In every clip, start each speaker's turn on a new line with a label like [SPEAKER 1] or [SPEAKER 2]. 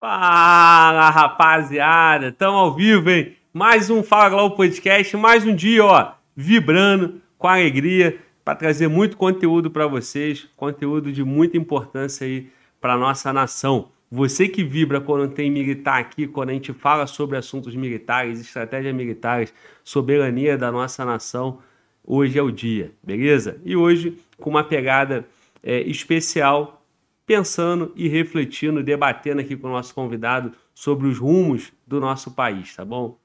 [SPEAKER 1] Fala, rapaziada! Estamos ao vivo, hein? Mais um Fala Globo Podcast, mais um dia, ó, vibrando, com alegria, para trazer muito conteúdo para vocês, conteúdo de muita importância aí para nossa nação. Você que vibra quando tem militar aqui, quando a gente fala sobre assuntos militares, estratégias militares, soberania da nossa nação, hoje é o dia, beleza? E hoje com uma pegada é, especial pensando e refletindo, debatendo aqui com o nosso convidado sobre os rumos do nosso país, tá bom?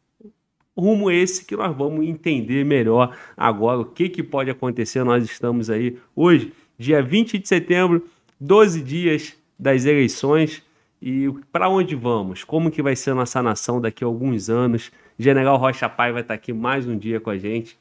[SPEAKER 1] Rumo esse que nós vamos entender melhor agora o que, que pode acontecer. Nós estamos aí hoje, dia 20 de setembro, 12 dias das eleições. E para onde vamos? Como que vai ser a nossa nação daqui a alguns anos? General Rocha Pai vai estar aqui mais um dia com a gente.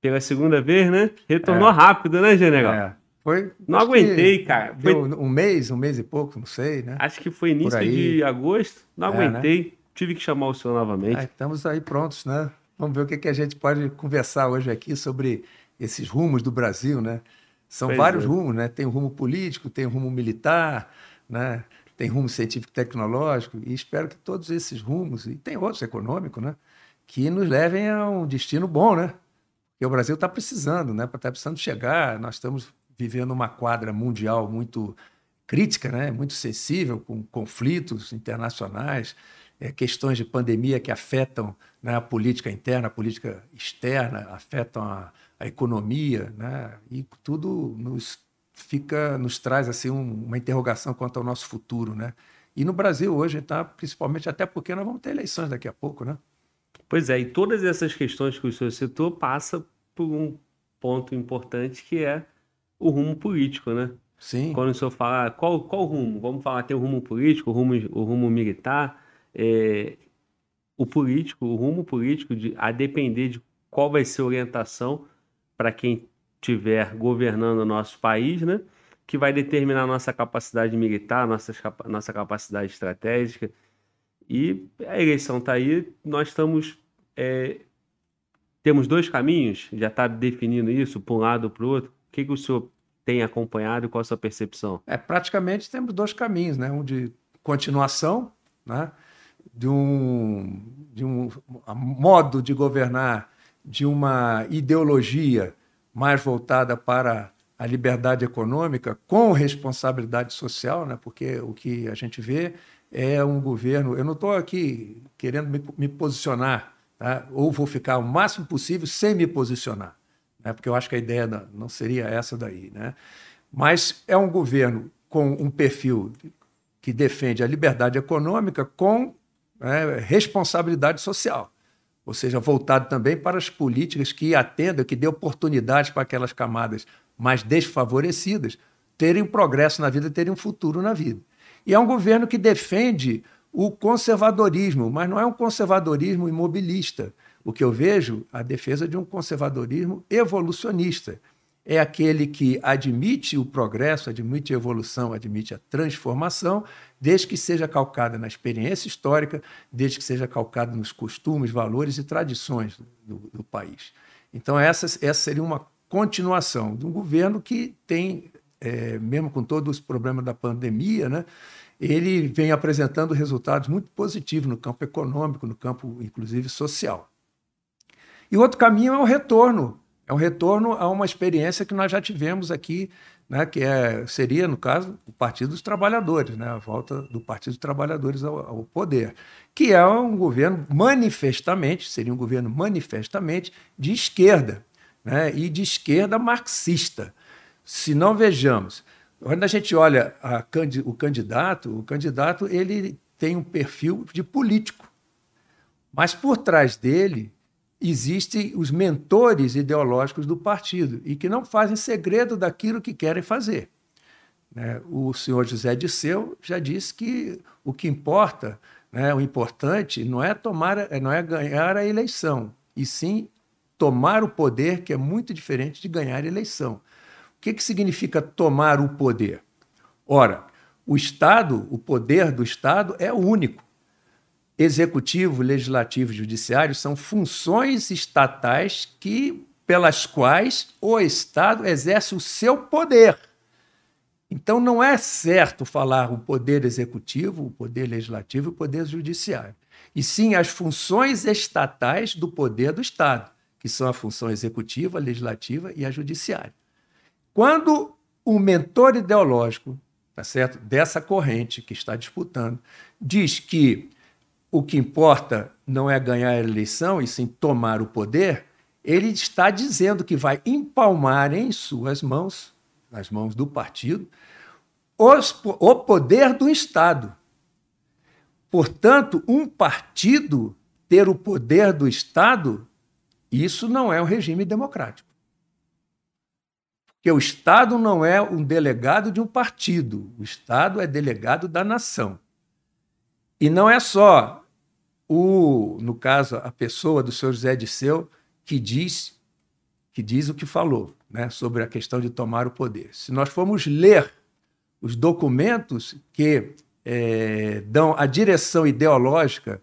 [SPEAKER 1] Pela segunda vez, né? Retornou é. rápido, né, General? É.
[SPEAKER 2] Foi?
[SPEAKER 1] Não aguentei, cara.
[SPEAKER 2] Foi um mês, um mês e pouco, não sei, né?
[SPEAKER 1] Acho que foi início de agosto. Não é, aguentei. Né? Tive que chamar o senhor novamente. É,
[SPEAKER 2] estamos aí prontos, né? Vamos ver o que, que a gente pode conversar hoje aqui sobre esses rumos do Brasil, né? São pois vários é. rumos, né? Tem o rumo político, tem o rumo militar, né? Tem rumo científico tecnológico e espero que todos esses rumos e tem outros econômicos, né? Que nos levem a um destino bom, né? Porque o Brasil está precisando, né? Está precisando chegar. Nós estamos vivendo uma quadra mundial muito crítica, né? muito sensível, com conflitos internacionais, é, questões de pandemia que afetam né, a política interna, a política externa, afetam a, a economia, né? e tudo nos fica nos traz assim um, uma interrogação quanto ao nosso futuro, né? E no Brasil hoje está principalmente até porque nós vamos ter eleições daqui a pouco, né?
[SPEAKER 1] Pois é, e todas essas questões que o senhor citou passa por um ponto importante que é o rumo político, né?
[SPEAKER 2] Sim.
[SPEAKER 1] Quando o senhor fala, qual, qual rumo? Vamos falar, tem o rumo político, o rumo, o rumo militar. É, o político, o rumo político, de, a depender de qual vai ser a orientação para quem estiver governando o nosso país, né? Que vai determinar a nossa capacidade militar, nossa, nossa capacidade estratégica. E a eleição está aí, nós estamos. É, temos dois caminhos, já está definindo isso, para um lado ou para o outro o que, que o senhor tem acompanhado e qual a sua percepção?
[SPEAKER 2] É, praticamente temos dois caminhos, né? Um de continuação, né? de, um, de um modo de governar, de uma ideologia mais voltada para a liberdade econômica com responsabilidade social, né? porque o que a gente vê é um governo. Eu não estou aqui querendo me, me posicionar, tá? ou vou ficar o máximo possível sem me posicionar né? porque eu acho que a ideia não seria essa daí. Né? Mas é um governo com um perfil que defende a liberdade econômica com né, responsabilidade social, ou seja, voltado também para as políticas que atendam, que dê oportunidades para aquelas camadas mais desfavorecidas terem um progresso na vida, terem um futuro na vida. E é um governo que defende o conservadorismo, mas não é um conservadorismo imobilista, o que eu vejo, a defesa de um conservadorismo evolucionista. É aquele que admite o progresso, admite a evolução, admite a transformação, desde que seja calcada na experiência histórica, desde que seja calcada nos costumes, valores e tradições do, do país. Então, essa, essa seria uma continuação de um governo que tem, é, mesmo com todos os problemas da pandemia, né, ele vem apresentando resultados muito positivos no campo econômico, no campo, inclusive, social. E outro caminho é o retorno. É um retorno a uma experiência que nós já tivemos aqui, né, que é, seria, no caso, o Partido dos Trabalhadores, né, a volta do Partido dos Trabalhadores ao, ao poder, que é um governo manifestamente, seria um governo manifestamente de esquerda, né, e de esquerda marxista. Se não vejamos, quando a gente olha a, o candidato, o candidato ele tem um perfil de político, mas por trás dele existem os mentores ideológicos do partido e que não fazem segredo daquilo que querem fazer. Né? O senhor José Disseu já disse que o que importa, né, o importante, não é tomar, não é ganhar a eleição, e sim tomar o poder, que é muito diferente de ganhar a eleição. O que, que significa tomar o poder? Ora, o Estado, o poder do Estado é único executivo, legislativo e judiciário são funções estatais que pelas quais o Estado exerce o seu poder. Então não é certo falar o poder executivo, o poder legislativo e o poder judiciário, e sim as funções estatais do poder do Estado, que são a função executiva, a legislativa e a judiciária. Quando o mentor ideológico, tá certo, dessa corrente que está disputando, diz que o que importa não é ganhar a eleição e sim tomar o poder, ele está dizendo que vai empalmar em suas mãos, nas mãos do partido, os, o poder do Estado. Portanto, um partido ter o poder do Estado, isso não é um regime democrático. Porque o Estado não é um delegado de um partido, o Estado é delegado da nação. E não é só o, no caso, a pessoa do senhor José Disseu que diz que diz o que falou, né, sobre a questão de tomar o poder. Se nós formos ler os documentos que é, dão a direção ideológica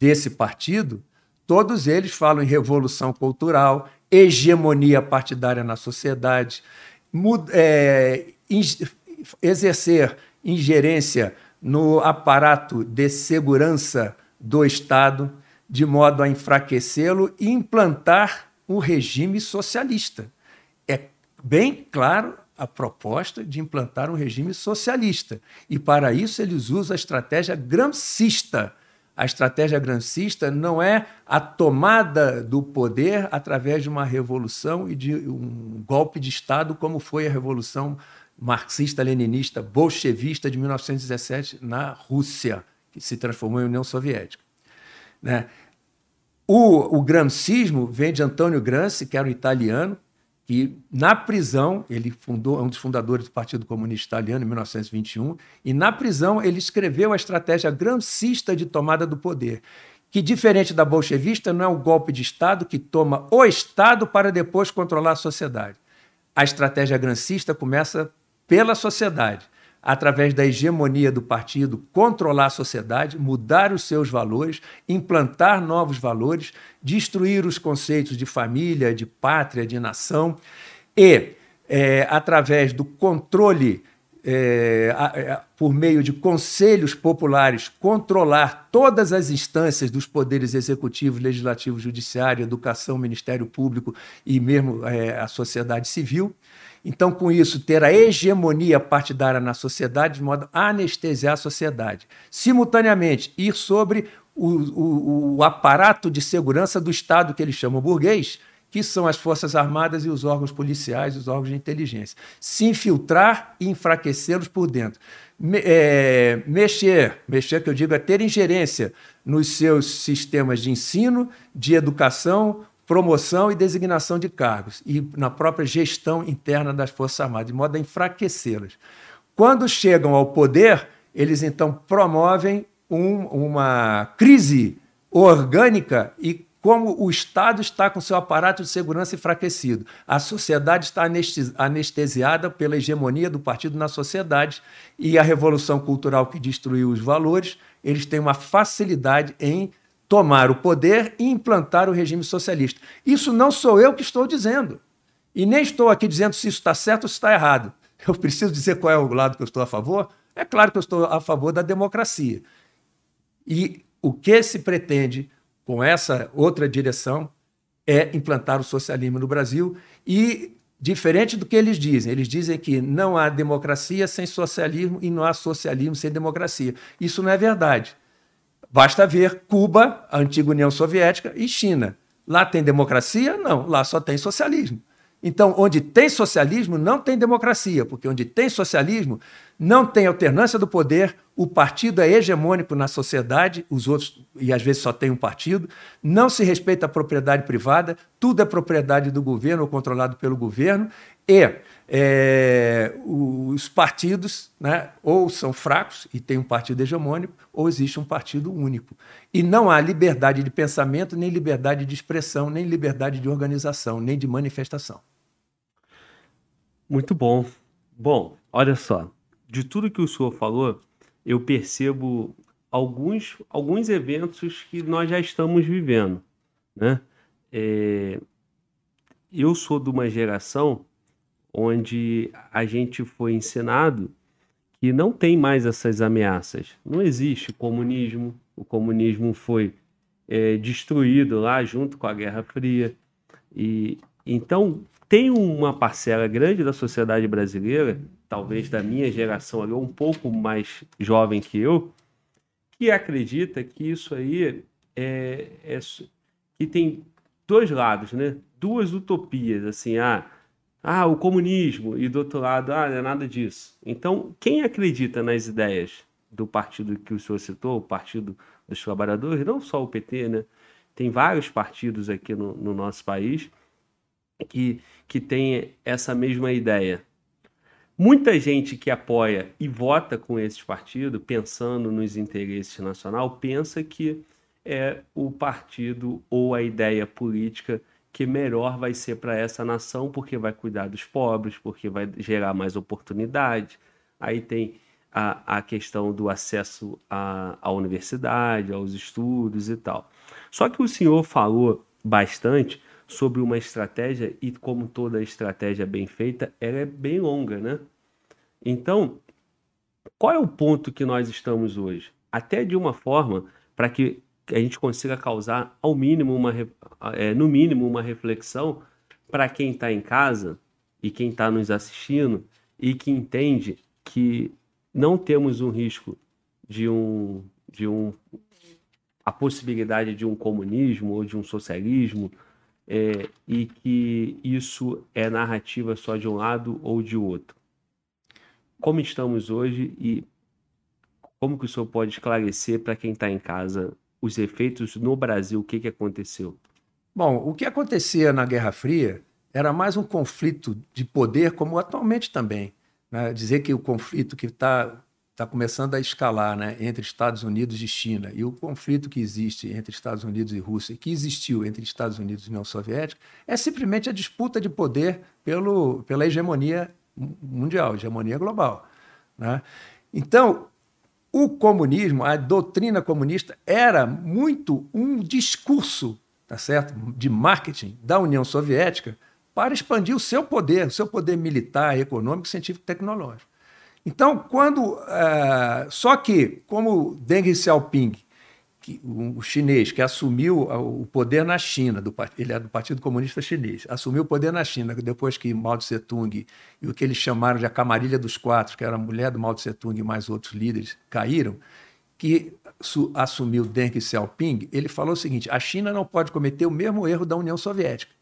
[SPEAKER 2] desse partido, todos eles falam em revolução cultural, hegemonia partidária na sociedade, é, exercer ingerência no aparato de segurança do Estado, de modo a enfraquecê-lo e implantar um regime socialista. É bem claro a proposta de implantar um regime socialista. E para isso eles usam a estratégia gramscista. A estratégia gramscista não é a tomada do poder através de uma revolução e de um golpe de Estado, como foi a revolução marxista-leninista bolchevista de 1917 na Rússia, que se transformou em União Soviética. Né? O, o gramscismo vem de Antônio Gramsci, que era um italiano, que na prisão, ele fundou, é um dos fundadores do Partido Comunista Italiano em 1921, e na prisão ele escreveu a estratégia gramscista de tomada do poder, que diferente da bolchevista não é um golpe de Estado que toma o Estado para depois controlar a sociedade. A estratégia gramscista começa pela sociedade através da hegemonia do partido, controlar a sociedade, mudar os seus valores, implantar novos valores, destruir os conceitos de família, de pátria, de nação e, é, através do controle. É, é por meio de conselhos populares, controlar todas as instâncias dos poderes executivo, legislativo, judiciário, educação, Ministério Público e mesmo é, a sociedade civil. Então, com isso, ter a hegemonia partidária na sociedade de modo a anestesiar a sociedade. Simultaneamente, ir sobre o, o, o aparato de segurança do Estado que eles chamam burguês, que são as Forças Armadas e os órgãos policiais, os órgãos de inteligência. Se infiltrar e enfraquecê-los por dentro. Me, é, mexer, mexer que eu digo é ter ingerência nos seus sistemas de ensino, de educação, promoção e designação de cargos e na própria gestão interna das Forças Armadas, de modo a enfraquecê-las. Quando chegam ao poder, eles então promovem um, uma crise orgânica e como o Estado está com seu aparato de segurança enfraquecido, a sociedade está anestesiada pela hegemonia do partido na sociedade e a revolução cultural que destruiu os valores, eles têm uma facilidade em tomar o poder e implantar o regime socialista. Isso não sou eu que estou dizendo. E nem estou aqui dizendo se isso está certo ou se está errado. Eu preciso dizer qual é o lado que eu estou a favor? É claro que eu estou a favor da democracia. E o que se pretende com essa outra direção é implantar o socialismo no Brasil e diferente do que eles dizem. Eles dizem que não há democracia sem socialismo e não há socialismo sem democracia. Isso não é verdade. Basta ver Cuba, a antiga União Soviética e China. Lá tem democracia? Não, lá só tem socialismo. Então, onde tem socialismo, não tem democracia, porque onde tem socialismo, não tem alternância do poder, o partido é hegemônico na sociedade, os outros, e às vezes só tem um partido, não se respeita a propriedade privada, tudo é propriedade do governo ou controlado pelo governo, e é, os partidos né, ou são fracos e tem um partido hegemônico, ou existe um partido único. E não há liberdade de pensamento, nem liberdade de expressão, nem liberdade de organização, nem de manifestação.
[SPEAKER 1] Muito bom. Bom, olha só, de tudo que o senhor falou, eu percebo alguns, alguns eventos que nós já estamos vivendo. Né? É, eu sou de uma geração onde a gente foi ensinado que não tem mais essas ameaças. Não existe comunismo, o comunismo foi é, destruído lá junto com a Guerra Fria. E então tem uma parcela grande da sociedade brasileira, talvez da minha geração ali, um pouco mais jovem que eu, que acredita que isso aí é, é que tem dois lados, né? Duas utopias, assim, ah, ah, o comunismo e do outro lado, ah, não é nada disso. Então, quem acredita nas ideias do partido que o senhor citou, o Partido dos Trabalhadores, não só o PT, né? Tem vários partidos aqui no, no nosso país que, que tem essa mesma ideia. Muita gente que apoia e vota com esses partidos, pensando nos interesses nacional, pensa que é o partido ou a ideia política que melhor vai ser para essa nação, porque vai cuidar dos pobres, porque vai gerar mais oportunidade. Aí tem a, a questão do acesso à, à universidade, aos estudos e tal. Só que o senhor falou bastante sobre uma estratégia e como toda estratégia bem feita, ela é bem longa, né? Então, qual é o ponto que nós estamos hoje? Até de uma forma para que a gente consiga causar ao mínimo uma, é, no mínimo uma reflexão para quem está em casa e quem está nos assistindo e que entende que não temos um risco de um de um a possibilidade de um comunismo ou de um socialismo é, e que isso é narrativa só de um lado ou de outro. Como estamos hoje e como que o senhor pode esclarecer para quem está em casa os efeitos no Brasil, o que, que aconteceu?
[SPEAKER 2] Bom, o que acontecia na Guerra Fria era mais um conflito de poder, como atualmente também. Né? Dizer que o conflito que está está começando a escalar né, entre Estados Unidos e China, e o conflito que existe entre Estados Unidos e Rússia, que existiu entre Estados Unidos e União Soviética, é simplesmente a disputa de poder pelo, pela hegemonia mundial, hegemonia global. Né? Então, o comunismo, a doutrina comunista, era muito um discurso tá certo? de marketing da União Soviética para expandir o seu poder, o seu poder militar, econômico, científico e tecnológico. Então, quando. Uh, só que, como Deng Xiaoping, que, o, chinês que assumiu o poder na China, do, ele é do Partido Comunista Chinês, assumiu o poder na China depois que Mao Tse Tung e o que eles chamaram de a Camarilha dos Quatro, que era a mulher do Mao Tse Tung e mais outros líderes, caíram, que assumiu Deng Xiaoping, ele falou o seguinte: a China não pode cometer o mesmo erro da União Soviética,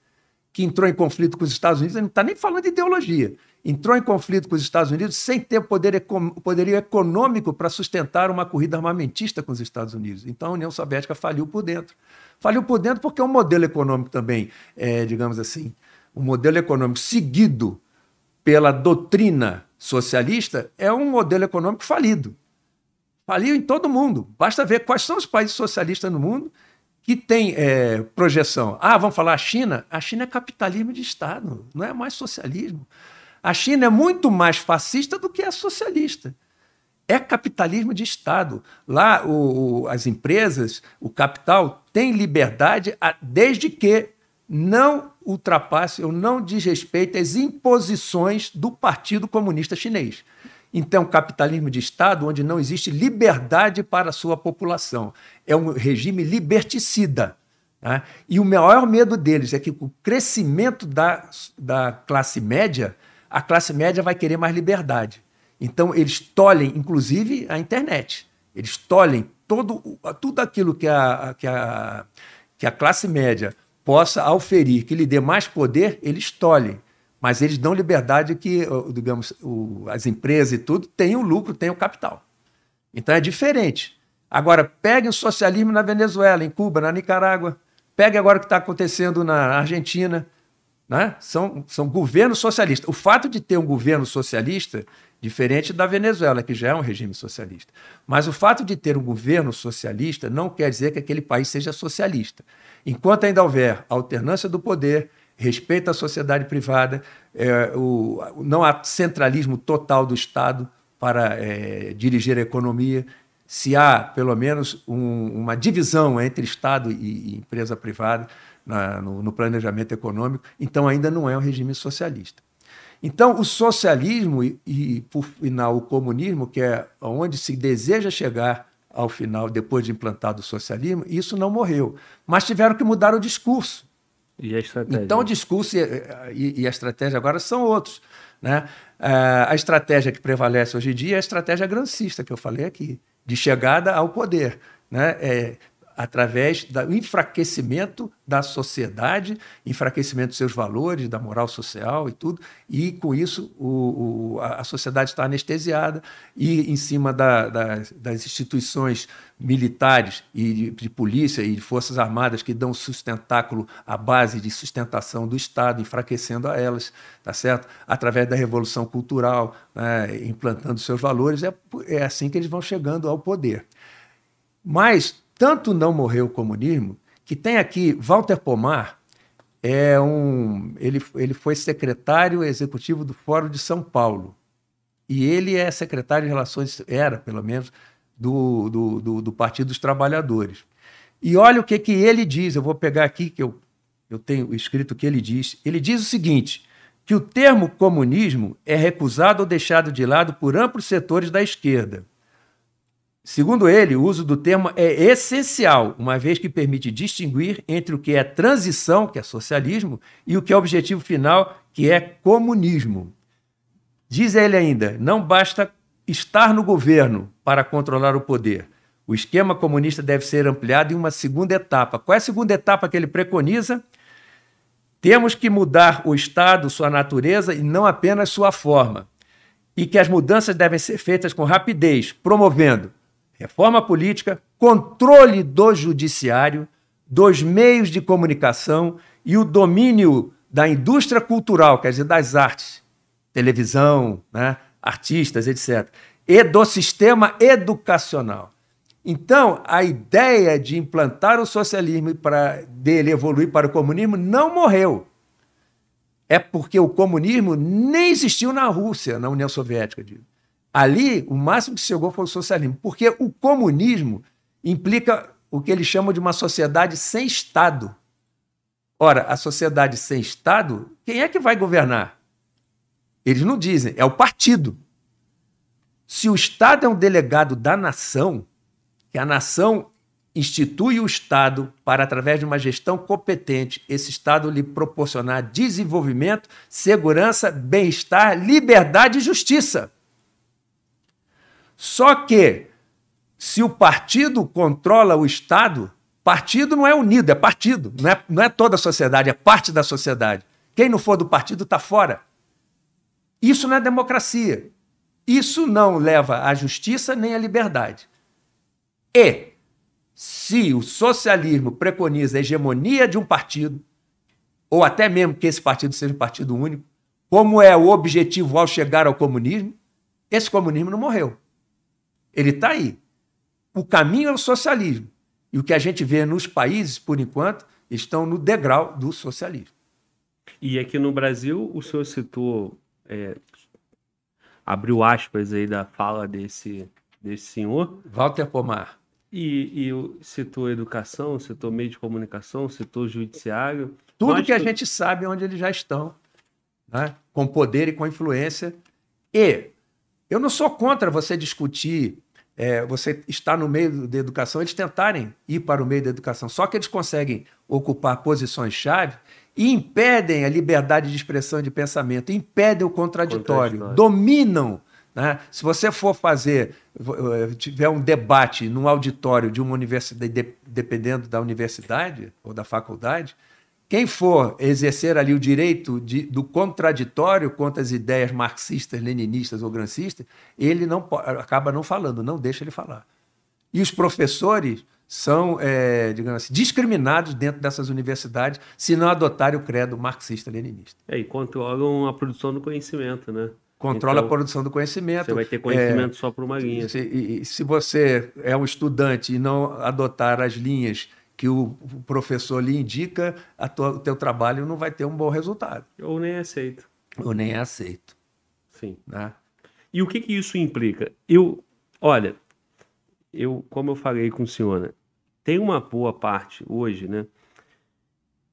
[SPEAKER 2] que entrou em conflito com os Estados Unidos, ele não está nem falando de ideologia entrou em conflito com os Estados Unidos sem ter poder, poderio econômico para sustentar uma corrida armamentista com os Estados Unidos. Então a União Soviética faliu por dentro. Faliu por dentro porque é um modelo econômico também, é, digamos assim, um modelo econômico seguido pela doutrina socialista é um modelo econômico falido. Faliu em todo mundo. Basta ver quais são os países socialistas no mundo que têm é, projeção. Ah, vamos falar a China? A China é capitalismo de Estado, não é mais socialismo. A China é muito mais fascista do que é socialista. É capitalismo de Estado. Lá, o, as empresas, o capital, tem liberdade a, desde que não ultrapasse ou não desrespeite as imposições do Partido Comunista Chinês. Então, capitalismo de Estado, onde não existe liberdade para a sua população. É um regime liberticida. Né? E o maior medo deles é que o crescimento da, da classe média a classe média vai querer mais liberdade. Então, eles tolhem, inclusive, a internet. Eles tolhem todo, tudo aquilo que a, que, a, que a classe média possa auferir, que lhe dê mais poder, eles tolhem. Mas eles dão liberdade que, digamos, o, as empresas e tudo têm o lucro, têm o capital. Então é diferente. Agora, pegue o socialismo na Venezuela, em Cuba, na Nicarágua. Pegue agora o que está acontecendo na Argentina. Né? São, são governos socialistas. O fato de ter um governo socialista, diferente da Venezuela, que já é um regime socialista, mas o fato de ter um governo socialista não quer dizer que aquele país seja socialista. Enquanto ainda houver alternância do poder, respeito à sociedade privada, é, o, não há centralismo total do Estado para é, dirigir a economia, se há pelo menos um, uma divisão entre Estado e, e empresa privada, na, no, no, planejamento econômico, então ainda não é um regime socialista. Então, o socialismo e, e, por final, o comunismo, que é onde se deseja chegar ao final, depois de implantado o socialismo, isso não morreu. Mas tiveram que mudar o discurso.
[SPEAKER 1] E a estratégia?
[SPEAKER 2] Então, o discurso e, e, e a estratégia agora são outros. Né? Uh, a estratégia que prevalece hoje em dia é a estratégia grancista, que eu falei aqui, de chegada ao poder. Né? É, através do enfraquecimento da sociedade, enfraquecimento dos seus valores, da moral social e tudo, e com isso o, o, a sociedade está anestesiada e em cima da, da, das instituições militares e de, de, polícia e de forças armadas que dão sustentáculo à base de sustentação do Estado, enfraquecendo a elas, tá certo? Através da revolução cultural, né, implantando seus valores, é, é assim que eles vão chegando ao poder. Mas tanto não morreu o comunismo que tem aqui Walter Pomar, é um, ele, ele foi secretário executivo do Fórum de São Paulo. E ele é secretário de Relações, era pelo menos, do, do, do, do Partido dos Trabalhadores. E olha o que, que ele diz, eu vou pegar aqui que eu, eu tenho escrito o que ele diz. Ele diz o seguinte: que o termo comunismo é recusado ou deixado de lado por amplos setores da esquerda. Segundo ele, o uso do termo é essencial, uma vez que permite distinguir entre o que é transição, que é socialismo, e o que é objetivo final, que é comunismo. Diz ele ainda: não basta estar no governo para controlar o poder. O esquema comunista deve ser ampliado em uma segunda etapa. Qual é a segunda etapa que ele preconiza? Temos que mudar o Estado, sua natureza e não apenas sua forma. E que as mudanças devem ser feitas com rapidez, promovendo reforma política, controle do judiciário, dos meios de comunicação e o domínio da indústria cultural, quer dizer, das artes, televisão, né, artistas, etc., e do sistema educacional. Então, a ideia de implantar o socialismo para dele evoluir para o comunismo não morreu. É porque o comunismo nem existiu na Rússia, na União Soviética. Digo. Ali, o máximo que chegou foi o socialismo, porque o comunismo implica o que eles chamam de uma sociedade sem Estado. Ora, a sociedade sem Estado, quem é que vai governar? Eles não dizem, é o partido. Se o Estado é um delegado da nação, que a nação institui o Estado para, através de uma gestão competente, esse Estado lhe proporcionar desenvolvimento, segurança, bem-estar, liberdade e justiça. Só que, se o partido controla o Estado, partido não é unido, é partido. Não é, não é toda a sociedade, é parte da sociedade. Quem não for do partido está fora. Isso não é democracia. Isso não leva à justiça nem à liberdade. E, se o socialismo preconiza a hegemonia de um partido, ou até mesmo que esse partido seja um partido único, como é o objetivo ao chegar ao comunismo, esse comunismo não morreu. Ele está aí. O caminho é o socialismo. E o que a gente vê nos países, por enquanto, estão no degrau do socialismo.
[SPEAKER 1] E aqui no Brasil, o senhor citou, é, abriu aspas aí da fala desse, desse senhor.
[SPEAKER 2] Walter Pomar.
[SPEAKER 1] E, e citou educação, citou meio de comunicação, citou judiciário.
[SPEAKER 2] Tudo Nós que a gente sabe onde eles já estão, né? com poder e com influência. E eu não sou contra você discutir, é, você estar no meio da educação, eles tentarem ir para o meio da educação, só que eles conseguem ocupar posições-chave e impedem a liberdade de expressão e de pensamento, impedem o contraditório, contraditório. dominam. Né? Se você for fazer, eh, tiver um debate num auditório de uma universidade, dependendo da universidade ou da faculdade, quem for exercer ali o direito de, do contraditório contra as ideias marxistas, leninistas ou grancistas, ele não acaba não falando, não deixa ele falar. E os professores são, é, digamos assim, discriminados dentro dessas universidades se não adotarem o credo marxista-leninista.
[SPEAKER 1] É, e controlam a produção do conhecimento, né?
[SPEAKER 2] Controla então, a produção do conhecimento. Você
[SPEAKER 1] vai ter conhecimento é, só por uma linha.
[SPEAKER 2] Se, e, se você é um estudante e não adotar as linhas que o professor lhe indica, tua, o teu trabalho não vai ter um bom resultado.
[SPEAKER 1] Ou nem é aceito.
[SPEAKER 2] Ou nem é aceito.
[SPEAKER 1] Sim. Né? E o que, que isso implica? Eu, olha, eu, como eu falei com o senhor, né, tem uma boa parte hoje, né?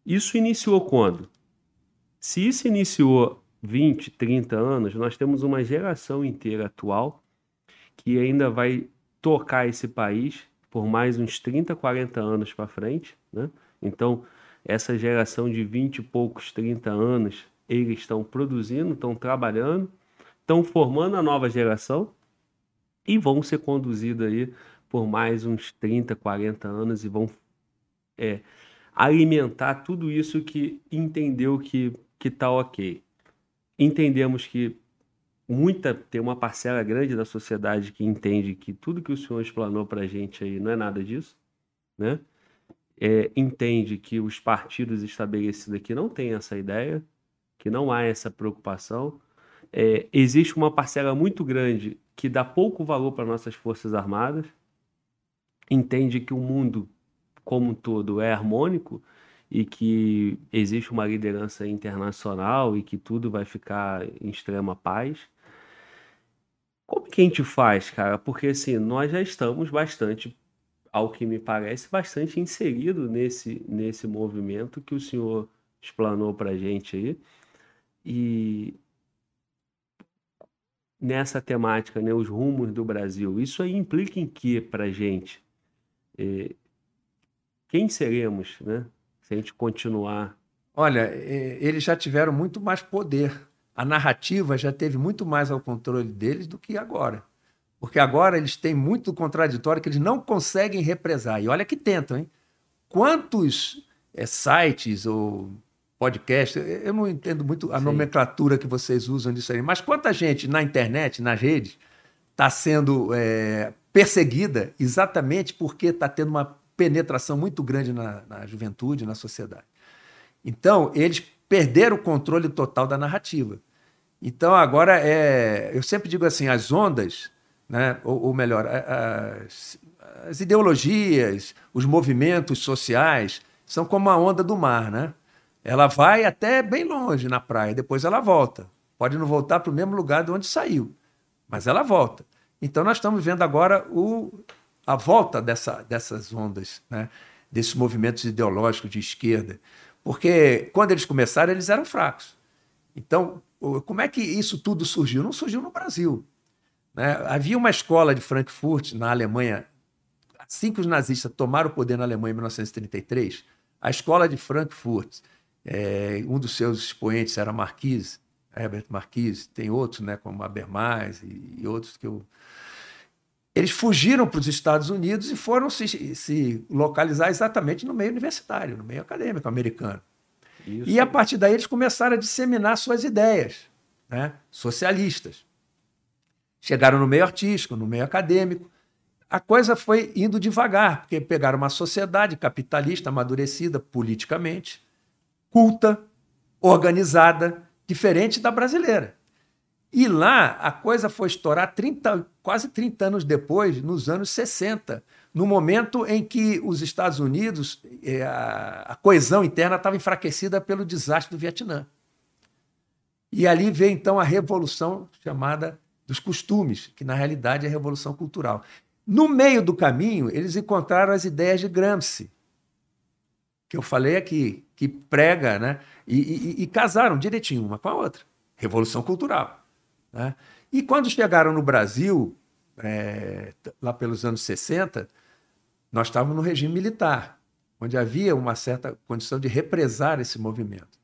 [SPEAKER 1] Isso iniciou quando? Se isso iniciou 20, 30 anos, nós temos uma geração inteira atual que ainda vai tocar esse país por mais uns 30, 40 anos para frente, né? Então, essa geração de 20 e poucos, 30 anos, eles estão produzindo, estão trabalhando, estão formando a nova geração e vão ser conduzidos aí por mais uns 30, 40 anos e vão é, alimentar tudo isso que entendeu que que tá ok. Entendemos que muita tem uma parcela grande da sociedade que entende que tudo que o senhor explanou para a gente aí não é nada disso, né? É, entende que os partidos estabelecidos aqui não têm essa ideia, que não há essa preocupação. É, existe uma parcela muito grande que dá pouco valor para nossas forças armadas, entende que o mundo como um todo é harmônico e que existe uma liderança internacional e que tudo vai ficar em extrema paz. Como que a gente faz, cara? Porque assim, nós já estamos bastante, ao que me parece, bastante inserido nesse, nesse movimento que o senhor explanou para a gente aí. E nessa temática, né, os rumos do Brasil, isso aí implica em que para a gente? É, quem seremos, né? Se a gente continuar.
[SPEAKER 2] Olha, é, eles já tiveram muito mais poder. A narrativa já teve muito mais ao controle deles do que agora. Porque agora eles têm muito contraditório que eles não conseguem represar. E olha que tentam, hein? Quantos é, sites ou podcasts, eu não entendo muito a Sim. nomenclatura que vocês usam disso aí, mas quanta gente na internet, nas redes, está sendo é, perseguida exatamente porque está tendo uma penetração muito grande na, na juventude, na sociedade. Então, eles perderam o controle total da narrativa. Então, agora, é, eu sempre digo assim: as ondas, né, ou, ou melhor, as, as, ideologias, os movimentos sociais, são como a onda do mar. Né? Ela vai até bem longe na praia, depois ela volta. Pode não voltar para o mesmo lugar de onde saiu, mas ela volta. Então, nós estamos vendo agora o, a volta dessa, dessas ondas, né? desses movimentos ideológicos de esquerda. Porque quando eles começaram, eles eram fracos. Então, como é que isso tudo surgiu? Não surgiu no Brasil. Né? Havia uma escola de Frankfurt, na Alemanha, assim que os nazistas tomaram o poder na Alemanha em 1933, a escola de Frankfurt, é, um dos seus expoentes era Marquise, Herbert Marquise, tem outros, né, como Habermas e, e outros que eu eles fugiram para os Estados Unidos e foram se, se, localizar exatamente no meio universitário, no meio acadêmico americano. Isso. E a partir daí eles começaram a disseminar suas ideias né, socialistas. Chegaram no meio artístico, no meio acadêmico. A coisa foi indo devagar, porque pegaram uma sociedade capitalista amadurecida politicamente, culta, organizada, diferente da brasileira. E lá a coisa foi estourar 30, quase 30 anos depois, nos anos 60, no momento em que os Estados Unidos, é, a coesão interna estava enfraquecida pelo desastre do Vietnã. E ali veio então a revolução chamada dos costumes, que na realidade é a revolução cultural. No meio do caminho, eles encontraram as ideias de Gramsci, que eu falei aqui, que prega, né? E, e, e casaram direitinho uma com a outra. Revolução cultural. Né? E quando chegaram no Brasil, é, lá pelos anos 60, nós estávamos no regime militar, onde havia uma certa condição de represar esse movimento.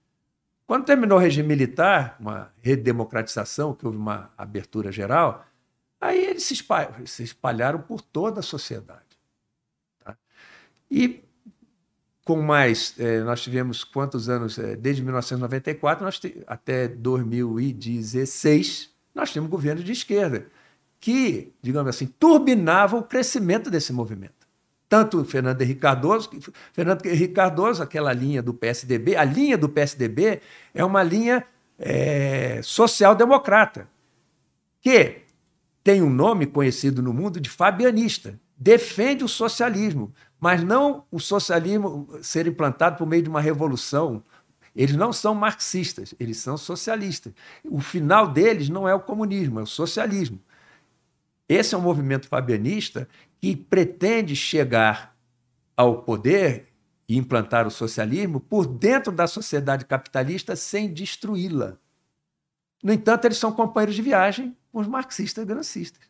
[SPEAKER 2] Quando terminou o regime militar, uma redemocratização, que houve uma abertura geral, aí eles se espalharam, se espalharam por toda a sociedade. Tá? E com mais, é, nós tivemos quantos anos? É, desde 1994 nós até 2016, nós tínhamos governo de esquerda, que, digamos assim, turbinava o crescimento desse movimento. Tanto Fernando Henrique Cardoso, Fernando Henrique Cardoso, aquela linha do PSDB, a linha do PSDB é uma linha é, social-democrata, que tem um nome conhecido no mundo de fabianista. Defende o socialismo, mas não o socialismo ser implantado por meio de uma revolução eles não são marxistas, eles são socialistas. O final deles não é o comunismo, é o socialismo. Esse é um movimento fabianista que pretende chegar ao poder e implantar o socialismo por dentro da sociedade capitalista sem destruí-la. No entanto, eles são companheiros de viagem com os marxistas grancistas.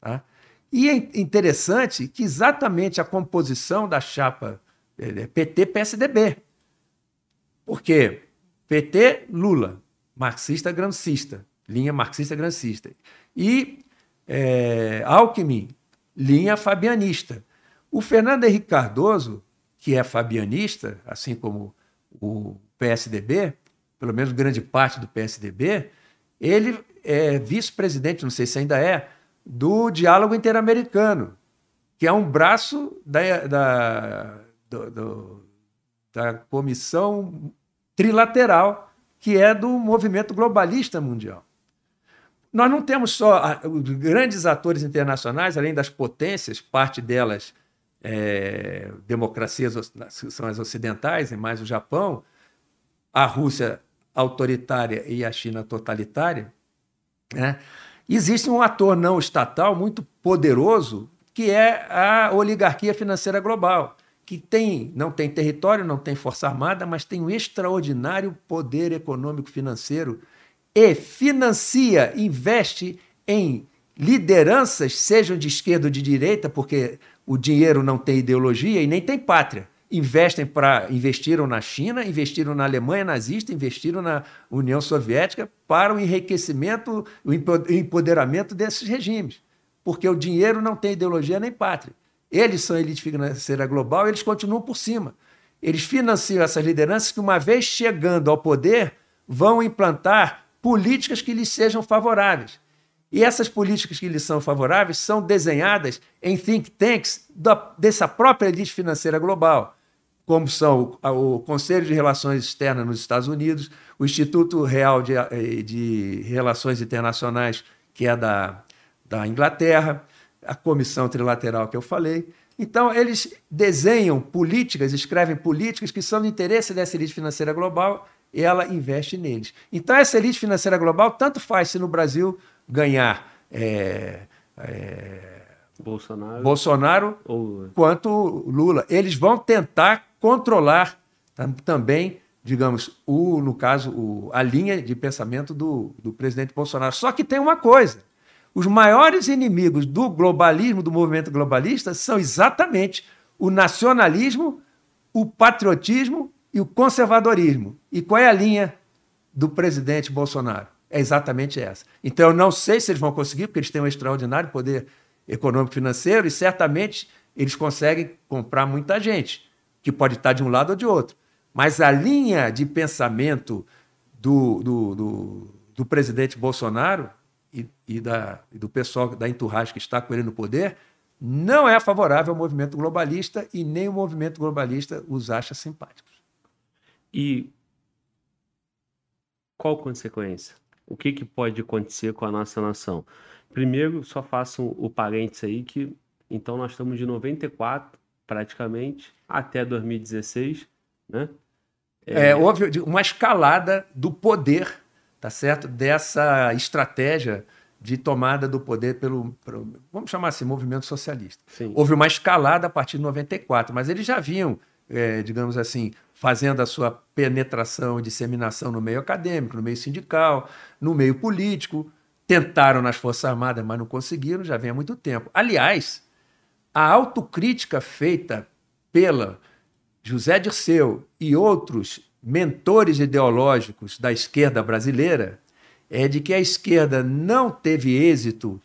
[SPEAKER 2] Tá? E é interessante que exatamente a composição da chapa é PT-PSDB. Por quê? PT, Lula, marxista-grancista, linha marxista-grancista. E é, Alckmin, linha fabianista. O Fernando Henrique Cardoso, que é fabianista, assim como o PSDB, pelo menos grande parte do PSDB, ele é vice-presidente, não sei se ainda é, do Diálogo Interamericano, que é um braço da, da, do, do, da comissão trilateral, que é do movimento globalista mundial. Nós não temos só os grandes atores internacionais, além das potências, parte delas é, democracias são as ocidentais, e mais o Japão, a Rússia autoritária e a China totalitária, né? existe um ator não estatal muito poderoso que é a oligarquia financeira global, que tem, não tem território, não tem força armada, mas tem um extraordinário poder econômico financeiro e financia, investe em lideranças, sejam de esquerda ou de direita, porque o dinheiro não tem ideologia e nem tem pátria. Investem para investiram na China, investiram na Alemanha nazista, investiram na União Soviética para o enriquecimento, o empoderamento desses regimes, porque o dinheiro não tem ideologia nem pátria. Eles são elite financeira global, eles continuam por cima. Eles financiam essas lideranças que, uma vez chegando ao poder, vão implantar políticas que lhes sejam favoráveis. E essas políticas que lhes são favoráveis são desenhadas em think tanks da, dessa própria elite financeira global, como são o, o, Conselho de Relações Externas nos Estados Unidos, o Instituto Real de, eh, de Relações Internacionais, que é da, da Inglaterra, a Comissão Trilateral que eu falei. Então, eles desenham políticas, escrevem políticas que são do interesse dessa elite financeira global ela investe neles. Então, essa elite financeira global, tanto faz se no Brasil ganhar é, é,
[SPEAKER 1] Bolsonaro,
[SPEAKER 2] Bolsonaro ou... quanto Lula. Eles vão tentar controlar também, digamos, o, no caso, o, a linha de pensamento do, do presidente Bolsonaro. Só que tem uma coisa: os maiores inimigos do globalismo, do movimento globalista, são exatamente o nacionalismo, o patriotismo e o conservadorismo. E qual é a linha do presidente Bolsonaro? é exatamente essa. Então, eu não sei se eles vão conseguir, porque eles têm um extraordinário poder econômico financeiro e certamente eles conseguem comprar muita gente, que pode estar de um lado ou de outro. Mas a linha de pensamento do, do, do, do presidente Bolsonaro e, e, da, e do pessoal da enturragem que está com ele no poder não é favorável ao movimento globalista e nem o movimento globalista os acha simpáticos.
[SPEAKER 1] E qual consequência? o que, que pode acontecer com a nossa nação? Primeiro, só faço o parênteses aí que então nós estamos de 94 praticamente até 2016, né?
[SPEAKER 2] É, é houve uma escalada do poder, tá certo? Dessa estratégia de tomada do poder pelo, pelo vamos chamar assim, movimento socialista. Sim. Houve uma escalada a partir de 94, mas eles já vinham, é, digamos assim, fazendo a sua penetração e disseminação no meio acadêmico, no meio sindical, no meio político. Tentaram nas Forças Armadas, mas não conseguiram, já vem há muito tempo. Aliás, a autocrítica feita pela José Dirceu e outros mentores ideológicos da esquerda brasileira é de que a esquerda não teve êxito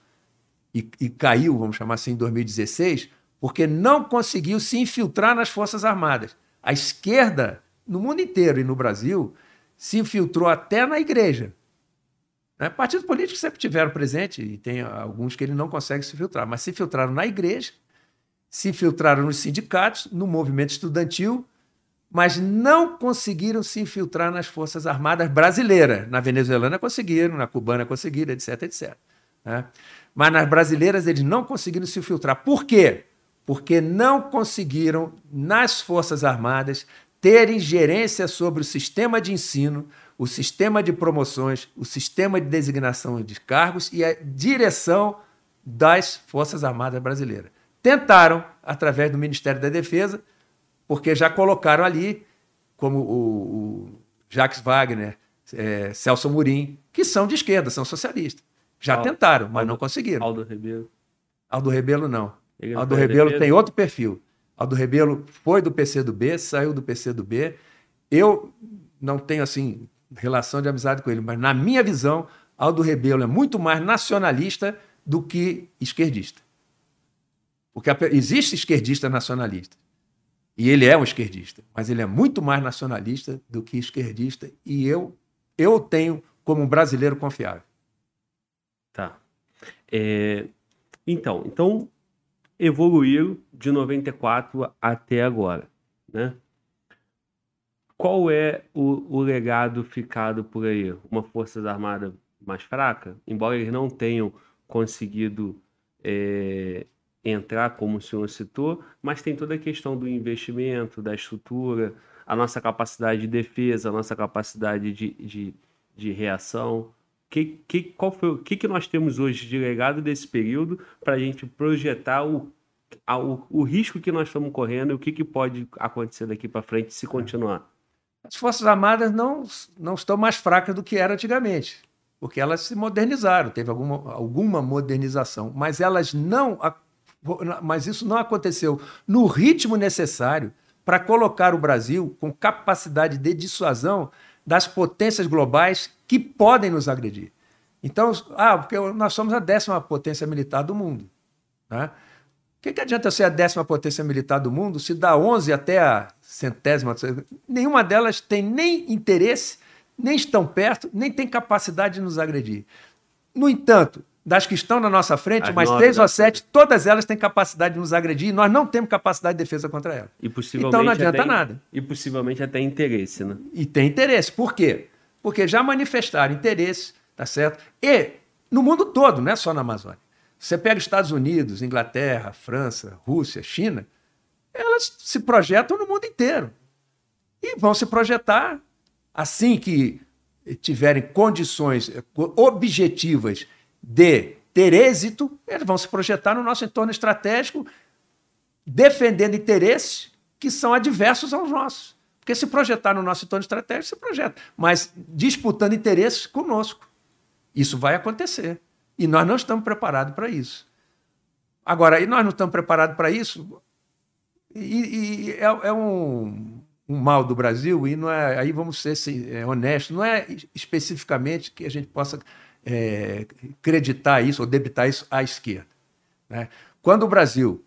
[SPEAKER 2] e, e caiu, vamos chamar assim, em 2016, porque não conseguiu se infiltrar nas Forças Armadas. A esquerda, no mundo inteiro e no Brasil, se infiltrou até na igreja. Né? Partidos políticos sempre tiveram presente, e tem alguns que ele não consegue se filtrar, mas se filtraram na igreja, se infiltraram nos sindicatos, no movimento estudantil, mas não conseguiram se infiltrar nas Forças Armadas brasileiras. Na venezuelana conseguiram, na cubana conseguiram, etc, etc. Né? Mas nas brasileiras eles não conseguiram se infiltrar. Por quê? Porque não conseguiram, nas Forças Armadas, ter ingerência sobre o sistema de ensino, o sistema de promoções, o sistema de designação de cargos e a direção das Forças Armadas brasileiras. Tentaram, através do Ministério da Defesa, porque já colocaram ali, como o, o Jacques Wagner é, Celso Murim, que são de esquerda, são socialistas. Já Aldo, tentaram, mas Aldo, não conseguiram.
[SPEAKER 1] Aldo Rebelo.
[SPEAKER 2] Aldo Rebelo não. Ele Aldo Rebelo tem outro perfil. Aldo Rebelo foi do PCdoB, saiu do PCdoB. Eu não tenho assim relação de amizade com ele, mas na minha visão, Aldo Rebelo é muito mais nacionalista do que esquerdista. Porque existe esquerdista nacionalista. E ele é um esquerdista, mas ele é muito mais nacionalista do que esquerdista. E eu, eu tenho como um brasileiro confiável.
[SPEAKER 1] Tá. É, então, então evoluiu de 94 até agora, né? Qual é o, o legado ficado por aí? Uma Forças Armadas mais fraca? Embora eles não tenham conseguido é, entrar, como o senhor citou, mas tem toda a questão do investimento, da estrutura, a nossa capacidade de defesa, a nossa capacidade de, de, de reação. Que, que, qual foi, o que, que nós temos hoje de legado desse período para a gente projetar o, a, o, o risco que nós estamos correndo e o que, que pode acontecer daqui para frente se continuar?
[SPEAKER 2] As Forças Armadas não, não estão mais fracas do que eram antigamente, porque elas se modernizaram, teve alguma, alguma modernização, mas elas não mas isso não aconteceu no ritmo necessário para colocar o Brasil com capacidade de dissuasão das potências globais que podem nos agredir. Então, ah, porque nós somos a décima potência militar do mundo. Né? O que, que adianta ser a décima potência militar do mundo se dá 11 até a centésima? Nenhuma delas tem nem interesse, nem estão perto, nem tem capacidade de nos agredir. No entanto, das que estão na nossa frente, As mais três ou sete, todas elas têm capacidade de nos agredir e nós não temos capacidade de defesa contra elas. então não adianta
[SPEAKER 1] até,
[SPEAKER 2] nada.
[SPEAKER 1] E possivelmente até interesse, né?
[SPEAKER 2] E tem interesse. Por quê? Porque já manifestaram interesse, tá certo? E no mundo todo, não é só na Amazônia. Você pega Estados Unidos, Inglaterra, França, Rússia, China, elas se projetam no mundo inteiro. E vão se projetar assim que tiverem condições objetivas de ter êxito, eles vão se projetar no nosso entorno estratégico, defendendo interesses que são adversos aos nossos. Porque se projetar no nosso entorno estratégico, se projeta, mas disputando interesses conosco. Isso vai acontecer. E nós não estamos preparados para isso. Agora, e nós não estamos preparados para isso? E, e é, é um, um, mal do Brasil, e não é, aí vamos ser assim, é, honestos, não é especificamente que a gente possa é, creditar isso ou debitar isso à esquerda. Né? Quando o Brasil,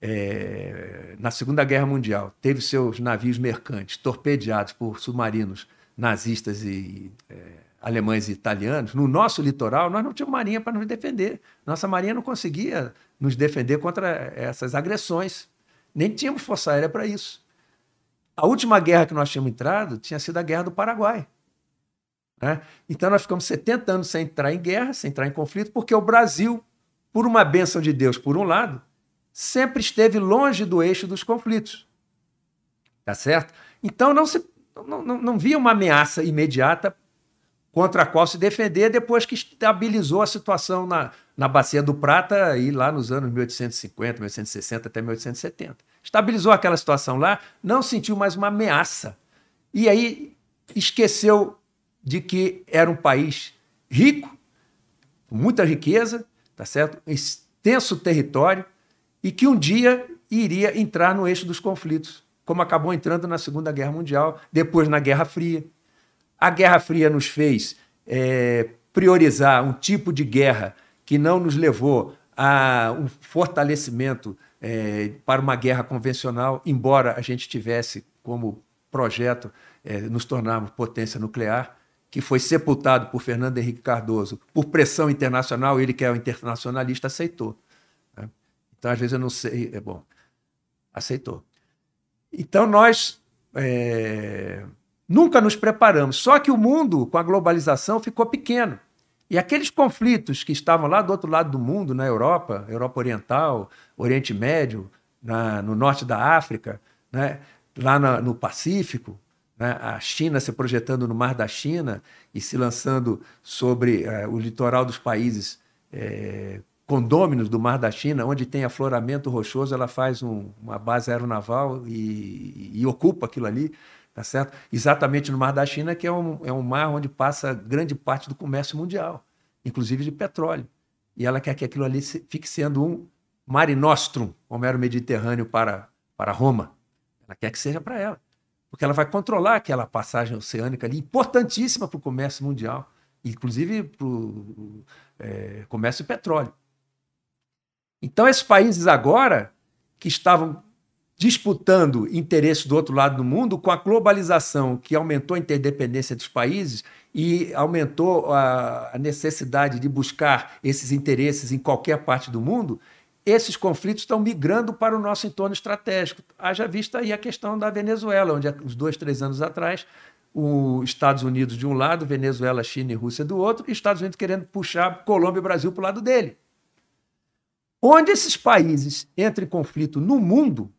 [SPEAKER 2] é, na Segunda Guerra Mundial, teve seus navios mercantes torpedeados por submarinos nazistas e é, alemães e italianos, no nosso litoral nós não tínhamos marinha para nos defender. Nossa marinha não conseguia nos defender contra essas agressões. Nem tínhamos força aérea para isso. A última guerra que nós tínhamos entrado tinha sido a Guerra do Paraguai. Né? Então nós ficamos 70 anos sem entrar em guerra, sem entrar em conflito, porque o Brasil, por uma bênção de Deus, por um lado, sempre esteve longe do eixo dos conflitos. Tá certo? Então não, se, não, não, não via uma ameaça imediata contra a qual se defender depois que estabilizou a situação na, na Bacia do Prata e lá nos anos 1850, 1860 até 1870. Estabilizou aquela situação lá, não sentiu mais uma ameaça. E aí esqueceu de que era um país rico, com muita riqueza, tá certo? extenso território e que um dia iria entrar no eixo dos conflitos, como acabou entrando na Segunda Guerra Mundial, depois na Guerra Fria. A Guerra Fria nos fez é, priorizar um tipo de guerra que não nos levou a um fortalecimento é, para uma guerra convencional, embora a gente tivesse como projeto é, nos tornarmos potência nuclear que foi sepultado por Fernando Henrique Cardoso, por pressão internacional, ele que é o internacionalista, aceitou. Né? Então, às vezes, eu não sei. É bom, aceitou. Então, nós é, nunca nos preparamos. Só que o mundo, com a globalização, ficou pequeno. E aqueles conflitos que estavam lá do outro lado do mundo, na Europa, Europa Oriental, Oriente Médio, na, no norte da África, né, lá na, no Pacífico? A China se projetando no Mar da China e se lançando sobre é, o litoral dos países é, condôminos do Mar da China, onde tem afloramento rochoso, ela faz um, uma base aeronaval e, e, ocupa aquilo ali, tá certo? Exatamente no Mar da China, que é um, é um mar onde passa grande parte do comércio mundial, inclusive de petróleo. E ela quer que aquilo ali fique sendo um mare nostrum, como era o Mediterrâneo para, para Roma. Ela quer que seja para ela, porque ela vai controlar aquela passagem oceânica ali, importantíssima para o comércio mundial, inclusive para o é, comércio de petróleo. Então, esses países agora, que estavam disputando interesses do outro lado do mundo, com a globalização que aumentou a interdependência dos países e aumentou a, necessidade de buscar esses interesses em qualquer parte do mundo, esses conflitos estão migrando para o nosso entorno estratégico. Haja vista aí a questão da Venezuela, onde uns dois, três anos atrás, os Estados Unidos de um lado, Venezuela, China e Rússia do outro, e Estados Unidos querendo puxar Colômbia e Brasil para o lado dele. Onde esses países entram em conflito no mundo,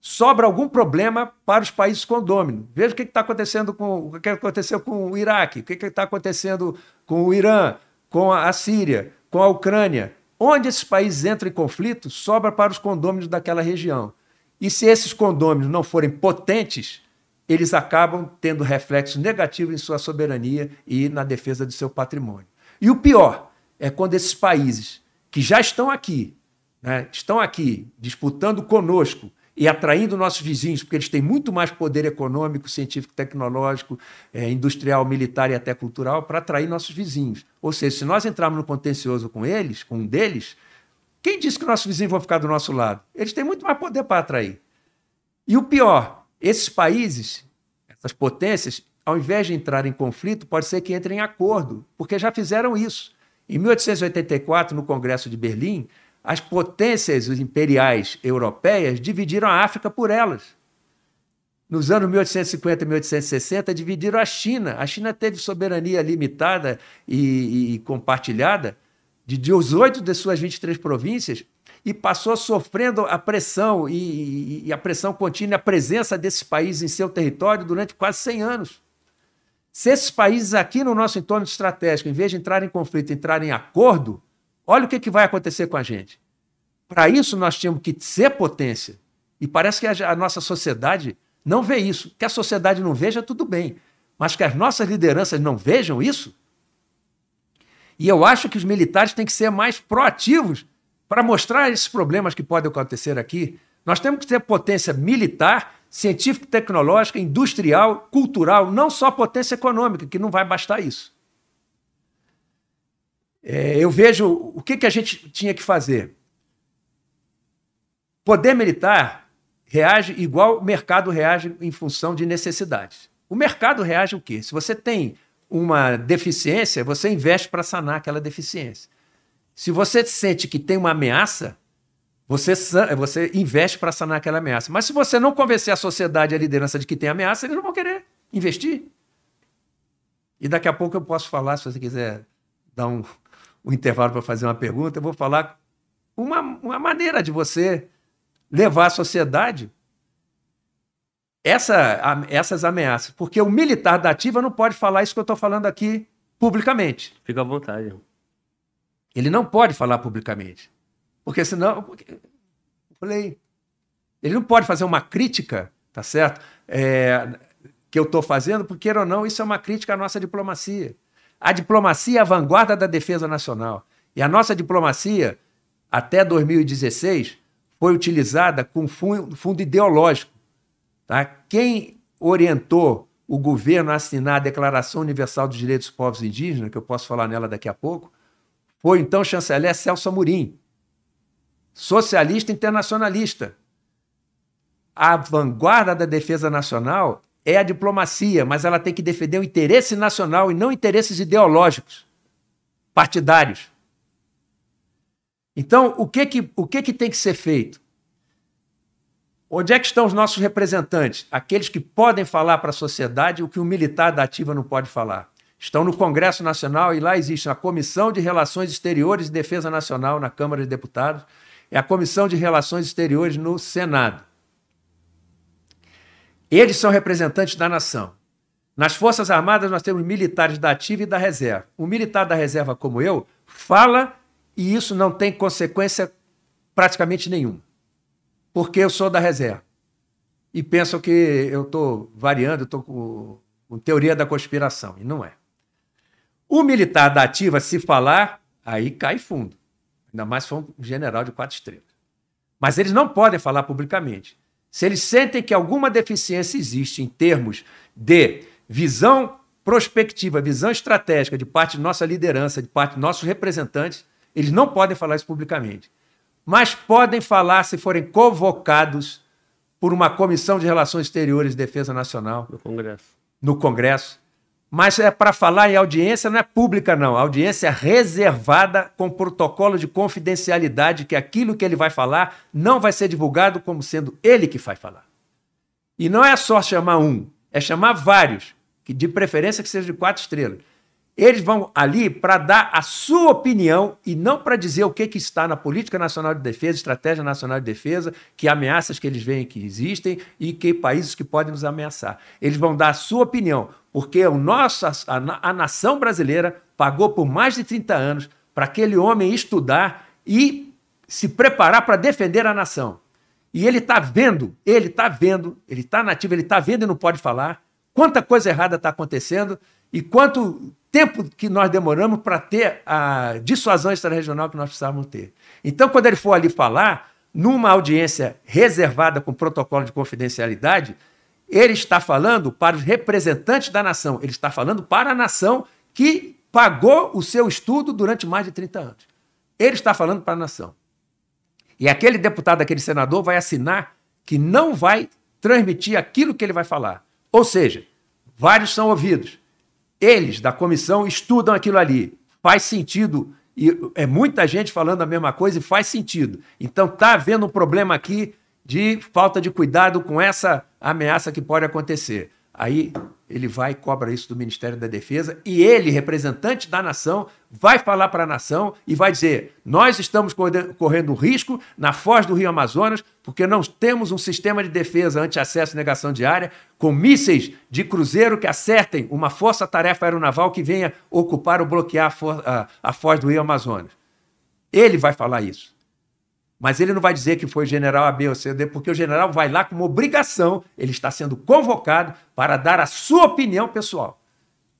[SPEAKER 2] sobra algum problema para os países condôminos. Veja o que está acontecendo com o que aconteceu com o Iraque, o que está acontecendo com o Irã, com a Síria, com a Ucrânia. Onde esses países entram em conflito, sobra para os condôminos daquela região. E se esses condôminos não forem potentes, eles acabam tendo reflexo negativo em sua soberania e na defesa do seu patrimônio. E o pior é quando esses países que já estão aqui, né, estão aqui disputando conosco e atraindo nossos vizinhos, porque eles têm muito mais poder econômico, científico, tecnológico, é, industrial, militar e até cultural para atrair nossos vizinhos. Ou seja, se nós entrarmos no contencioso com eles, com um deles, quem disse que nossos vizinhos vão ficar do nosso lado? Eles têm muito mais poder para atrair. E o pior, esses países, essas potências, ao invés de entrar em conflito, pode ser que entrem em acordo, porque já fizeram isso. Em 1884, no Congresso de Berlim, as potências imperiais europeias dividiram a África por elas. Nos anos 1850 e 1860, dividiram a China. A China teve soberania limitada e, e compartilhada de 18 de suas 23 províncias e passou sofrendo a pressão e, e, a pressão contínua, a presença desses países em seu território durante quase 100 anos. Se esses países aqui no nosso entorno estratégico, em vez de entrar em conflito, entrarem em acordo, olha o que, que vai acontecer com a gente. Para isso, nós tínhamos que ser potência. E parece que a, a nossa sociedade não vê isso. Que a sociedade não veja, tudo bem. Mas que as nossas lideranças não vejam isso. E eu acho que os militares têm que ser mais proativos para mostrar esses problemas que podem acontecer aqui. Nós temos que ter potência militar científico, tecnológica, industrial, cultural, não só potência econômica, que não vai bastar isso. É, eu vejo o que, que a gente tinha que fazer. Poder militar reage igual o mercado reage em função de necessidades. O mercado reage o quê? Se você tem uma deficiência, você investe para sanar aquela deficiência. Se você sente que tem uma ameaça, você, você investe para sanar aquela ameaça. Mas se você não convencer a sociedade e a liderança de que tem ameaça, eles não vão querer investir. E daqui a pouco eu posso falar, se você quiser dar um, um intervalo para fazer uma pergunta, eu vou falar uma, uma maneira de você levar a sociedade essa, a, essas ameaças. Porque o militar da ativa não pode falar isso que eu estou falando aqui publicamente.
[SPEAKER 1] Fica à vontade.
[SPEAKER 2] Ele não pode falar publicamente. Porque senão. Porque, falei. Ele não pode fazer uma crítica, tá certo? É, que eu estou fazendo, porque, ou não, isso é uma crítica à nossa diplomacia. A diplomacia é a vanguarda da defesa nacional. E a nossa diplomacia, até 2016, foi utilizada com fundo, ideológico. Tá? Quem orientou o governo a assinar a Declaração Universal dos Direitos dos Povos Indígenas, que eu posso falar nela daqui a pouco, foi então o chanceler Celso Amorim socialista internacionalista. A vanguarda da defesa nacional é a diplomacia, mas ela tem que defender o interesse nacional e não interesses ideológicos, partidários. Então, o que, que, o que, que tem que ser feito? Onde é que estão os nossos representantes? Aqueles que podem falar para a sociedade o que o militar da ativa não pode falar. Estão no Congresso Nacional e lá existe a Comissão de Relações Exteriores e Defesa Nacional na Câmara de Deputados é a Comissão de Relações Exteriores no Senado. Eles são representantes da nação. Nas Forças Armadas, nós temos militares da ativa e da reserva. O militar da reserva, como eu, fala e isso não tem consequência praticamente nenhuma, porque eu sou da reserva. E pensam que eu estou variando, estou com, com teoria da conspiração, e não é. O militar da ativa, se falar, aí cai fundo. Ainda mais se for um general de quatro estrelas. Mas eles não podem falar publicamente. Se eles sentem que alguma deficiência existe em termos de visão prospectiva, visão estratégica de parte de nossa liderança, de parte de nossos representantes, eles não podem falar isso publicamente. Mas podem falar se forem convocados por uma comissão de relações exteriores e defesa nacional.
[SPEAKER 1] No Congresso.
[SPEAKER 2] No Congresso. Mas é para falar em audiência, não é pública, não. A audiência é reservada com protocolo de confidencialidade, que aquilo que ele vai falar não vai ser divulgado como sendo ele que vai falar. E não é só chamar um, é chamar vários, que de preferência que seja de quatro estrelas. Eles vão ali para dar a sua opinião e não para dizer o que, que está na Política Nacional de Defesa, Estratégia Nacional de Defesa, que ameaças que eles veem que existem e que países que podem nos ameaçar. Eles vão dar a sua opinião, porque o nosso, a, a nação brasileira pagou por mais de 30 anos para aquele homem estudar e se preparar para defender a nação. E ele está vendo, ele está vendo, ele está nativo, ele está vendo e não pode falar quanta coisa errada está acontecendo e quanto tempo que nós demoramos para ter a dissuasão extrarregional que nós precisávamos ter. Então, quando ele for ali falar, numa audiência reservada com protocolo de confidencialidade, ele está falando para os representantes da nação, ele está falando para a nação que pagou o seu estudo durante mais de 30 anos. Ele está falando para a nação. E aquele deputado, aquele senador vai assinar que não vai transmitir aquilo que ele vai falar. Ou seja, vários são ouvidos, eles, da comissão, estudam aquilo ali. Faz sentido. E é muita gente falando a mesma coisa e faz sentido. Então está havendo um problema aqui de falta de cuidado com essa ameaça que pode acontecer. Aí ele vai e cobra isso do Ministério da Defesa e ele, representante da nação, vai falar para a nação e vai dizer: nós estamos correndo risco na foz do Rio Amazonas porque não temos um sistema de defesa anti-acesso e negação de área com mísseis de cruzeiro que acertem uma força-tarefa aeronaval que venha ocupar ou bloquear a, a, a foz do Rio Amazonas. Ele vai falar isso. Mas ele não vai dizer que foi general A, B ou C, D, porque o general vai lá com uma obrigação, ele está sendo convocado para dar a sua opinião pessoal.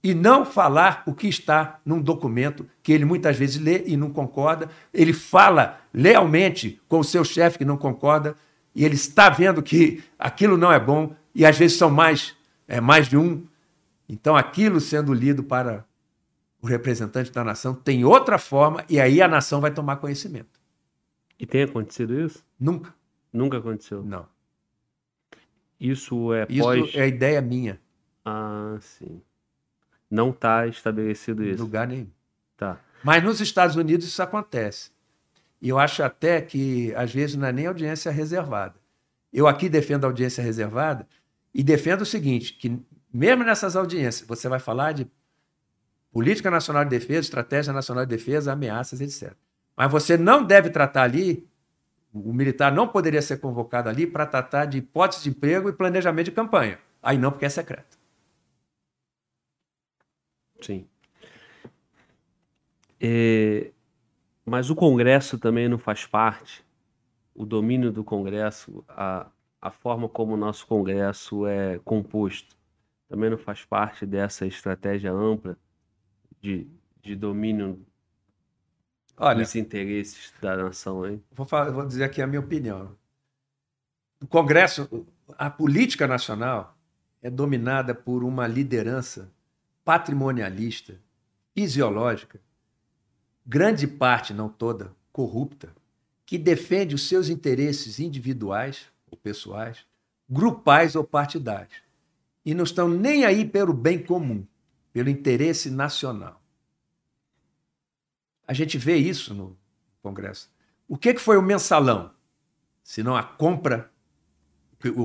[SPEAKER 2] E não falar o que está num documento que ele muitas vezes lê e não concorda. Ele fala lealmente com o seu chefe que não concorda, e ele está vendo que aquilo não é bom, e às vezes são mais, é, mais de um. Então, aquilo sendo lido para o representante da nação tem outra forma, e aí a nação vai tomar conhecimento.
[SPEAKER 1] E tem acontecido isso?
[SPEAKER 2] Nunca.
[SPEAKER 1] Nunca aconteceu?
[SPEAKER 2] Não.
[SPEAKER 1] Isso é
[SPEAKER 2] isso
[SPEAKER 1] pós...
[SPEAKER 2] é ideia minha.
[SPEAKER 1] Ah, sim. Não está estabelecido isso.
[SPEAKER 2] Em lugar nenhum.
[SPEAKER 1] Tá.
[SPEAKER 2] Mas nos Estados Unidos isso acontece. E eu acho até que, às vezes, não é nem audiência reservada. Eu aqui defendo a audiência reservada e defendo o seguinte, que mesmo nessas audiências, você vai falar de política nacional de defesa, estratégia nacional de defesa, ameaças, etc. Mas você não deve tratar ali, o militar não poderia ser convocado ali para tratar de hipótese de emprego e planejamento de campanha. Aí não, porque é secreto.
[SPEAKER 1] Sim. É, mas o Congresso também não faz parte, o domínio do Congresso, a, a forma como o nosso Congresso é composto, também não faz parte dessa estratégia ampla de, de domínio Olha, os interesses da nação, hein?
[SPEAKER 2] Vou, falar, vou dizer aqui a minha opinião. O Congresso, a política nacional é dominada por uma liderança patrimonialista, fisiológica, grande parte, não toda, corrupta, que defende os seus interesses individuais ou pessoais, grupais ou partidários. E não estão nem aí pelo bem comum, pelo interesse nacional. A gente vê isso no Congresso. O que, que foi o mensalão? Se não a compra,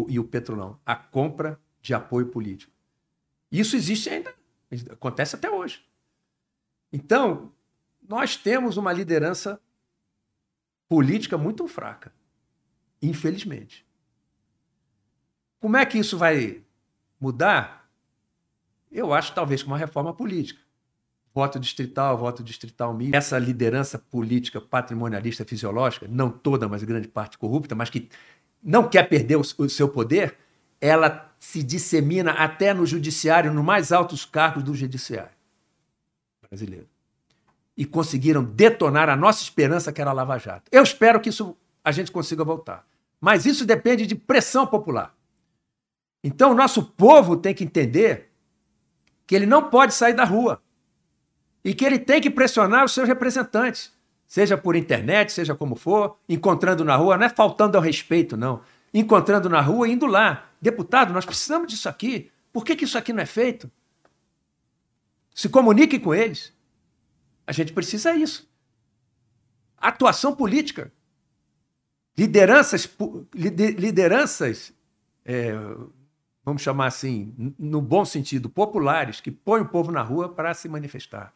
[SPEAKER 2] e o petrolão, a compra de apoio político. Isso existe ainda, acontece até hoje. Então, nós temos uma liderança política muito fraca, infelizmente. Como é que isso vai mudar? Eu acho talvez com uma reforma política voto distrital, voto distrital misto. Essa liderança política patrimonialista fisiológica, não toda, mas grande parte corrupta, mas que não quer perder o, o seu poder, ela se dissemina até no judiciário, nos mais altos cargos do judiciário brasileiro. E conseguiram detonar a nossa esperança, que era a Lava Jato. Eu espero que isso a gente consiga voltar. Mas isso depende de pressão popular. Então, o nosso povo tem que entender que ele não pode sair da rua e que ele tem que pressionar os seus representantes, seja por internet, seja como for, encontrando na rua, não é faltando ao respeito, não. Encontrando na rua e indo lá. Deputado, nós precisamos disso aqui. Por que, que isso aqui não é feito? Se comunique com eles. A gente precisa disso. Atuação política. Lideranças, lideranças é, vamos chamar assim, no bom sentido, populares, que põem o povo na rua para se manifestar.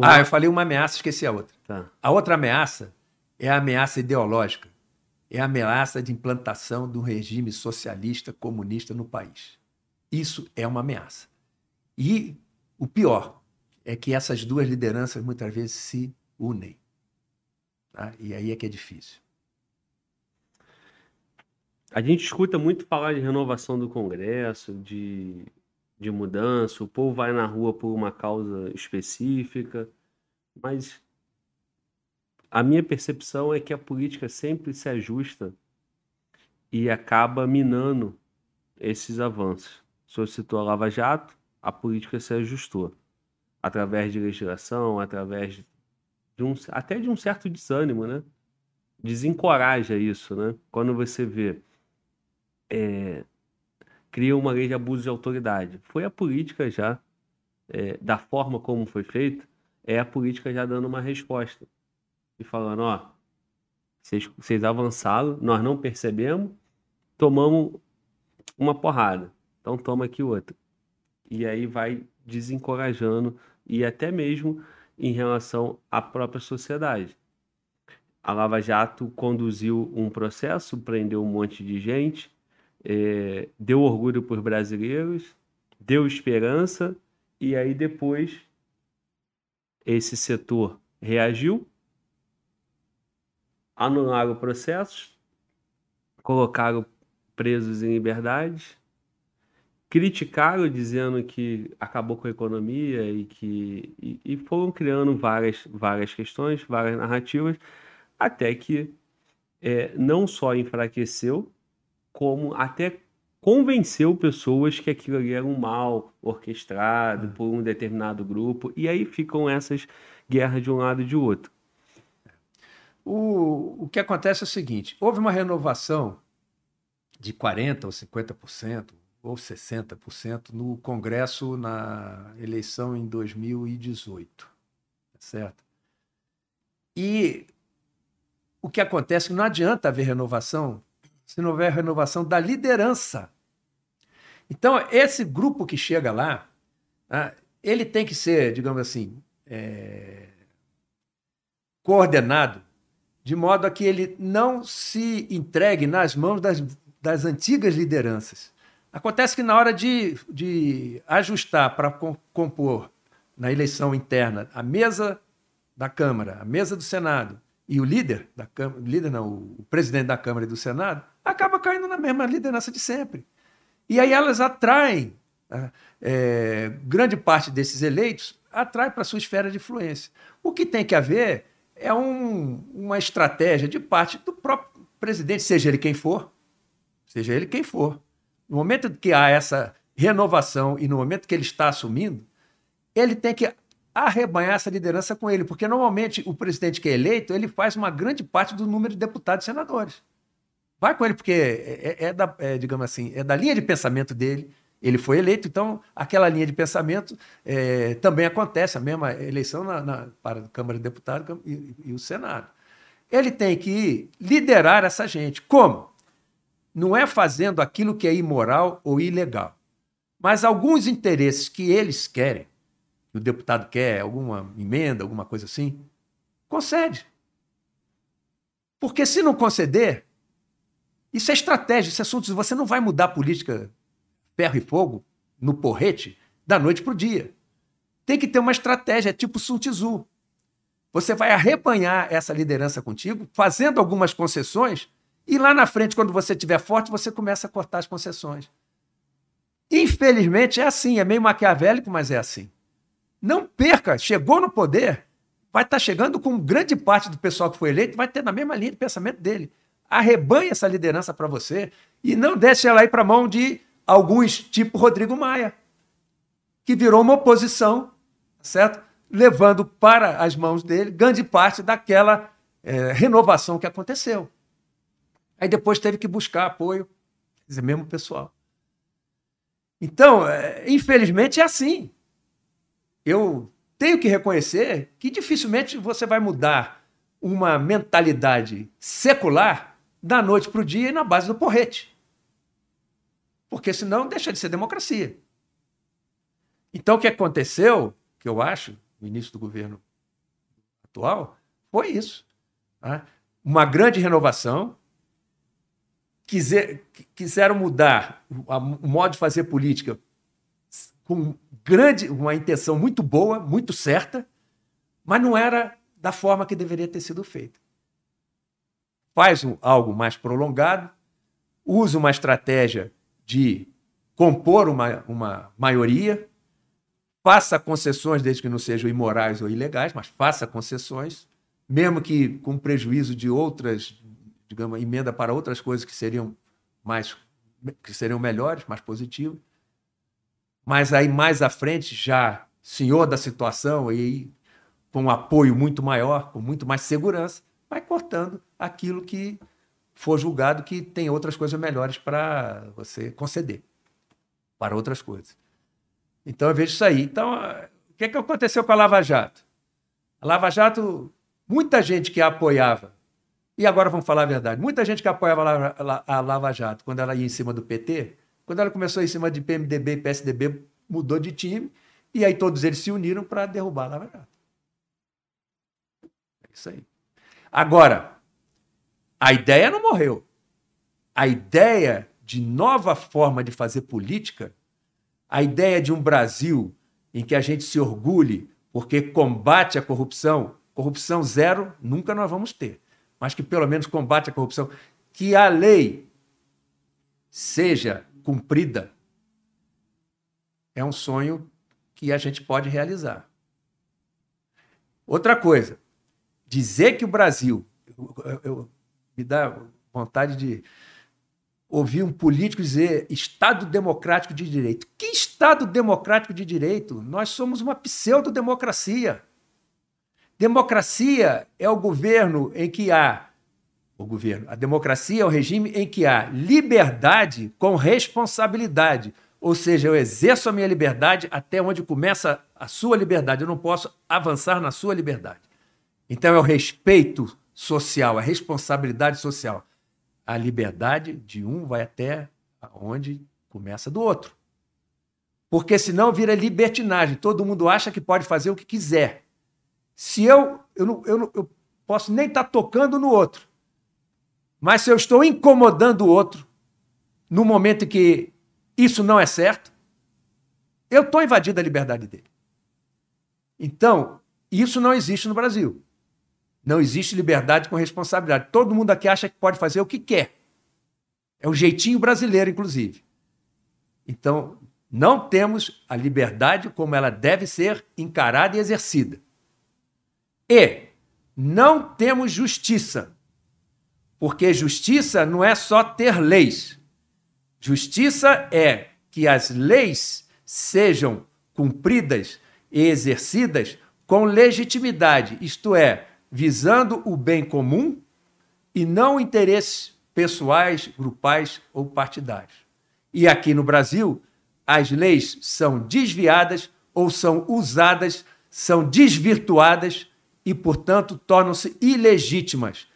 [SPEAKER 2] Ah, eu falei uma ameaça, esqueci a outra. Tá. A outra ameaça é a ameaça ideológica. É a ameaça de implantação do regime socialista comunista no país. Isso é uma ameaça. E o pior é que essas duas lideranças muitas vezes se unem. Tá? E aí é que é difícil.
[SPEAKER 1] A gente escuta muito falar de renovação do Congresso, de, de mudança, o povo vai na rua por uma causa específica, mas a minha percepção é que a política sempre se ajusta e acaba minando esses avanços. O senhor citou a Lava Jato, a política se ajustou através de legislação, através de um, até de um certo desânimo, né? Desencoraja isso, né? Quando você vê é, cria uma lei de abuso de autoridade. Foi a política já, é, da forma como foi feita, é a política já dando uma resposta. E falando, ó, vocês, vocês avançaram, nós não percebemos, tomamos uma porrada. Então toma aqui outra. E aí vai desencorajando e até mesmo em relação à própria sociedade. A Lava Jato conduziu um processo, prendeu um monte de gente, é, deu orgulho para os brasileiros, deu esperança, e aí depois esse setor reagiu, anularam processos, colocaram presos em liberdade, criticaram dizendo que acabou com a economia e que e, e, foram criando várias várias questões, várias narrativas, até que é, não só enfraqueceu, como até convenceu pessoas que aquilo ali era um mal orquestrado é. por um determinado grupo, e aí ficam essas guerras de um lado e de outro.
[SPEAKER 2] O, o que acontece é o seguinte: houve uma renovação de 40% ou 50%, ou 60% no Congresso na eleição em 2018. Tá certo? E o que acontece é que não adianta haver renovação se não houver renovação da liderança. Então, esse grupo que chega lá, né, ele tem que ser, digamos assim, é, coordenado de modo a que ele não se entregue nas mãos das, das antigas lideranças. Acontece que na hora de, de ajustar para compor na eleição interna a mesa da Câmara, a mesa do Senado e o líder da Câmara, líder não, o presidente da Câmara e do Senado, acaba caindo na mesma liderança de sempre. E aí elas atraem, né, é, grande parte desses eleitos atrai para sua esfera de influência. O que tem que haver é um, uma estratégia de parte do próprio presidente, seja ele quem for, seja ele quem for, no momento que há essa renovação e no momento que ele está assumindo, ele tem que arrebanhar essa liderança com ele, porque normalmente o presidente que é eleito, ele faz uma grande parte do número de deputados e senadores. Vai com ele, porque é, é, é da, é, digamos assim, é da linha de pensamento dele. Ele foi eleito, então aquela linha de pensamento é, também acontece, a mesma eleição na, na, para a Câmara de Deputados e, e o Senado. Ele tem que liderar essa gente. Como? não é fazendo aquilo que é imoral ou ilegal, mas alguns interesses que eles querem, que o deputado quer, alguma emenda, alguma coisa assim, concede. Porque se não conceder, isso é estratégia, isso é assunto. Você não vai mudar a política ferro e fogo no porrete da noite para o dia. Tem que ter uma estratégia, tipo Sun Tzu. Você vai arrebanhar essa liderança contigo, fazendo algumas concessões, e lá na frente, quando você estiver forte, você começa a cortar as concessões. Infelizmente é assim, é meio maquiavélico, mas é assim. Não perca, chegou no poder, vai estar chegando com grande parte do pessoal que foi eleito, vai ter na mesma linha de pensamento dele. Arrebanhe essa liderança para você e não deixe ela ir para a mão de alguns, tipo Rodrigo Maia, que virou uma oposição, certo? Levando para as mãos dele grande parte daquela é, renovação que aconteceu. Aí depois teve que buscar apoio, dizer, mesmo pessoal. Então, é, infelizmente é assim. Eu tenho que reconhecer que dificilmente você vai mudar uma mentalidade secular da noite para o dia e na base do porrete. Porque senão deixa de ser democracia. Então, o que aconteceu, que eu acho, no início do governo atual, foi isso. Tá? Uma grande renovação, quiser, quiseram mudar o modo de fazer política com grande, uma intenção muito boa, muito certa, mas não era da forma que deveria ter sido feita. Faz algo mais prolongado, usa uma estratégia de compor uma, uma maioria, faça concessões, desde que não sejam imorais ou ilegais, mas faça concessões, mesmo que com prejuízo de outras digamos, emenda para outras coisas que seriam mais que seriam melhores, mais positivas. Mas aí mais à frente, já senhor da situação e com um apoio muito maior, com muito mais segurança, vai cortando aquilo que for julgado que tem outras coisas melhores para você conceder para outras coisas. Então eu vejo isso aí. Então, o que, é que aconteceu com a Lava Jato? A Lava Jato, muita gente que a apoiava e agora vamos falar a verdade. Muita gente que apoiava a Lava Jato quando ela ia em cima do PT, quando ela começou em cima de PMDB e PSDB, mudou de time, e aí todos eles se uniram para derrubar a Lava Jato. É isso aí. Agora, a ideia não morreu. A ideia de nova forma de fazer política, a ideia de um Brasil em que a gente se orgulhe porque combate a corrupção, corrupção zero nunca nós vamos ter mas que pelo menos combate a corrupção, que a lei seja cumprida, é um sonho que a gente pode realizar. Outra coisa, dizer que o Brasil, eu, eu, me dá vontade de ouvir um político dizer Estado democrático de direito. Que Estado democrático de direito? Nós somos uma pseudo-democracia. Democracia é o governo em que há o governo. A democracia é o regime em que há liberdade com responsabilidade. Ou seja, eu exerço a minha liberdade até onde começa a sua liberdade. Eu não posso avançar na sua liberdade. Então é o respeito social, a responsabilidade social. A liberdade de um vai até onde começa do outro. Porque senão vira libertinagem. Todo mundo acha que pode fazer o que quiser. Se eu, eu, não, eu, não, eu posso nem estar tá tocando no outro, mas se eu estou incomodando o outro no momento em que isso não é certo, eu estou invadindo a liberdade dele. Então, isso não existe no Brasil. Não existe liberdade com responsabilidade. Todo mundo aqui acha que pode fazer o que quer. É o jeitinho brasileiro, inclusive. Então, não temos a liberdade como ela deve ser encarada e exercida. E não temos justiça, porque justiça não é só ter leis. Justiça é que as leis sejam cumpridas e exercidas com legitimidade, isto é, visando o bem comum e não interesses pessoais, grupais ou partidários. E aqui no Brasil, as leis são desviadas ou são usadas, são desvirtuadas e, portanto, tornam-se ilegítimas.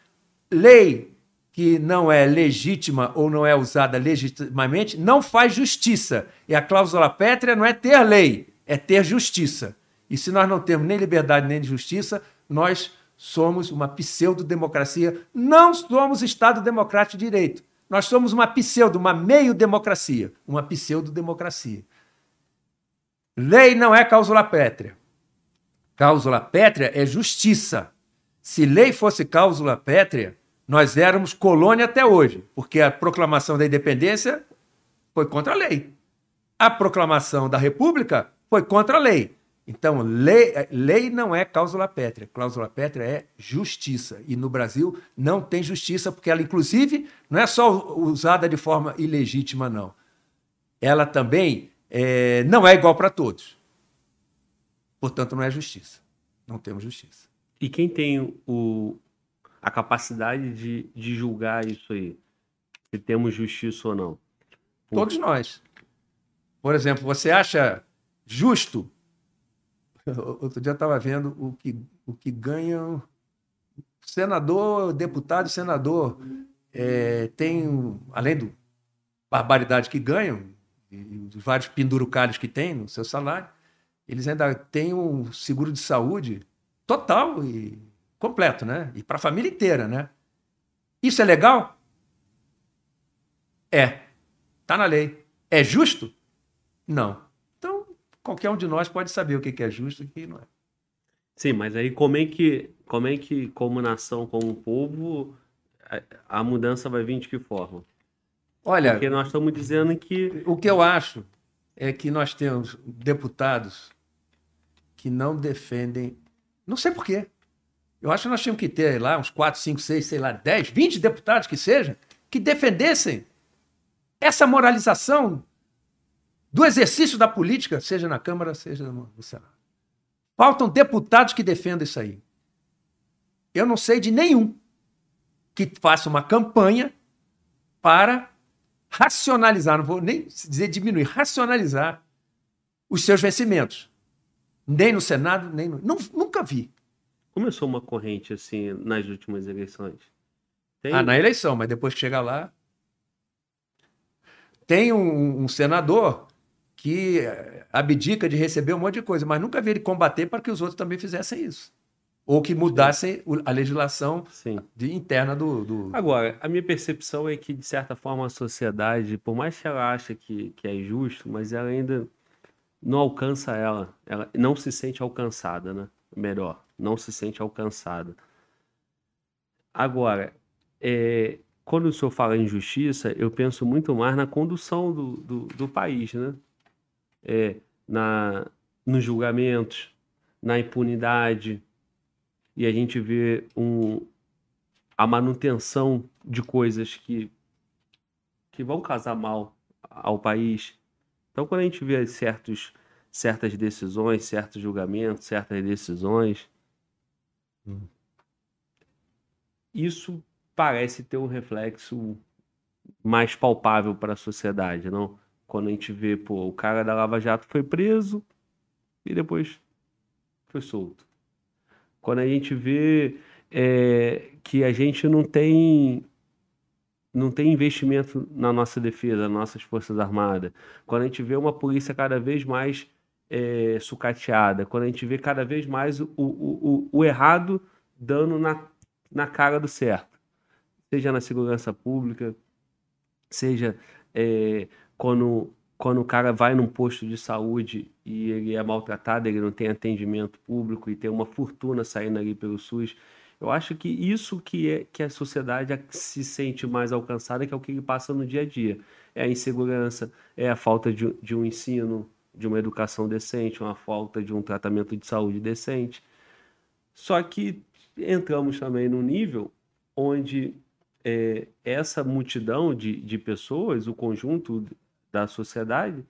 [SPEAKER 2] Lei que não é legítima ou não é usada legitimamente não faz justiça. E a cláusula pétrea não é ter lei, é ter justiça. E se nós não temos nem liberdade nem justiça, nós somos uma pseudo-democracia, não somos Estado democrático de direito. Nós somos uma pseudo, uma meio-democracia, uma pseudo-democracia. Lei não é cláusula pétrea. Cláusula pétrea é justiça. Se lei fosse cláusula pétrea, nós éramos colônia até hoje, porque a proclamação da independência foi contra a lei. A proclamação da república foi contra a lei. Então, lei, lei não é cláusula pétrea. Cláusula pétrea é justiça. E no Brasil não tem justiça, porque ela, inclusive, não é só usada de forma ilegítima, não. Ela também é, não é igual para todos. Portanto, não é justiça. Não temos justiça.
[SPEAKER 1] E quem tem o, a capacidade de, de julgar isso aí? Se temos justiça ou não?
[SPEAKER 2] Todos nós. Por exemplo, você acha justo Outro dia eu estava vendo o que, o que ganham senador, deputado senador. É, tem, além do barbaridade que ganham, e dos vários pendurucalhos que tem no seu salário, eles ainda têm um seguro de saúde total e completo, né? E para a família inteira, né? Isso é legal? É. Tá na lei. É justo? Não qualquer um de nós pode saber o que é justo e o que não é.
[SPEAKER 1] Sim, mas aí como é que, como é que como nação, como povo, a, mudança vai vir de que forma?
[SPEAKER 2] Olha,
[SPEAKER 1] porque nós estamos dizendo que
[SPEAKER 2] o que eu acho é que nós temos deputados que não defendem, não sei por quê. Eu acho que nós tínhamos que ter lá uns 4, 5, 6, sei lá, 10, 20 deputados que sejam, que defendessem essa moralização do exercício da política, seja na Câmara, seja no Senado. Faltam deputados que defendam isso aí. Eu não sei de nenhum que faça uma campanha para racionalizar, não vou nem dizer diminuir, racionalizar os seus vencimentos. Nem no Senado, nem no. Não, nunca vi.
[SPEAKER 1] Começou uma corrente assim nas últimas eleições.
[SPEAKER 2] Tem... Ah, na eleição, mas depois que chegar lá. Tem um, um senador que abdica de receber um monte de coisa, mas nunca vi ele combater para que os outros também fizessem isso. Ou que mudassem a legislação de, interna do, do,
[SPEAKER 1] Agora, a minha percepção é que, de certa forma, a sociedade, por mais que ela ache que, que é justo, mas ela ainda não alcança ela. Ela não se sente alcançada, né? Melhor, não se sente alcançada. Agora, é, quando o senhor fala em justiça, eu penso muito mais na condução do, do, do país, né? É, na, nos julgamentos, na impunidade, e a gente vê um, a manutenção de coisas que, que vão casar mal ao país. Então, quando a gente vê certos, certas decisões, certos julgamentos, certas decisões, hum. isso parece ter um reflexo mais palpável para a sociedade, não? Quando a gente vê, pô, o cara da Lava Jato foi preso e depois foi solto. Quando a gente vê é, que a gente não tem não tem investimento na nossa defesa, nas nossas forças armadas. Quando a gente vê uma polícia cada vez mais é, sucateada, quando a gente vê cada vez mais o, o, o, o errado dando na, na cara do certo, seja na segurança pública, seja é, quando, quando o cara vai num posto de saúde e ele é maltratado, ele não tem atendimento público e tem uma fortuna saindo ali pelo SUS. Eu acho que isso que é que a sociedade se sente mais alcançada, que é o que ele passa no dia a dia. É a insegurança, é a falta de, de um ensino, de uma educação decente, uma falta de um tratamento de saúde decente. Só que entramos também num nível onde é, essa multidão de, de pessoas, o conjunto da sociedade,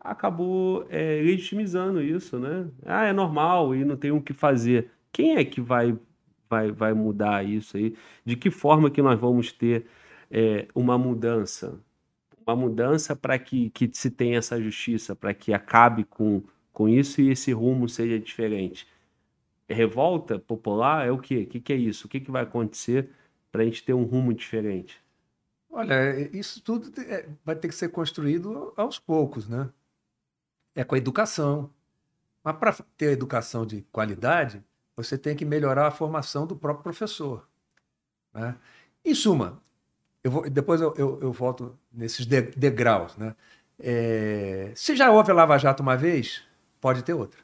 [SPEAKER 1] acabou é, legitimizando isso, né? Ah, é normal e não tem o que fazer. Quem é que vai, vai, vai mudar isso aí? De que forma que nós vamos ter é, uma mudança? Uma mudança para que, que se tenha essa justiça, para que acabe com, com isso e esse rumo seja diferente. Revolta popular é o quê? O que, que é isso? O que, que vai acontecer para a gente ter um rumo diferente?
[SPEAKER 2] Olha, isso tudo é, vai ter que ser construído aos poucos, né? É com a educação. Mas para ter educação de qualidade, você tem que melhorar a formação do próprio professor. Né? Em suma, eu vou, depois eu, eu, eu volto nesses degraus. Né? É, se já houve Lava Jato uma vez, pode ter outra.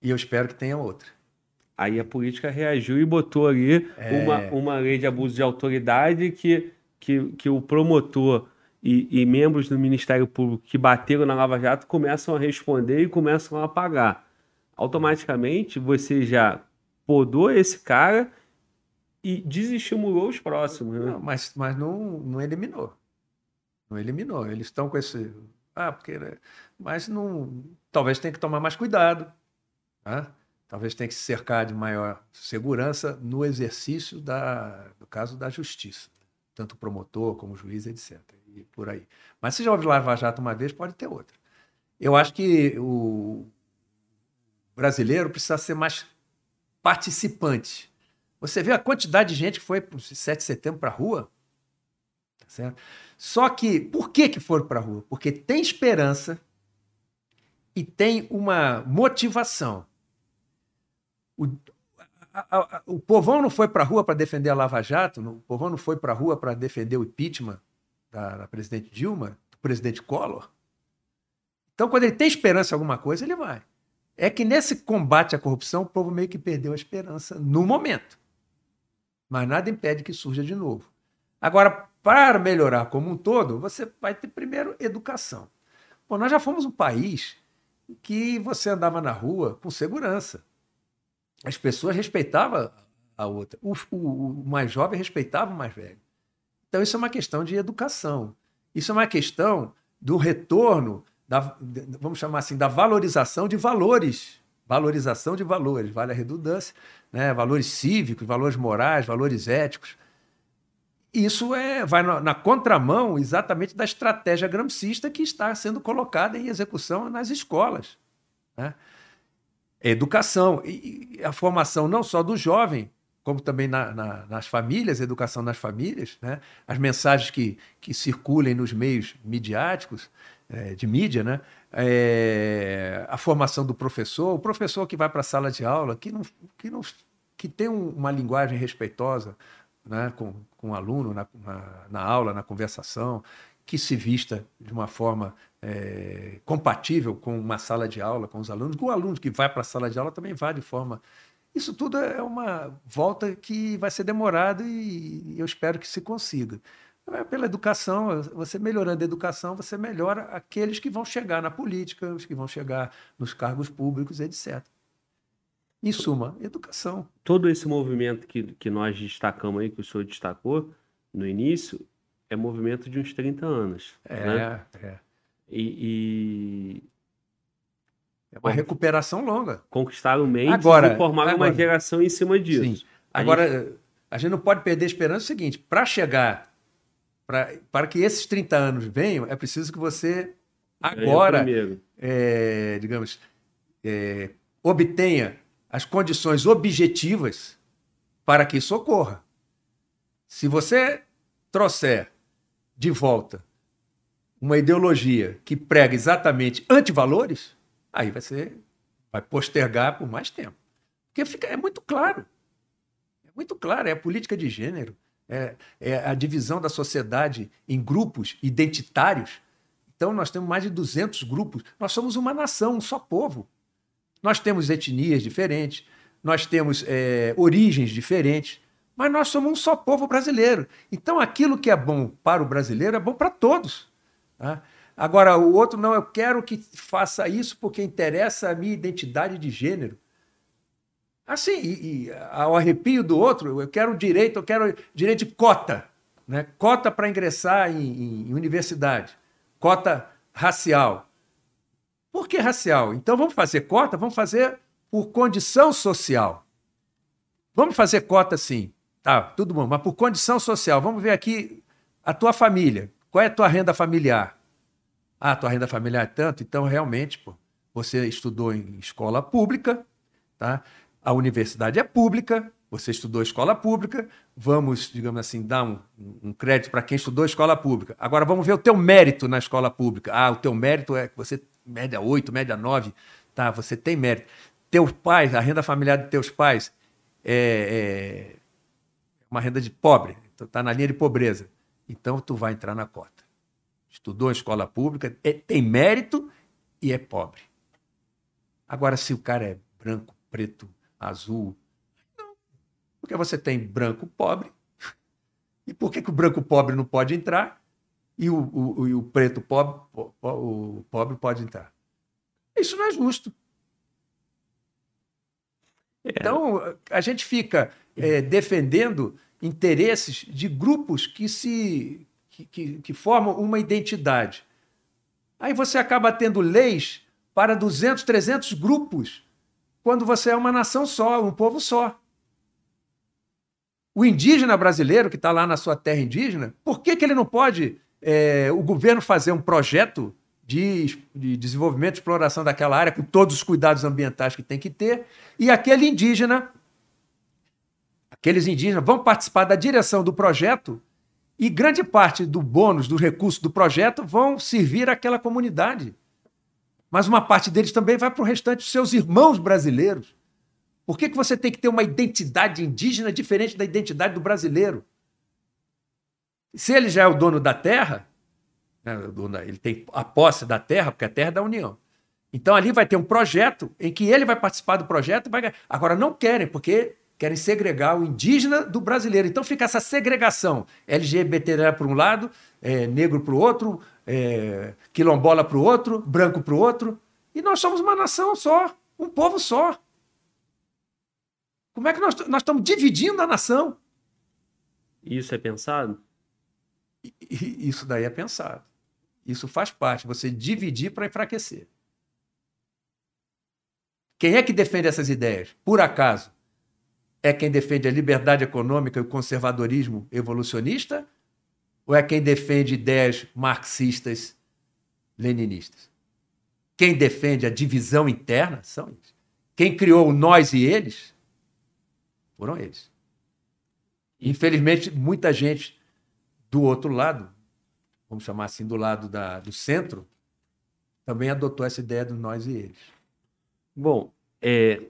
[SPEAKER 2] E eu espero que tenha outra.
[SPEAKER 1] Aí a política reagiu e botou ali é... uma, uma lei de abuso de autoridade que, que, que o promotor e, e, membros do Ministério Público que bateram na Lava Jato começam a responder e começam a pagar. Automaticamente você já podou esse cara e desestimulou os próximos. Né?
[SPEAKER 2] Não, mas mas não, não eliminou. Não eliminou. Eles estão com esse. Ah, porque. Né, mas não. Talvez tenha que tomar mais cuidado. Né? Talvez tenha que se cercar de maior segurança no exercício da, do caso da justiça. Tanto promotor como juiz, etc. E por aí. Mas se já houve Lava Jato uma vez, pode ter outra. Eu acho que o brasileiro precisa ser mais participante você vê a quantidade de gente que foi para o 7 de setembro para a rua. Tá certo? Só que, por que, que foram para a rua? Porque tem esperança e tem uma motivação. O, a, a, o povão não foi para a rua para defender a Lava Jato, o povão não foi para a rua para defender o impeachment da, da presidente Dilma, do presidente Collor. Então, quando ele tem esperança em alguma coisa, ele vai. É que nesse combate à corrupção, o povo meio que perdeu a esperança no momento mas nada impede que surja de novo. Agora, para melhorar como um todo, você vai ter primeiro educação. Bom, nós já fomos um país que você andava na rua com segurança. As pessoas respeitavam a outra. O, o, o mais jovem respeitava o mais velho. Então, isso é uma questão de educação. Isso é uma questão do retorno, da, vamos chamar assim, da valorização de valores valorização de valores, vale a redundância, né? valores cívicos, valores morais, valores éticos. Isso é, vai na, na, contramão exatamente da estratégia gramscista que está sendo colocada em execução nas escolas. Né? Educação, e, a formação não só do jovem, como também na, na, nas famílias, educação nas famílias, né? as mensagens que, que circulem nos meios midiáticos, é, de mídia, né? É, a formação do professor, o professor que vai para a sala de aula, que, não, que, não, que tem um, uma linguagem respeitosa né? com, com o aluno na, na, na, aula, na conversação, que se vista de uma forma é, compatível com uma sala de aula, com os alunos, o aluno que vai para a sala de aula também vai de forma. Isso tudo é uma volta que vai ser demorada e eu espero que se consiga. É pela educação, você melhorando a educação, você melhora aqueles que vão chegar na política, os que vão chegar nos cargos públicos, etc. Em suma, educação.
[SPEAKER 1] Todo esse movimento que, que nós destacamos aí, que o senhor destacou no início, é movimento de uns 30 anos.
[SPEAKER 2] É,
[SPEAKER 1] né?
[SPEAKER 2] é.
[SPEAKER 1] E,
[SPEAKER 2] e... É uma recuperação longa.
[SPEAKER 1] Conquistaram mentes agora, e formaram agora, uma geração em cima disso. Sim.
[SPEAKER 2] Agora, a gente... a gente não pode perder a esperança é o seguinte: para chegar Pra, para que esses 30 anos venham, é preciso que você agora, é, digamos, é, obtenha as condições objetivas para que isso ocorra. Se você trouxer de volta uma ideologia que prega exatamente antivalores, aí vai ser, vai postergar por mais tempo. Porque fica, é muito claro. É muito claro, é a política de gênero é, é a divisão da sociedade em grupos identitários. Então, nós temos mais de 200 grupos. Nós somos uma nação, um só povo. Nós temos etnias diferentes, nós temos é, origens diferentes, mas nós somos um só povo brasileiro. Então, aquilo que é bom para o brasileiro é bom para todos. Tá? Agora, o outro não, eu quero que faça isso porque interessa a minha identidade de gênero. Assim, e, e, ao arrepio do outro, eu quero direito, eu quero direito de cota, né? cota para ingressar em, em, universidade, cota racial. Por que racial? Então vamos fazer cota, vamos fazer por condição social. Vamos fazer cota sim, tá, tudo bom, mas por condição social. Vamos ver aqui a tua família. Qual é a tua renda familiar? Ah, a tua renda familiar é tanto, então realmente, pô, você estudou em escola pública, tá? a universidade é pública, você estudou escola pública, vamos, digamos assim, dar um, um crédito para quem estudou escola pública. Agora vamos ver o teu mérito na escola pública. Ah, o teu mérito é que você média 8, média 9, tá, você tem mérito. Teus pais, a renda familiar de teus pais é, é uma renda de pobre. tu tá na linha de pobreza. Então tu vai entrar na cota. Estudou em escola pública, é, tem mérito e é pobre. Agora, se o cara é branco, preto, azul, não. Porque você tem branco pobre. E por que, que o branco pobre não pode entrar e o, o, o preto pobre, o pobre pode entrar? Isso não é justo. É. Então, a gente fica é, defendendo interesses de grupos que se que, que, que, formam uma identidade. Aí você acaba tendo leis para 200, 300 grupos, quando você é uma nação só, um povo só. O indígena brasileiro que está lá na sua terra indígena, por que, que ele não pode, é, o governo, fazer um projeto de, de desenvolvimento e exploração daquela área, com todos os cuidados ambientais que tem que ter, e aquele indígena, aqueles indígenas vão participar da direção do projeto e grande parte do bônus, dos recursos do projeto vão servir àquela comunidade. Mas uma parte deles também vai para o restante dos seus irmãos brasileiros. Por que, que você tem que ter uma identidade indígena diferente da identidade do brasileiro? Se ele já é o dono da terra, né? Ele tem a posse da terra, porque a terra é da União. Então ali vai ter um projeto em que ele vai participar do projeto. Vai... Agora não querem, porque querem segregar o indígena do brasileiro. Então fica essa segregação. LGBT para um lado, é, negro para o outro, é, quilombola para o outro, branco para o outro. E nós somos uma nação só, um povo só. Como é que nós, nós estamos dividindo a nação?
[SPEAKER 1] Isso é pensado?
[SPEAKER 2] Isso daí é pensado. Isso faz parte, você dividir para enfraquecer. Quem é que defende essas ideias? Por acaso, é quem defende a liberdade econômica e o conservadorismo evolucionista? Ou é quem defende ideias marxistas, leninistas? Quem defende a divisão interna são eles. Quem criou o nós e eles foram eles. Infelizmente, muita gente do outro lado vamos chamar assim, do lado da, do centro, também adotou essa ideia do nós e eles.
[SPEAKER 1] Bom, é...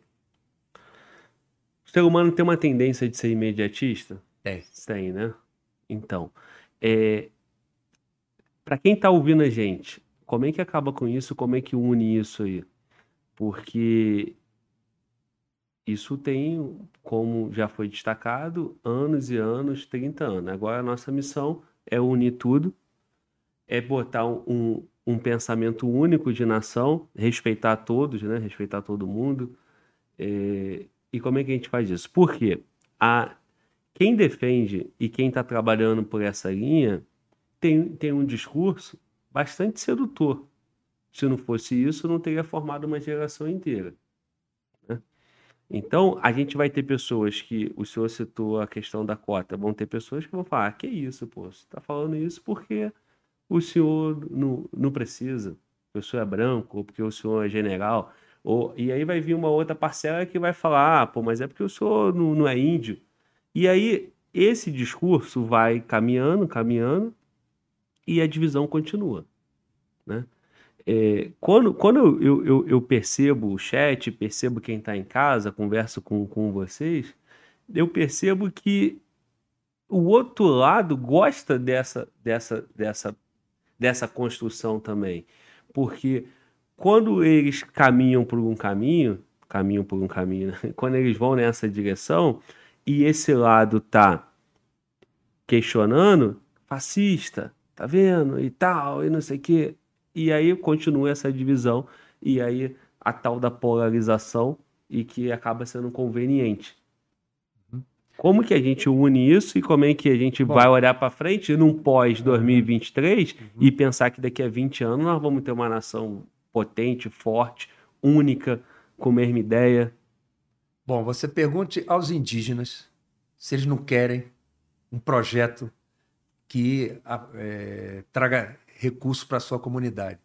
[SPEAKER 1] o ser humano tem uma tendência de ser imediatista?
[SPEAKER 2] Tem.
[SPEAKER 1] Tem, né? Então, é... para quem está ouvindo a gente, como é que acaba com isso? Como é que une isso aí? Porque isso tem, como já foi destacado, anos e anos, 30 anos. Agora a nossa missão é unir tudo é botar um, um pensamento único de nação, respeitar todos, né? respeitar todo mundo. É... E como é que a gente faz isso? Porque a... quem defende e quem está trabalhando por essa linha tem, tem um discurso bastante sedutor. Se não fosse isso, não teria formado uma geração inteira. Né? Então, a gente vai ter pessoas que, o senhor citou a questão da cota, vão ter pessoas que vão falar: ah, que isso, pô, você está falando isso porque o senhor não, não precisa, porque o senhor é branco, ou porque o senhor é general. Ou, e aí vai vir uma outra parcela que vai falar, ah, pô, mas é porque o senhor não, não é índio. E aí esse discurso vai caminhando, caminhando, e a divisão continua. Né? É, quando quando eu, eu, eu, percebo o chat, percebo quem está em casa, converso com, com vocês, eu percebo que o outro lado gosta dessa, dessa, dessa dessa construção também. Porque quando eles caminham por um caminho, caminham por um caminho, né? quando eles vão nessa direção e esse lado tá questionando, fascista, tá vendo? E tal, e não sei o quê. E aí continua essa divisão e aí a tal da polarização e que acaba sendo conveniente. Como que a gente une isso e como é que a gente Bom, vai olhar para frente num pós-2023 uhum. e pensar que daqui a 20 anos nós vamos ter uma nação potente, forte, única, com a mesma ideia?
[SPEAKER 2] Bom, você pergunte aos indígenas se eles não querem um projeto que é, traga recursos para a sua comunidade.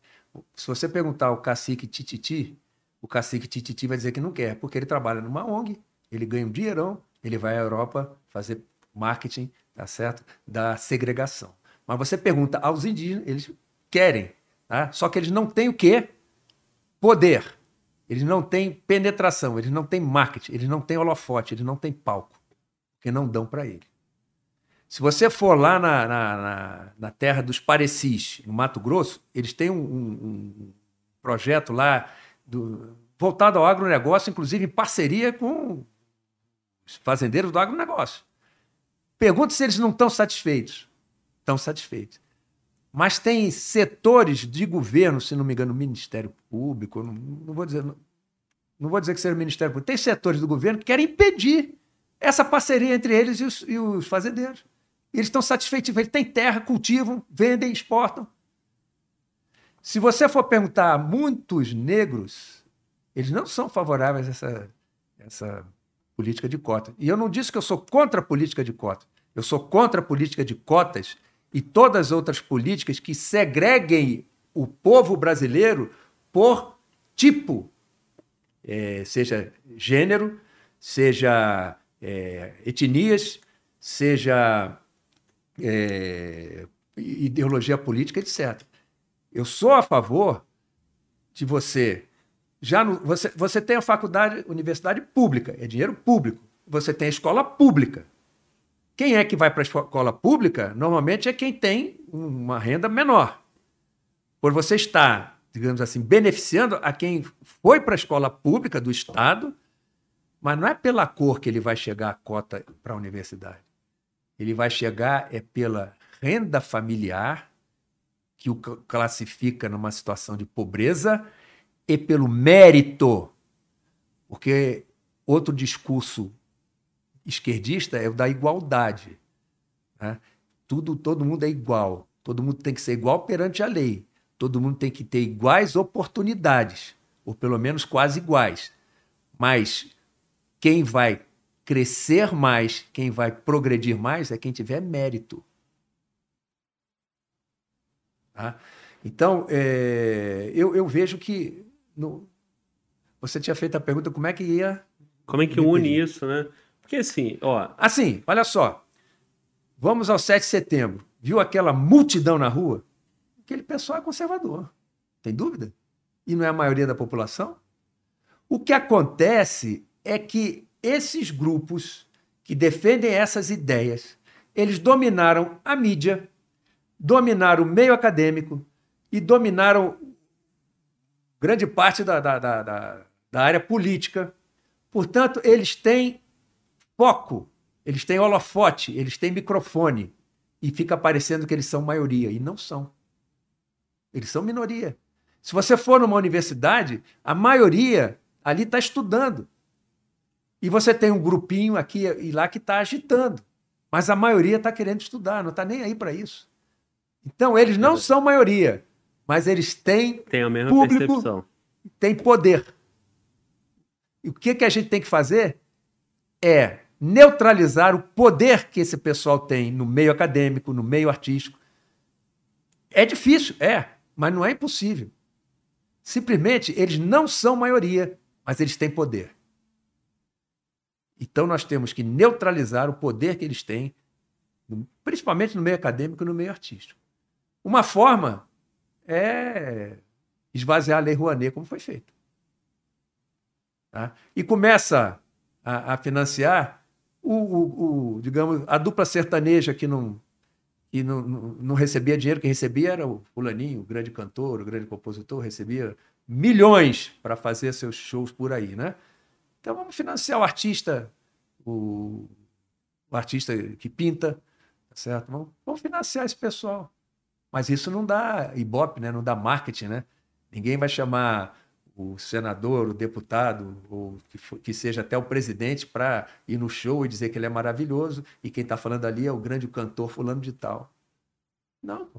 [SPEAKER 2] Se você perguntar ao cacique Tititi, o cacique Tititi vai dizer que não quer, porque ele trabalha numa ONG, ele ganha um dinheirão, ele vai à Europa fazer marketing, tá certo? Da segregação. Mas você pergunta aos indígenas, eles querem, tá? Só que eles não têm o quê? Poder. Eles não têm penetração, eles não têm marketing, eles não têm holofote, eles não têm palco, porque não dão para ele. Se você for lá na, na, na, na terra dos Parecis, no Mato Grosso, eles têm um, um, projeto lá do, voltado ao agronegócio, inclusive em parceria com os fazendeiros do agronegócio. Pergunta se eles não estão satisfeitos. Estão satisfeitos. Mas tem setores de governo, se não me engano, Ministério Público, não, não vou dizer, não, não, vou dizer que seja o Ministério Público, tem setores do governo que querem impedir essa parceria entre eles e os, e os fazendeiros. Eles estão satisfeitos, eles têm terra, cultivam, vendem, exportam. Se você for perguntar a muitos negros, eles não são favoráveis a essa, essa política de cota. E eu não disse que eu sou contra a política de cota. Eu sou contra a política de cotas e todas as outras políticas que segreguem o povo brasileiro por tipo, é, seja gênero, seja é, etnias, seja é, ideologia política, etc. Eu sou a favor de você. Já no, você, você tem a faculdade, universidade pública, é dinheiro público. Você tem a escola pública. Quem é que vai para a escola pública? Normalmente é quem tem uma renda menor. Por você estar, digamos assim, beneficiando a quem foi para a escola pública do Estado, mas não é pela cor que ele vai chegar a cota para a universidade. Ele vai chegar é pela renda familiar, que o classifica numa situação de pobreza, e pelo mérito. Porque outro discurso esquerdista é o da igualdade. Né? Tudo, todo mundo é igual. Todo mundo tem que ser igual perante a lei. Todo mundo tem que ter iguais oportunidades, ou pelo menos quase iguais. Mas quem vai crescer mais, quem vai progredir mais é quem tiver mérito. Tá? Então, é, eu, eu, vejo que. No, você tinha feito a pergunta como é que ia.
[SPEAKER 1] Como é que une isso, né? Porque assim, ó.
[SPEAKER 2] Assim, olha só. Vamos ao 7 de setembro. Viu aquela multidão na rua? Aquele pessoal é conservador. Tem dúvida? E não é a maioria da população? O que acontece é que esses grupos que defendem essas ideias, eles dominaram a mídia, dominaram o meio acadêmico e dominaram grande parte da, da, da, da área política. Portanto, eles têm foco, eles têm holofote, eles têm microfone e fica parecendo que eles são maioria e não são. Eles são minoria. Se você for numa universidade, a maioria ali está estudando. E você tem um grupinho aqui e lá que está agitando. Mas a maioria está querendo estudar, não está nem aí para isso. Então, eles não são maioria, mas eles têm
[SPEAKER 1] tem a mesma
[SPEAKER 2] público,
[SPEAKER 1] percepção.
[SPEAKER 2] têm poder. E o que, que a gente tem que fazer é neutralizar o poder que esse pessoal tem no meio acadêmico, no meio artístico. É difícil, é, mas não é impossível. Simplesmente eles não são maioria, mas eles têm poder. Então nós temos que neutralizar o poder que eles têm, principalmente no meio acadêmico e no meio artístico. Uma forma é esvaziar a Lei Rouanet, como foi feito. Tá? E começa a, a financiar o, o, o, digamos, a dupla sertaneja que não, que não, não, não recebia dinheiro, quem recebia era o fulaninho, o grande cantor, o grande compositor, recebia milhões para fazer seus shows por aí, né? Então vamos financiar o artista, o, o artista que pinta, tá certo? Vamos, vamos financiar esse pessoal. Mas isso não dá ibope, né? Não dá marketing, né? Ninguém vai chamar o senador, o deputado, ou que, for, que seja até o presidente, para ir no show e dizer que ele é maravilhoso e quem está falando ali é o grande cantor fulano de tal. Não.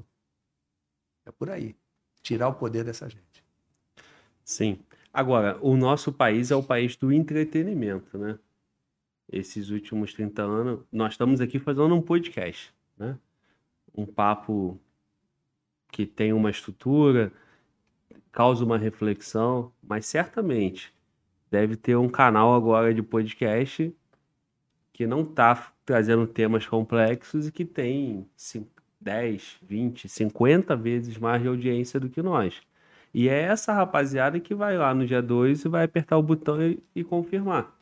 [SPEAKER 2] É por aí. Tirar o poder dessa gente.
[SPEAKER 1] Sim. Agora, o nosso país é o país do entretenimento, né? Esses últimos 30 anos, nós estamos aqui fazendo um podcast, né? Um papo que tem uma estrutura, causa uma reflexão, mas certamente deve ter um canal agora de podcast que não está trazendo temas complexos e que tem 10, 20, 50 vezes mais de audiência do que nós. E é essa rapaziada que vai lá no dia 2 e vai apertar o botão e, e confirmar.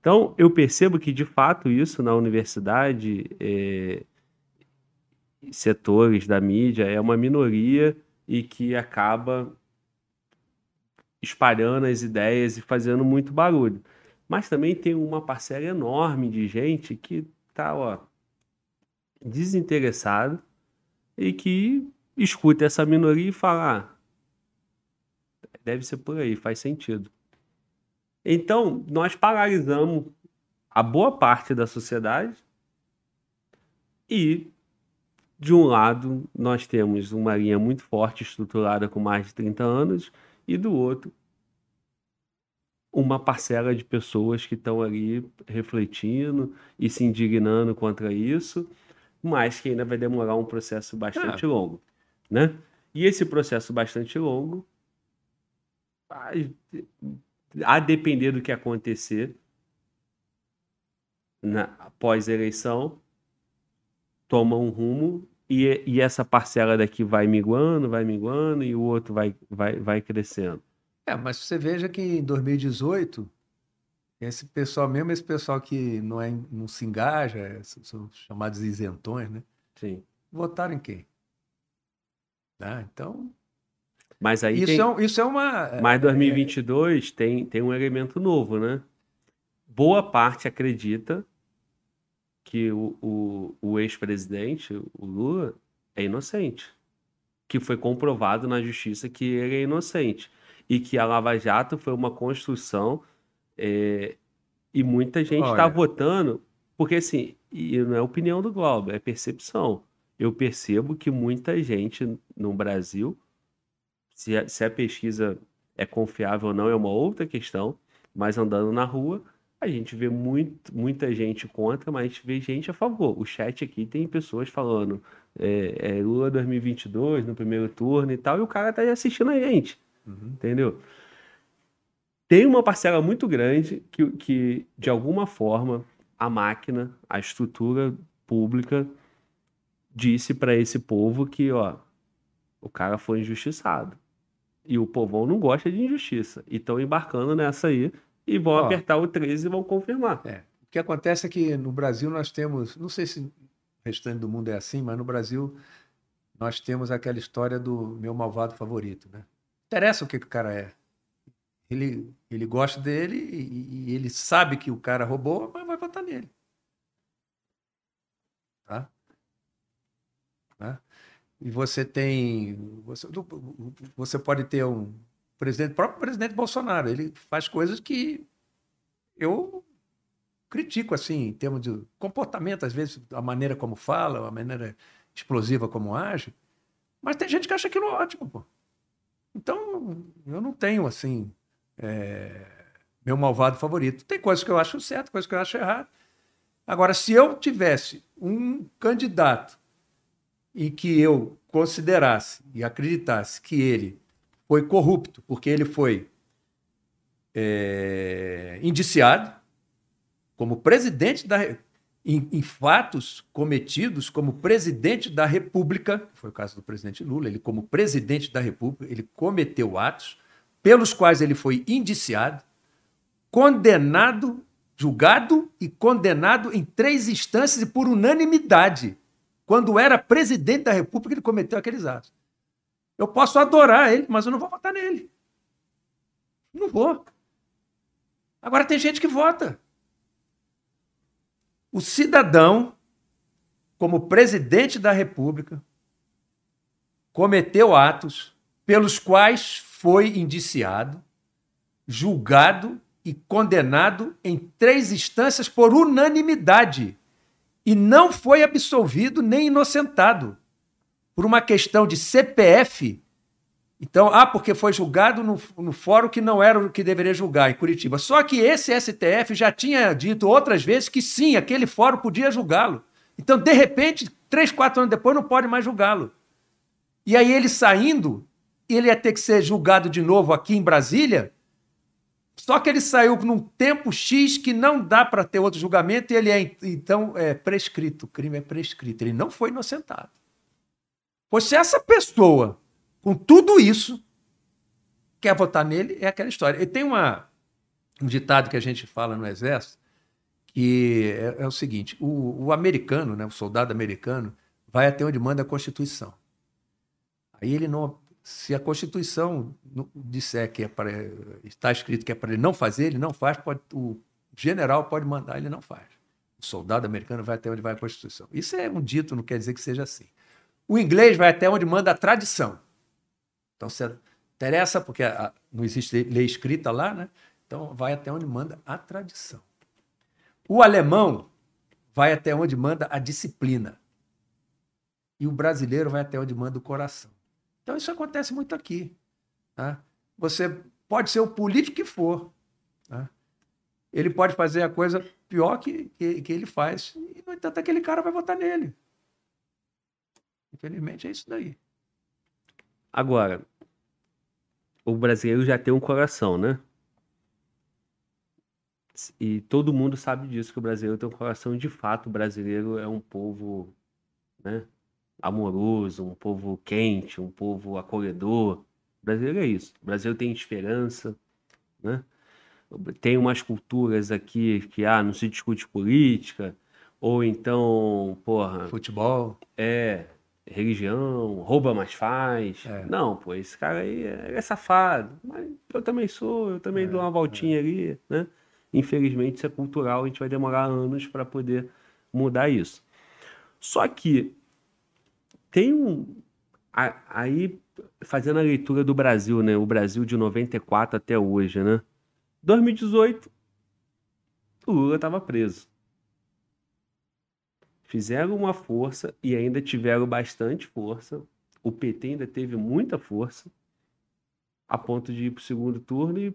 [SPEAKER 1] Então, eu percebo que, de fato, isso na universidade, é, setores da mídia, é uma minoria e que acaba espalhando as ideias e fazendo muito barulho. Mas também tem uma parcela enorme de gente que está desinteressado e que escuta essa minoria e fala: ah, deve ser por aí, faz sentido. Então, nós paralisamos a boa parte da sociedade e, de um lado, nós temos uma linha muito forte, estruturada com mais de 30 anos, e do outro, uma parcela de pessoas que estão ali refletindo e se indignando contra isso, mas que ainda vai demorar um processo bastante é. longo, né? E esse processo bastante longo, a depender do que acontecer na após eleição, toma um rumo e, e essa parcela daqui vai minguando, vai minguando e o outro vai, vai, vai crescendo.
[SPEAKER 2] É, mas você veja que em 2018, esse pessoal, mesmo esse pessoal que não, é, não se engaja, são chamados isentões, né?
[SPEAKER 1] Sim.
[SPEAKER 2] Votaram em quem? Ah, então.
[SPEAKER 1] Mas aí
[SPEAKER 2] isso,
[SPEAKER 1] tem...
[SPEAKER 2] é, isso é uma.
[SPEAKER 1] Mas 2022 é... tem, tem um elemento novo, né? Boa parte acredita que o, o, o ex-presidente, o Lula, é inocente. Que foi comprovado na justiça que ele é inocente e que a Lava Jato foi uma construção é, e muita gente está votando, porque assim, e não é opinião do Globo, é percepção. Eu percebo que muita gente no Brasil, se a, se a pesquisa é confiável ou não é uma outra questão, mas andando na rua, a gente vê muito, muita gente contra, mas a gente vê gente a favor. O chat aqui tem pessoas falando é, é Lula 2022 no primeiro turno e tal, e o cara tá aí assistindo a gente. Uhum. Entendeu? Tem uma parcela muito grande que, que, de alguma forma, a máquina, a estrutura pública disse para esse povo que, ó, o cara foi injustiçado. E o povão não gosta de injustiça. E estão embarcando nessa aí e vão ó, apertar o 13 e vão confirmar.
[SPEAKER 2] É. O que acontece é que no Brasil nós temos, não sei se o restante do mundo é assim, mas no Brasil nós temos aquela história do meu malvado favorito, né? interessa o que, que o cara é. Ele, ele gosta dele e, e, ele sabe que o cara roubou, mas vai votar nele. Tá? Tá? E você tem. Você, você pode ter um presidente, próprio presidente Bolsonaro, ele faz coisas que eu critico, assim, em termos de comportamento, às vezes, a maneira como fala, a maneira explosiva como age. Mas tem gente que acha aquilo ótimo, pô. Então, eu não tenho, assim, é, meu malvado favorito. Tem coisas que eu acho certo, coisas que eu acho errado. Agora, se eu tivesse um candidato e que eu considerasse e acreditasse que ele foi corrupto, porque ele foi é, indiciado como presidente da em, em, fatos cometidos como presidente da República, foi o caso do presidente Lula, ele como presidente da República, ele cometeu atos pelos quais ele foi indiciado, condenado, julgado e condenado em três instâncias e por unanimidade. Quando era presidente da República, ele cometeu aqueles atos. Eu posso adorar ele, mas eu não vou votar nele. Não vou. Agora tem gente que vota o cidadão, como presidente da República, cometeu atos pelos quais foi indiciado, julgado e condenado em três instâncias por unanimidade e não foi absolvido nem inocentado por uma questão de CPF então, ah, porque foi julgado no, no fórum que não era o que deveria julgar, em Curitiba. Só que esse STF já tinha dito outras vezes que sim, aquele fórum podia julgá-lo. Então, de repente, três, quatro anos depois, não pode mais julgá-lo. E aí, ele saindo, ele ia ter que ser julgado de novo aqui em Brasília. Só que ele saiu num tempo X que não dá para ter outro julgamento e ele é, então, é prescrito. O crime é prescrito. Ele não foi inocentado. Pois se essa pessoa com tudo isso, quer votar nele, é aquela história. E tem uma, um ditado que a gente fala no Exército, que é, é o seguinte: o, o, americano, né, o soldado americano, vai até onde manda a Constituição. Aí ele não. Se a Constituição disser que é para, está escrito que é para ele não fazer, ele não faz, pode, o general pode mandar, ele não faz. O soldado americano vai até onde vai a Constituição. Isso é um dito, não quer dizer que seja assim. O inglês vai até onde manda a tradição. Então, se interessa, porque a, não existe lei escrita lá, né? Então, vai até onde manda a tradição. O alemão vai até onde manda a disciplina. E o brasileiro vai até onde manda o coração. Então, isso acontece muito aqui. Tá? Você pode ser o político que for. Tá? Ele pode fazer a coisa pior que, que, que ele faz. E, no entanto, aquele cara vai votar nele. Infelizmente, é isso daí.
[SPEAKER 1] Agora, o brasileiro já tem um coração, né? E todo mundo sabe disso, que o brasileiro tem um coração. De fato, o brasileiro é um povo né, amoroso, um povo quente, um povo acolhedor. O brasileiro é isso. O brasileiro tem esperança, né? Tem umas culturas aqui que ah, não se discute política, ou então, porra.
[SPEAKER 2] Futebol.
[SPEAKER 1] É, religião, rouba mais faz. É. Não, pô, esse cara aí é, é, safado. Mas eu também sou, eu também é, dou uma voltinha é. ali, né? Infelizmente, isso é cultural, a gente vai demorar anos para poder mudar isso. Só que tem um. Aí, fazendo a leitura do Brasil, né? O Brasil de 94 até hoje, né? 2018, o Lula estava preso. Fizeram uma força e ainda tiveram bastante força. O PT ainda teve muita força a ponto de ir para o segundo turno e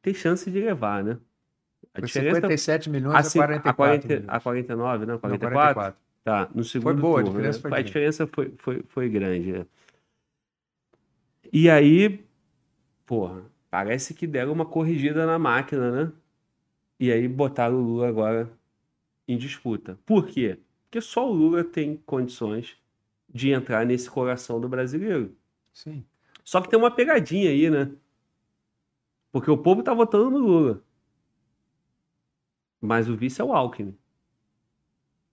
[SPEAKER 1] ter chance de levar, né?
[SPEAKER 2] A Foi diferença, 57 milhões a 44
[SPEAKER 1] a, 40, a 49, né? 44? Não, 44. Tá, no segundo foi boa, turno. A diferença, né? foi, a diferença foi, foi, foi grande. Né? E aí, porra, parece que deram uma corrigida na máquina, né? E aí botaram o Lula agora em disputa. Por quê? Porque só o Lula tem condições de entrar nesse coração do brasileiro.
[SPEAKER 2] Sim.
[SPEAKER 1] Só que tem uma pegadinha aí, né? Porque o povo tá votando no Lula. Mas o vice é o Alckmin.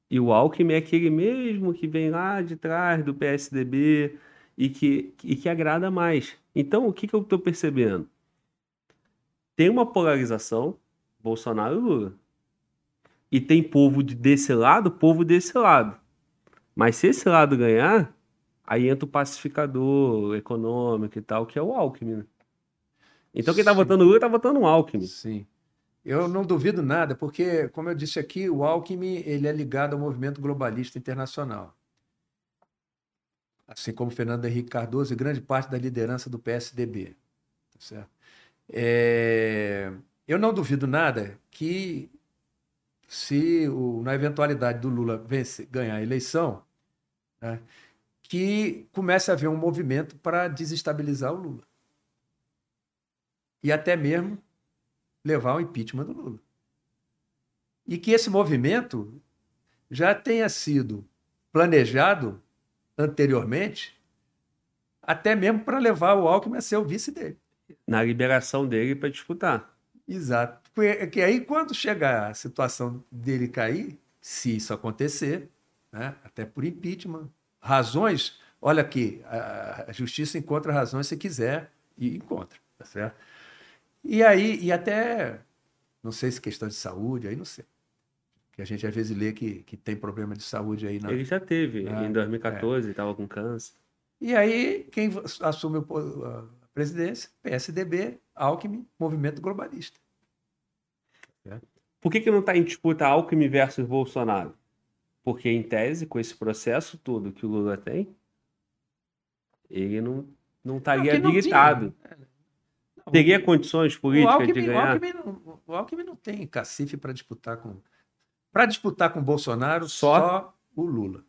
[SPEAKER 1] E o Alckmin é aquele mesmo que vem lá de trás do PSDB e que, e que agrada mais. Então, o que, que eu estou percebendo? Tem uma polarização, Bolsonaro e Lula. E tem povo desse lado, povo desse lado. Mas se esse lado ganhar, aí entra o pacificador econômico e tal, que é o Alckmin. Né? Então quem tá votando Lula tá votando o Alckmin.
[SPEAKER 2] Sim. Eu não duvido nada, porque, como eu disse aqui, o Alckmin ele é ligado ao movimento globalista internacional. Assim como Fernando Henrique Cardoso e grande parte da liderança do PSDB. Tá certo? É... Eu não duvido nada que, se o, na eventualidade do Lula vencer, ganhar a eleição, né, que comece a haver um movimento para desestabilizar o Lula e até mesmo levar ao impeachment do Lula. E que esse movimento já tenha sido planejado anteriormente, até mesmo para levar o Alckmin a ser o vice dele.
[SPEAKER 1] Na liberação dele para disputar.
[SPEAKER 2] Exato. Porque aí, quando chegar a situação dele cair, se isso acontecer, né, até por impeachment, razões, olha aqui, a justiça encontra razões se quiser e encontra, tá certo? E aí, e até, não sei se questão de saúde, aí não sei. Que a gente às vezes lê que, que tem problema de saúde aí. Na,
[SPEAKER 1] Ele já teve, na, em 2014, estava é. com câncer.
[SPEAKER 2] E aí, quem assume a presidência? PSDB, Alckmin, Movimento Globalista.
[SPEAKER 1] É. Por que, que não está em disputa Alckmin versus Bolsonaro? Porque, em tese, com esse processo todo que o Lula tem, ele não, não estaria habilitado. Não Teria condições políticas Alckmin, de ganhar?
[SPEAKER 2] O Alckmin, não, o Alckmin não tem cacife para disputar com... Para disputar com o Bolsonaro, só? só o Lula.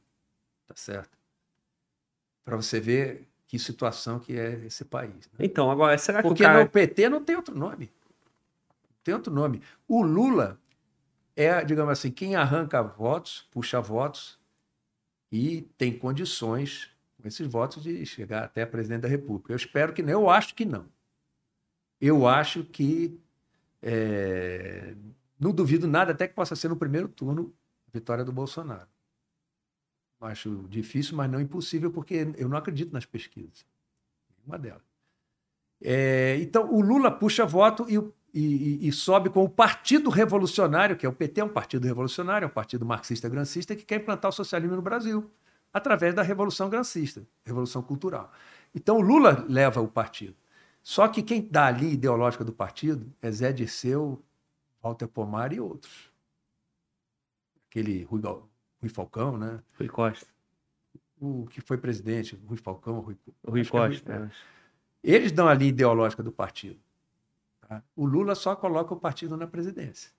[SPEAKER 2] Tá certo? Para você ver que situação que é esse país. Né?
[SPEAKER 1] Então, agora, será
[SPEAKER 2] que
[SPEAKER 1] Porque
[SPEAKER 2] o cara... no PT não tem outro nome. Tem outro nome. O Lula é, digamos assim, quem arranca votos, puxa votos e tem condições com esses votos de chegar até a presidente da República. Eu espero que não, eu acho que não. Eu acho que é, não duvido nada até que possa ser no primeiro turno vitória do Bolsonaro. Acho difícil, mas não impossível, porque eu não acredito nas pesquisas. Uma delas. É, então, o Lula puxa voto e, e, e, sobe com o Partido Revolucionário, que é o PT, é um partido revolucionário, é um partido marxista-grancista que quer implantar o socialismo no Brasil, através da Revolução Grancista, Revolução Cultural. Então, o Lula leva o partido. Só que quem dá a linha ideológica do partido é Zé Dirceu, Walter Pomar e outros. Aquele Rui, Rui Falcão, né?
[SPEAKER 1] Rui Costa.
[SPEAKER 2] O que foi presidente, Rui Falcão, Rui,
[SPEAKER 1] Rui é Costa. É Rui,
[SPEAKER 2] Eles dão a linha ideológica do partido. Tá? O Lula só coloca o partido na presidência.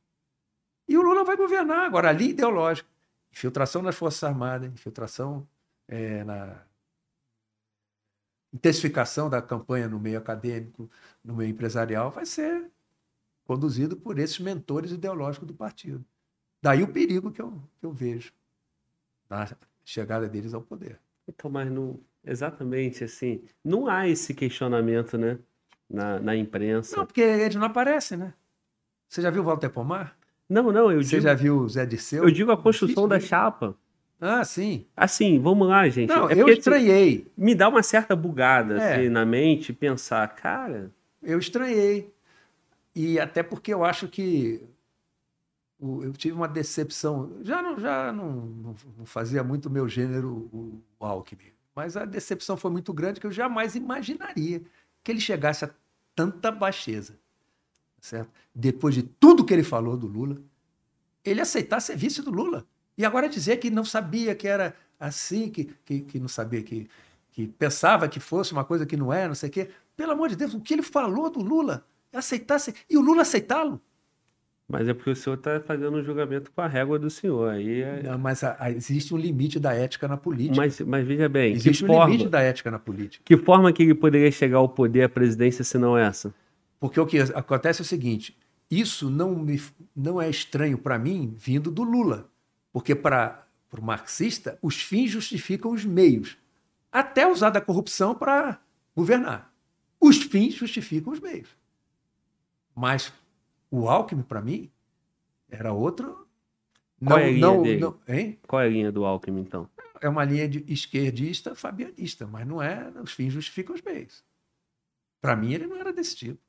[SPEAKER 2] E o Lula vai governar. Agora, a linha ideológica, infiltração nas Forças Armadas, infiltração é, na intensificação da campanha no meio acadêmico, no meio empresarial, vai ser conduzido por esses mentores ideológicos do partido. Daí o perigo que eu, que eu vejo na chegada deles ao poder.
[SPEAKER 1] Então, mas exatamente assim, não há esse questionamento, né, na, na imprensa.
[SPEAKER 2] Não, porque eles não aparecem, né? Você já viu Walter Pomar?
[SPEAKER 1] Não, não, eu
[SPEAKER 2] Você
[SPEAKER 1] digo...
[SPEAKER 2] já viu Zé Disseu?
[SPEAKER 1] Eu digo a construção da chapa.
[SPEAKER 2] Ah, sim.
[SPEAKER 1] Assim, vamos lá, gente.
[SPEAKER 2] Não, é eu assim, estranhei.
[SPEAKER 1] Me dá uma certa bugada é. assim, na mente pensar, cara.
[SPEAKER 2] Eu estranhei. E até porque eu acho que eu tive uma decepção. Já não, já não, não fazia muito o meu gênero, o, o Alckmin. Mas a decepção foi muito grande que eu jamais imaginaria que ele chegasse a tanta baixeza. Certo? Depois de tudo que ele falou do Lula, ele aceitar ser vice do Lula. E agora dizer que não sabia que era assim, que, que, que não sabia, que, que pensava que fosse uma coisa que não é, não sei o quê. Pelo amor de Deus, o que ele falou do Lula, aceitasse, e o Lula aceitá-lo.
[SPEAKER 1] Mas é porque o senhor está fazendo um julgamento com a régua do senhor. Aí
[SPEAKER 2] é... Não, mas a, a, existe um limite da ética na política.
[SPEAKER 1] Mas, mas veja bem,
[SPEAKER 2] existe um forma, limite da ética na política.
[SPEAKER 1] Que forma que ele poderia chegar ao poder, à presidência, se não essa?
[SPEAKER 2] Porque o que acontece é o seguinte: isso não, me, não é estranho para mim vindo do Lula. Porque para o marxista, os fins justificam os meios. Até usar da corrupção para governar. Os fins justificam os meios. Mas o Alckmin, para mim, era outro.
[SPEAKER 1] Qual não, é a linha não, dele? Não, hein? Qual é a linha do Alckmin, então?
[SPEAKER 2] É uma linha de esquerdista, fabianista, mas não é. Os fins justificam os meios. Para mim, ele não era desse tipo.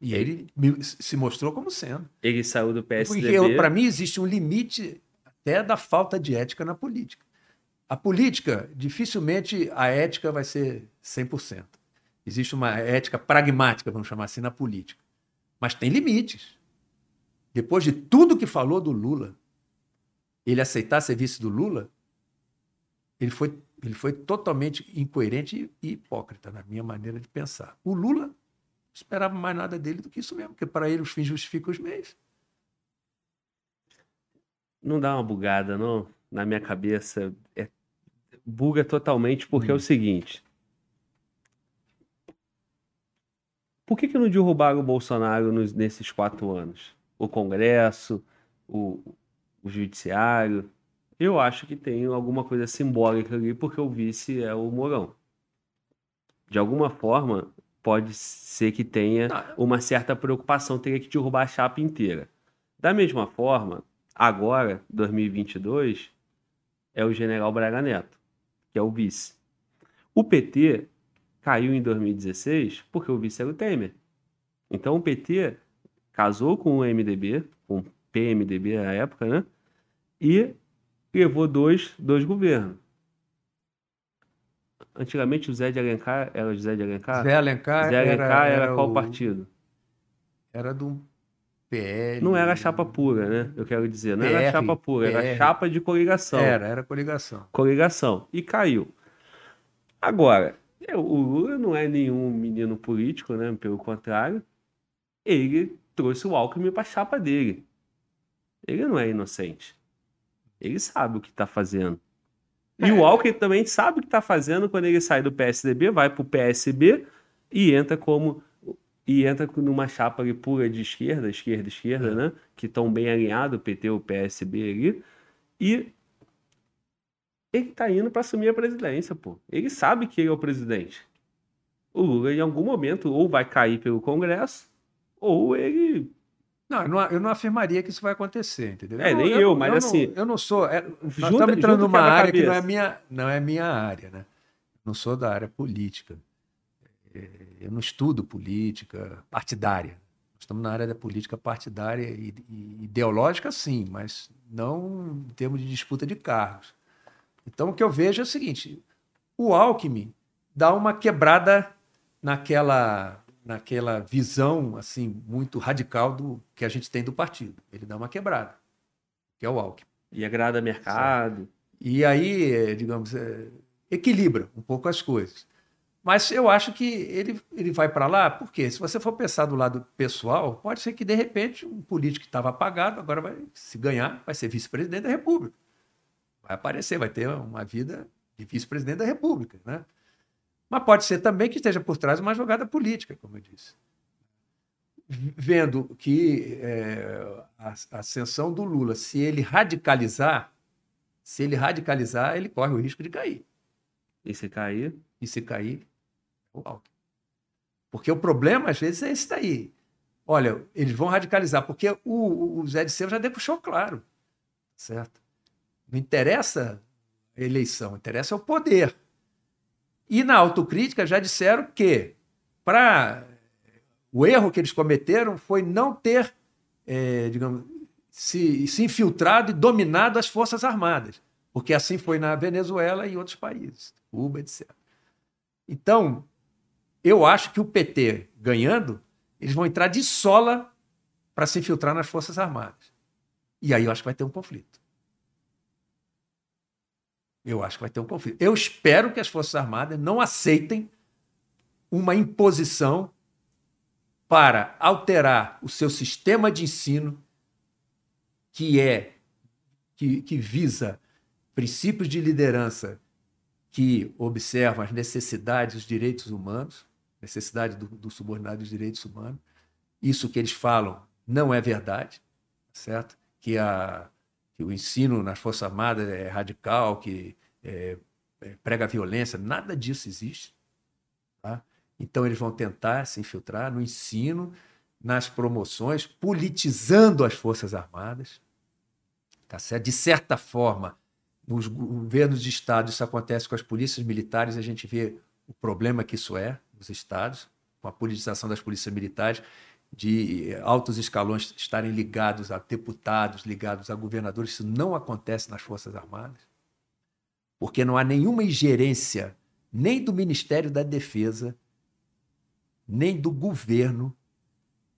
[SPEAKER 2] E ele se mostrou como sendo.
[SPEAKER 1] Ele saiu do PSDB. Porque,
[SPEAKER 2] para mim, existe um limite até da falta de ética na política. A política, dificilmente a ética vai ser 100%. Existe uma ética pragmática, vamos chamar assim, na política. Mas tem limites. Depois de tudo que falou do Lula, ele aceitar ser vice do Lula, ele foi, ele foi totalmente incoerente e hipócrita, na minha maneira de pensar. O Lula esperava mais nada dele do que isso mesmo, porque para ele os fins justificam os meios.
[SPEAKER 1] Não dá uma bugada, não? Na minha cabeça, é, buga totalmente, porque hum. é o hum. seguinte. Por que, que não derrubaram o Bolsonaro nos, nesses quatro anos? O Congresso, o, o Judiciário. Eu acho que tem alguma coisa simbólica ali, porque o vice é o Mourão. De alguma forma, pode ser que tenha uma certa preocupação, teria que derrubar a chapa inteira. Da mesma forma, agora, 2022, é o general Braga Neto, que é o vice. O PT caiu em 2016 porque o vice era o Temer. Então o PT casou com o MDB, com o PMDB na época, né? E levou dois, dois governos. Antigamente o Zé de Alencar era o Zé de Alencar?
[SPEAKER 2] Zé Alencar,
[SPEAKER 1] Zé Alencar era, era, era qual o... partido?
[SPEAKER 2] Era do PL.
[SPEAKER 1] Não era chapa pura, né? Eu quero dizer, não PR, era chapa pura, PR. era chapa de coligação.
[SPEAKER 2] Era, era coligação.
[SPEAKER 1] Coligação. E caiu. Agora, o Lula não é nenhum menino político, né? Pelo contrário, ele trouxe o Alckmin para a chapa dele. Ele não é inocente. Ele sabe o que está fazendo. E o Alckmin também sabe o que está fazendo quando ele sai do PSDB, vai para o PSB e entra como e entra numa chapa ali pura de esquerda, esquerda, esquerda, é. né? Que estão bem alinhados, o PT, o PSB ali. E ele está indo para assumir a presidência, pô. Ele sabe que ele é o presidente. O Lula, em algum momento, ou vai cair pelo Congresso, ou ele
[SPEAKER 2] Não eu, não, eu não afirmaria que isso vai acontecer, entendeu?
[SPEAKER 1] É, nem eu, eu mas
[SPEAKER 2] eu
[SPEAKER 1] assim.
[SPEAKER 2] Não, eu não sou. É, junta, estamos entrando numa área que não é, minha, não é minha área, né? Não sou da área política. É, eu não estudo política partidária. Nós estamos na área da política partidária e, e ideológica, sim, mas não em termos de disputa de cargos. Então, o que eu vejo é o seguinte: o Alckmin dá uma quebrada naquela naquela visão assim muito radical do que a gente tem do partido. Ele dá uma quebrada, que é o Alckmin.
[SPEAKER 1] E agrada mercado.
[SPEAKER 2] E aí, digamos, é, equilibra um pouco as coisas. Mas eu acho que ele, ele vai para lá, porque se você for pensar do lado pessoal, pode ser que de repente um político que estava apagado, agora vai se ganhar, vai ser vice-presidente da República. Vai aparecer, vai ter uma vida de vice-presidente da República, né? Mas pode ser também que esteja por trás uma jogada política, como eu disse. Vendo que é, a, a ascensão do Lula, se ele radicalizar, se ele radicalizar, ele corre o risco de cair.
[SPEAKER 1] E se cair?
[SPEAKER 2] E se cair, o alto. Porque o problema, às vezes, é esse daí. Olha, eles vão radicalizar, porque o, o Zé de Seu já deixou claro, certo? Não interessa a eleição, interessa o poder. E na autocrítica já disseram que para o erro que eles cometeram foi não ter, é, digamos, se, se infiltrado e dominado as Forças Armadas, porque assim foi na Venezuela e em outros países, Cuba, etc. Então, eu acho que o PT ganhando, eles vão entrar de sola para se infiltrar nas Forças Armadas. E aí eu acho que vai ter um conflito. Eu acho que vai ter um conflito. Eu espero que as Forças Armadas não aceitem uma imposição para alterar o seu sistema de ensino, que é que, que visa princípios de liderança que observam as necessidades dos direitos humanos, necessidade do, do subordinado dos direitos humanos. Isso que eles falam não é verdade, certo? Que a que o ensino nas Forças Armadas é radical, que é, é, prega violência, nada disso existe. Tá? Então, eles vão tentar se infiltrar no ensino, nas promoções, politizando as Forças Armadas. Tá certo? De certa forma, nos governos de Estado, isso acontece com as polícias militares, a gente vê o problema que isso é nos estados, com a politização das polícias militares de altos escalões estarem ligados a deputados, ligados a governadores, isso não acontece nas Forças Armadas, porque não há nenhuma ingerência nem do Ministério da Defesa, nem do governo,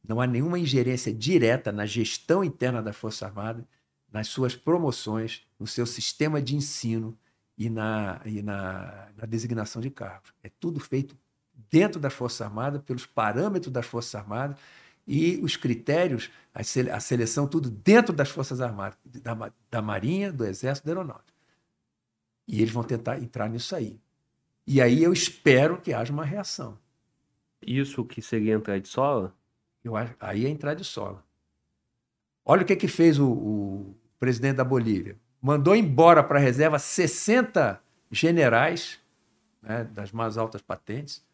[SPEAKER 2] não há nenhuma ingerência direta na gestão interna das Forças Armadas, nas suas promoções, no seu sistema de ensino e na, e na, na designação de cargos. É tudo feito dentro das Forças Armadas, pelos parâmetros das Forças Armadas e os critérios, a seleção, tudo dentro das Forças Armadas, da, da Marinha, do Exército, da Aeronáutica. E eles vão tentar entrar nisso aí. E aí eu espero que haja uma reação.
[SPEAKER 1] Isso que seria entrar de sola?
[SPEAKER 2] Eu, aí é entrar de sola. Olha o que, que fez o, o presidente da Bolívia. Mandou embora para a reserva 60 generais né, das mais altas patentes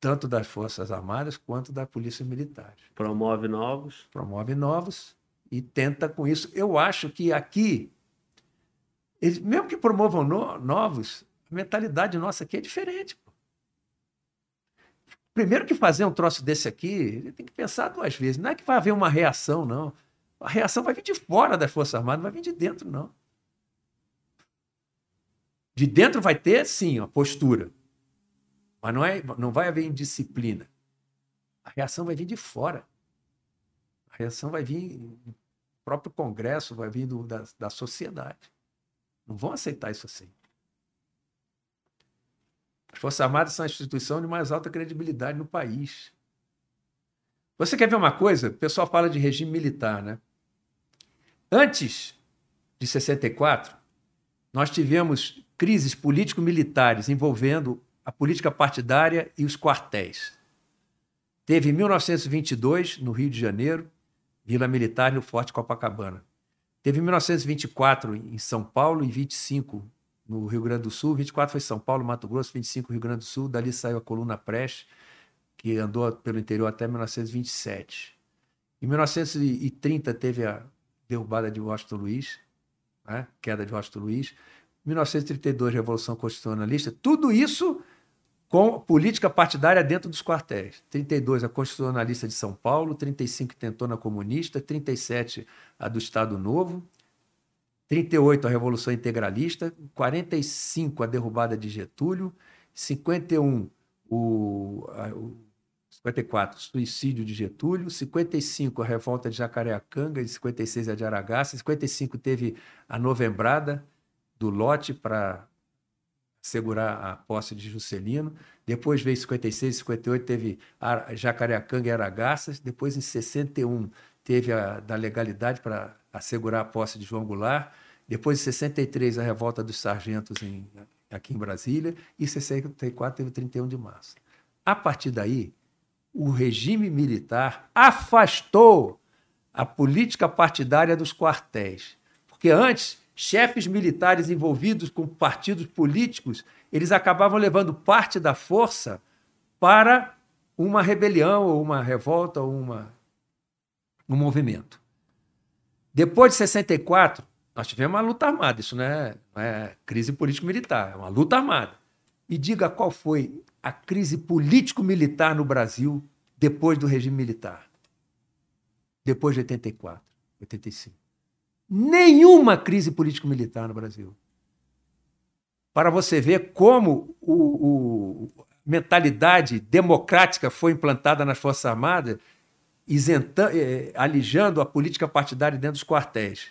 [SPEAKER 2] tanto das Forças Armadas quanto da Polícia Militar.
[SPEAKER 1] Promove novos?
[SPEAKER 2] Promove novos e tenta com isso. Eu acho que aqui, eles, mesmo que promovam no, novos, a mentalidade nossa aqui é diferente. Pô. Primeiro que fazer um troço desse aqui, ele tem que pensar duas vezes. Não é que vai haver uma reação, não. A reação vai vir de fora das Forças Armadas, não vai vir de dentro, não. De dentro vai ter, sim, a postura. Mas não, é, não vai haver indisciplina. A reação vai vir de fora. A reação vai vir do próprio Congresso, vai vir do, da, da sociedade. Não vão aceitar isso assim. As Forças Armadas são a instituição de mais alta credibilidade no país. Você quer ver uma coisa? O pessoal fala de regime militar, né? Antes de 64, nós tivemos crises político-militares envolvendo a política partidária e os quartéis. Teve em 1922, no Rio de Janeiro, Vila Militar no Forte Copacabana. Teve em 1924 em São Paulo e 25 no Rio Grande do Sul. 24 foi São Paulo, Mato Grosso, 25 Rio Grande do Sul. Dali saiu a coluna Preste, que andou pelo interior até 1927. Em Em 1930 teve a derrubada de Washington Luiz, né? queda de Washington Luiz. 1932, Revolução Constitucionalista. Tudo isso com política partidária dentro dos quartéis. 32, a Constitucionalista de São Paulo. 35, Tentona Comunista. 37, a do Estado Novo. 38, a Revolução Integralista. 45, a derrubada de Getúlio. 51, o, a, o 54, suicídio de Getúlio. 55, a revolta de Jacareacanga. E 56, a de Aragaça. 55, teve a novembrada do lote para segurar a posse de Juscelino. Depois veio 56, 58, teve Jacareacanga e Aragaças. Depois, em 61, teve a da legalidade para assegurar a posse de João Goulart. Depois, em 63, a revolta dos sargentos em, aqui em Brasília. E em 64, teve o 31 de março. A partir daí, o regime militar afastou a política partidária dos quartéis. Porque antes chefes militares envolvidos com partidos políticos, eles acabavam levando parte da força para uma rebelião, ou uma revolta, ou uma, um movimento. Depois de 64, nós tivemos uma luta armada, isso não é, não é crise político-militar, é uma luta armada. E diga qual foi a crise político-militar no Brasil depois do regime militar. Depois de 84, 85 nenhuma crise político-militar no Brasil. Para você ver como o, o, mentalidade democrática foi implantada nas Forças Armadas, isentando, eh, alijando a política partidária dentro dos quartéis.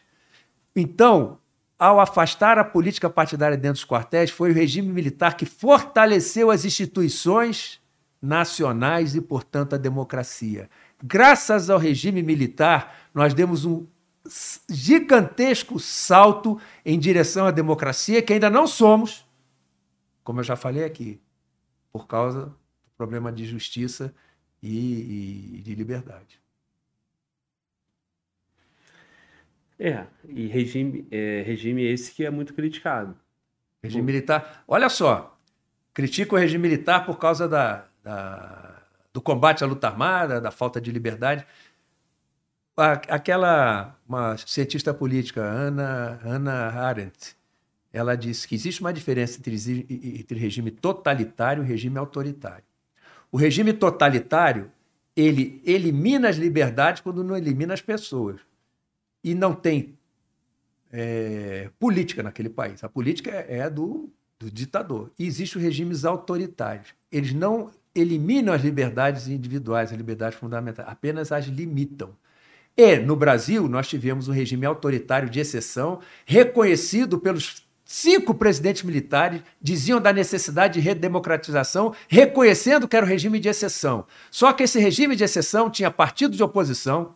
[SPEAKER 2] Então, ao afastar a política partidária dentro dos quartéis, foi o regime militar que fortaleceu as instituições nacionais e, portanto, a democracia. Graças ao regime militar, nós demos um gigantesco salto em direção à democracia que ainda não somos, como eu já falei aqui, por causa do problema de justiça e, e de liberdade.
[SPEAKER 1] É, e regime, é, regime esse que é muito criticado.
[SPEAKER 2] Regime militar. Olha só, critica o regime militar por causa da, da, do combate à luta armada, da falta de liberdade aquela uma cientista política, Ana, Ana Arendt, ela disse que existe uma diferença entre, entre regime totalitário e regime autoritário. O regime totalitário ele elimina as liberdades quando não elimina as pessoas. E não tem é, política naquele país. A política é, é do, do ditador. E existem regimes autoritários. Eles não eliminam as liberdades individuais, as liberdades fundamentais, apenas as limitam. E no Brasil, nós tivemos um regime autoritário de exceção, reconhecido pelos cinco presidentes militares, diziam da necessidade de redemocratização, reconhecendo que era o regime de exceção. Só que esse regime de exceção tinha partido de oposição,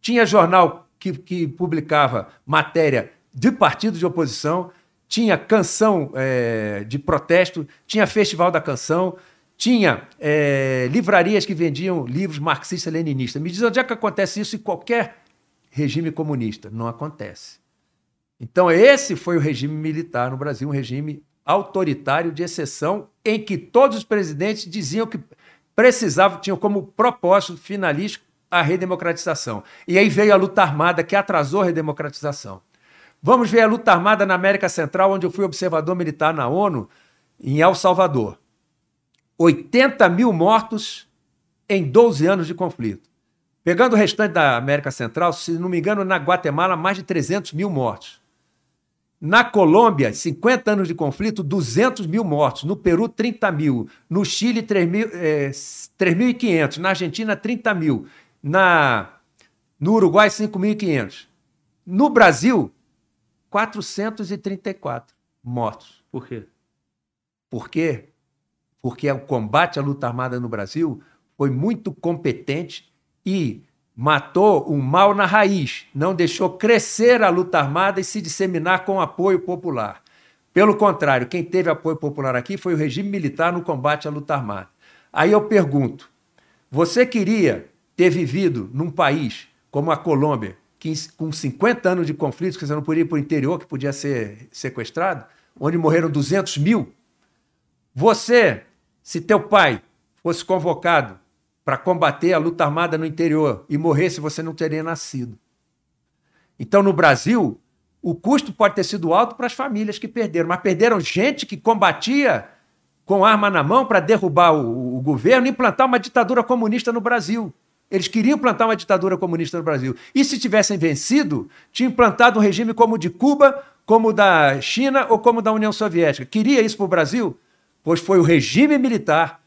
[SPEAKER 2] tinha jornal que, que publicava matéria de partido de oposição, tinha canção é, de protesto, tinha festival da canção, tinha é, livrarias que vendiam livros marxistas-leninistas. Me diz onde é que acontece isso em qualquer regime comunista? Não acontece. Então, esse foi o regime militar no Brasil, um regime autoritário de exceção, em que todos os presidentes diziam que precisavam, tinham como propósito finalístico a redemocratização. E aí veio a luta armada que atrasou a redemocratização. Vamos ver a luta armada na América Central, onde eu fui observador militar na ONU, em El Salvador. 80 mil mortos em 12 anos de conflito. Pegando o restante da América Central, se não me engano, na Guatemala, mais de 300 mil mortos. Na Colômbia, 50 anos de conflito, 200 mil mortos. No Peru, 30 mil. No Chile, 3.500. É, na Argentina, 30 mil. Na, no Uruguai, 5.500. No Brasil, 434 mortos.
[SPEAKER 1] Por quê?
[SPEAKER 2] Por quê? Porque o combate à luta armada no Brasil foi muito competente e matou um mal na raiz, não deixou crescer a luta armada e se disseminar com apoio popular. Pelo contrário, quem teve apoio popular aqui foi o regime militar no combate à luta armada. Aí eu pergunto: você queria ter vivido num país como a Colômbia, que, com 50 anos de conflitos, que você não podia ir para o interior, que podia ser sequestrado, onde morreram 200 mil? Você se teu pai fosse convocado para combater a luta armada no interior e morresse, você não teria nascido. Então, no Brasil, o custo pode ter sido alto para as famílias que perderam, mas perderam gente que combatia com arma na mão para derrubar o, o governo e implantar uma ditadura comunista no Brasil. Eles queriam implantar uma ditadura comunista no Brasil. E se tivessem vencido, tinham implantado um regime como o de Cuba, como o da China ou como o da União Soviética. Queria isso para o Brasil? Pois foi o regime militar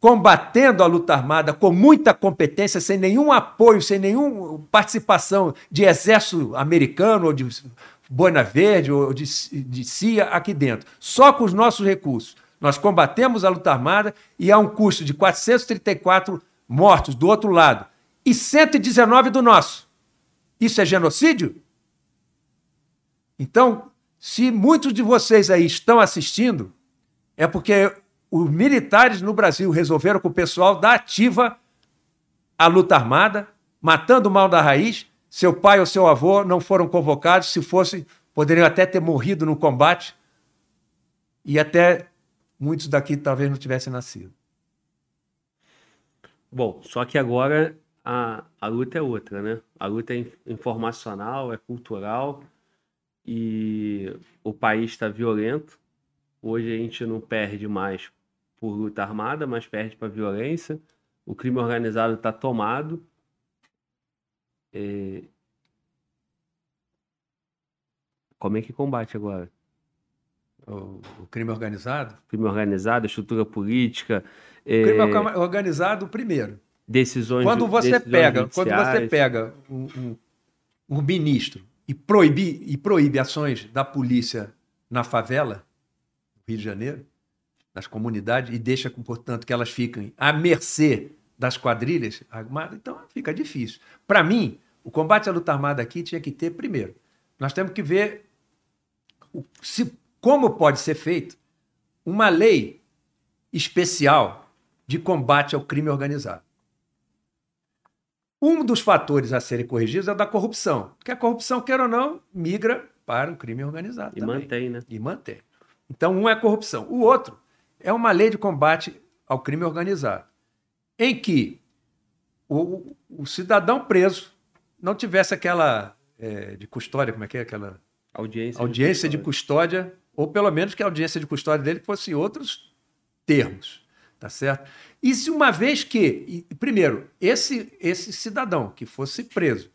[SPEAKER 2] combatendo a luta armada com muita competência, sem nenhum apoio, sem nenhuma participação de exército americano ou de Boina Verde ou de, de CIA aqui dentro. Só com os nossos recursos. Nós combatemos a luta armada e há um custo de 434 mortos do outro lado e 119 do nosso. Isso é genocídio? Então, se muitos de vocês aí estão assistindo, é porque os militares no Brasil resolveram com o pessoal da ativa a luta armada, matando o mal da raiz. Seu pai ou seu avô não foram convocados, se fossem, poderiam até ter morrido no combate e até muitos daqui talvez não tivessem nascido.
[SPEAKER 1] Bom, só que agora a, a luta é outra, né? A luta é informacional, é cultural e o país está violento. Hoje a gente não perde mais por luta armada, mas perde para violência. O crime organizado está tomado. É... Como é que combate agora?
[SPEAKER 2] O, o crime organizado?
[SPEAKER 1] Crime organizado, estrutura política.
[SPEAKER 2] É... Crime organizado, primeiro.
[SPEAKER 1] Decisões.
[SPEAKER 2] Quando você
[SPEAKER 1] decisões
[SPEAKER 2] pega,
[SPEAKER 1] judiciais.
[SPEAKER 2] quando você pega um, um, um ministro e proíbe, e proíbe ações da polícia na favela, Rio de Janeiro, nas comunidades e deixa, portanto, que elas fiquem à mercê das quadrilhas armadas, então fica difícil. Para mim, o combate à luta armada aqui tinha que ter, primeiro, nós temos que ver o, se, como pode ser feito uma lei especial de combate ao crime organizado. Um dos fatores a serem corrigidos é o da corrupção, porque a corrupção, quer ou não, migra para o crime organizado.
[SPEAKER 1] E
[SPEAKER 2] também.
[SPEAKER 1] mantém, né?
[SPEAKER 2] E mantém. Então, um é a corrupção. O outro é uma lei de combate ao crime organizado, em que o, o cidadão preso não tivesse aquela é, de custódia, como é que é aquela
[SPEAKER 1] Audiência,
[SPEAKER 2] audiência de custódia, ou pelo menos que a audiência de custódia dele fosse outros termos, tá certo? E se uma vez que, primeiro, esse esse cidadão que fosse preso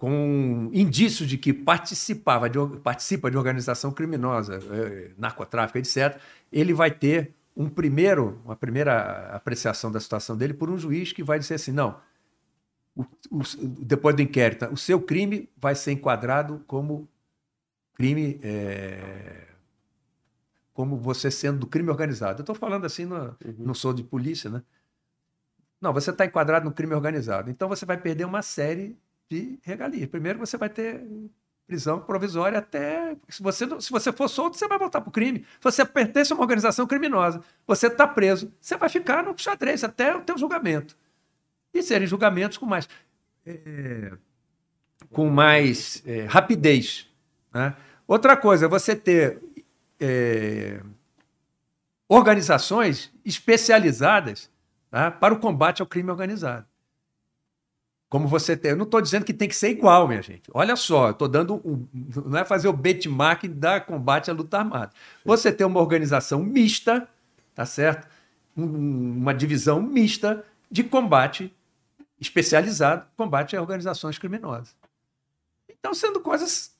[SPEAKER 2] com indícios de que participava de, participa de organização criminosa, é, narcotráfico, etc., ele vai ter um primeiro, uma primeira apreciação da situação dele por um juiz que vai dizer assim, não, o, o, depois do inquérito, o seu crime vai ser enquadrado como crime, é, como você sendo do crime organizado. Eu estou falando assim, não, uhum. não sou de polícia, né? Não, você está enquadrado no crime organizado. Então você vai perder uma série de regalias. Primeiro você vai ter prisão provisória até. Se você, se você for solto, você vai voltar para o crime. Se você pertence a uma organização criminosa, você está preso, você vai ficar no xadrez até o teu julgamento. E serem julgamentos com mais. É, com mais é, rapidez. Né? Outra coisa, você ter é, organizações especializadas tá? para o combate ao crime organizado. Como você tem. Eu não estou dizendo que tem que ser igual, minha gente. Olha só, eu estou dando. Um, não é fazer o benchmark da combate à luta armada. Você tem uma organização mista, tá certo? Um, uma divisão mista de combate especializado, combate a organizações criminosas. Então, sendo coisas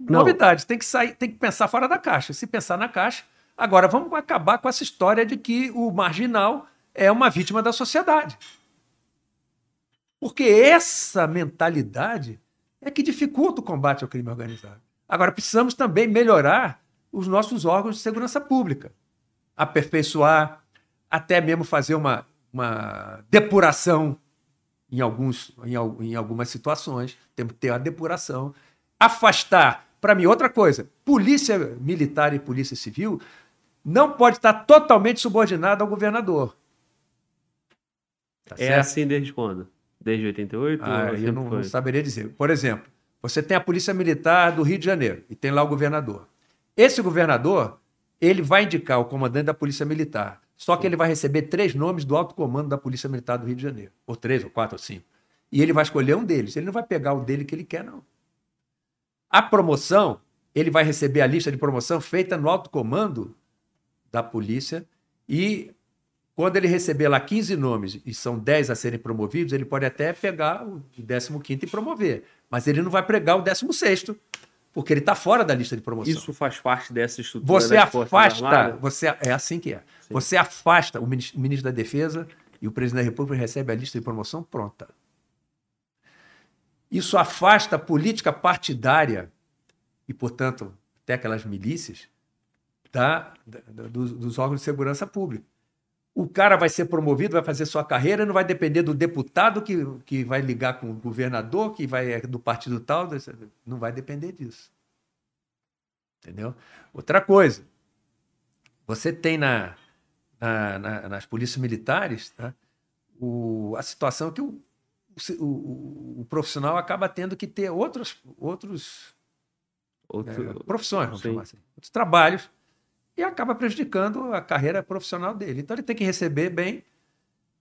[SPEAKER 2] não. novidades, tem que sair, tem que pensar fora da caixa. Se pensar na caixa, agora vamos acabar com essa história de que o marginal é uma vítima da sociedade. Porque essa mentalidade é que dificulta o combate ao crime organizado. Agora, precisamos também melhorar os nossos órgãos de segurança pública, aperfeiçoar, até mesmo fazer uma, uma depuração em, alguns, em, em algumas situações. Temos que ter a depuração. Afastar, para mim, outra coisa: polícia militar e polícia civil não pode estar totalmente subordinada ao governador.
[SPEAKER 1] Tá é certo? assim desde quando? Desde 88?
[SPEAKER 2] Ah, eu não, não, saberia dizer. Por exemplo, você tem a Polícia Militar do Rio de Janeiro e tem lá o governador. Esse governador, ele vai indicar o comandante da Polícia Militar. Só que ele vai receber três nomes do alto comando da Polícia Militar do Rio de Janeiro. Ou três, ou quatro, ou cinco. E ele vai escolher um deles. Ele não vai pegar o dele que ele quer, não. A promoção, ele vai receber a lista de promoção feita no alto comando da polícia e quando ele receber lá 15 nomes e são 10 a serem promovidos, ele pode até pegar o 15 e promover. Mas ele não vai pregar o 16 porque ele está fora da lista de promoção.
[SPEAKER 1] Isso faz parte dessa estrutura
[SPEAKER 2] Você afasta, você é assim que é. Sim. Você afasta o ministro, da Defesa e o presidente da República recebe a lista de promoção pronta. Isso afasta a política partidária e, portanto, até aquelas milícias da, da dos, dos órgãos de segurança pública o cara vai ser promovido, vai fazer sua carreira, não vai depender do deputado que, que vai ligar com o governador, que vai é do partido tal, não vai depender disso. Entendeu? Outra coisa, você tem na, na, na nas polícias militares tá, o, a situação que o, o, o, profissional acaba tendo que ter outros, outros Outro, é, profissões, vamos sim. chamar assim, outros trabalhos e acaba prejudicando a carreira profissional dele. Então ele tem que receber bem,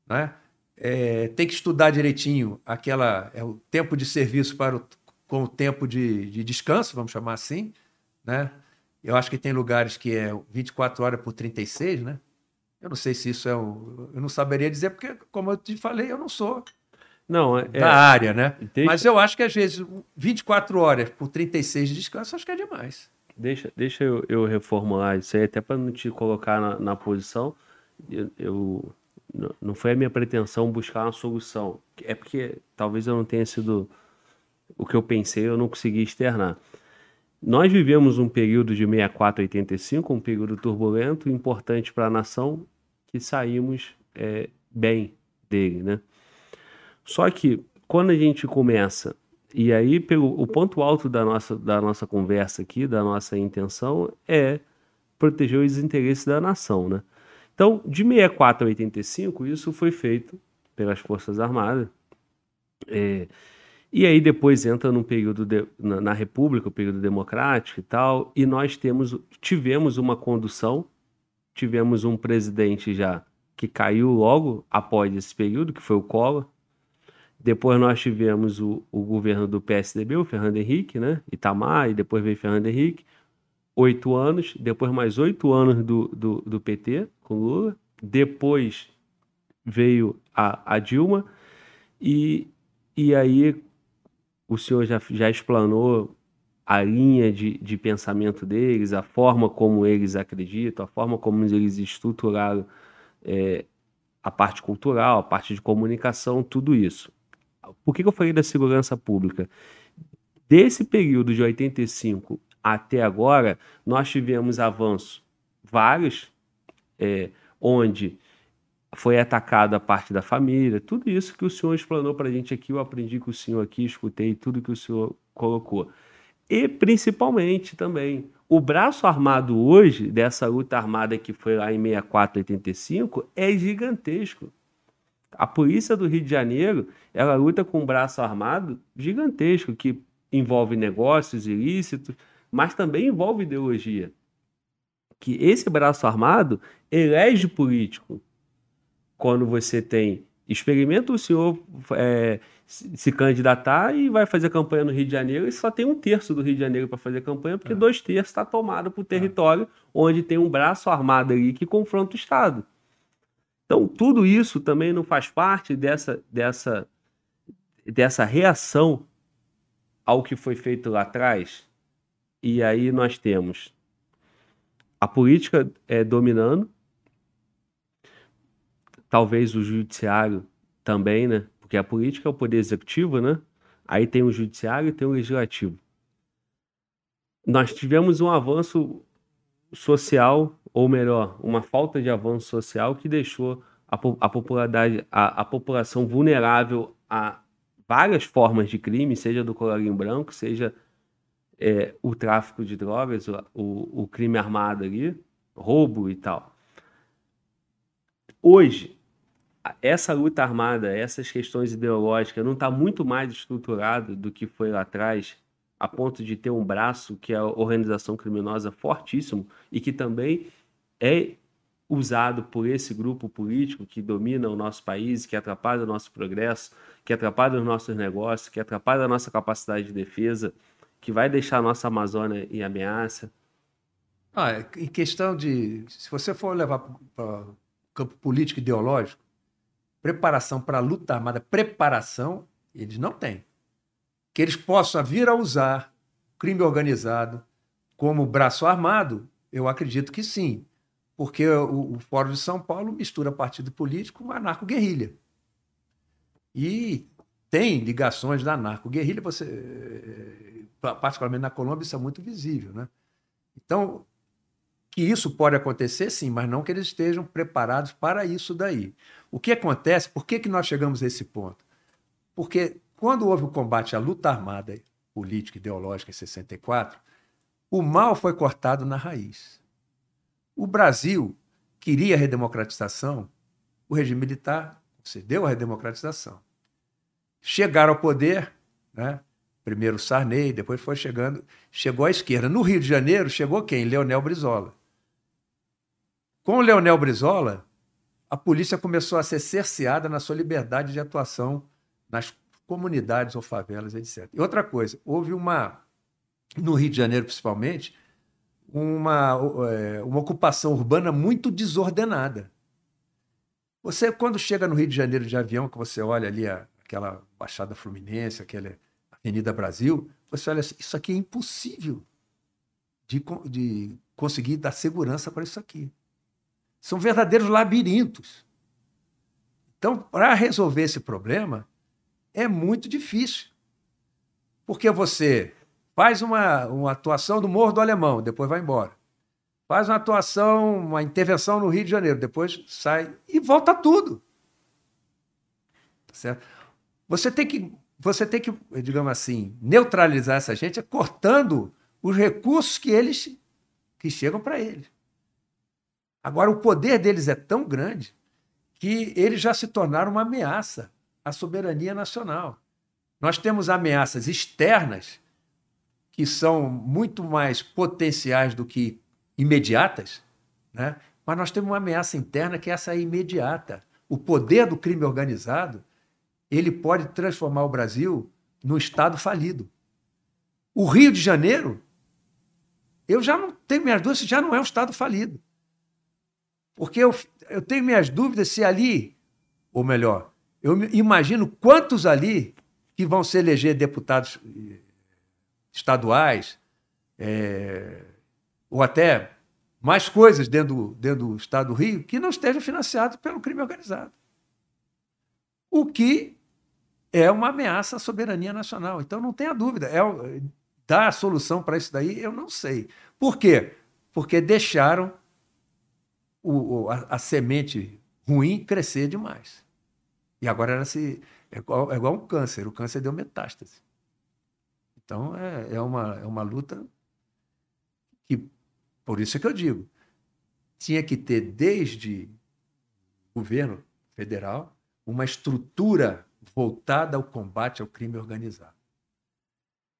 [SPEAKER 2] né? É, tem que estudar direitinho aquela é o tempo de serviço para o, com o tempo de, de descanso, vamos chamar assim, né? Eu acho que tem lugares que é 24 horas por 36, né? Eu não sei se isso é um. Eu não saberia dizer, porque, como eu te falei, eu não sou
[SPEAKER 1] não, é,
[SPEAKER 2] da área, né? Mas eu acho que às vezes 24 horas por 36 de descanso, acho que é demais.
[SPEAKER 1] Deixa, deixa eu, eu reformular isso aí, até para não te colocar na, na posição. Eu, eu, não foi a minha pretensão buscar uma solução. É porque talvez eu não tenha sido o que eu pensei, eu não consegui externar. Nós vivemos um período de 64 a 85, um período turbulento, importante para a nação, que saímos é, bem dele, né? Só que quando a gente começa e aí, pelo, o ponto alto da nossa, da nossa conversa aqui, da nossa intenção, é proteger os interesses da nação, né? Então, de 64 a 85, isso foi feito pelas Forças Armadas. É, e aí depois entra num período de, na, na, República, o período democrático e tal, e nós temos, tivemos uma condução, tivemos um presidente já que caiu logo após esse período, que foi o Collor, depois nós tivemos o, o governo do PSDB, o Fernando Henrique, né? Itamar, e depois veio Fernando Henrique. Oito anos, depois mais oito anos do, do, do, PT com Lula. Depois veio a, a Dilma. E, e aí o senhor já, já explanou a linha de, de pensamento deles, a forma como eles acreditam, a forma como eles estruturaram é, a parte cultural, a parte de comunicação, tudo isso por que, que eu falei da segurança pública? Desse período de 85 até agora, nós tivemos avanços vários, é, onde foi atacada a parte da família, tudo isso que o senhor explanou para a gente aqui, eu aprendi com o senhor aqui, escutei tudo que o senhor colocou. E principalmente também, o braço armado hoje, dessa luta armada que foi lá em 64, 85, é gigantesco. A polícia do Rio de Janeiro, ela luta com um braço armado gigantesco que envolve negócios ilícitos, mas também envolve ideologia. Que esse braço armado elege político. Quando você tem experimenta o senhor é, se candidatar e vai fazer campanha no Rio de Janeiro e só tem um terço do Rio de Janeiro para fazer campanha, porque é. dois terços está tomado por território é. onde tem um braço armado ali que confronta o Estado. Então, tudo isso também não faz parte dessa, dessa, dessa reação ao que foi feito lá atrás. E aí nós temos a política é, dominando, talvez o judiciário também, né? Porque a política é o poder executivo, né? Aí tem o judiciário e tem o legislativo. Nós tivemos um avanço social ou melhor, uma falta de avanço social que deixou a, a, popularidade, a, a população vulnerável a várias formas de crime, seja do colarinho branco, seja é, o tráfico de drogas, o, o, crime armado ali, roubo e tal. Hoje, essa luta armada, essas questões ideológicas, não está muito mais estruturado do que foi lá atrás, a ponto de ter um braço que é a organização criminosa fortíssimo e que também é usado por esse grupo político que domina o nosso país, que atrapalha o nosso progresso, que atrapalha os nossos negócios, que atrapalha a nossa capacidade de defesa, que vai deixar a nossa Amazônia em ameaça?
[SPEAKER 2] Ah, em questão de. Se você for levar para o campo político ideológico, preparação para a luta armada, preparação, eles não têm. Que eles possam vir a usar crime organizado como braço armado, eu acredito que sim. Porque o, o Fórum de São Paulo mistura partido político com anarco-guerrilha. E tem ligações da anarco-guerrilha, você, eh, particularmente na Colômbia, isso é muito visível. Né? Então, que isso pode acontecer, sim, mas não que eles estejam preparados para isso daí. O que acontece, por que, que nós chegamos a esse ponto? Porque quando houve o combate à luta armada política ideológica em 64, o mal foi cortado na raiz. O Brasil queria a redemocratização, o regime militar concedeu a redemocratização. Chegaram ao poder, né? primeiro Sarney, depois foi chegando, chegou à esquerda. No Rio de Janeiro, chegou quem? Leonel Brizola. Com o Leonel Brizola, a polícia começou a ser cerceada na sua liberdade de atuação nas comunidades ou favelas, etc. E outra coisa, houve uma, no Rio de Janeiro principalmente, uma, é, uma ocupação urbana muito desordenada. Você, quando chega no Rio de Janeiro de avião, que você olha ali a, aquela Baixada Fluminense, aquela Avenida Brasil, você olha assim, isso aqui é impossível de, de conseguir dar segurança para isso aqui. São verdadeiros labirintos. Então, para resolver esse problema, é muito difícil. Porque você faz uma, uma atuação do Morro do Alemão, depois vai embora. Faz uma atuação, uma intervenção no Rio de Janeiro, depois sai e volta tudo. Tá certo? Você tem que, você tem que, digamos assim, neutralizar essa gente cortando os recursos que eles que chegam para eles. Agora, o poder deles é tão grande que eles já se tornaram uma ameaça à soberania nacional. Nós temos ameaças externas que são muito mais potenciais do que imediatas, né? mas nós temos uma ameaça interna que é essa imediata. O poder do crime organizado ele pode transformar o Brasil num Estado falido. O Rio de Janeiro, eu já não tenho minhas dúvidas, já não é um Estado falido. Porque eu, eu tenho minhas dúvidas se ali, ou melhor, eu imagino quantos ali que vão se eleger deputados eh, estaduais, é, ou até mais coisas dentro dentro do Estado do Rio, que não estejam financiados pelo crime organizado. O que é uma ameaça à soberania nacional. Então, não tenha dúvida. É, dar a solução para isso daí, eu não sei. Por quê? Porque deixaram o, a, a, semente ruim crescer demais. E agora ela se. É igual, é igual um câncer, o câncer deu metástase. Então é, é, uma, é uma luta que, por isso é que eu digo, tinha que ter desde o governo federal uma estrutura voltada ao combate ao crime organizado.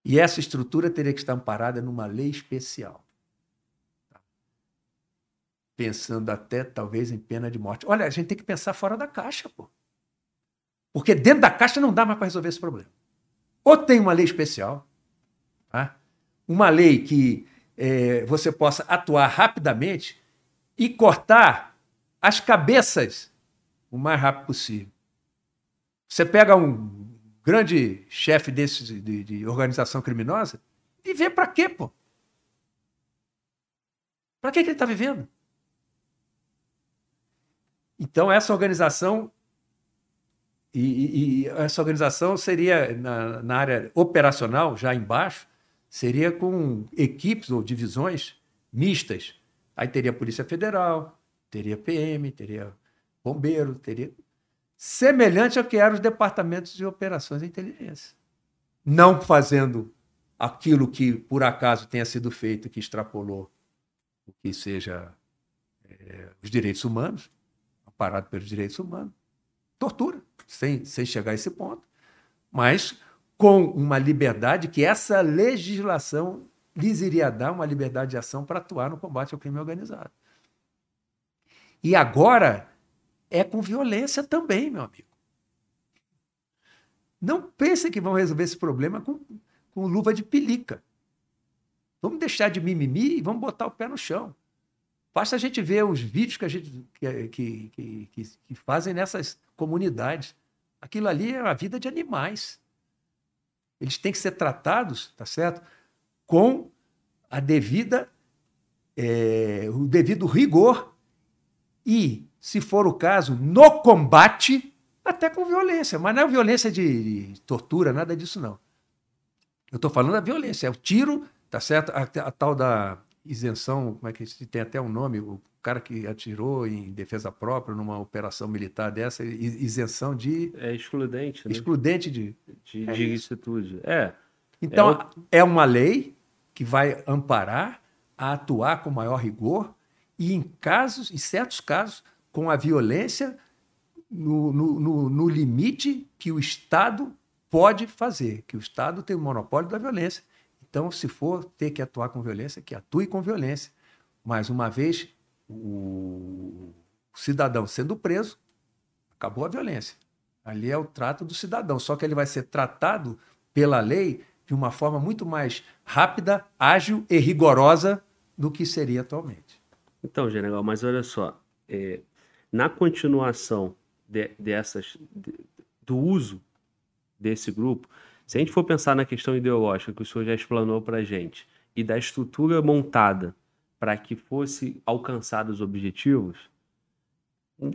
[SPEAKER 2] E essa estrutura teria que estar amparada numa lei especial pensando até talvez em pena de morte. Olha, a gente tem que pensar fora da caixa, pô. Porque dentro da caixa não dá mais para resolver esse problema. Ou tem uma lei especial, tá? Uma lei que é, você possa atuar rapidamente e cortar as cabeças o mais rápido possível. Você pega um grande chefe desse de, de organização criminosa e vê para quê, pô? Para que, ele está vivendo? Então, essa organização. E, e, e essa organização seria, na, na, área operacional, já embaixo, seria com equipes ou divisões mistas. Aí teria Polícia Federal, teria PM, teria Bombeiro, teria. Semelhante ao que eram os departamentos de operações de inteligência. Não fazendo aquilo que, por acaso, tenha sido feito, que extrapolou o que seja é, os direitos humanos, parado pelos direitos humanos. Tortura, sem, sem chegar a esse ponto, mas com uma liberdade que essa legislação lhes iria dar uma liberdade de ação para atuar no combate ao crime organizado. E agora é com violência também, meu amigo. Não pense que vão resolver esse problema com, com luva de pelica. Vamos deixar de mimimi e vamos botar o pé no chão. Basta a gente ver os vídeos que a gente que, que, que, que fazem nessas comunidades. Aquilo ali é a vida de animais. Eles têm que ser tratados, tá certo? Com a devida, é, o devido rigor e, se for o caso, no combate, até com violência. Mas não é violência de, tortura, nada disso não. Eu estou falando da violência, é o tiro, tá certo? A, a, tal da isenção, como é que tem até um nome, o cara que atirou em defesa própria numa operação militar dessa, isenção de.
[SPEAKER 1] É excludente, né?
[SPEAKER 2] Excludente de.
[SPEAKER 1] De, é de É.
[SPEAKER 2] Então, é, é uma lei que vai amparar a atuar com maior rigor e, em casos, em certos casos, com a violência no, no, no, no limite que o Estado pode fazer, que o Estado tem o monopólio da violência. Então, se for ter que atuar com violência, que atue com violência. Mas uma vez o cidadão sendo preso, acabou a violência. Ali é o trato do cidadão, só que ele vai ser tratado pela lei de uma forma muito mais rápida, ágil e rigorosa do que seria atualmente.
[SPEAKER 1] Então, general, mas olha só, é, na continuação de, dessas de, do uso desse grupo, se a gente for pensar na questão ideológica que o senhor já explanou para a gente e da estrutura montada para que fosse alcançados os objetivos,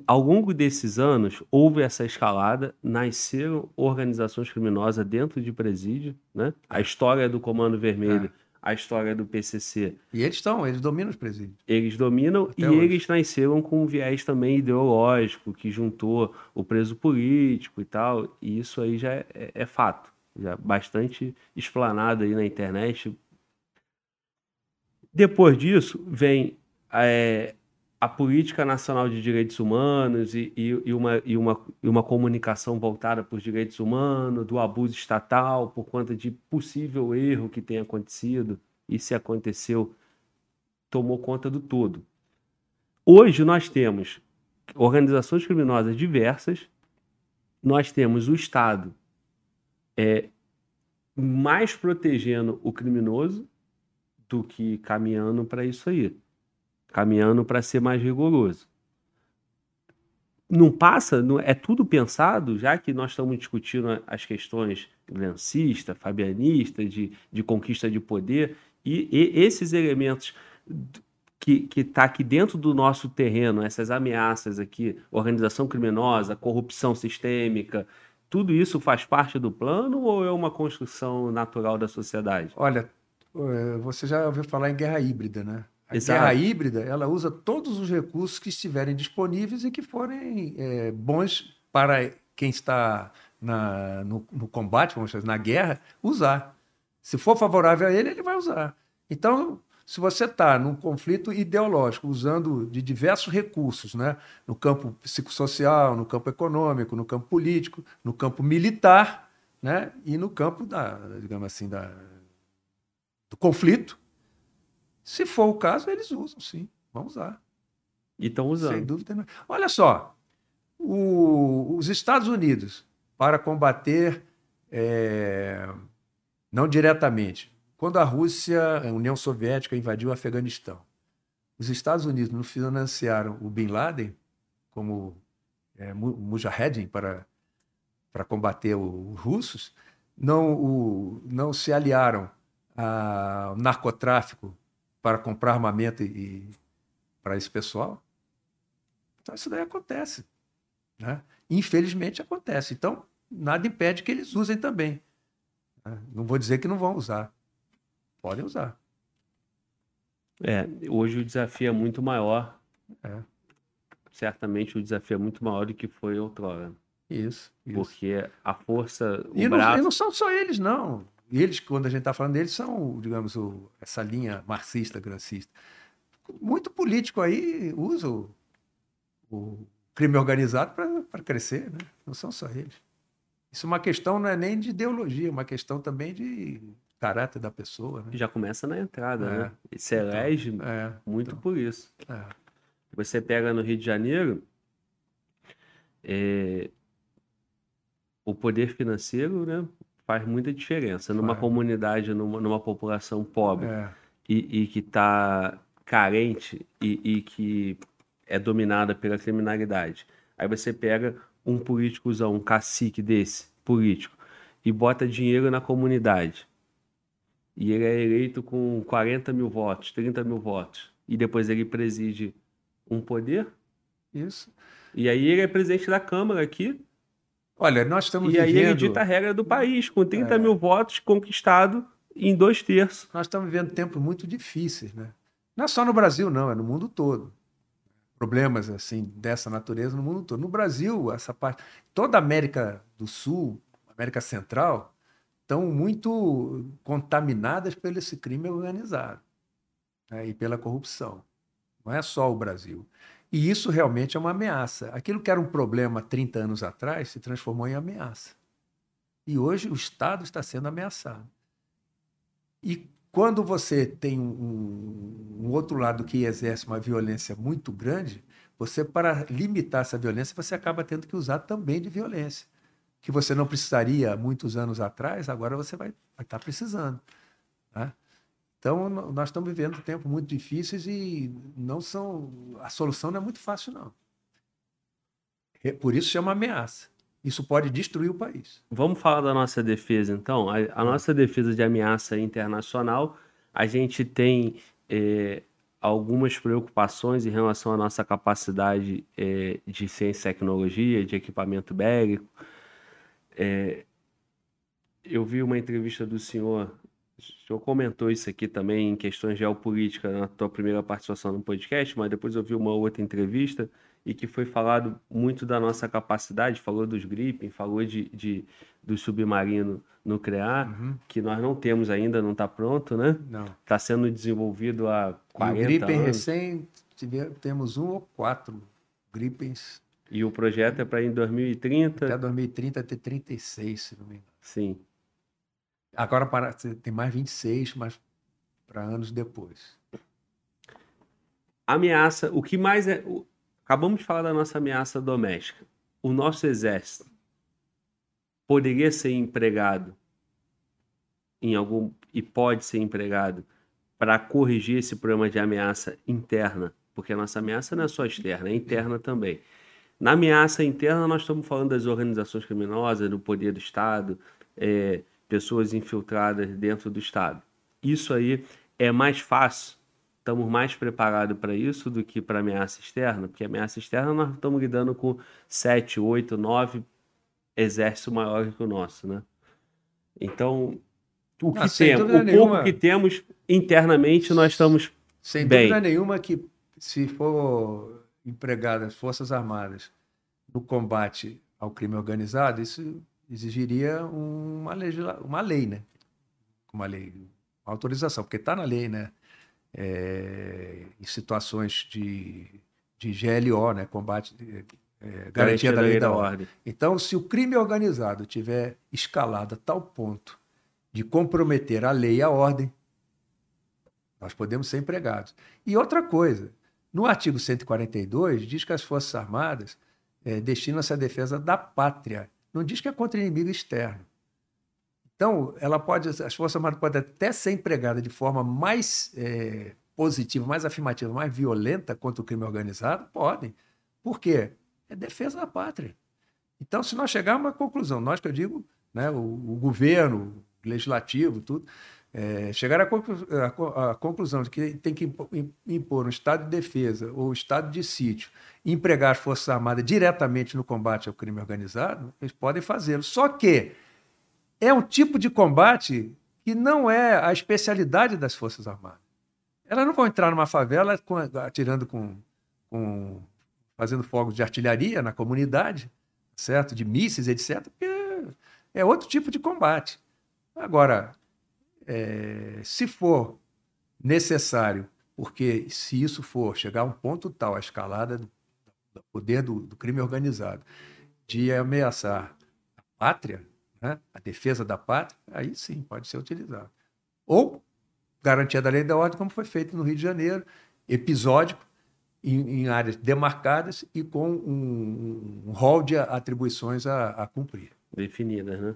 [SPEAKER 1] ao longo desses anos houve essa escalada, nasceram organizações criminosas dentro de presídio, né? A história do Comando Vermelho, é. a história do PCC.
[SPEAKER 2] E eles estão, eles dominam os presídios.
[SPEAKER 1] Eles dominam Até e hoje. eles nasceram com um viés também ideológico que juntou o preso político e tal. E isso aí já é, é fato, já bastante explanado aí na internet. Depois disso, vem é, a Política Nacional de Direitos Humanos e, e, e, uma, e, uma, e uma comunicação voltada para os direitos humanos, do abuso estatal, por conta de possível erro que tenha acontecido, e se aconteceu, tomou conta do todo. Hoje nós temos organizações criminosas diversas, nós temos o Estado é, mais protegendo o criminoso do que caminhando para isso aí. Caminhando para ser mais rigoroso. Não passa, não, é tudo pensado, já que nós estamos discutindo as questões lancista, fabianista, de, de conquista de poder, e, e esses elementos que está aqui dentro do nosso terreno, essas ameaças aqui, organização criminosa, corrupção sistêmica, tudo isso faz parte do plano ou é uma construção natural da sociedade?
[SPEAKER 2] Olha, é, você já ouviu falar em guerra híbrida, né? A Exato. guerra híbrida, ela usa todos os recursos que estiverem disponíveis e que forem é, bons para quem está na, no, no, combate, vamos dizer, na guerra, usar. Se for favorável a ele, ele vai usar. Então, se você está num conflito ideológico, usando de diversos recursos, né? no campo psicossocial, no campo econômico, no campo político, no campo militar, né? e no campo da, digamos assim, da, do conflito. Se for o caso, eles usam, sim. Vão usar.
[SPEAKER 1] E estão usando.
[SPEAKER 2] Sem dúvida. Olha só, o, os Estados Unidos, para combater, é, não diretamente, quando a Rússia, a União Soviética, invadiu o Afeganistão, os Estados Unidos não financiaram o Bin Laden como é, mujahedin para, para combater os russos, não, o, não se aliaram a, o narcotráfico para comprar armamento e, e para esse pessoal. Então, isso daí acontece. Né? Infelizmente acontece. Então, nada impede que eles usem também. Né? Não vou dizer que não vão usar. Podem usar.
[SPEAKER 1] É, hoje o desafio é muito maior.
[SPEAKER 2] É.
[SPEAKER 1] Certamente o desafio é muito maior do que foi outrora.
[SPEAKER 2] Isso. isso.
[SPEAKER 1] Porque a força.
[SPEAKER 2] O e, braço... não, e não são só eles, não eles, quando a gente está falando deles, são, digamos, o, essa linha marxista, grancista. Muito político aí usa o, o crime organizado para crescer, né? não são só eles. Isso é uma questão não é nem de ideologia, é uma questão também de caráter da pessoa. Né?
[SPEAKER 1] Já começa na entrada, é. né? E se elege então, é, muito então, por isso.
[SPEAKER 2] É.
[SPEAKER 1] Você pega no Rio de Janeiro, é, o poder financeiro né, faz muita diferença. Numa
[SPEAKER 2] Faz.
[SPEAKER 1] comunidade, numa, numa população pobre
[SPEAKER 2] É,
[SPEAKER 1] e, e que está carente e, e que é dominada pela criminalidade. Aí você pega um políticozão, um cacique desse, político, e bota dinheiro na comunidade. E ele é eleito com 40 mil votos, 30 mil votos. E depois ele preside um poder.
[SPEAKER 2] isso.
[SPEAKER 1] E aí ele é presidente da Câmara aqui.
[SPEAKER 2] Olha, nós estamos
[SPEAKER 1] E aí ele
[SPEAKER 2] vivendo...
[SPEAKER 1] dita a regra do país, com 30
[SPEAKER 2] É.
[SPEAKER 1] mil votos conquistado em dois terços.
[SPEAKER 2] nós estamos vivendo tempos muito difíceis, né? Não é só no Brasil, não, é no mundo todo. Problemas assim dessa natureza no mundo todo. No Brasil, essa parte, toda a América do Sul, América Central, estão muito contaminadas pelo esse crime organizado né? e pela corrupção. Não é só o Brasil. E isso realmente é uma ameaça. Aquilo que era um problema 30 anos atrás se transformou em ameaça. E hoje o Estado está sendo ameaçado. E quando você tem um, um outro lado que exerce uma violência muito grande, você, para limitar essa violência, você acaba tendo que usar também de violência. Que você não precisaria muitos anos atrás, agora você vai, estar precisando. né? Então, nós estamos vivendo tempos muito difíceis e não são. A solução não é muito fácil, não. É- Por isso chama ameaça. Isso pode destruir o país.
[SPEAKER 1] Vamos falar da nossa defesa, então. A, a nossa defesa de ameaça internacional, a gente tem eh, algumas preocupações em relação à nossa capacidade eh, de ciência e tecnologia, de equipamento bélico. Eh, eu vi uma entrevista do senhor, o senhor comentou isso aqui também em questões geopolíticas na tua primeira participação no podcast, mas depois eu vi uma outra entrevista e que foi falado muito da nossa capacidade, falou dos Gripen, falou de, de- do submarino nuclear, que nós não temos ainda, não está pronto, né?
[SPEAKER 2] Não.
[SPEAKER 1] Está sendo desenvolvido há
[SPEAKER 2] E o
[SPEAKER 1] 40
[SPEAKER 2] Gripen
[SPEAKER 1] anos.
[SPEAKER 2] recém, tive- temos um ou quatro Gripens
[SPEAKER 1] E o projeto é para em 2030.
[SPEAKER 2] até 2030 ter 36, se não me engano.
[SPEAKER 1] Sim.
[SPEAKER 2] Agora para, tem mais 26, mas para anos depois.
[SPEAKER 1] Ameaça, o que mais é. o- Acabamos de falar da nossa ameaça doméstica. O nosso exército poderia ser empregado em algum. e pode ser empregado para corrigir esse problema de ameaça interna, porque a nossa ameaça não é só externa, é interna também. Na ameaça interna, nós estamos falando das organizações criminosas, do poder do Estado, é, pessoas infiltradas dentro do Estado. Isso aí é mais fácil, estamos mais preparados para isso do que para ameaça externa, porque ameaça externa nós estamos lidando com sete, oito, nove exércitos maiores que o nosso, né? Então, o que
[SPEAKER 2] Ah,
[SPEAKER 1] temos, o pouco
[SPEAKER 2] nenhuma.
[SPEAKER 1] que temos internamente, nós estamos
[SPEAKER 2] Sem
[SPEAKER 1] Bem.
[SPEAKER 2] dúvida nenhuma que se for empregadas Forças Armadas no combate ao crime organizado, isso exigiria uma, legisla... uma lei, né? Uma lei, uma autorização, porque está na lei, né? É, em situações de, de GLO, né? Combate, é, garantia da lei da ordem. Então, se o crime organizado tiver escalado a tal ponto de comprometer a lei e a ordem, nós podemos ser empregados. E outra coisa, no artigo 142 diz que as Forças Armadas eh, destinam-se à defesa da pátria. Não diz que é contra inimigo externo. Então, ela pode, as Forças Armadas podem até ser empregadas de forma mais eh, positiva, mais afirmativa, mais violenta contra o crime organizado? Podem. Por quê? É defesa da pátria. Então, se nós chegarmos à conclusão, nós que eu digo, né, o, o governo, o legislativo, tudo, é, chegar à, conclu- à à conclusão de que tem que impo- im- impor um estado de defesa ou estado de sítio empregar as Forças Armadas diretamente no combate ao crime organizado, eles podem fazê-lo. Só que é um tipo de combate que não é a especialidade das Forças Armadas. Elas não vão entrar numa favela com- atirando com, com fazendo fogos de artilharia na comunidade, certo? De mísseis, etc. Porque é outro tipo de combate. Agora, é, se for necessário, porque se isso for chegar a um ponto tal, a escalada do, poder do, do crime organizado, de ameaçar a pátria, né, a defesa da pátria, aí sim pode ser utilizado. Ou garantia da lei da ordem, como foi feito no Rio de Janeiro, episódico, em, em áreas demarcadas e com um, um rol de atribuições a, a cumprir.
[SPEAKER 1] Definidas, né?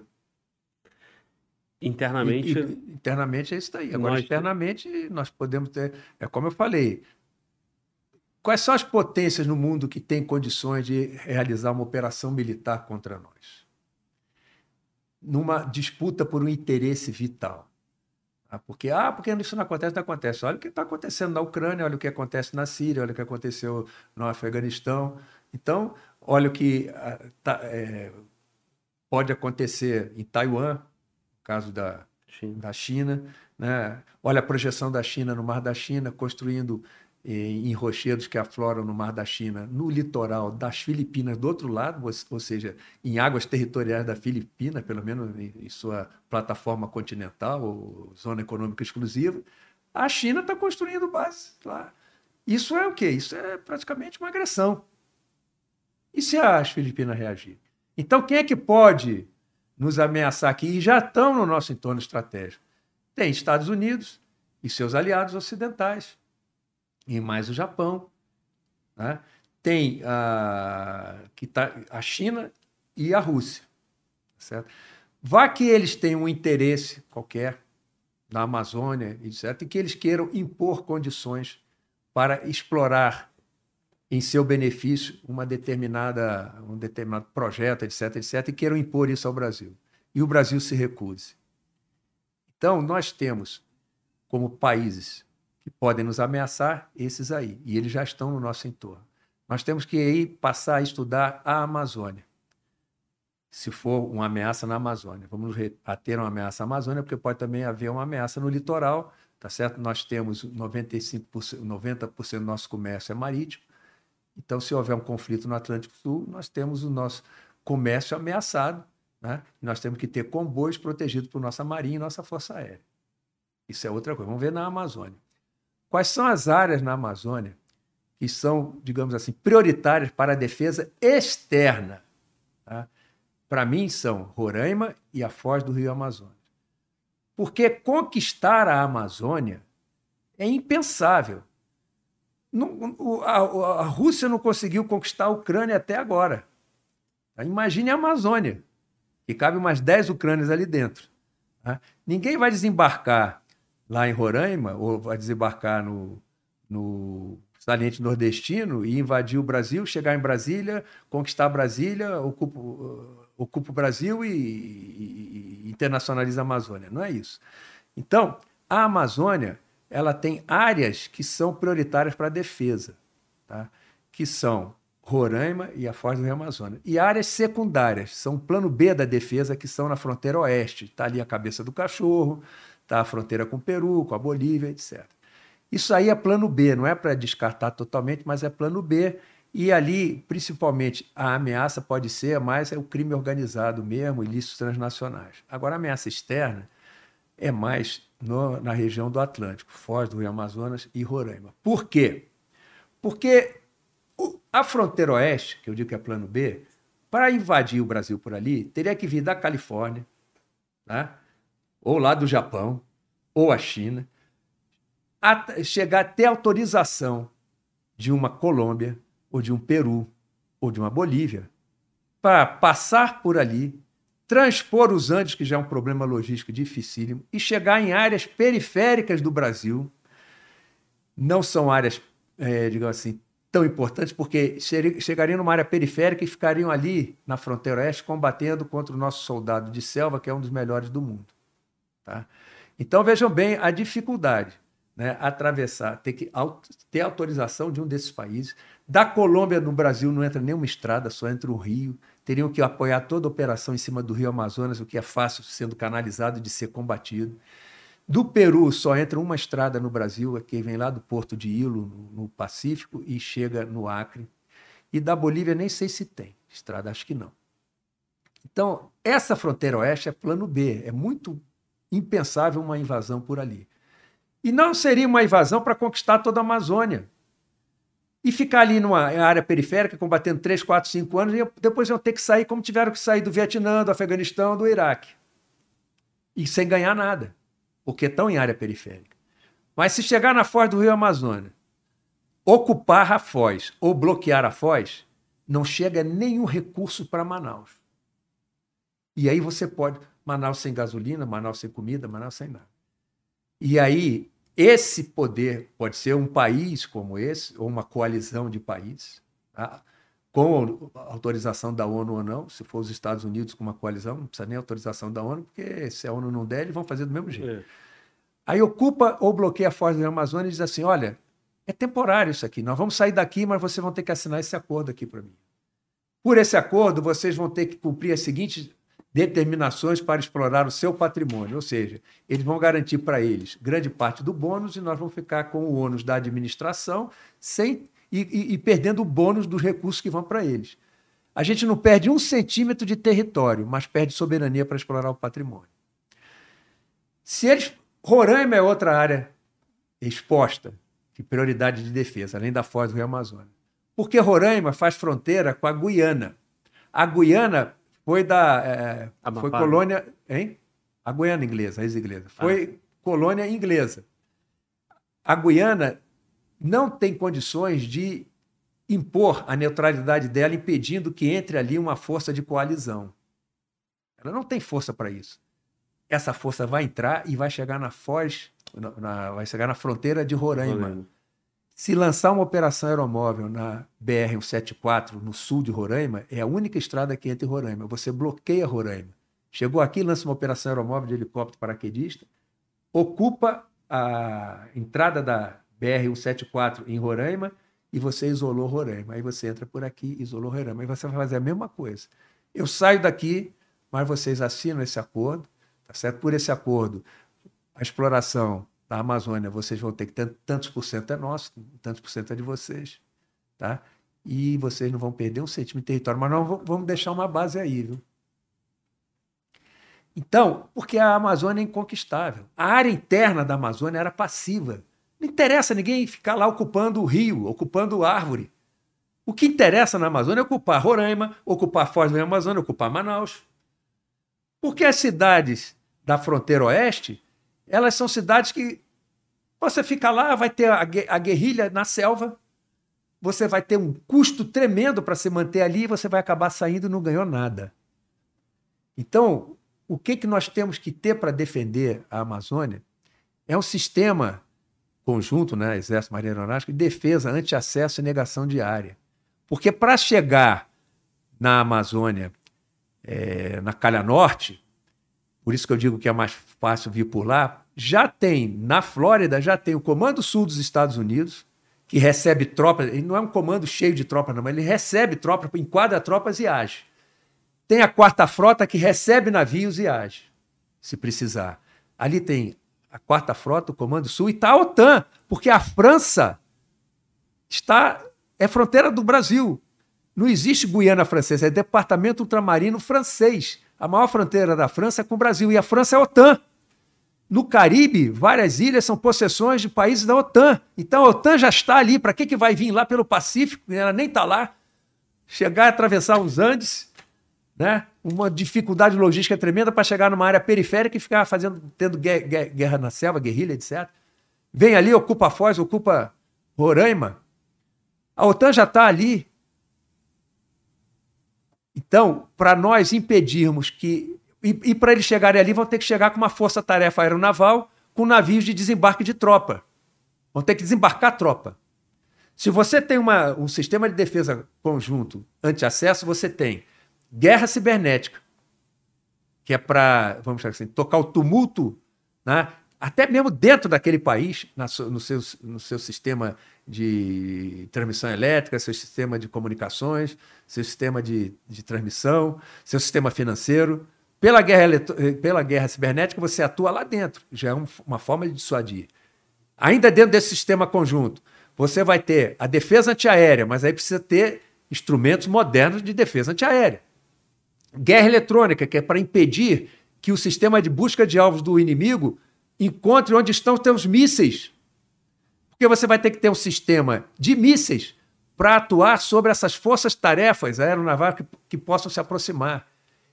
[SPEAKER 1] Internamente. E,
[SPEAKER 2] e, internamente é isso daí. Agora, nós... internamente, nós podemos ter. É como eu falei. Quais são as potências no mundo que têm condições de realizar uma operação militar contra nós? Numa disputa por um interesse vital. Ah, porque, ah, porque isso não acontece, não acontece. Olha o que está acontecendo na Ucrânia, olha o que acontece na Síria, olha o que aconteceu no Afeganistão. Então, olha o que ah, tá, é, pode acontecer em Taiwan, caso da China. Da China né? Olha a projeção da China no Mar da China, construindo em rochedos que afloram no Mar da China, no litoral das Filipinas, do outro lado, ou seja, em águas territoriais da Filipina, pelo menos em sua plataforma continental ou zona econômica exclusiva, a China está construindo bases lá. Isso é o quê? Isso é praticamente uma agressão. E se as Filipinas reagirem? Então, quem é que pode nos ameaçar aqui? E já estão no nosso entorno estratégico. Tem Estados Unidos e seus aliados ocidentais e mais o Japão. Né? Tem a, que tá, a China e a Rússia. Certo? Vá que eles tenham um interesse qualquer na Amazônia, etc., e que eles queiram impor condições para explorar em seu benefício uma determinada, um determinado projeto, etc., etc., e queiram impor isso ao Brasil. E o Brasil se recuse. Então, nós temos, como países que podem nos ameaçar, esses aí. E eles já estão no nosso entorno. Nós temos que aí passar a estudar a Amazônia. Se for uma ameaça na Amazônia. Vamos ter uma ameaça na Amazônia, porque pode também haver uma ameaça no litoral, tá certo? Nós temos 95%, 90% do nosso comércio é marítimo. Então, se houver um conflito no Atlântico Sul, nós temos o nosso comércio ameaçado, né? nós temos que ter comboios protegidos por nossa marinha e nossa força aérea. Isso é outra coisa. Vamos ver na Amazônia. Quais são as áreas na Amazônia que são, digamos assim, prioritárias para a defesa externa? Tá? Para mim, são Roraima e a foz do Rio Amazonas. Porque conquistar a Amazônia é impensável. Não, a, a, Rússia não conseguiu conquistar a Ucrânia até agora. Tá? Imagine a Amazônia, que cabe umas 10 Ucrânias ali dentro. Tá? Ninguém vai desembarcar lá em Roraima, ou vai desembarcar no, no saliente nordestino e invadir o Brasil, chegar em Brasília, conquistar Brasília, ocupa, ocupa o Brasil e, e, e internacionaliza a Amazônia. Não é isso. Então, a Amazônia ela tem áreas que são prioritárias para a defesa, tá? que são Roraima e a Foz do Rio Amazonas. E áreas secundárias, são o plano B da defesa, que são na fronteira oeste. Está ali a cabeça do cachorro, tá? a fronteira com o Peru, com a Bolívia, etc. Isso aí é plano B, não é para descartar totalmente, mas é plano B. E ali, principalmente, a ameaça pode ser mais é o crime organizado mesmo, ilícitos transnacionais. Agora, a ameaça externa é mais no, na região do Atlântico, Foz do Rio Amazonas e Roraima. Por quê? Porque o, a fronteira oeste, que eu digo que é plano B, para invadir o Brasil por ali, teria que vir da Califórnia, tá? ou lá do Japão, ou a China, a chegar até autorização de uma Colômbia, ou de um Peru, ou de uma Bolívia, para passar por ali, transpor os Andes, que já é um problema logístico dificílimo, e chegar em áreas periféricas do Brasil. Não são áreas, é, digamos assim, tão importantes, porque chegariam numa área periférica e ficariam ali na fronteira oeste combatendo contra o nosso soldado de selva, que é um dos melhores do mundo. Tá? Então vejam bem a dificuldade. Né, atravessar, ter que ter autorização de um desses países. Da Colômbia no Brasil não entra nenhuma estrada, só entra o rio. Teriam que apoiar toda a operação em cima do Rio Amazonas, o que é fácil sendo canalizado de ser combatido. Do Peru só entra uma estrada no Brasil, que vem lá do Porto de Ilo, no Pacífico, e chega no Acre. E da Bolívia nem sei se tem estrada, acho que não. Então, essa fronteira oeste é plano B, é muito impensável uma invasão por ali. E não seria uma invasão para conquistar toda a Amazônia. E ficar ali numa área periférica, combatendo 3, 4, 5 anos, e depois iam ter que sair como tiveram que sair do Vietnã, do Afeganistão, do Iraque. E sem ganhar nada, porque estão em área periférica. Mas se chegar na foz do Rio Amazonas, ocupar a Foz ou bloquear a Foz, não chega nenhum recurso para Manaus. E aí você pode. Manaus sem gasolina, Manaus sem comida, Manaus sem nada. E aí, esse poder pode ser um país como esse, ou uma coalizão de países, tá? com autorização da ONU ou não. Se for os Estados Unidos com uma coalizão, não precisa nem autorização da ONU, porque se a ONU não der, eles vão fazer do mesmo jeito. É. Aí ocupa ou bloqueia a Foz do Amazônia e diz assim: olha, é temporário isso aqui, nós vamos sair daqui, mas vocês vão ter que assinar esse acordo aqui para mim. Por esse acordo, vocês vão ter que cumprir as seguintes determinações para explorar o seu patrimônio, ou seja, eles vão garantir para eles grande parte do bônus e nós vamos ficar com o ônus da administração sem e, e, e perdendo o bônus dos recursos que vão para eles. A gente não perde um centímetro de território, mas perde soberania para explorar o patrimônio. Se eles. Roraima é outra área exposta de prioridade de defesa, além da Foz do Rio Amazonas. Porque Roraima faz fronteira com a Guiana. A Guiana foi da. É, foi colônia. Hein? A Guiana inglesa, a ex-inglesa. Foi ah. colônia inglesa. A Guiana não tem condições de impor a neutralidade dela, impedindo que entre ali uma força de coalizão. Ela não tem força para isso. Essa força vai entrar e vai chegar na Foz, na, na, vai chegar na fronteira de Roraima. Roraima. Se lançar uma operação aeromóvel na BR-174, no sul de Roraima, é a única estrada que entra em Roraima. Você bloqueia Roraima. Chegou aqui, lança uma operação aeromóvel de helicóptero paraquedista, ocupa a entrada da BR-174 em Roraima e você isolou Roraima. Aí você entra por aqui, isolou Roraima. Aí você vai fazer a mesma coisa. Eu saio daqui, mas vocês assinam esse acordo, tá certo? Por esse acordo, a exploração da Amazônia, vocês vão ter que ter tantos por cento é nosso, tantos por cento é de vocês, tá? E vocês não vão perder um centímetro de território, mas nós vamos deixar uma base aí, viu? Então, porque a Amazônia é inconquistável. A área interna da Amazônia era passiva. Não interessa ninguém ficar lá ocupando o rio, ocupando árvore. O que interessa na Amazônia é ocupar Roraima, ocupar Foz do Amazônia, ocupar Manaus. Porque as cidades da fronteira oeste elas são cidades que você fica lá, vai ter a guerrilha na selva, você vai ter um custo tremendo para se manter ali e você vai acabar saindo e não ganhou nada. Então, o que, que nós temos que ter para defender a Amazônia é um sistema conjunto, né, Exército Marinha Aeronáutica, de defesa, anti-acesso e negação de área. Porque para chegar na Amazônia, é, na Calha Norte, por isso que eu digo que é mais fácil vir por lá, já tem, na Flórida, já tem o Comando Sul dos Estados Unidos, que recebe tropas, ele não é um comando cheio de tropas, não, mas ele recebe tropas, enquadra tropas e age. Tem a quarta frota que recebe navios e age, se precisar. Ali tem a quarta frota, o Comando Sul, e está a OTAN, porque a França está é fronteira do Brasil. Não existe Guiana Francesa, é departamento ultramarino francês. A maior fronteira da França é com o Brasil, e a França é a OTAN. No Caribe, várias ilhas são possessões de países da OTAN. Então a OTAN já está ali. Para que, que vai vir lá pelo Pacífico? Ela nem está lá. Chegar atravessar os Andes, né? uma dificuldade logística tremenda para chegar numa área periférica e ficar fazendo, tendo guerra, guerra na selva, guerrilha, etc. Vem ali, ocupa Foz, ocupa Roraima. A OTAN já está ali. Então, para nós impedirmos que e, e para eles chegarem ali, vão ter que chegar com uma força-tarefa aeronaval com navios de desembarque de tropa. Vão ter que desembarcar tropa. Se você tem uma, um sistema de defesa conjunto anti-acesso, você tem guerra cibernética, que é para, vamos dizer assim, tocar o tumulto, né? até mesmo dentro daquele país, na, no, seu, no seu sistema de transmissão elétrica, seu sistema de comunicações, seu sistema de, de transmissão, seu sistema financeiro. Pela guerra, eh, pela guerra cibernética, você atua lá dentro, já é uma forma de dissuadir. Ainda dentro desse sistema conjunto, você vai ter a defesa antiaérea, mas aí precisa ter instrumentos modernos de defesa antiaérea. Guerra eletrônica, que é para impedir que o sistema de busca de alvos do inimigo encontre onde estão os seus mísseis. Porque você vai ter que ter um sistema de mísseis para atuar sobre essas forças-tarefas aeronavais que, que possam se aproximar.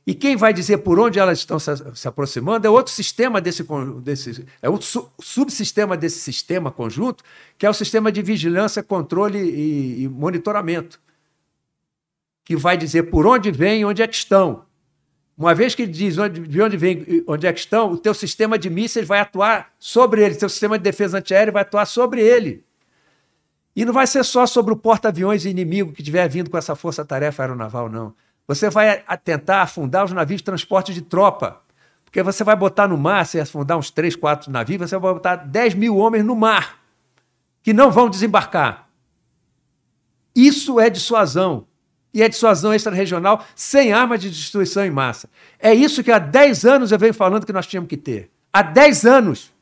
[SPEAKER 2] E quem vai dizer por onde elas estão se, aproximando é outro sistema desse, desse é outro su, subsistema desse sistema conjunto, que é o sistema de vigilância, controle e, e monitoramento, que vai dizer por onde vem e onde é que estão. Uma vez que diz onde, de onde vem, onde é que estão, o teu sistema de mísseis vai atuar sobre ele, teu sistema de defesa antiaérea vai atuar sobre ele. E não vai ser só sobre o porta-aviões inimigo que estiver vindo com essa força-tarefa aeronaval, não. Você vai tentar afundar os navios de transporte de tropa. Porque você vai botar no mar, se afundar uns três, quatro navios, você vai botar 10 mil homens no mar, que não vão desembarcar. Isso é dissuasão e a dissuasão extra-regional sem armas de destruição em massa. É isso que há 10 anos eu venho falando que nós tínhamos que ter. Há 10 anos,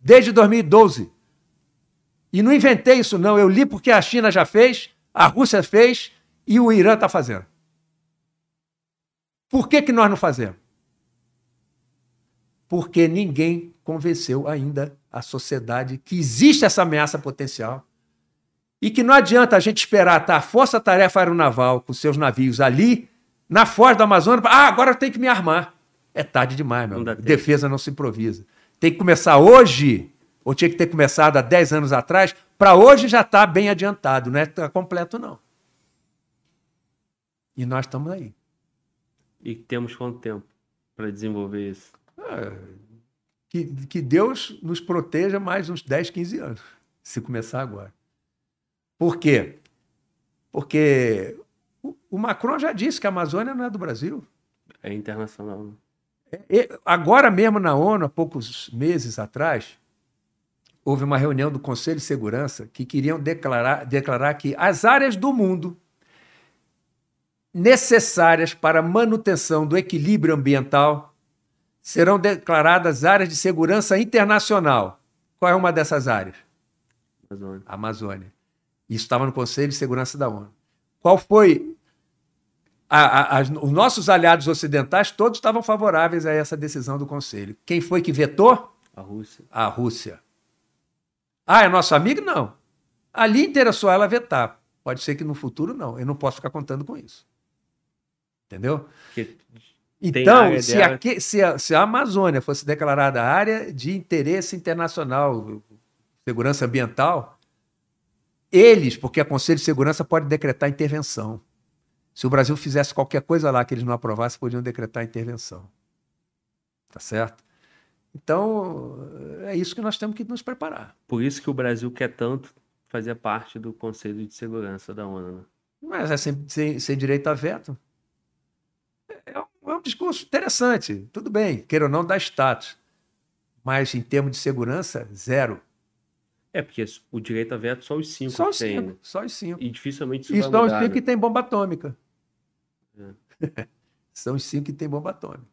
[SPEAKER 2] desde 2012. E não inventei isso, não. Eu li porque a China já fez, a Rússia fez e o Irã está fazendo. Por que, que nós não fazemos? Porque ninguém convenceu ainda a sociedade que existe essa ameaça potencial e que não adianta a gente esperar tá, a Força Tarefa Aeronaval com seus navios ali, na foz da Amazônia, ah, agora eu tenho que me armar. É tarde demais, meu. Não Defesa não se improvisa. Tem que começar hoje, ou tinha que ter começado há 10 anos atrás, para hoje já está bem adiantado, não é completo, não. E nós estamos aí.
[SPEAKER 1] E temos quanto tempo para desenvolver isso?
[SPEAKER 2] É, que, que Deus nos proteja mais uns 10, 15 anos, se começar agora. Por quê? Porque o Macron já disse que a Amazônia não é do Brasil.
[SPEAKER 1] É internacional. Né?
[SPEAKER 2] É, agora mesmo na ONU, há poucos meses atrás, houve uma reunião do Conselho de Segurança que queriam declarar, declarar que as áreas do mundo necessárias para a manutenção do equilíbrio ambiental serão declaradas áreas de segurança internacional. Qual é uma dessas áreas?
[SPEAKER 1] Amazônia.
[SPEAKER 2] Amazônia. Isso estava no Conselho de Segurança da ONU. Qual foi. A, a, a, os nossos aliados ocidentais todos estavam favoráveis a essa decisão do Conselho. Quem foi que vetou?
[SPEAKER 1] A Rússia.
[SPEAKER 2] A Rússia. Ah, é nosso amigo? Não. Ali interessou ela vetar. Pode ser que no futuro não. Eu não posso ficar contando com isso. Entendeu? então, se, se, a, se a Amazônia fosse declarada área de interesse internacional, segurança ambiental, eles, porque a Conselho de Segurança pode decretar intervenção. Se o Brasil fizesse qualquer coisa lá que eles não aprovassem, podiam decretar intervenção. Tá certo? Então, é isso que nós temos que nos preparar.
[SPEAKER 1] Por isso que o Brasil quer tanto fazer parte do Conselho de Segurança da ONU. Né?
[SPEAKER 2] Mas é sem, sem, sem direito a veto. É um, é um discurso interessante. Tudo bem, queira ou não, dá status. Mas em termos de segurança, zero.
[SPEAKER 1] É, porque o direito a veto só os cinco
[SPEAKER 2] só os tem, cinco, né? Só os cinco.
[SPEAKER 1] E dificilmente isso,
[SPEAKER 2] isso vai mudar, os cinco né? que tem bomba atômica. É. são os cinco que tem bomba atômica.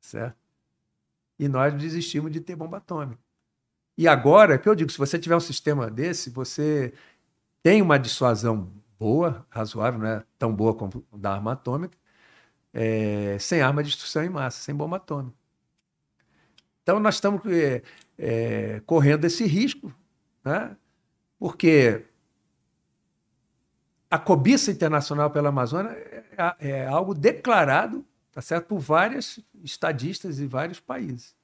[SPEAKER 2] Certo? E nós desistimos de ter bomba atômica. E agora, que eu digo, se você tiver um sistema desse, você tem uma dissuasão boa, razoável, não é tão boa como da arma atômica, é, sem arma de destruição em massa, sem bomba atômica. Então, nós estamos é, é, correndo esse risco né? porque a cobiça internacional pela Amazônia é, é algo declarado tá certo, por vários estadistas e vários países.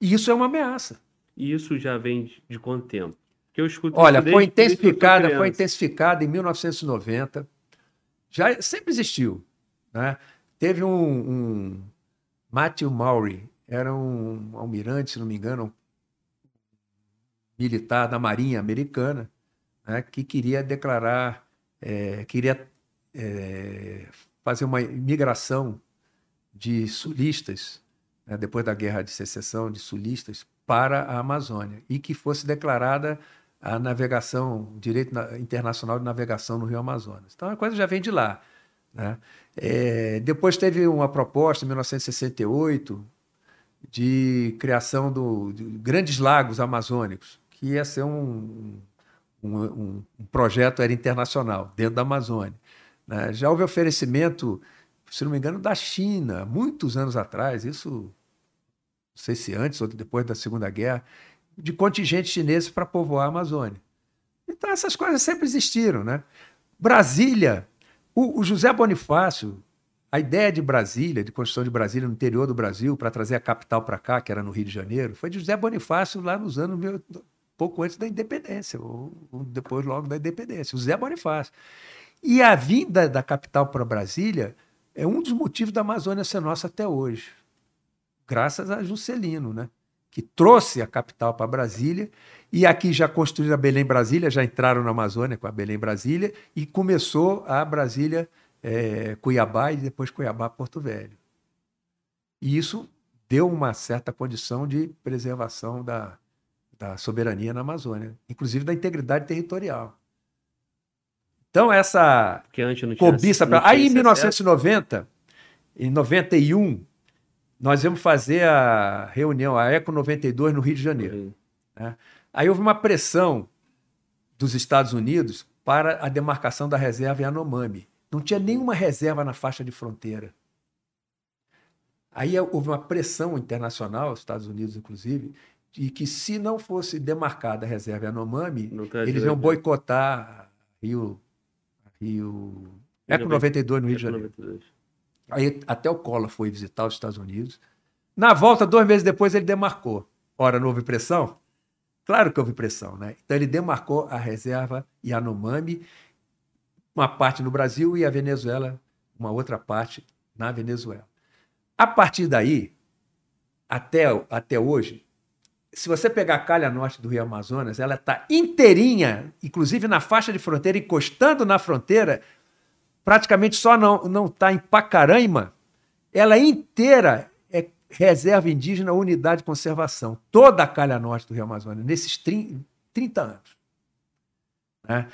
[SPEAKER 2] E isso é uma ameaça.
[SPEAKER 1] E isso já vem de, quanto tempo? Que eu escuto
[SPEAKER 2] Olha, foi intensificada, foi intensificada em 1990. Já sempre existiu, né? Teve um, um Matthew Maury, era um almirante, se não me engano, militar da Marinha Americana, né, que queria declarar, é, queria é, fazer uma imigração de sulistas, né, depois da Guerra de Secessão, de sulistas, para a Amazônia, e que fosse declarada a navegação, direito internacional de navegação no Rio Amazonas. Então a coisa já vem de lá. Né? É, depois teve uma proposta, em 1968, de criação do, de grandes lagos amazônicos que ia ser um, um, um, um projeto era internacional, dentro da Amazônia. Né? Já houve oferecimento, se não me engano, da China, muitos anos atrás, isso não sei se antes ou depois da Segunda Guerra, de contingentes chineses para povoar a Amazônia. Então essas coisas sempre existiram. Né? Brasília, o, o José Bonifácio, A ideia de Brasília, de construção de Brasília no interior do Brasil, para trazer a capital para cá, que era no Rio de Janeiro, foi de José Bonifácio lá nos anos pouco antes da independência, ou, ou depois logo da independência, José Bonifácio. E a vinda da capital para Brasília é um dos motivos da Amazônia ser nossa até hoje, graças a Juscelino, né? que trouxe a capital para Brasília, e aqui já construíram a Belém Brasília, já entraram na Amazônia com a Belém Brasília, e começou a Brasília é, Cuiabá e depois Cuiabá Porto Velho. E isso deu uma certa condição de preservação da, da soberania na Amazônia, inclusive da integridade territorial. Então, essa cobiça. Pra... Aí, em 1990, em 91, nós íamos fazer a reunião, a Eco 92, no Rio de Janeiro. Uhum. Né? Aí houve uma pressão dos Estados Unidos para a demarcação da reserva Yanomami. Não tinha nenhuma reserva na faixa de fronteira. Aí houve uma pressão internacional, Estados Unidos inclusive, de que se não fosse demarcada a reserva Yanomami, eles iam boicotar Rio, Rio Eco 92 no Rio de Janeiro. Aí até o Collor foi visitar os Estados Unidos. Na volta, dois meses depois, ele demarcou. Ora, não houve pressão? Claro que houve pressão, né? Então ele demarcou a reserva Yanomami uma parte no Brasil e a Venezuela, uma outra parte na Venezuela. A partir daí, até, até hoje, se você pegar a calha norte do Rio Amazonas, ela está inteirinha, inclusive na faixa de fronteira, encostando na fronteira, praticamente só não está em Pacaraima, ela inteira é reserva indígena unidade de conservação. Toda a calha norte do Rio Amazonas, nesses 30 anos. Né?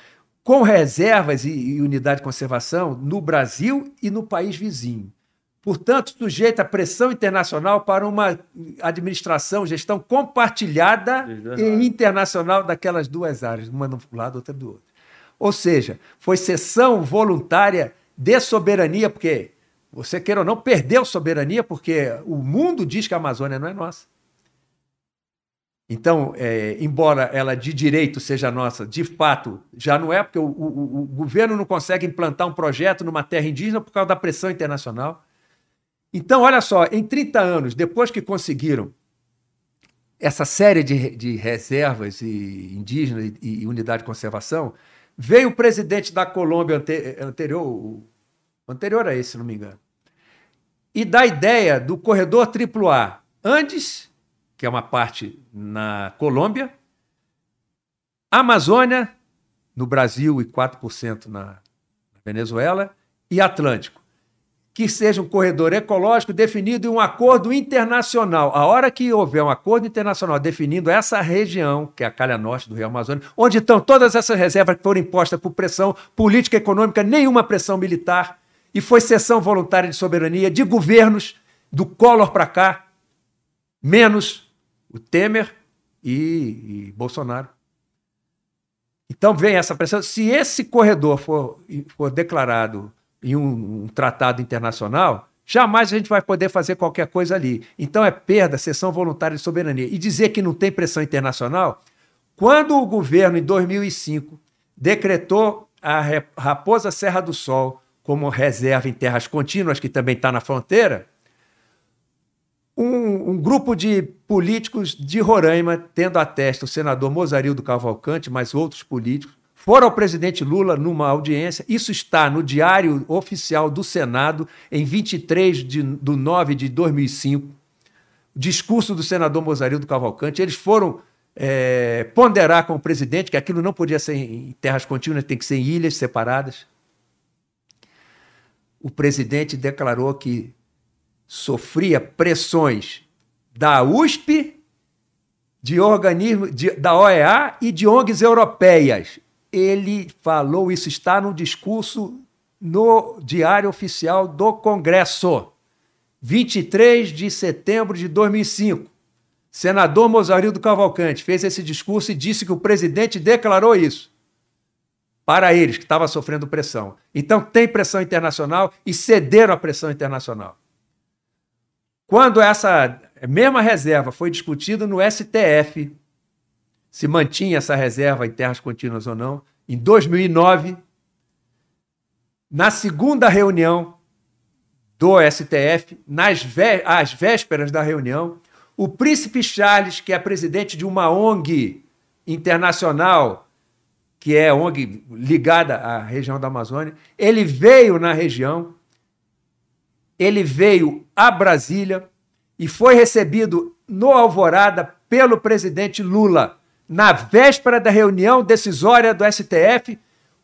[SPEAKER 2] com reservas e, e unidade de conservação no Brasil e no país vizinho. Portanto, sujeita à pressão internacional para uma administração, gestão compartilhada e internacional daquelas duas áreas, uma do lado, outra do outro. Ou seja, foi cessão voluntária de soberania, porque você queira ou não, perdeu soberania, porque o mundo diz que a Amazônia não é nossa. Então, é, embora ela de direito seja nossa, de fato já não é, porque o, o, o, governo não consegue implantar um projeto numa terra indígena por causa da pressão internacional. Então, olha só, em 30 anos, depois que conseguiram essa série de, de reservas e indígenas e, e, unidade de conservação, veio o presidente da Colômbia ante, anterior, anterior a esse, se não me engano, e dá a ideia do corredor AAA, Andes que é uma parte na Colômbia, Amazônia, no Brasil e 4% na Venezuela, e Atlântico. Que seja um corredor ecológico definido em um acordo internacional. A hora que houver um acordo internacional definindo essa região, que é a calha norte do Rio Amazonas, onde estão todas essas reservas que foram impostas por pressão política econômica, nenhuma pressão militar, e foi cessão voluntária de soberania de governos do Collor para cá, menos o Temer e, e Bolsonaro. Então vem essa pressão. Se esse corredor for, for declarado em um, um, tratado internacional, jamais a gente vai poder fazer qualquer coisa ali. Então é perda, cessão voluntária de soberania. E dizer que não tem pressão internacional, quando o governo, em 2005, decretou a Raposa Serra do Sol como reserva em terras contínuas, que também está na fronteira, um, um, grupo de políticos de Roraima, tendo a testa o senador Mozarildo Cavalcante, mas outros políticos, foram ao presidente Lula numa audiência. Isso está no Diário Oficial do Senado, em 23 de do 9 de 2005. Discurso do senador Mozarildo Cavalcante. Eles foram é, ponderar com o presidente que aquilo não podia ser em terras contínuas, tem que ser em ilhas separadas. O presidente declarou que sofria pressões da USP, de organismos da OEA e de ONGs europeias. Ele falou, isso está no discurso no Diário Oficial do Congresso, 23 de setembro de 2005. Senador Mozarildo Cavalcante fez esse discurso e disse que o presidente declarou isso para eles, que estava sofrendo pressão. Então, tem pressão internacional e cederam à pressão internacional. Quando essa mesma reserva foi discutida no STF, se mantinha essa reserva em terras contínuas ou não, em 2009, na segunda reunião do STF, nas vé às vésperas da reunião, o príncipe Charles, que é presidente de uma ONG internacional, que é ONG ligada à região da Amazônia, ele veio na região, ele veio a Brasília e foi recebido no Alvorada pelo presidente Lula. Na véspera da reunião decisória do STF,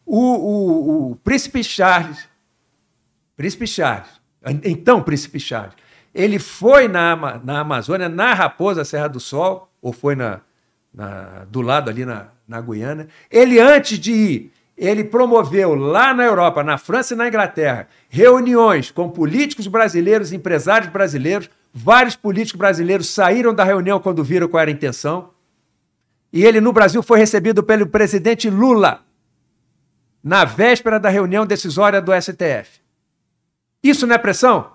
[SPEAKER 2] o, o, o príncipe Charles, príncipe Charles, então príncipe Charles, ele foi na, na Amazônia, na Raposa Serra do Sol, ou foi na, na, do lado ali na, na Guiana. Ele, antes de ir, ele promoveu lá na Europa, na França e na Inglaterra, reuniões com políticos brasileiros, empresários brasileiros. Vários políticos brasileiros saíram da reunião quando viram qual era a intenção. E ele, no Brasil, foi recebido pelo presidente Lula na véspera da reunião decisória do STF. Isso não é pressão?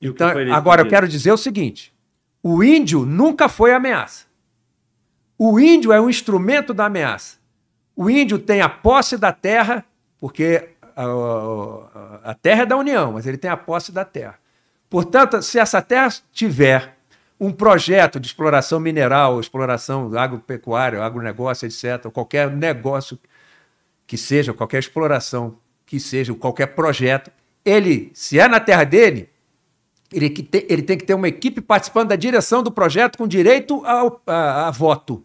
[SPEAKER 2] Então, agora eu quero dizer o seguinte: o índio nunca foi ameaça. O índio é um instrumento da ameaça. O índio tem a posse da terra, porque a, a terra é da União, mas ele tem a posse da terra. Portanto, se essa terra tiver um projeto de exploração mineral, exploração agropecuária, agronegócio, etc., qualquer negócio que seja, qualquer exploração que seja, qualquer projeto, ele, se é na terra dele, ele, tem que ter uma equipe participando da direção do projeto com direito ao, a, a voto.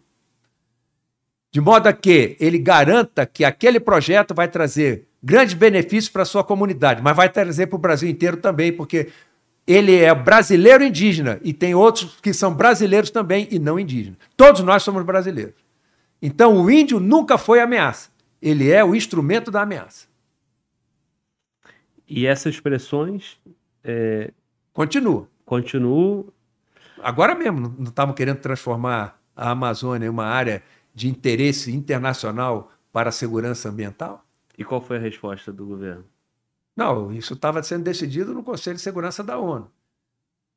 [SPEAKER 2] De modo a que ele garanta que aquele projeto vai trazer grandes benefícios para a sua comunidade, mas vai trazer para o Brasil inteiro também, porque ele é brasileiro indígena e tem outros que são brasileiros também e não indígenas. Todos nós somos brasileiros. Então o índio nunca foi ameaça. Ele é o instrumento da ameaça.
[SPEAKER 1] E essas expressões. É...
[SPEAKER 2] Continua.
[SPEAKER 1] Continuam.
[SPEAKER 2] Agora mesmo, não estamos querendo transformar a Amazônia em uma área de interesse internacional para a segurança ambiental?
[SPEAKER 1] E qual foi a resposta do governo?
[SPEAKER 2] Não, isso estava sendo decidido no Conselho de Segurança da ONU.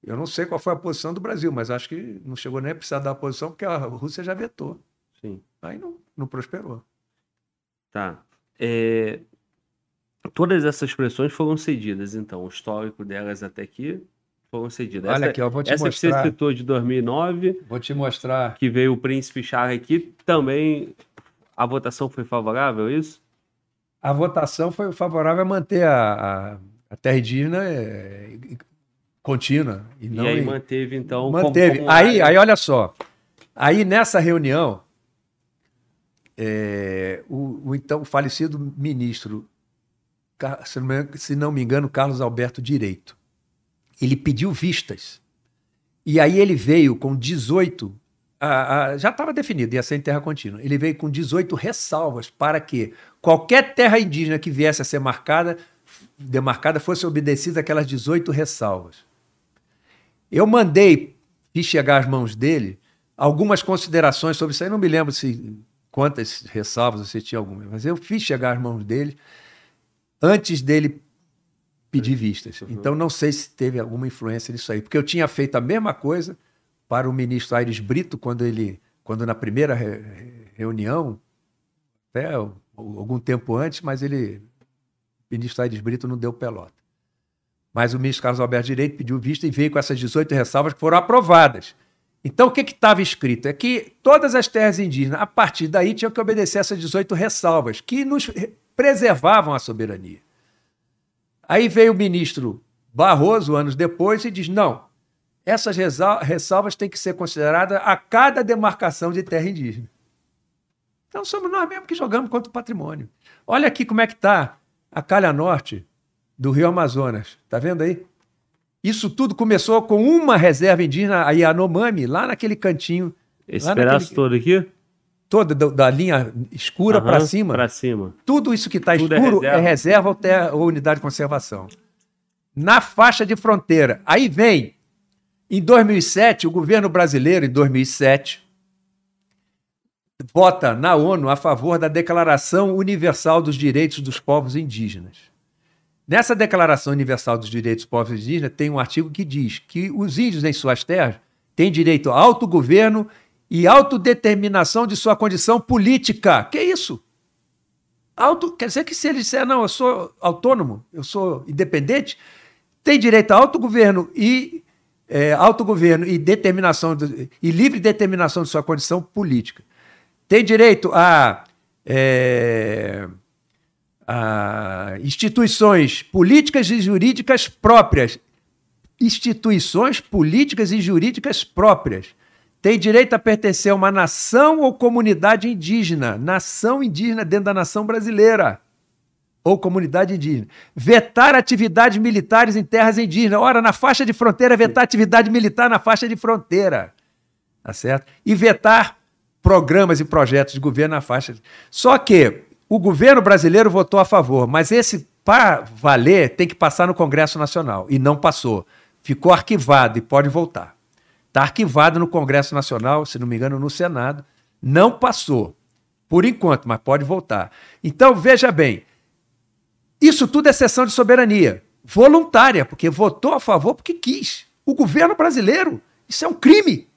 [SPEAKER 2] Eu não sei qual foi a posição do Brasil, mas acho que não chegou nem a precisar dar a posição, porque a Rússia já vetou.
[SPEAKER 1] Sim.
[SPEAKER 2] Aí não, não prosperou.
[SPEAKER 1] Tá. É... Todas essas expressões foram cedidas, então. O histórico delas até aqui foram cedidas.
[SPEAKER 2] Olha essa, aqui, eu vou te
[SPEAKER 1] essa
[SPEAKER 2] mostrar.
[SPEAKER 1] Essa que você citou de 2009.
[SPEAKER 2] Vou te mostrar.
[SPEAKER 1] Que veio o Príncipe Charles aqui. Também a votação foi favorável, é isso?
[SPEAKER 2] a votação foi favorável a manter a, a, a terra indígena é, contínua.
[SPEAKER 1] E, não e aí manteve, então.
[SPEAKER 2] Manteve. Como, como aí, aí, olha só. Aí, nessa reunião, é, o, o, então falecido ministro, se não me engano, Carlos Alberto Direito, ele pediu vistas. E aí ele veio com 18 a, a, já estava definido, ia ser em terra contínua. Ele veio com 18 ressalvas para que qualquer terra indígena que viesse a ser marcada, demarcada fosse obedecida aquelas 18 ressalvas. Eu mandei, fiz chegar às mãos dele, algumas considerações sobre isso aí, não me lembro se quantas ressalvas, se tinha alguma, mas eu fiz chegar às mãos dele antes dele pedir vistas. Uhum. Então não sei se teve alguma influência nisso aí, porque eu tinha feito a mesma coisa para o ministro Aires Brito, quando ele, quando na primeira re, reunião, até algum tempo antes, mas ele, o ministro Aires Brito não deu pelota. Mas o ministro Carlos Alberto Direito pediu vista e veio com essas 18 ressalvas que foram aprovadas. Então, o que estava escrito? É que todas as terras indígenas, a partir daí, tinham que obedecer essas 18 ressalvas, que nos preservavam a soberania. Aí veio o ministro Barroso, anos depois, e diz: não, essas ressalvas têm que ser consideradas a cada demarcação de terra indígena. Então somos nós mesmos que jogamos contra o patrimônio. Olha aqui como é que está a calha norte do Rio Amazonas. Está vendo aí? Isso tudo começou com uma reserva indígena, a Yanomami, lá naquele cantinho.
[SPEAKER 1] Esse pedaço naquele... todo aqui?
[SPEAKER 2] Toda da, da linha escura para cima.
[SPEAKER 1] Para cima.
[SPEAKER 2] Tudo isso que está é escuro é reserva, é reserva ou, ter, ou unidade de conservação. Na faixa de fronteira. Aí vem em 2007, o governo brasileiro, em 2007, vota na ONU a favor da Declaração Universal dos Direitos dos Povos Indígenas. Nessa Declaração Universal dos Direitos dos Povos Indígenas tem um artigo que diz que os índios em suas terras têm direito a autogoverno e autodeterminação de sua condição política. Que isso? Auto, quer dizer que se ele disser, não, eu sou autônomo, eu sou independente, tem direito a autogoverno e é, autogoverno e determinação e livre determinação de sua condição política. Tem direito a, é, a instituições políticas e jurídicas próprias. Instituições políticas e jurídicas próprias tem direito a pertencer a uma nação ou comunidade indígena, nação indígena dentro da nação brasileira ou comunidade indígena. Vetar atividades militares em terras indígenas. Ora, na faixa de fronteira, vetar atividade militar na faixa de fronteira. Tá certo? E vetar programas e projetos de governo na faixa. Só que o governo brasileiro votou a favor, mas esse, para valer, tem que passar no Congresso Nacional. E não passou. Ficou arquivado e pode voltar. Está arquivado no Congresso Nacional, se não me engano, no Senado. Não passou, por enquanto, mas pode voltar. Então, veja bem, isso tudo é sessão de soberania voluntária, porque votou a favor porque quis. O governo brasileiro, isso é um crime.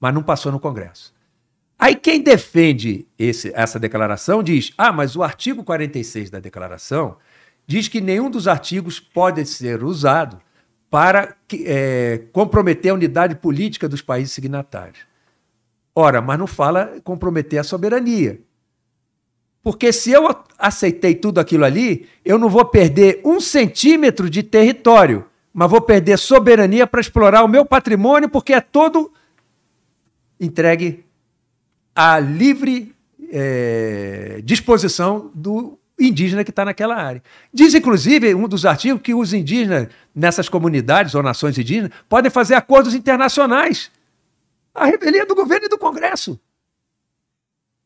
[SPEAKER 2] Mas não passou no Congresso. Aí quem defende esse, essa declaração diz: ah, mas o artigo 46 da declaração diz que nenhum dos artigos pode ser usado para é, comprometer a unidade política dos países signatários. Ora, mas não fala comprometer a soberania. Porque se eu aceitei tudo aquilo ali, eu não vou perder um centímetro de território, mas vou perder soberania para explorar o meu patrimônio, porque é todo entregue à livre é, disposição do indígena que está naquela área. Diz, inclusive, um dos artigos que os indígenas nessas comunidades ou nações indígenas podem fazer acordos internacionais. A revelia do governo e do Congresso.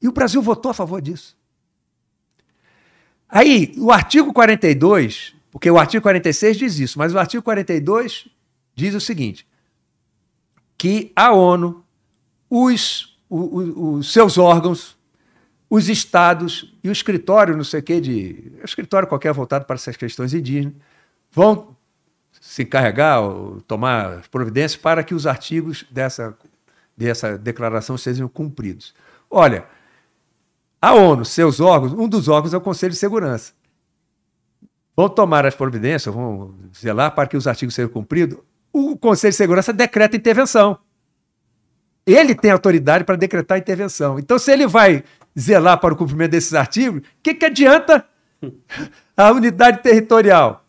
[SPEAKER 2] E o Brasil votou a favor disso. Aí, o artigo 42, porque o artigo 46 diz isso, mas o artigo 42 diz o seguinte: que a ONU, os, os seus órgãos, os estados e o escritório, não sei o quê, de. escritório qualquer voltado para essas questões indígenas, vão se encarregar tomar providências para que os artigos dessa, dessa declaração sejam cumpridos. Olha, a ONU, seus órgãos, um dos órgãos é o Conselho de Segurança. Vão tomar as providências, vão zelar para que os artigos sejam cumpridos. O Conselho de Segurança decreta intervenção. Ele tem autoridade para decretar intervenção. Então, se ele vai zelar para o cumprimento desses artigos, o que, que adianta a unidade territorial?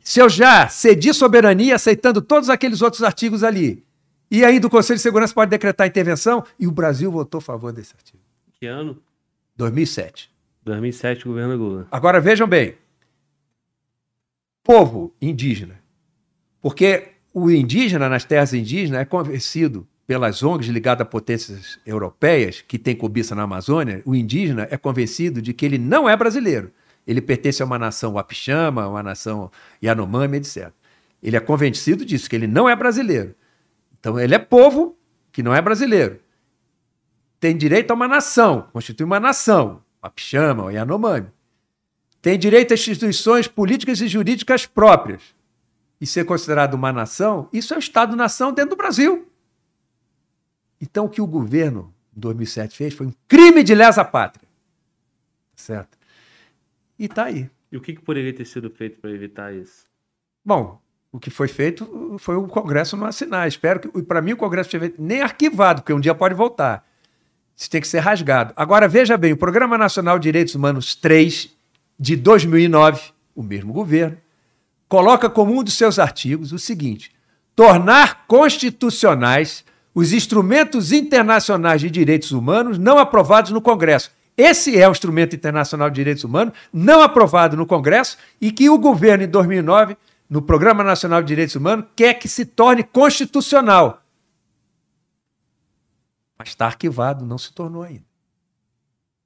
[SPEAKER 2] Se eu já cedi soberania aceitando todos aqueles outros artigos ali, e ainda o Conselho de Segurança pode decretar intervenção, e o Brasil votou a favor desse artigo.
[SPEAKER 1] Que ano?
[SPEAKER 2] 2007.
[SPEAKER 1] 2007, governo Lula.
[SPEAKER 2] Agora vejam bem: povo indígena. Porque o indígena nas terras indígenas é convencido pelas ONGs ligadas a potências europeias, que tem cobiça na Amazônia, o indígena é convencido de que ele não é brasileiro. Ele pertence a uma nação Wapixama, uma nação Yanomami, etc. Ele é convencido disso, que ele não é brasileiro. Então, ele é povo que não é brasileiro. Tem direito a uma nação, constitui uma nação, Wapixama, Yanomami. Tem direito a instituições políticas e jurídicas próprias. E ser considerado uma nação, isso é o Estado-nação dentro do Brasil. Então, o que o governo, em 2007, fez foi um crime de lesa pátria. Certo? E está aí.
[SPEAKER 1] E o que, que poderia ter sido feito para evitar isso?
[SPEAKER 2] Bom, o que foi feito foi o Congresso não assinar. Espero que, para mim, o Congresso tivesse nem arquivado, porque um dia pode voltar. Isso tem que ser rasgado. Agora, veja bem: o Programa Nacional de Direitos Humanos 3, de 2009, o mesmo governo, coloca como um dos seus artigos o seguinte: tornar constitucionais os instrumentos internacionais de direitos humanos não aprovados no Congresso. Esse é o instrumento internacional de direitos humanos não aprovado no Congresso e que o governo, em 2009, no Programa Nacional de Direitos Humanos, quer que se torne constitucional. Mas está arquivado, não se tornou ainda.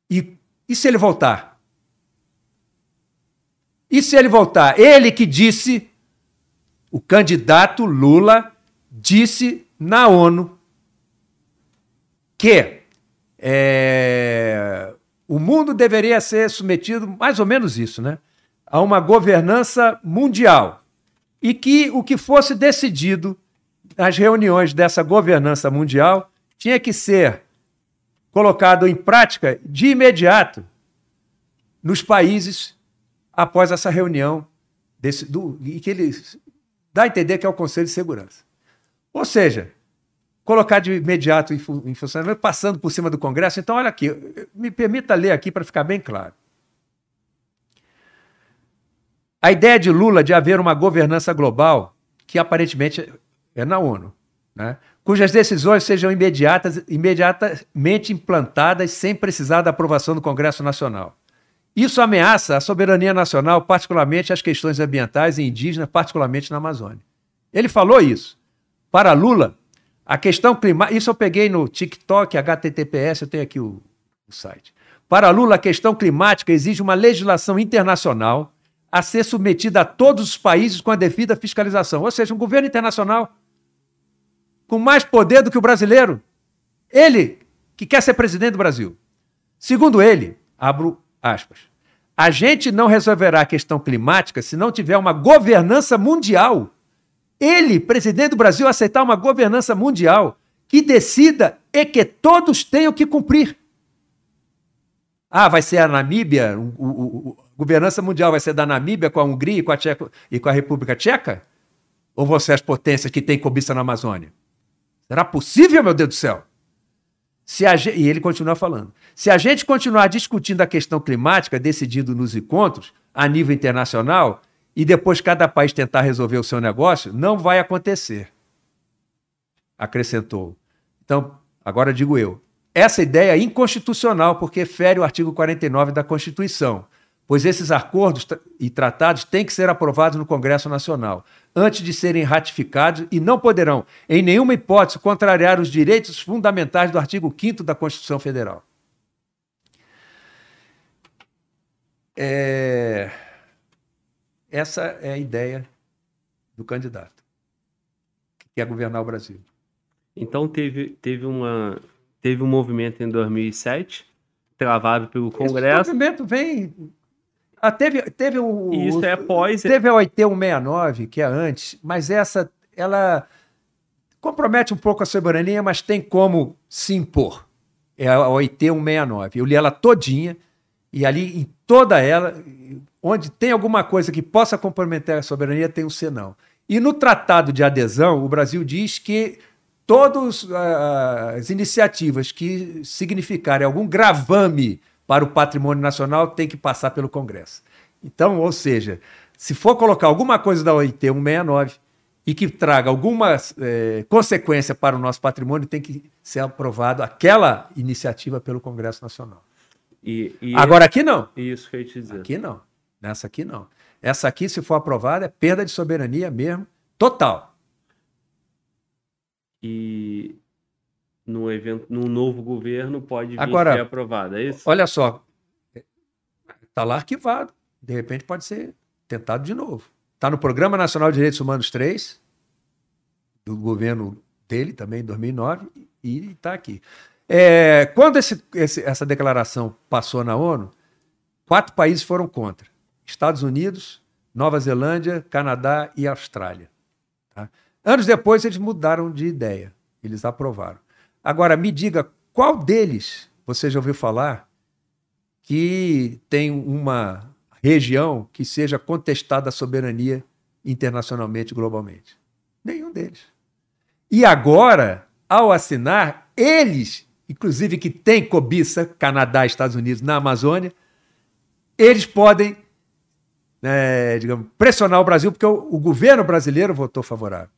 [SPEAKER 2] E, e se ele voltar? E se ele voltar? Ele que disse, o candidato Lula disse na ONU que é, o mundo deveria ser submetido, mais ou menos isso, né, a uma governança mundial e que o que fosse decidido nas reuniões dessa governança mundial tinha que ser colocado em prática de imediato, nos países após essa reunião desse, do, e que ele dá a entender que é o Conselho de Segurança. Ou seja, colocar de imediato em, funcionamento, passando por cima do Congresso. Então, olha aqui, me permita ler aqui para ficar bem claro. A ideia de Lula de haver uma governança global, que aparentemente é na ONU, né? cujas decisões sejam imediatas, imediatamente implantadas sem precisar da aprovação do Congresso Nacional. Isso ameaça a soberania nacional, particularmente as questões ambientais e indígenas, particularmente na Amazônia. Ele falou isso. Para Lula, a questão climática. Isso eu peguei no TikTok, HTTPS, eu tenho aqui o, o site. Para Lula, a questão climática exige uma legislação internacional a ser submetida a todos os países com a devida fiscalização. Ou seja, um governo internacional com mais poder do que o brasileiro. Ele, que quer ser presidente do Brasil. Segundo ele, abro aspas, a gente não resolverá a questão climática se não tiver uma governança mundial. Ele, presidente do Brasil, aceitar uma governança mundial que decida e que todos tenham que cumprir. Ah, vai ser a Namíbia, o, o, o, governança mundial vai ser da Namíbia com a Hungria e com a, e com a República Tcheca? Ou vão ser as potências que têm cobiça na Amazônia? Será possível, meu Deus do céu? Se a, e ele continua falando. Se a gente continuar discutindo a questão climática, decidindo nos encontros, a nível internacional, e depois cada país tentar resolver o seu negócio, não vai acontecer. Acrescentou. Então, agora digo eu, essa ideia é inconstitucional porque fere o artigo 49 da Constituição, pois esses acordos e tratados têm que ser aprovados no Congresso Nacional antes de serem ratificados e não poderão, em nenhuma hipótese, contrariar os direitos fundamentais do artigo 5 da Constituição Federal. É... Essa é a ideia do candidato que quer governar o Brasil.
[SPEAKER 1] Então teve, teve uma, teve um movimento em 2007, travado pelo Congresso. Esse
[SPEAKER 2] movimento vem. Ah, teve, teve o.
[SPEAKER 1] Isso é após.
[SPEAKER 2] Teve a OIT 169, que é antes, mas essa, ela compromete um pouco a soberania, mas tem como se impor. É a OIT 169. Eu li ela todinha, e ali, em toda ela, onde tem alguma coisa que possa comprometer a soberania, tem um senão. E no tratado de adesão, o Brasil diz que todas ah, as iniciativas que significarem algum gravame para o patrimônio nacional têm que passar pelo Congresso. Então, ou seja, se for colocar alguma coisa da OIT 169 e que traga alguma é, consequência para o nosso patrimônio, tem que ser aprovado aquela iniciativa pelo Congresso Nacional.
[SPEAKER 1] E, e
[SPEAKER 2] Agora aqui não.
[SPEAKER 1] Isso que eu ia te dizer.
[SPEAKER 2] Aqui não. Nessa aqui não. Essa aqui, se for aprovada, é perda de soberania mesmo, total
[SPEAKER 1] e num evento, num novo governo pode vir
[SPEAKER 2] Agora,
[SPEAKER 1] ser aprovado, é isso?
[SPEAKER 2] Olha só, está lá arquivado. De repente pode ser tentado de novo. Está no Programa Nacional de Direitos Humanos 3, do governo dele também, em 2009, e está aqui. É, quando esse, esse, essa declaração passou na ONU, quatro países foram contra: Estados Unidos, Nova Zelândia, Canadá e Austrália. Tá? Anos depois, eles mudaram de ideia. Eles aprovaram. Agora, me diga qual deles você já ouviu falar que tem uma região que seja contestada a soberania internacionalmente, globalmente? Nenhum deles. E agora, ao assinar, eles, inclusive que têm cobiça, Canadá, Estados Unidos, na Amazônia, eles podem, é, digamos, pressionar o Brasil, porque o, o governo brasileiro votou favorável.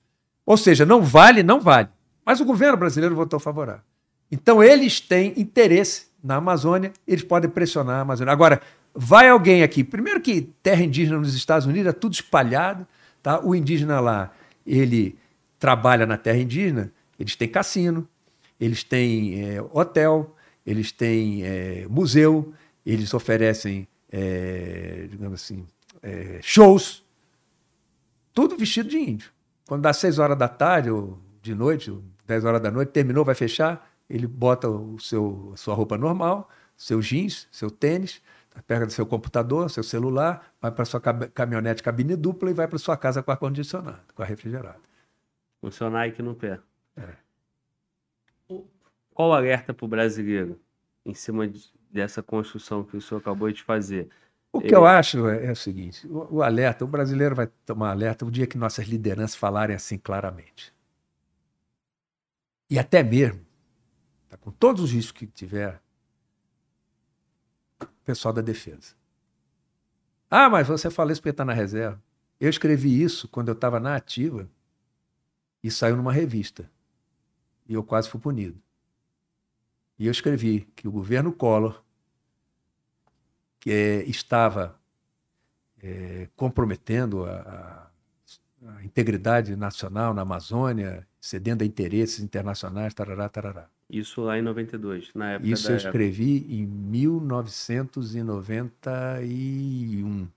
[SPEAKER 2] Ou seja, não vale, não vale. Mas o governo brasileiro votou favorável. Então eles têm interesse na Amazônia, eles podem pressionar a Amazônia. Agora, vai alguém aqui, primeiro que terra indígena nos Estados Unidos é tudo espalhado, tá? O indígena lá, ele trabalha na terra indígena, eles têm cassino, eles têm é, hotel, eles têm é, museu, eles oferecem, é, digamos assim, é, shows, tudo vestido de índio. Quando dá 6 horas da tarde, ou de noite, ou 10 horas da noite, terminou, vai fechar, ele bota o seu, a sua roupa normal, seu jeans, seu tênis, pega seu computador, seu celular, vai para sua caminhonete cabine dupla e vai para sua casa com ar-condicionado, com ar refrigerado.
[SPEAKER 1] Com seu Nike no pé.
[SPEAKER 2] É.
[SPEAKER 1] Qual alerta para o brasileiro em cima de, dessa construção que o senhor acabou de fazer.
[SPEAKER 2] O que eu acho é, é o seguinte: o, o, alerta, o brasileiro vai tomar alerta o dia que nossas lideranças falarem assim claramente. E até mesmo, tá, com todos os riscos que tiver, o pessoal da defesa. Ah, mas você fala isso porque está na reserva. Eu escrevi isso quando eu estava na ativa e saiu numa revista. E eu quase fui punido. E eu escrevi que o governo Collor que é, estava é, comprometendo a, a, integridade nacional na Amazônia, cedendo a interesses internacionais, tarará, tarará.
[SPEAKER 1] Isso lá em 92, na época
[SPEAKER 2] Isso eu escrevi época. em 1991.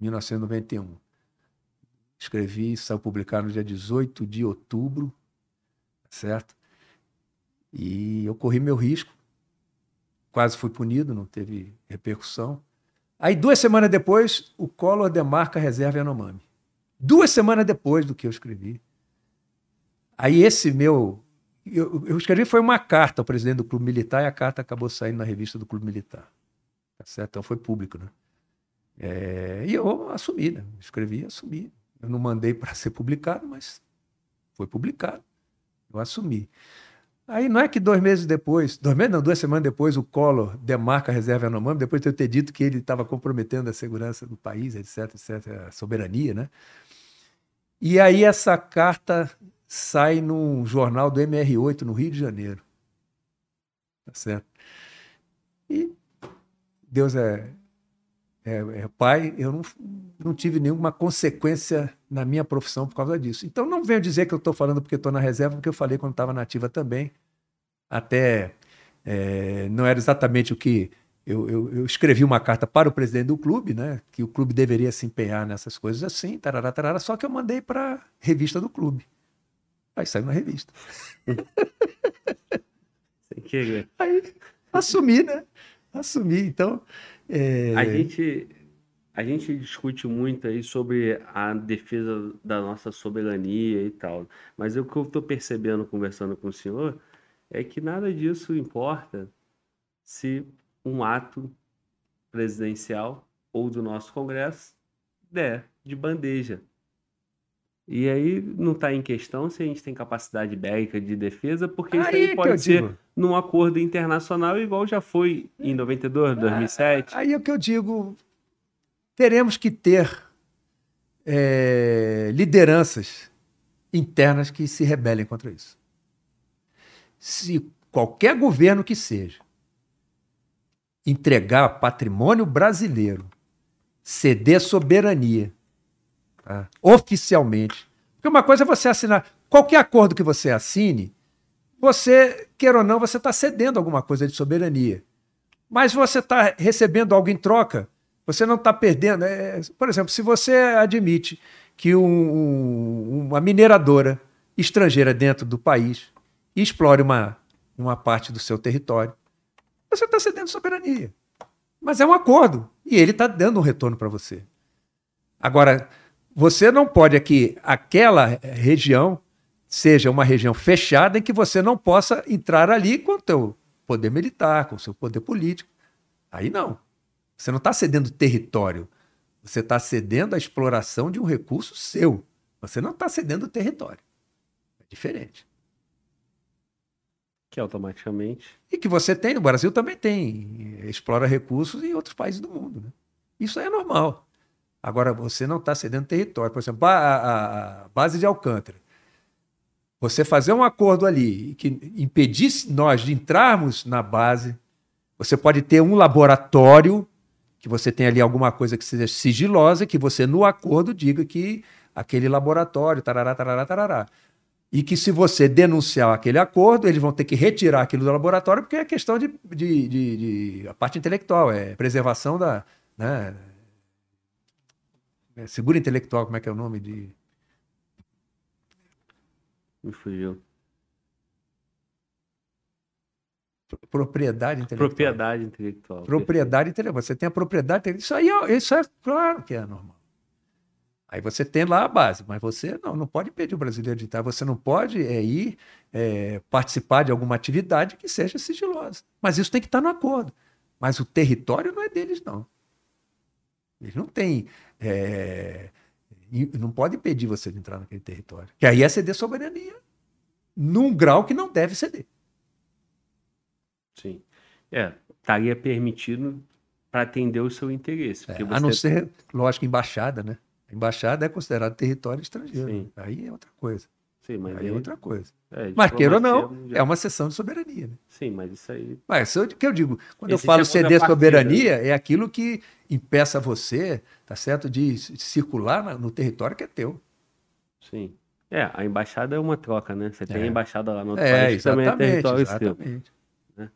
[SPEAKER 2] 1991. Escrevi, saiu publicado no dia 18 de outubro, certo? E eu corri meu risco, quase fui punido, não teve repercussão. Aí, duas semanas depois, o Collor demarca a reserva Yanomami. Duas semanas depois do que eu escrevi. Aí, esse meu. Eu, eu escrevi foi uma carta ao presidente do Clube Militar e a carta acabou saindo na revista do Clube Militar. Tá certo? Então foi público, né? É, e eu assumi, né? Escrevi e assumi. Eu não mandei para ser publicado, mas foi publicado. Eu assumi. Aí não é que dois meses depois, dois meses não, duas semanas depois, o Collor demarca a reserva Yanomami, depois de eu ter dito que ele estava comprometendo a segurança do país, etc, etc, a soberania, né? E aí essa carta sai num jornal do MR8 no Rio de Janeiro. Tá certo? E Deus é, é, é pai, eu não, não tive nenhuma consequência na minha profissão por causa disso. Então não venho dizer que eu estou falando porque estou na reserva, porque eu falei quando estava nativa também. Até é, não era exatamente o que. Eu, eu, eu, escrevi uma carta para o presidente do clube, né? Que o clube deveria se empenhar nessas coisas assim, tarará, tarará, só que eu mandei para a revista do clube. Aí saiu na revista.
[SPEAKER 1] Sem querer.
[SPEAKER 2] Aí assumi, né? Assumi. Então. É...
[SPEAKER 1] A gente a gente discute muito aí sobre a defesa da nossa soberania e tal, mas o que eu estou percebendo conversando com o senhor é que nada disso importa se um ato presidencial ou do nosso Congresso der de bandeja. E aí não está em questão se a gente tem capacidade bélica de defesa, porque aí isso aí pode ser digo. Num acordo internacional, igual já foi em 92, 2007.
[SPEAKER 2] Aí é o que eu digo, teremos que ter é, lideranças internas que se rebelem contra isso. Se qualquer governo que seja entregar patrimônio brasileiro, ceder soberania tá? oficialmente, porque uma coisa é você assinar qualquer acordo que você assine, você, queira ou não, você está cedendo alguma coisa de soberania. Mas você está recebendo algo em troca você não está perdendo. É, por exemplo, se você admite que um, uma mineradora estrangeira dentro do país explore uma, uma parte do seu território, você está cedendo soberania. Mas é um acordo e ele está dando um retorno para você. Agora, você não pode aqui, aquela região seja uma região fechada em que você não possa entrar ali com o seu poder militar, com o seu poder político. Aí não. Você não está cedendo território. Você está cedendo a exploração de um recurso seu. Você não está cedendo território. É diferente.
[SPEAKER 1] Que automaticamente.
[SPEAKER 2] E que você tem, o Brasil também tem. Explora recursos em outros países do mundo. Né? Isso é normal. Agora, você não está cedendo território. Por exemplo, a, a, a, base de Alcântara. Você fazer um acordo ali que impedisse nós de entrarmos na base, você pode ter um laboratório que você tem ali alguma coisa que seja sigilosa, que você no acordo diga que aquele laboratório, tarará, tarará, tarará. E que se você denunciar aquele acordo, eles vão ter que retirar aquilo do laboratório, porque é questão de, de, de, de a parte intelectual, é preservação da. Né, é, segura intelectual, como é que é o nome de.
[SPEAKER 1] Me fugiu.
[SPEAKER 2] Propriedade intelectual.
[SPEAKER 1] Propriedade intelectual.
[SPEAKER 2] Propriedade intelectual. Você tem a propriedade intelectual. Isso aí é, isso é claro que é normal. Aí você tem lá a base, mas você não, não pode impedir o brasileiro de entrar. Você não pode é, ir é, participar de alguma atividade que seja sigilosa. Mas isso tem que estar no acordo. Mas o território não é deles, não. Eles não têm. É, não pode impedir você de entrar naquele território. Que aí é ceder soberania num grau que não deve ceder.
[SPEAKER 1] Sim. É, estaria permitido para atender o seu interesse.
[SPEAKER 2] É, você... A não ser, lógico, embaixada, né? A embaixada é considerado território estrangeiro. Sim. Aí é outra coisa. Sim, mas aí, é outra coisa. É, mas queira ou não, já... é uma sessão de soberania. Né?
[SPEAKER 1] Sim, mas isso aí.
[SPEAKER 2] Mas o que eu digo, quando Existe eu falo ceder soberania, é aquilo que impeça você, tá certo, de circular no território que é teu.
[SPEAKER 1] Sim. É, a embaixada é uma troca, né? Você tem é. a embaixada lá no outro é, país, também é território exatamente. seu. Né?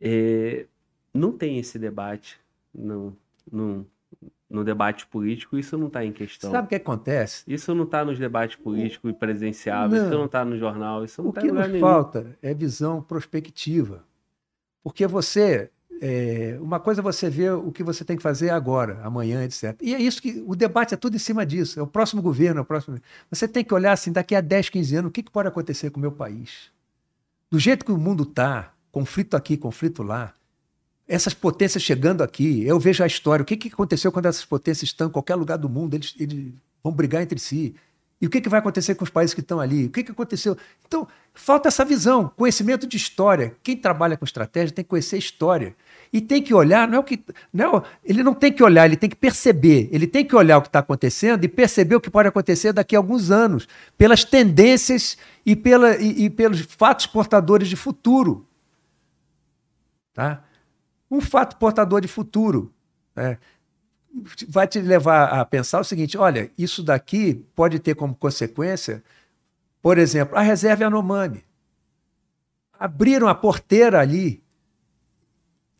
[SPEAKER 1] É, não tem esse debate, não, não, no debate político, isso não está em questão.
[SPEAKER 2] Sabe o que acontece?
[SPEAKER 1] Isso não está nos debates políticos e presenciáveis, não. isso não está no jornal, isso não está
[SPEAKER 2] em lugar nenhum. O que falta é visão prospectiva. Porque você, é, uma coisa é você ver o que você tem que fazer agora, amanhã, etc. E é isso que o debate é tudo em cima disso. É o próximo governo, é o próximo. Você tem que olhar assim, daqui a 10, 15 anos, o que, que pode acontecer com o meu país? Do jeito que o mundo está, conflito aqui, conflito lá, essas potências chegando aqui, eu vejo a história, o que, que aconteceu quando essas potências estão em qualquer lugar do mundo, eles, eles vão brigar entre si. E o que, que vai acontecer com os países que estão ali? O que, que aconteceu? Então, falta essa visão, conhecimento de história. Quem trabalha com estratégia tem que conhecer história. E tem que olhar, não é o que. Não, é ele não tem que olhar, ele tem que perceber. Ele tem que olhar o que está acontecendo e perceber o que pode acontecer daqui a alguns anos, pelas tendências e, pela, e, e pelos fatos portadores de futuro. Tá? Um fato portador de futuro. Né? Vai te levar a pensar o seguinte: olha, isso daqui pode ter como consequência, por exemplo, a reserva Yanomami. Abriram a porteira ali.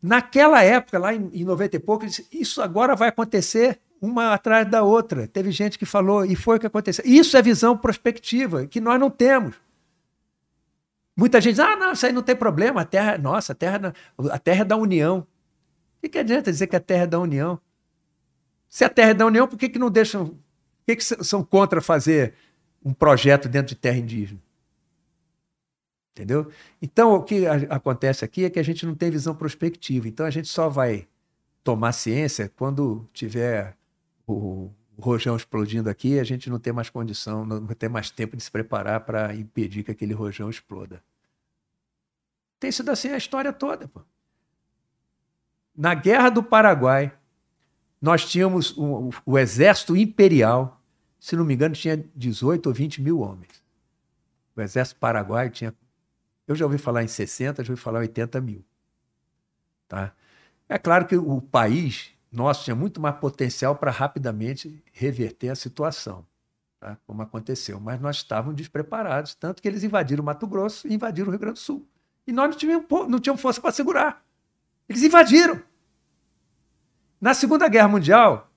[SPEAKER 2] Naquela época, lá em, em 90 e pouco, isso agora vai acontecer uma atrás da outra. Teve gente que falou, e foi o que aconteceu. Isso é visão prospectiva, que nós não temos. Muita gente diz, ah, não, isso aí não tem problema, a terra, nossa, a terra, a terra é da União. O que, que adianta dizer que a terra é da União? Se a terra é da União, por que, que não deixam, por que, que são contra fazer um projeto dentro de terra indígena? Entendeu? Então, o que acontece aqui é que a gente não tem visão prospectiva. Então, a gente só vai tomar ciência quando tiver o, o rojão explodindo aqui, a gente não tem mais condição, não tem mais tempo de se preparar para impedir que aquele rojão exploda. Tem sido assim a história toda. Pô. Na Guerra do Paraguai, nós tínhamos o, o, exército imperial, se não me engano, tinha 18 ou 20 mil homens. O exército paraguaio tinha. Eu já ouvi falar em 60, já ouvi falar em 80 mil. Tá? É claro que o país nosso tinha muito mais potencial para rapidamente reverter a situação, tá? como aconteceu. Mas nós estávamos despreparados, tanto que eles invadiram o Mato Grosso e invadiram o Rio Grande do Sul. E nós não tínhamos, não tínhamos força para segurar. Eles invadiram. Na Segunda Guerra Mundial,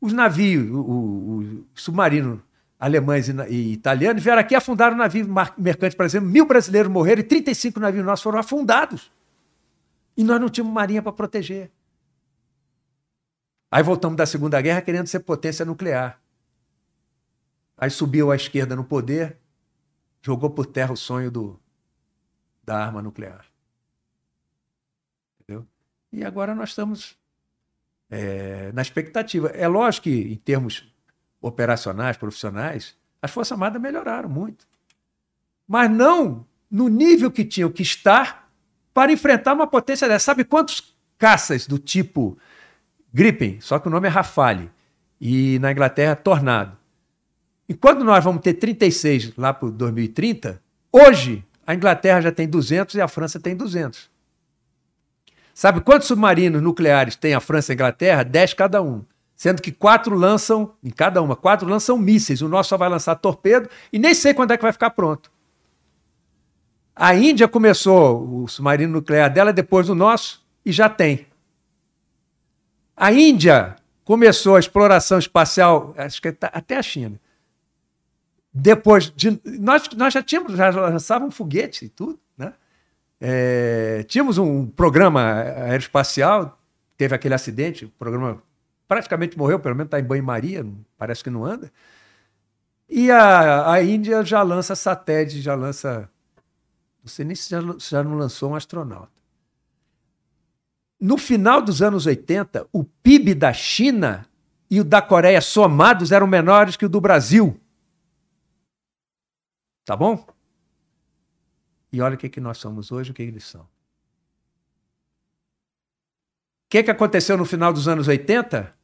[SPEAKER 2] os navios, o, o, o submarino alemães e, italianos vieram aqui e afundaram o navio mercante, por exemplo. Mil brasileiros morreram e 35 navios nossos foram afundados. E nós não tínhamos marinha para proteger. Aí voltamos da Segunda Guerra querendo ser potência nuclear. Aí subiu a esquerda no poder, jogou por terra o sonho do, da arma nuclear. Entendeu? E agora nós estamos é, na expectativa. É lógico que, em termos operacionais, profissionais, as Forças Armadas melhoraram muito. Mas não no nível que tinham que estar para enfrentar uma potência dessa. Sabe quantos caças do tipo Gripen, só que o nome é Rafale. E na Inglaterra, Tornado. E quando nós vamos ter 36 lá para 2030, hoje a Inglaterra já tem 200 e a França tem 200. Sabe quantos submarinos nucleares tem a França e a Inglaterra? 10 cada um. Sendo que quatro lançam, em cada uma, quatro lançam mísseis. O nosso só vai lançar torpedo e nem sei quando é que vai ficar pronto. A Índia começou o submarino nuclear dela depois do nosso e já tem. A Índia começou a exploração espacial, acho que tá, até a China. Depois de. Nós, nós já tínhamos, já lançávamos foguete e tudo, né? É, tínhamos um programa aeroespacial, teve aquele acidente, o programa praticamente morreu, pelo menos está em banho-maria, parece que não anda. E a, a Índia já lança satélite, já lança. Não sei nem se já, já não lançou um astronauta. No final dos anos 80, o PIB da China e o da Coreia somados eram menores que o do Brasil. Tá bom? E olha o que, que nós somos hoje, o que eles são. O que, que aconteceu no final dos anos 80?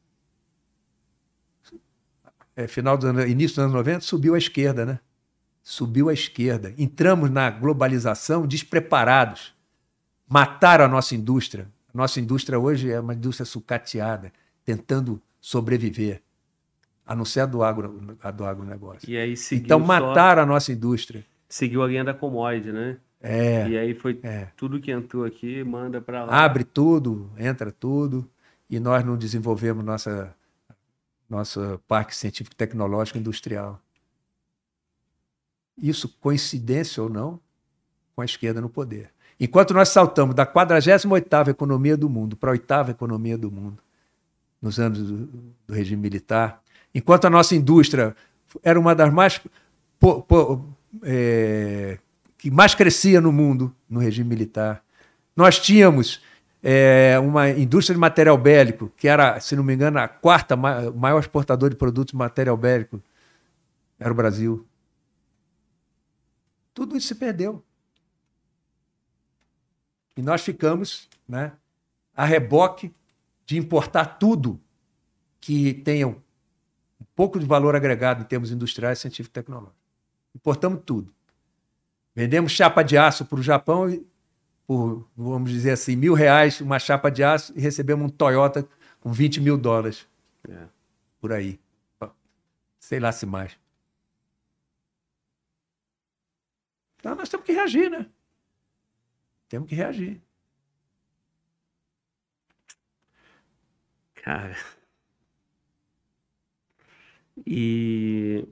[SPEAKER 2] É, final início dos anos 90, subiu à esquerda, né? Subiu à esquerda. Entramos na globalização despreparados. Mataram a nossa indústria. Nossa indústria hoje é uma indústria sucateada, tentando sobreviver, a não ser a do, agro, a do agronegócio.
[SPEAKER 1] E aí
[SPEAKER 2] então mataram só... a nossa indústria.
[SPEAKER 1] Seguiu a linha da commodity, né?
[SPEAKER 2] É.
[SPEAKER 1] E aí foi
[SPEAKER 2] é.
[SPEAKER 1] tudo que entrou aqui, manda para lá.
[SPEAKER 2] Abre tudo, entra tudo, e nós não desenvolvemos nossa, nosso parque científico tecnológico industrial. Isso, coincidência ou não, com a esquerda no poder. Enquanto nós saltamos da 48ª economia do mundo para a oitava economia do mundo, nos anos do, do, regime militar, enquanto a nossa indústria era uma das mais po, po, é, que mais crescia no mundo no regime militar, nós tínhamos é, uma indústria de material bélico que era, se não me engano, a quarta maior exportador de produtos de material bélico era o Brasil. Tudo isso se perdeu. E nós ficamos né, a reboque de importar tudo que tenha um pouco de valor agregado em termos industriais, científicos e tecnológicos. Importamos tudo. Vendemos chapa de aço para o Japão e, por, vamos dizer assim, mil reais uma chapa de aço e recebemos um Toyota com 20 mil dólares. É. Por aí. Sei lá se mais. Então nós temos que reagir, né? Temos que reagir.
[SPEAKER 1] Cara. E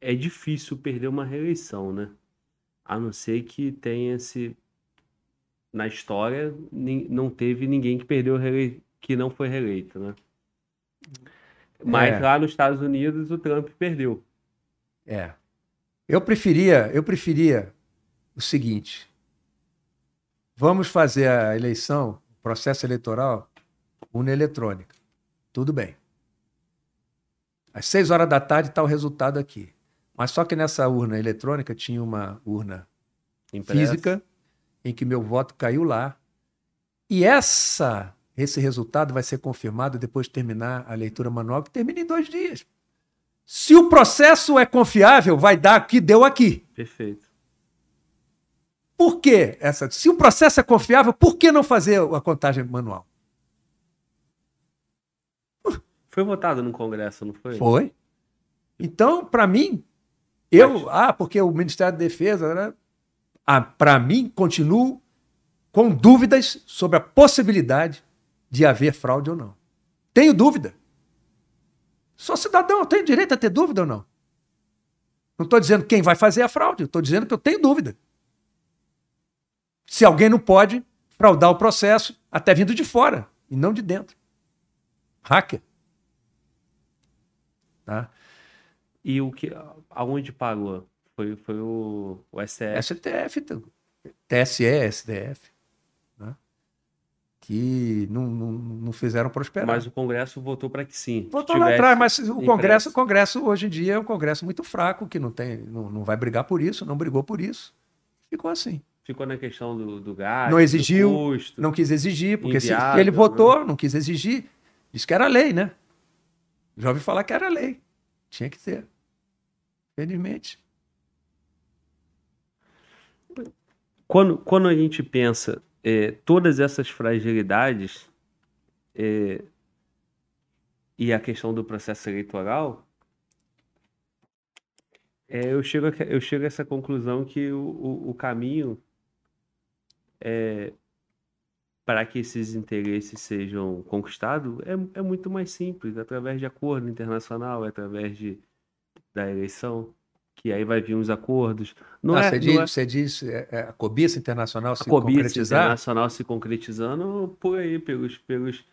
[SPEAKER 1] é difícil perder uma reeleição, né? A não ser que tenha esse. Na história, não teve ninguém que perdeu rele... que não foi reeleito, né? Mas é. lá nos Estados Unidos o Trump perdeu.
[SPEAKER 2] É. Eu preferia, eu preferia o seguinte: Vamos fazer a eleição, o processo eleitoral, urna eletrônica. Tudo bem. Às seis horas da tarde está o resultado aqui. Mas só que nessa urna eletrônica tinha uma urna Impressa. física em que meu voto caiu lá. E essa, esse resultado vai ser confirmado depois de terminar a leitura manual, que termina em dois dias. Se o processo é confiável, vai dar o que deu aqui.
[SPEAKER 1] Perfeito.
[SPEAKER 2] Por que essa? Se o processo é confiável, por que não fazer a contagem manual?
[SPEAKER 1] Foi votado no Congresso, não foi?
[SPEAKER 2] Foi. Então, para mim, eu, Mas... ah, porque o Ministério da Defesa, né? Ah, para mim, continuo com dúvidas sobre a possibilidade de haver fraude ou não. Tenho dúvida. Sou cidadão, eu tenho direito a ter dúvida ou não? Não estou dizendo quem vai fazer a fraude, estou dizendo que eu tenho dúvida se alguém não pode fraudar o processo até vindo de fora e não de dentro. Hacker.
[SPEAKER 1] Tá? E o que, aonde pagou? Foi, foi o, o STF?
[SPEAKER 2] STF, TSE, STF. Né? Que não, não, não fizeram prosperar.
[SPEAKER 1] Mas o Congresso votou para que sim.
[SPEAKER 2] Votou lá atrás, mas o Congresso, o Congresso hoje em dia é um Congresso muito fraco, que não, tem, não, não vai brigar por isso, não brigou por isso. Ficou assim
[SPEAKER 1] ficou na questão do, do gás.
[SPEAKER 2] Não exigiu, custo, não quis exigir, porque se ele votou, não quis exigir. Disse que era lei, né? Já ouvi falar que era lei. Tinha que ter. Felizmente.
[SPEAKER 1] Quando, quando a gente pensa é, todas essas fragilidades é, e a questão do processo eleitoral, é, eu, chego a, eu chego a essa conclusão que o, o, o caminho é, para que esses interesses sejam conquistados é, é muito mais simples, através de acordo internacional, através de, da eleição, que aí vai vir uns acordos.
[SPEAKER 2] Não ah, é, você, diz, é... você diz é, é, a cobiça internacional a se
[SPEAKER 1] cobiça concretizar? internacional se concretizando por aí, pelos, pelos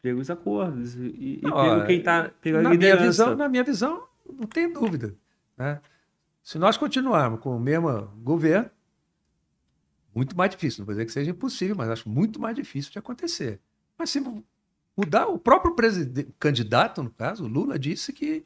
[SPEAKER 1] pega os acordos e, não, e pega quem está pegando
[SPEAKER 2] na minha visão Na minha visão, não tem dúvida. Né? Se nós continuarmos com o mesmo governo, muito mais difícil. Não vou dizer que seja impossível, mas acho muito mais difícil de acontecer. Mas se mudar, o próprio candidato, no caso, Lula, disse que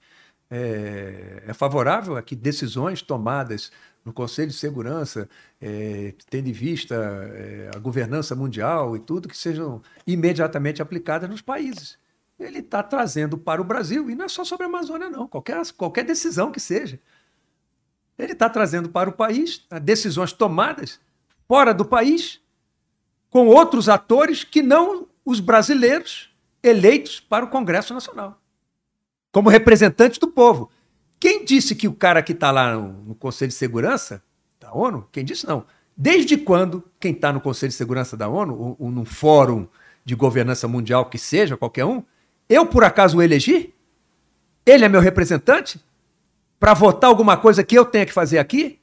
[SPEAKER 2] é, é, favorável a que decisões tomadas no Conselho de Segurança, é, tendo em vista é, a governança mundial e tudo, que sejam imediatamente aplicadas nos países. Ele está trazendo para o Brasil, e não é só sobre a Amazônia, não, qualquer, qualquer decisão que seja. Ele está trazendo para o país né, decisões tomadas fora do país, com outros atores que não os brasileiros eleitos para o Congresso Nacional, como representantes do povo. Quem disse que o cara que está lá no, Conselho de Segurança da ONU, quem disse não? Desde quando quem está no Conselho de Segurança da ONU, ou, ou num fórum de governança mundial que seja, qualquer um, eu por acaso o elegi? Ele é meu representante? Para votar alguma coisa que eu tenha que fazer aqui?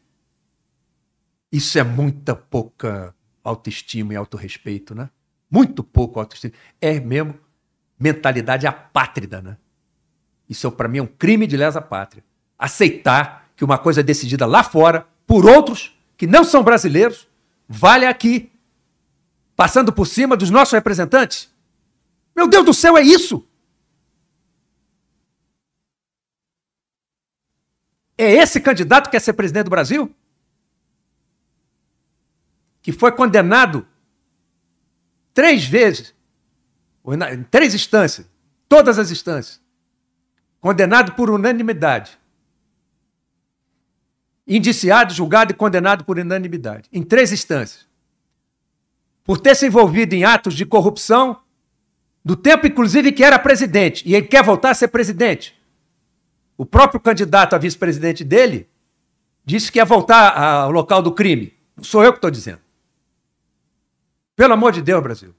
[SPEAKER 2] Isso é muita pouca autoestima e autorrespeito, né? Muito pouco autoestima. É mesmo mentalidade apátrida, né? Isso, para mim, é um crime de lesa pátria. Aceitar que uma coisa é decidida lá fora, por outros que não são brasileiros, vale aqui, passando por cima dos nossos representantes. Meu Deus do céu, é isso! É esse candidato que quer ser presidente do Brasil? Que foi condenado três vezes, em três instâncias, todas as instâncias, condenado por unanimidade. Indiciado, julgado e condenado por unanimidade, em três instâncias. Por ter se envolvido em atos de corrupção, do tempo, inclusive, que era presidente, e ele quer voltar a ser presidente. O próprio candidato a vice-presidente dele disse que ia voltar ao local do crime. Não sou eu que estou dizendo. Pelo amor de Deus, Brasil.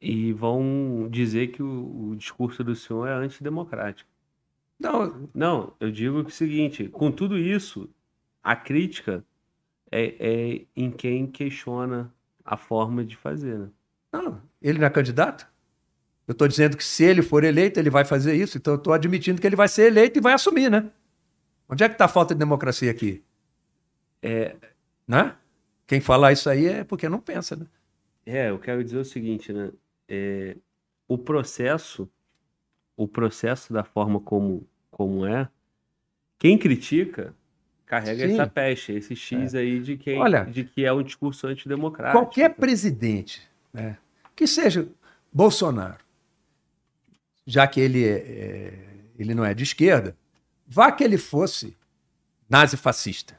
[SPEAKER 1] E vão dizer que o, o discurso do senhor é antidemocrático. Não, não, eu digo o seguinte: com tudo isso, a crítica é, é em quem questiona a forma de fazer. Né?
[SPEAKER 2] Não, ele não é candidato? Eu estou dizendo que se ele for eleito, ele vai fazer isso, então eu estou admitindo que ele vai ser eleito e vai assumir, né? Onde é que está a falta de democracia aqui? É... Né? Quem falar isso aí é porque não pensa, né?
[SPEAKER 1] É, eu quero dizer o seguinte, né? é, o processo, o processo da forma como, como é, quem critica carrega Sim. essa peste, esse X é. aí de, quem, Olha, de que é um discurso antidemocrático.
[SPEAKER 2] Qualquer presidente, né, que seja Bolsonaro, já que ele, é, é, ele não é de esquerda, vá que ele fosse nazi-fascista,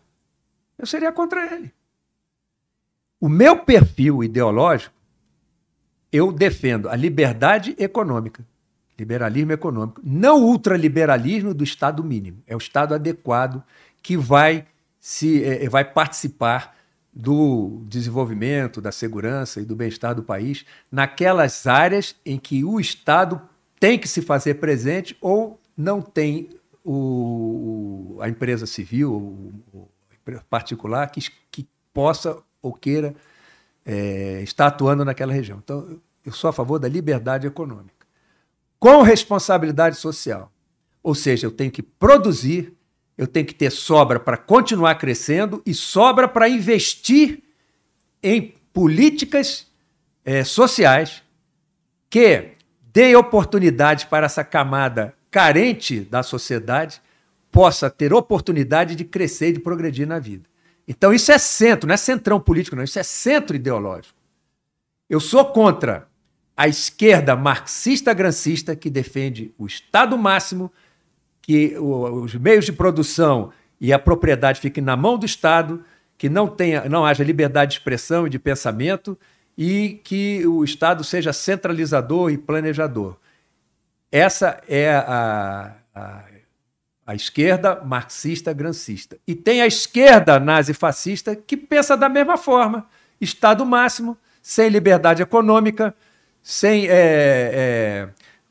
[SPEAKER 2] eu seria contra ele. O meu perfil ideológico eu defendo a liberdade econômica, liberalismo econômico, não ultraliberalismo do Estado mínimo. É o Estado adequado que vai se é, é, vai participar do desenvolvimento, da segurança e do bem-estar do país naquelas áreas em que o Estado tem que se fazer presente ou não tem o, a empresa civil, o, o particular, que, que possa ou queira é, está atuando naquela região. Então, eu sou a favor da liberdade econômica. Com responsabilidade social. Ou seja, eu tenho que produzir, eu tenho que ter sobra para continuar crescendo e sobra para investir em políticas é, sociais que dê oportunidade para essa camada carente da sociedade possa ter oportunidade de crescer e de progredir na vida. Então isso é centro, não é centrão político, não, isso é centro ideológico. Eu sou contra a esquerda marxista-grancista que defende o Estado máximo, que os meios de produção e a propriedade fiquem na mão do Estado, que não, tenha, não haja liberdade de expressão e de pensamento e que o Estado seja centralizador e planejador. Essa é a, a a esquerda marxista-grancista. E tem a esquerda nazi-fascista que pensa da mesma forma: Estado máximo, sem liberdade econômica, sem, é, é,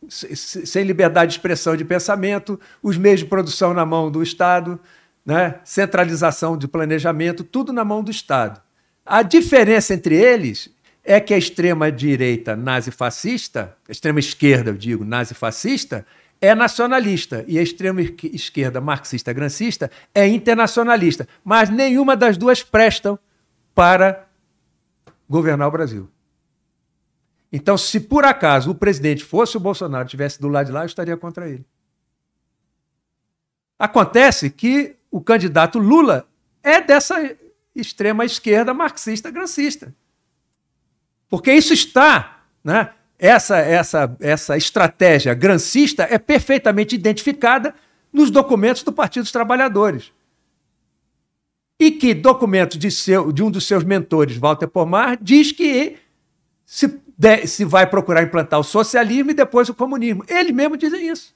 [SPEAKER 2] sem liberdade de expressão de pensamento, os meios de produção na mão do Estado, né? centralização de planejamento, tudo na mão do Estado. A diferença entre eles é que a extrema-direita nazi-fascista, extrema-esquerda, eu digo, nazi-fascista, é nacionalista e a extrema-esquerda marxista-grancista é internacionalista. Mas nenhuma das duas prestam para governar o Brasil. Então, se por acaso o presidente fosse o Bolsonaro, estivesse do lado de lá, eu estaria contra ele. Acontece que o candidato Lula é dessa extrema esquerda marxista grancista. Porque isso está, né? Essa, essa, essa estratégia grancista é perfeitamente identificada nos documentos do Partido dos Trabalhadores. E que documento de, seu, de um dos seus mentores, Walter Pomar, diz que se, de, se vai procurar implantar o socialismo e depois o comunismo. Eles mesmos dizem isso.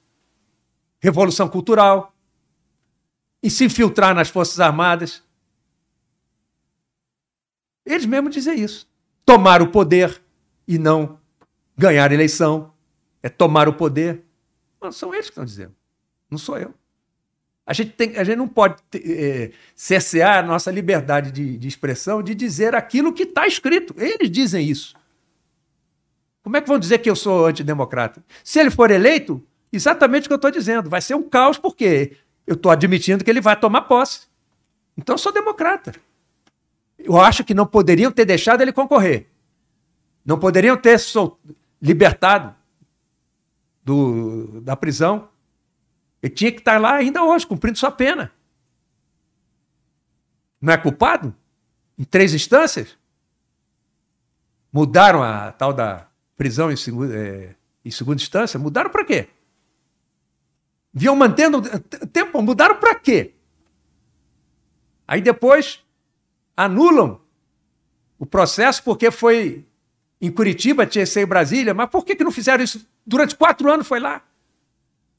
[SPEAKER 2] Revolução cultural, e se infiltrar nas Forças Armadas. Eles mesmos dizem isso. Tomar o poder e não ganhar a eleição. É tomar o poder. Não, são eles que estão dizendo. Não sou eu. A gente, tem, a gente não pode é, cercear a nossa liberdade de, de expressão de dizer aquilo que está escrito. Eles dizem isso. Como é que vão dizer que eu sou antidemocrata? Se ele for eleito, exatamente o que eu estou dizendo. Vai ser um caos, porque eu estou admitindo que ele vai tomar posse. Então eu sou democrata. Eu acho que não poderiam ter deixado ele concorrer. Não poderiam ter sol... libertado do... da prisão. Ele tinha que estar lá ainda hoje, cumprindo sua pena. Não é culpado? Em três instâncias? Mudaram a tal da prisão em, segunda, é, em segunda instância? Mudaram para quê? Vinham mantendo tempo, mudaram para quê? Aí depois anulam o processo porque foi em Curitiba, tinha ser em Brasília, mas por que, que não fizeram isso? Durante quatro anos foi lá.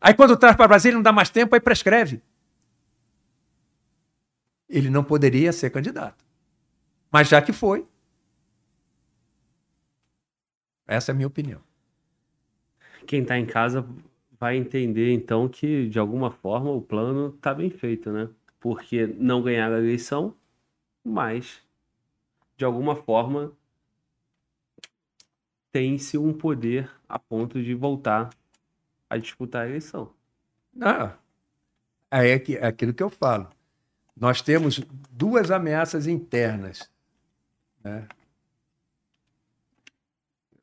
[SPEAKER 2] Aí quando traz para Brasília não dá mais tempo, aí prescreve. Ele não poderia ser candidato. Mas já que foi, essa é a minha opinião.
[SPEAKER 1] Quem está em casa vai entender então que de alguma forma o plano está bem feito, né? Porque não ganhar a eleição, mas de alguma forma tem-se um poder a ponto de voltar a disputar a eleição.
[SPEAKER 2] Ah, é aquilo que eu falo. Nós temos duas ameaças internas. Né?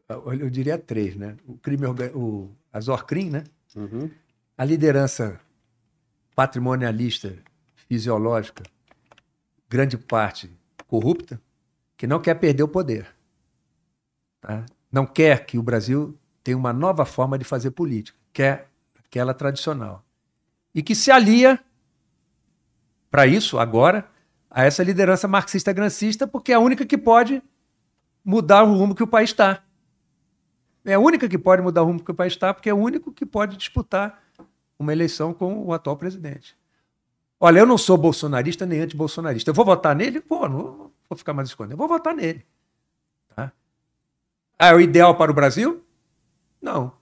[SPEAKER 2] Eu diria três, né? O crime, o, a Zorcrim, né? Uhum. A liderança patrimonialista, fisiológica, grande parte corrupta, que não quer perder o poder. Tá? Não quer que o Brasil tenha uma nova forma de fazer política, quer aquela tradicional. E que se alia para isso, agora, a essa liderança marxista-grancista, porque é a única que pode mudar o rumo que o país está. É a única que pode mudar o rumo que o país está, porque é o único que pode disputar uma eleição com o atual presidente. Olha, eu não sou bolsonarista nem anti-bolsonarista. Eu vou votar nele? Pô, não vou ficar mais escondendo. Eu vou votar nele. Ah, é o ideal para o Brasil? Não.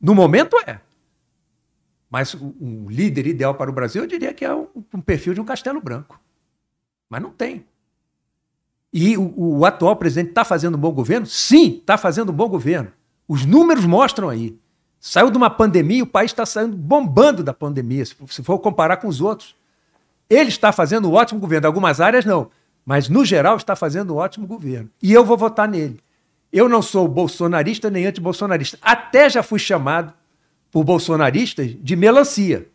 [SPEAKER 2] No momento é. Mas um líder ideal para o Brasil, eu diria que é um, um perfil de um castelo branco. Mas não tem. E o, o atual presidente está fazendo um bom governo? Sim, está fazendo um bom governo. Os números mostram aí. Saiu de uma pandemia, o país está saindo bombando da pandemia, se for comparar com os outros. Ele está fazendo um ótimo governo. Algumas áreas, não. Mas, no geral, está fazendo um ótimo governo. E eu vou votar nele. Eu não sou bolsonarista nem anti-bolsonarista. Até já fui chamado por bolsonaristas de melancia.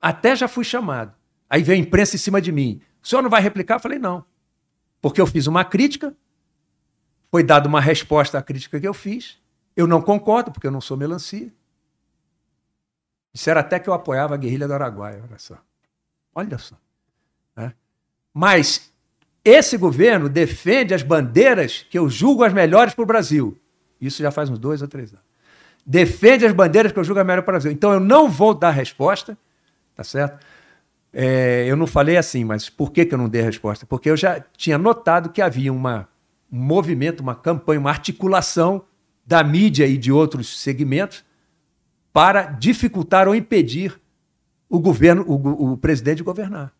[SPEAKER 2] Até já fui chamado. Aí vem a imprensa em cima de mim. O senhor não vai replicar? Eu falei, não. Porque eu fiz uma crítica, foi dada uma resposta à crítica que eu fiz. Eu não concordo, porque eu não sou melancia. Disseram até que eu apoiava a guerrilha do Araguaia, olha só. Olha só. Né? Mas esse governo defende as bandeiras que eu julgo as melhores para o Brasil. Isso já faz uns dois ou três anos. Defende as bandeiras que eu julgo as melhores para o Brasil. Então eu não vou dar resposta, tá certo? É, eu não falei assim, mas por que, que eu não dei resposta? Porque eu já tinha notado que havia uma, um movimento, uma campanha, uma articulação da mídia e de outros segmentos para dificultar ou impedir o governo, o, o presidente de governar.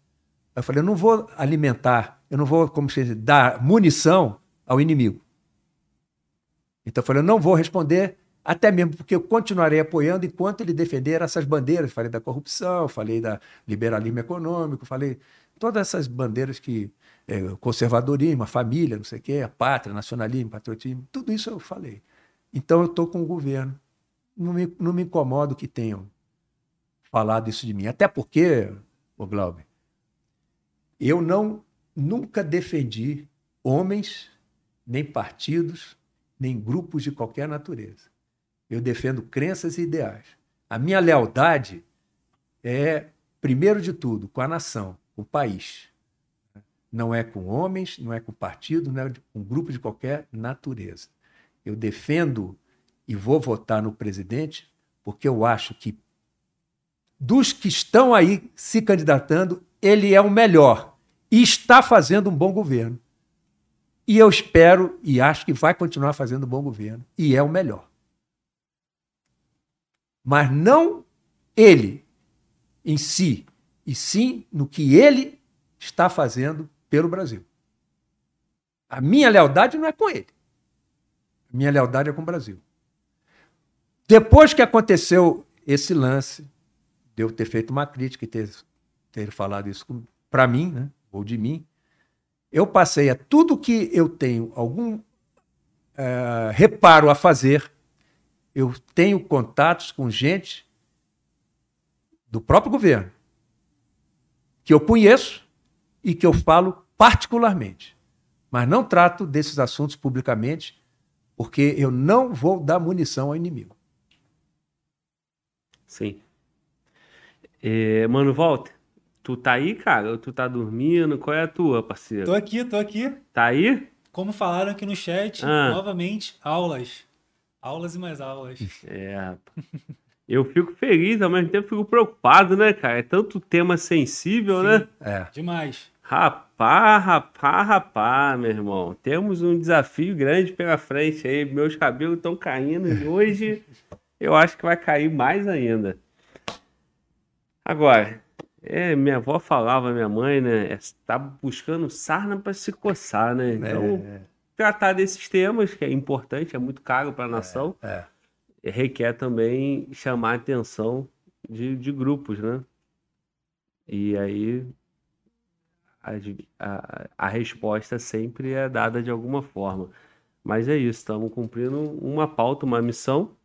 [SPEAKER 2] Eu falei, eu não vou alimentar, eu não vou, como se diz, dar munição ao inimigo. Então eu falei, eu não vou responder, até mesmo porque eu continuarei apoiando enquanto ele defender essas bandeiras. Falei da corrupção, falei da liberalismo econômico, falei todas essas bandeiras que é, conservadorismo, a família, não sei o quê, a pátria, nacionalismo, patriotismo, tudo isso eu falei. Então eu estou com o governo. Não me, não me incomodo que tenham falado isso de mim. Até porque, o Glauber, eu não nunca defendi homens, nem partidos, nem grupos de qualquer natureza. Eu defendo crenças e ideais. A minha lealdade é, primeiro de tudo, com a nação, com o país. Não é com homens, não é com partido, não é com grupo de qualquer natureza. Eu defendo e vou votar no presidente porque eu acho que dos que estão aí se candidatando, ele é o melhor e está fazendo um bom governo. E eu espero e acho que vai continuar fazendo um bom governo e é o melhor. Mas não ele em si, e sim no que ele está fazendo pelo Brasil. A minha lealdade não é com ele. A minha lealdade é com o Brasil. Depois que aconteceu esse lance, de eu ter feito uma crítica e ter, ter falado isso para mim, né, ou de mim, eu passei a tudo que eu tenho algum é, reparo a fazer, eu tenho contatos com gente do próprio governo, que eu conheço e que eu falo particularmente, mas não trato desses assuntos publicamente, porque eu não vou dar munição ao inimigo.
[SPEAKER 1] Sim. É, mano, volta. Tu tá aí, cara? Ou tu tá dormindo? Qual é a tua, parceiro?
[SPEAKER 3] Tô aqui, tô aqui.
[SPEAKER 1] Tá aí?
[SPEAKER 3] Como falaram aqui no chat, ah. novamente, aulas. Aulas e mais aulas.
[SPEAKER 1] É, eu fico feliz, ao mesmo tempo fico preocupado, né, cara? É tanto tema sensível,
[SPEAKER 3] Sim,
[SPEAKER 1] né?
[SPEAKER 3] É. Demais.
[SPEAKER 1] Rapá, rapá, rapá, meu irmão. Temos um desafio grande pela frente aí. Meus cabelos estão caindo e hoje eu acho que vai cair mais ainda. Agora, é, minha avó falava, minha mãe, né? É, tá buscando sarna para se coçar, né? Então, é. tratar desses temas, que é importante, é muito caro para a nação, é, é. requer também chamar a atenção de, de grupos, né? E aí a, a, a resposta sempre é dada de alguma forma. Mas é isso, estamos cumprindo uma pauta, uma missão,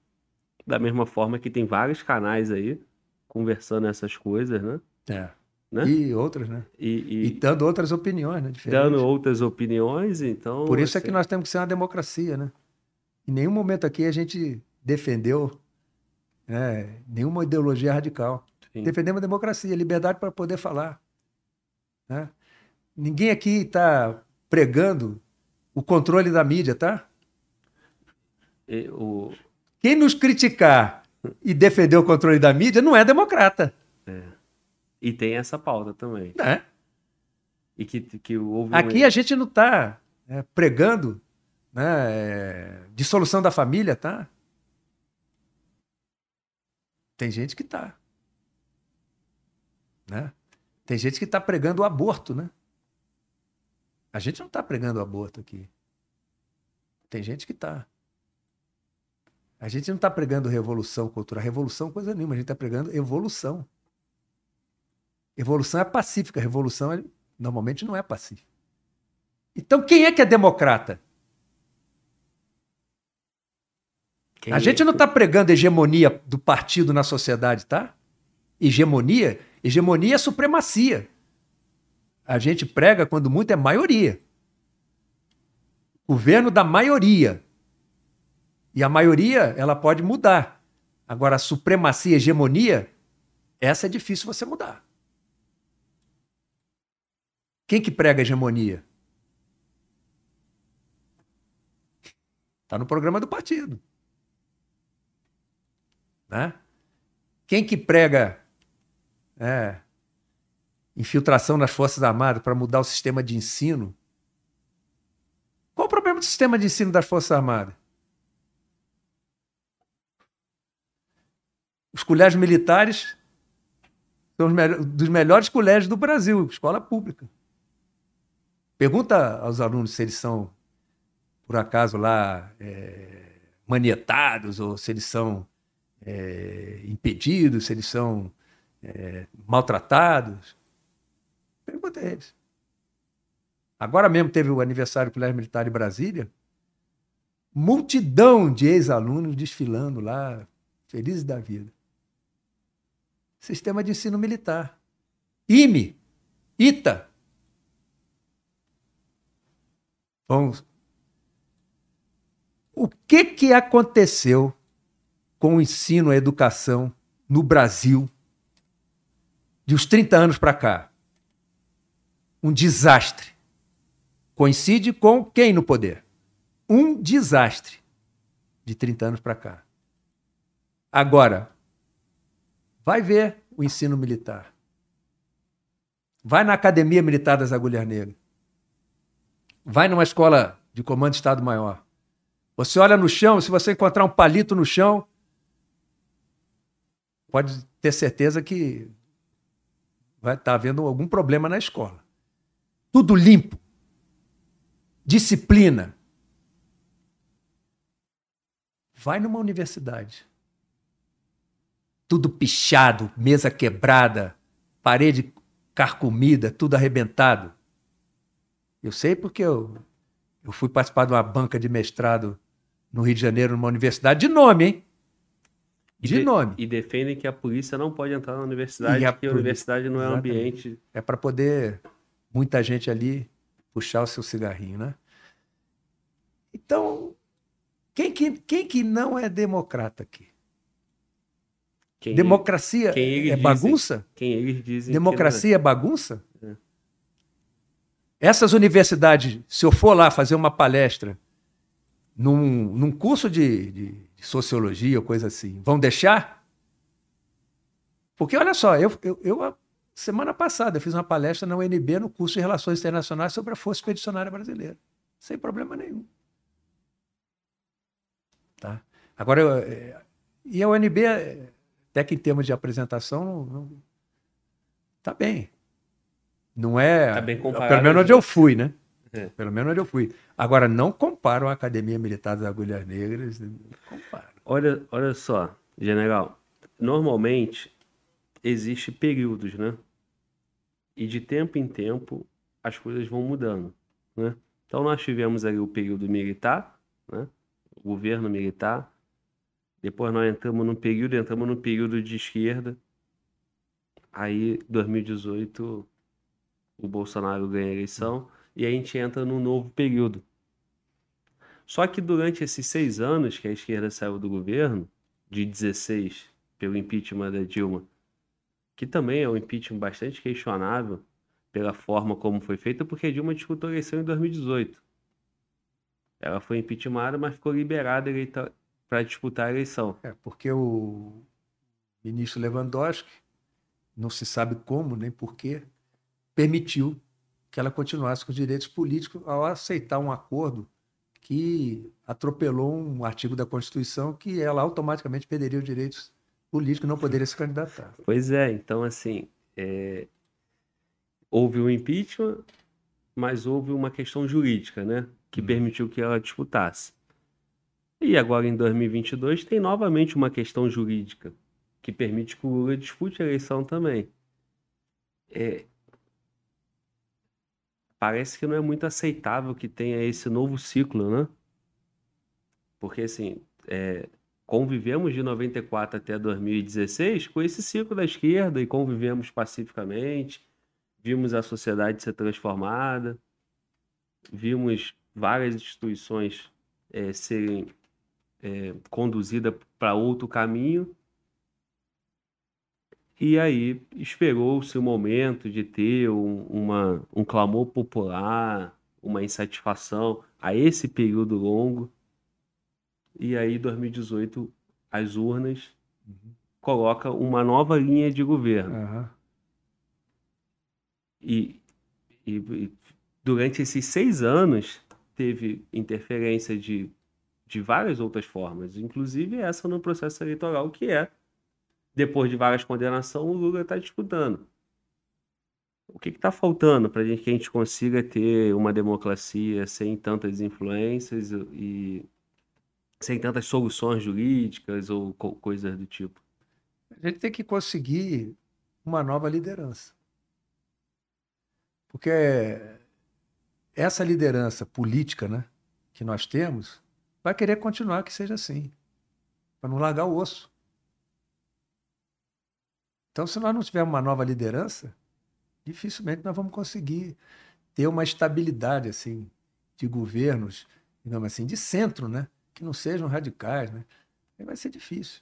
[SPEAKER 1] da mesma forma que tem vários canais aí conversando essas coisas, né?
[SPEAKER 2] É. Né? E outras, né?
[SPEAKER 1] E, e,
[SPEAKER 2] e, dando outras opiniões, né?
[SPEAKER 1] Diferentes. Dando outras opiniões, então.
[SPEAKER 2] Por isso é que nós temos que ser uma democracia, né? Em nenhum momento aqui a gente defendeu né, nenhuma ideologia radical. Sim. Defendemos a democracia, liberdade para poder falar. Né? Ninguém aqui está pregando o controle da mídia, tá?
[SPEAKER 1] E, o...
[SPEAKER 2] Quem nos criticar e defender o controle da mídia não é democrata.
[SPEAKER 1] É. E tem essa pauta também.
[SPEAKER 2] É.
[SPEAKER 1] E que, que houve
[SPEAKER 2] Aqui um... a gente não está é, pregando né, é, dissolução da família, tá? Tem gente que tá. Né? Tem gente que está pregando o aborto, né? A gente não está pregando o aborto aqui. Tem gente que está. A gente não está pregando revolução cultural. Revolução, coisa nenhuma. A gente está pregando evolução. Evolução é pacífica. Revolução é, normalmente não é pacífica. Então, quem é que é democrata? Quem a é? gente não está pregando hegemonia do partido na sociedade, tá? Hegemonia, hegemonia é supremacia. A gente prega quando muito é maioria. Governo da maioria. E a maioria, ela pode mudar. Agora, a supremacia, a hegemonia, essa é difícil você mudar. Quem que prega hegemonia? Está no programa do partido. Né? Quem que prega é, infiltração nas Forças Armadas para mudar o sistema de ensino? Qual o problema do sistema de ensino das Forças Armadas? Os colégios militares São dos melhores colégios do Brasil, escola pública. Pergunta aos alunos se eles são, por acaso, lá é, manietados ou se eles são é, impedidos, se eles são é, maltratados. Pergunta a eles. Agora mesmo teve o aniversário do Colégio Militar de Brasília. Multidão de ex-alunos desfilando lá, felizes da vida. Sistema de ensino militar. IME, ITA. Vamos. O que, que aconteceu com o ensino, a educação no Brasil de uns 30 anos para cá? Um desastre. Coincide com quem no poder? Um desastre de 30 anos para cá. Agora, vai ver o ensino militar. Vai na Academia Militar das Agulhas Negras. Vai numa escola de comando de Estado-Maior. Você olha no chão, se você encontrar um palito no chão, pode ter certeza que vai estar tá havendo algum problema na escola. Tudo limpo. Disciplina. Vai numa universidade. Tudo pichado, mesa quebrada, parede carcomida, tudo arrebentado. Eu sei porque eu, eu fui participar de uma banca de mestrado no Rio de Janeiro, numa universidade de nome, hein?
[SPEAKER 1] De, de nome. E defendem que a polícia não pode entrar na universidade, porque a, universidade não é um ambiente.
[SPEAKER 2] É para poder muita gente ali puxar o seu cigarrinho, né? Então, quem que, quem que não é democrata aqui? Quem Democracia é bagunça?
[SPEAKER 1] Quem eles dizem.
[SPEAKER 2] Democracia é. é bagunça? Essas universidades, se eu for lá fazer uma palestra num, num curso de, de, de sociologia ou coisa assim, vão deixar? Porque olha só, eu, eu, eu, semana passada eu fiz uma palestra na UNB no curso de Relações Internacionais sobre a Força Expedicionária Brasileira. Sem problema nenhum. Tá? Agora, eu, é, e a UNB, até que em termos de apresentação, não, tá bem. Não é.
[SPEAKER 1] Tá bem comparado.
[SPEAKER 2] Pelo menos onde eu fui, né? É. Pelo menos onde eu fui. Agora, não comparo a Academia Militar das Agulhas Negras. Comparo.
[SPEAKER 1] Olha, olha só, general. Normalmente, existe períodos, né? E de tempo em tempo, as coisas vão mudando, né? Então, nós tivemos ali o período militar, né? O governo militar. Depois nós entramos num período, entramos num período de esquerda. Aí, 2018, o Bolsonaro ganha a eleição e a gente entra num novo período. Só que durante esses seis anos que a esquerda saiu do governo, de 16 pelo impeachment da Dilma, que também é um impeachment bastante questionável pela forma como foi feito, porque a Dilma disputou a eleição em 2018. Ela foi impeachmentada, mas ficou liberada para disputar a eleição.
[SPEAKER 2] É, porque o ministro Lewandowski, não se sabe como nem porquê, permitiu que ela continuasse com os direitos políticos ao aceitar um acordo que atropelou um artigo da Constituição que ela automaticamente perderia os direitos políticos e não poderia se candidatar.
[SPEAKER 1] Pois é, então assim, é... houve o um impeachment, mas houve uma questão jurídica, né, que hum. permitiu que ela disputasse. E agora em 2022 tem novamente uma questão jurídica que permite que o Lula dispute a eleição também. É, parece que não é muito aceitável que tenha esse novo ciclo, né? Porque, assim, é, convivemos de 94 até 2016 com esse ciclo da esquerda e convivemos pacificamente, vimos a sociedade ser transformada, vimos várias instituições é, serem é, conduzidas para outro caminho e aí esperou-se o momento de ter um, uma, um clamor popular, uma insatisfação a esse período longo. E aí, 2018, as urnas uhum. coloca uma nova linha de governo. Uhum. E, e, e, durante esses seis anos teve interferência de, de várias outras formas, inclusive essa no processo eleitoral, que é depois de várias condenações, o Lula está disputando. O que está faltando para gente que a gente consiga ter uma democracia sem tantas influências e sem tantas soluções jurídicas ou co coisas do tipo?
[SPEAKER 2] A gente tem que conseguir uma nova liderança. Porque essa liderança política né, que nós temos vai querer continuar que seja assim, para não largar o osso. Então, se nós não tivermos uma nova liderança, dificilmente nós vamos conseguir ter uma estabilidade assim de governos, digamos assim, de centro, né? Que não sejam radicais, né? Aí vai ser difícil.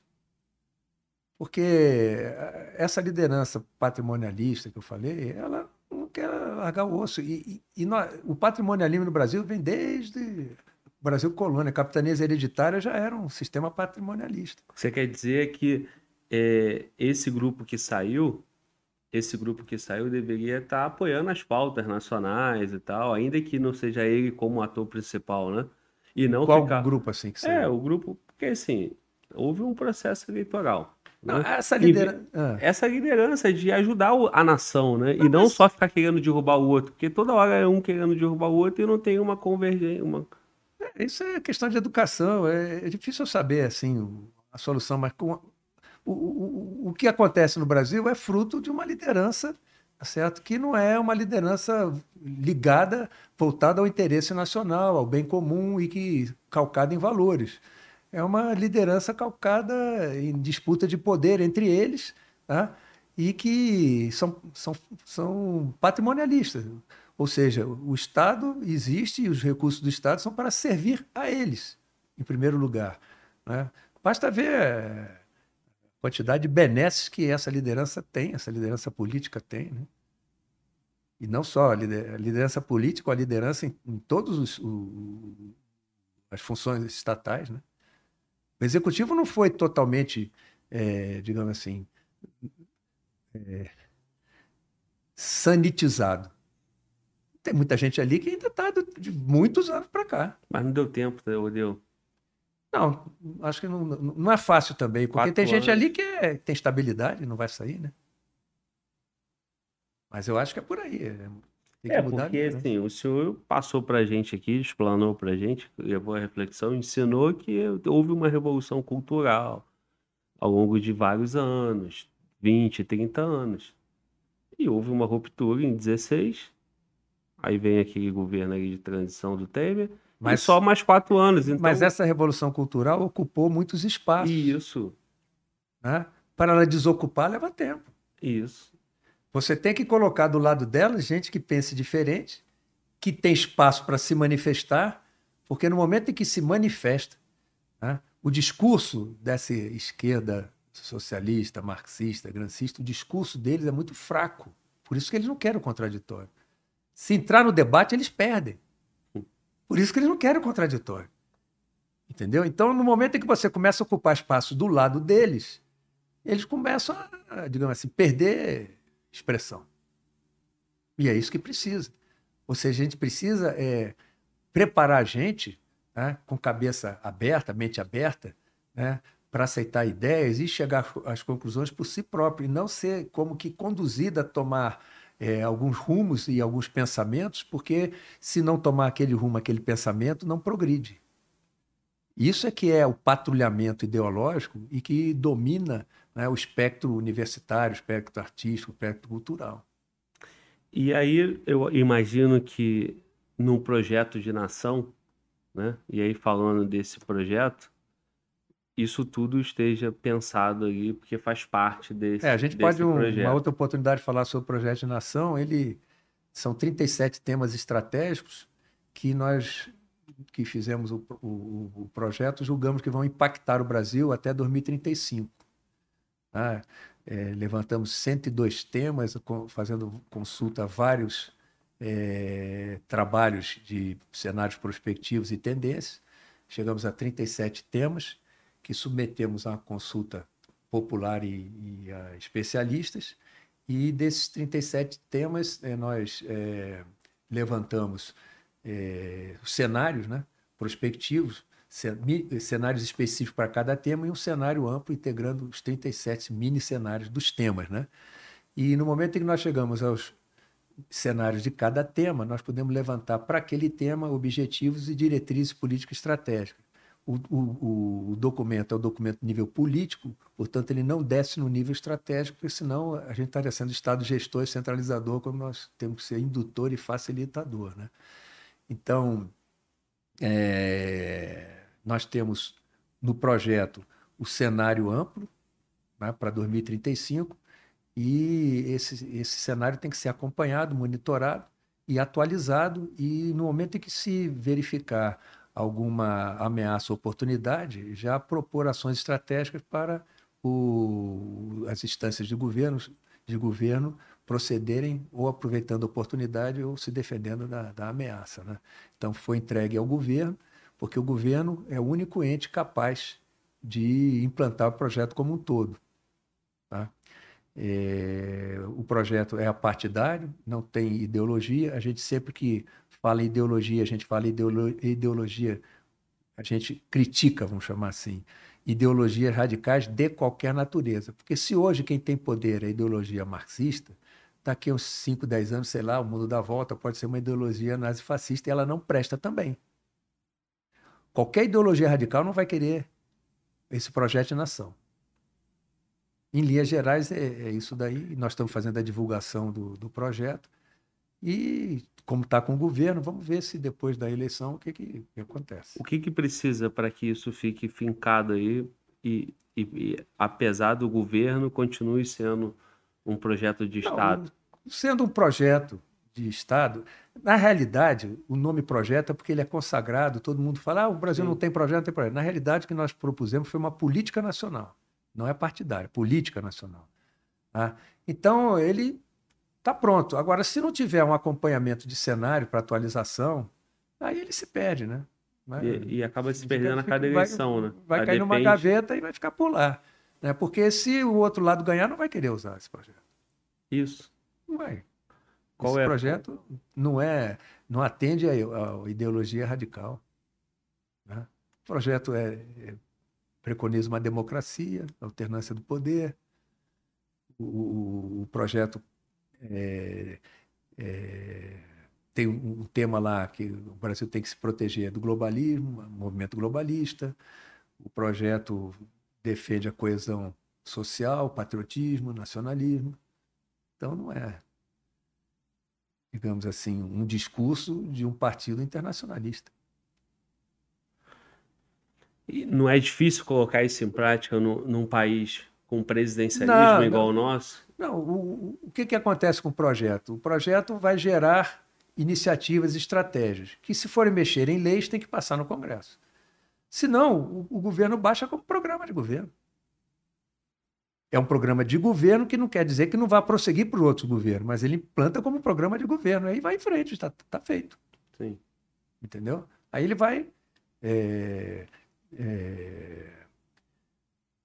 [SPEAKER 2] Porque eh, essa liderança patrimonialista que eu falei, ela não quer largar o osso. E, e, e nós, o patrimonialismo no Brasil vem desde o Brasil colônia. Capitanias hereditárias já era um sistema patrimonialista.
[SPEAKER 1] Você quer dizer que é, esse grupo que saiu esse grupo que saiu deveria estar tá apoiando as pautas nacionais e tal, ainda que não seja ele como ator principal, né?
[SPEAKER 2] E não Qual ficar... grupo assim que saiu?
[SPEAKER 1] É, o grupo, porque assim, houve um processo eleitoral.
[SPEAKER 2] Não, né? essa, liderança...
[SPEAKER 1] Ah. essa liderança de ajudar a nação, né? Não, e não mas... só ficar querendo derrubar o outro, porque toda hora é um querendo derrubar o outro e não tem uma convergência. Uma...
[SPEAKER 2] É, isso é questão de educação. É, é difícil saber assim a solução, mas com o, o, o que acontece no Brasil é fruto de uma liderança, tá certo? Que não é uma liderança ligada, voltada ao interesse nacional, ao bem comum e que calcada em valores. É uma liderança calcada em disputa de poder entre eles, tá? e que são, são, são patrimonialistas. Ou seja, o Estado existe e os recursos do Estado são para servir a eles, em primeiro lugar. Né? Basta ver quantidade de benesses que essa liderança tem, essa liderança política tem. Né? E não só a liderança política, a liderança em, em todas as funções estatais. Né? O executivo não foi totalmente, é, digamos assim, é, sanitizado. Tem muita gente ali que ainda está de muitos anos para cá.
[SPEAKER 1] Mas não deu tempo, deu.
[SPEAKER 2] Não, acho que não, não é fácil também, porque Quatro tem gente ali que é, tem estabilidade, não vai sair, né? Mas eu acho que é por aí. É,
[SPEAKER 1] tem que é, mudar porque né? assim, o senhor passou para a gente aqui, explanou para a gente, levou a reflexão, ensinou que houve uma revolução cultural ao longo de vários anos, 20, 30 anos. E houve uma ruptura em 16, aí vem aquele governo de transição do Temer, mas só mais quatro anos. Então...
[SPEAKER 2] Mas essa revolução cultural ocupou muitos espaços.
[SPEAKER 1] Isso.
[SPEAKER 2] Né? Para ela desocupar, leva tempo.
[SPEAKER 1] Isso.
[SPEAKER 2] Você tem que colocar do lado dela gente que pense diferente, que tem espaço para se manifestar, porque no momento em que se manifesta, né, o discurso dessa esquerda socialista, marxista, grancista, o discurso deles é muito fraco. Por isso que eles não querem o contraditório. Se entrar no debate, eles perdem. Por isso que eles não querem o contraditório. Entendeu? Então, no momento em que você começa a ocupar espaço do lado deles, eles começam a, digamos assim, perder expressão. E é isso que precisa. Ou seja, a gente precisa é, preparar a gente né, com cabeça aberta, mente aberta, né, para aceitar ideias e chegar às conclusões por si próprio, e não ser como que conduzida a tomar é, alguns rumos e alguns pensamentos, porque se não tomar aquele rumo, aquele pensamento, não progride. Isso é que é o patrulhamento ideológico e que domina né, o espectro universitário, o espectro artístico, o espectro cultural.
[SPEAKER 1] E aí eu imagino que num projeto de nação, né, e aí falando desse projeto, isso tudo esteja pensado aí, porque faz parte desse
[SPEAKER 2] É, a gente pode, um, uma outra oportunidade de falar sobre o projeto de nação, ele são 37 temas estratégicos que nós que fizemos o, o, o projeto julgamos que vão impactar o Brasil até 2035. Ah, é, levantamos 102 temas, fazendo consulta a vários é, trabalhos de cenários prospectivos e tendências. Chegamos a 37 temas que submetemos a consulta popular e, e a especialistas. E desses 37 temas, eh, nós é, levantamos é, os cenários né, prospectivos cenários específicos para cada tema e um cenário amplo integrando os 37 mini cenários dos temas, né? E no momento em que nós chegamos aos cenários de cada tema, nós podemos levantar para aquele tema objetivos e diretrizes políticas estratégicas. O, o, o, documento é o documento nível político, portanto, ele não desce no nível estratégico, porque senão a gente estaria sendo Estado gestor e centralizador, como nós temos que ser indutor e facilitador. Né? Então, é, nós temos no projeto o cenário amplo né, para 2035, e esse, esse cenário tem que ser acompanhado, monitorado e atualizado, e no momento em que se verificar alguma ameaça ou oportunidade, já propor ações estratégicas para o, as instâncias de governo, de governo procederem ou aproveitando a oportunidade ou se defendendo da, da ameaça. Né? Então, foi entregue ao governo, porque o governo é o único ente capaz de implantar o projeto como um todo. Tá? É, o projeto é apartidário, não tem ideologia. A gente sempre que fala ideologia, a gente fala em ideologia, a gente critica, vamos chamar assim, ideologias radicais de qualquer natureza. Porque se hoje quem tem poder é a ideologia marxista, daqui a uns 5, 10 anos, sei lá, o mundo dá volta, pode ser uma ideologia nazifascista e ela não presta também. Qualquer ideologia radical não vai querer esse projeto de nação. Em linhas gerais, é, é isso daí. Nós estamos fazendo a divulgação do, do projeto. E, como está com o governo, vamos ver se depois da eleição o que, que, que acontece.
[SPEAKER 1] O que, que precisa para que isso fique fincado aí e, e, e, apesar do governo, continue sendo um projeto de Não, Estado?
[SPEAKER 2] Sendo um projeto de Estado, na realidade, o nome projeto é porque ele é consagrado, todo mundo fala, ah, o Brasil Sim. não tem projeto, não tem projeto. Na realidade, o que nós propusemos foi uma política nacional não é partidária, política nacional. Tá? Então, ele está pronto. Agora, se não tiver um acompanhamento de cenário para atualização, aí ele se perde, né?
[SPEAKER 1] Vai, e, e, acaba se perdendo na cada eleição,
[SPEAKER 2] vai,
[SPEAKER 1] né?
[SPEAKER 2] Vai cair depende... numa gaveta e vai ficar por lá. Né? Porque se o outro lado ganhar, não vai querer usar esse projeto.
[SPEAKER 1] Isso.
[SPEAKER 2] Não vai. Qual esse é? projeto não é, não atende à ideologia radical. Né? O projeto é, é preconiza uma democracia, alternância do poder. O, o, o projeto é, é, tem um, tema lá que o Brasil tem que se proteger do globalismo, movimento globalista. O projeto defende a coesão social, patriotismo, nacionalismo. Então não é, digamos assim, um discurso de um partido internacionalista.
[SPEAKER 1] E não é difícil colocar isso em prática no, num país com presidencialismo não, igual não. ao nosso?
[SPEAKER 2] Não, o, o que, que acontece com o projeto? O projeto vai gerar iniciativas e estratégias, que se forem mexer em leis, tem que passar no Congresso. Senão, o, o governo baixa como programa de governo. É um programa de governo que não quer dizer que não vá prosseguir para outros governos, mas ele implanta como programa de governo. Aí vai em frente, está tá feito.
[SPEAKER 1] Sim.
[SPEAKER 2] Entendeu? Aí ele vai é, é,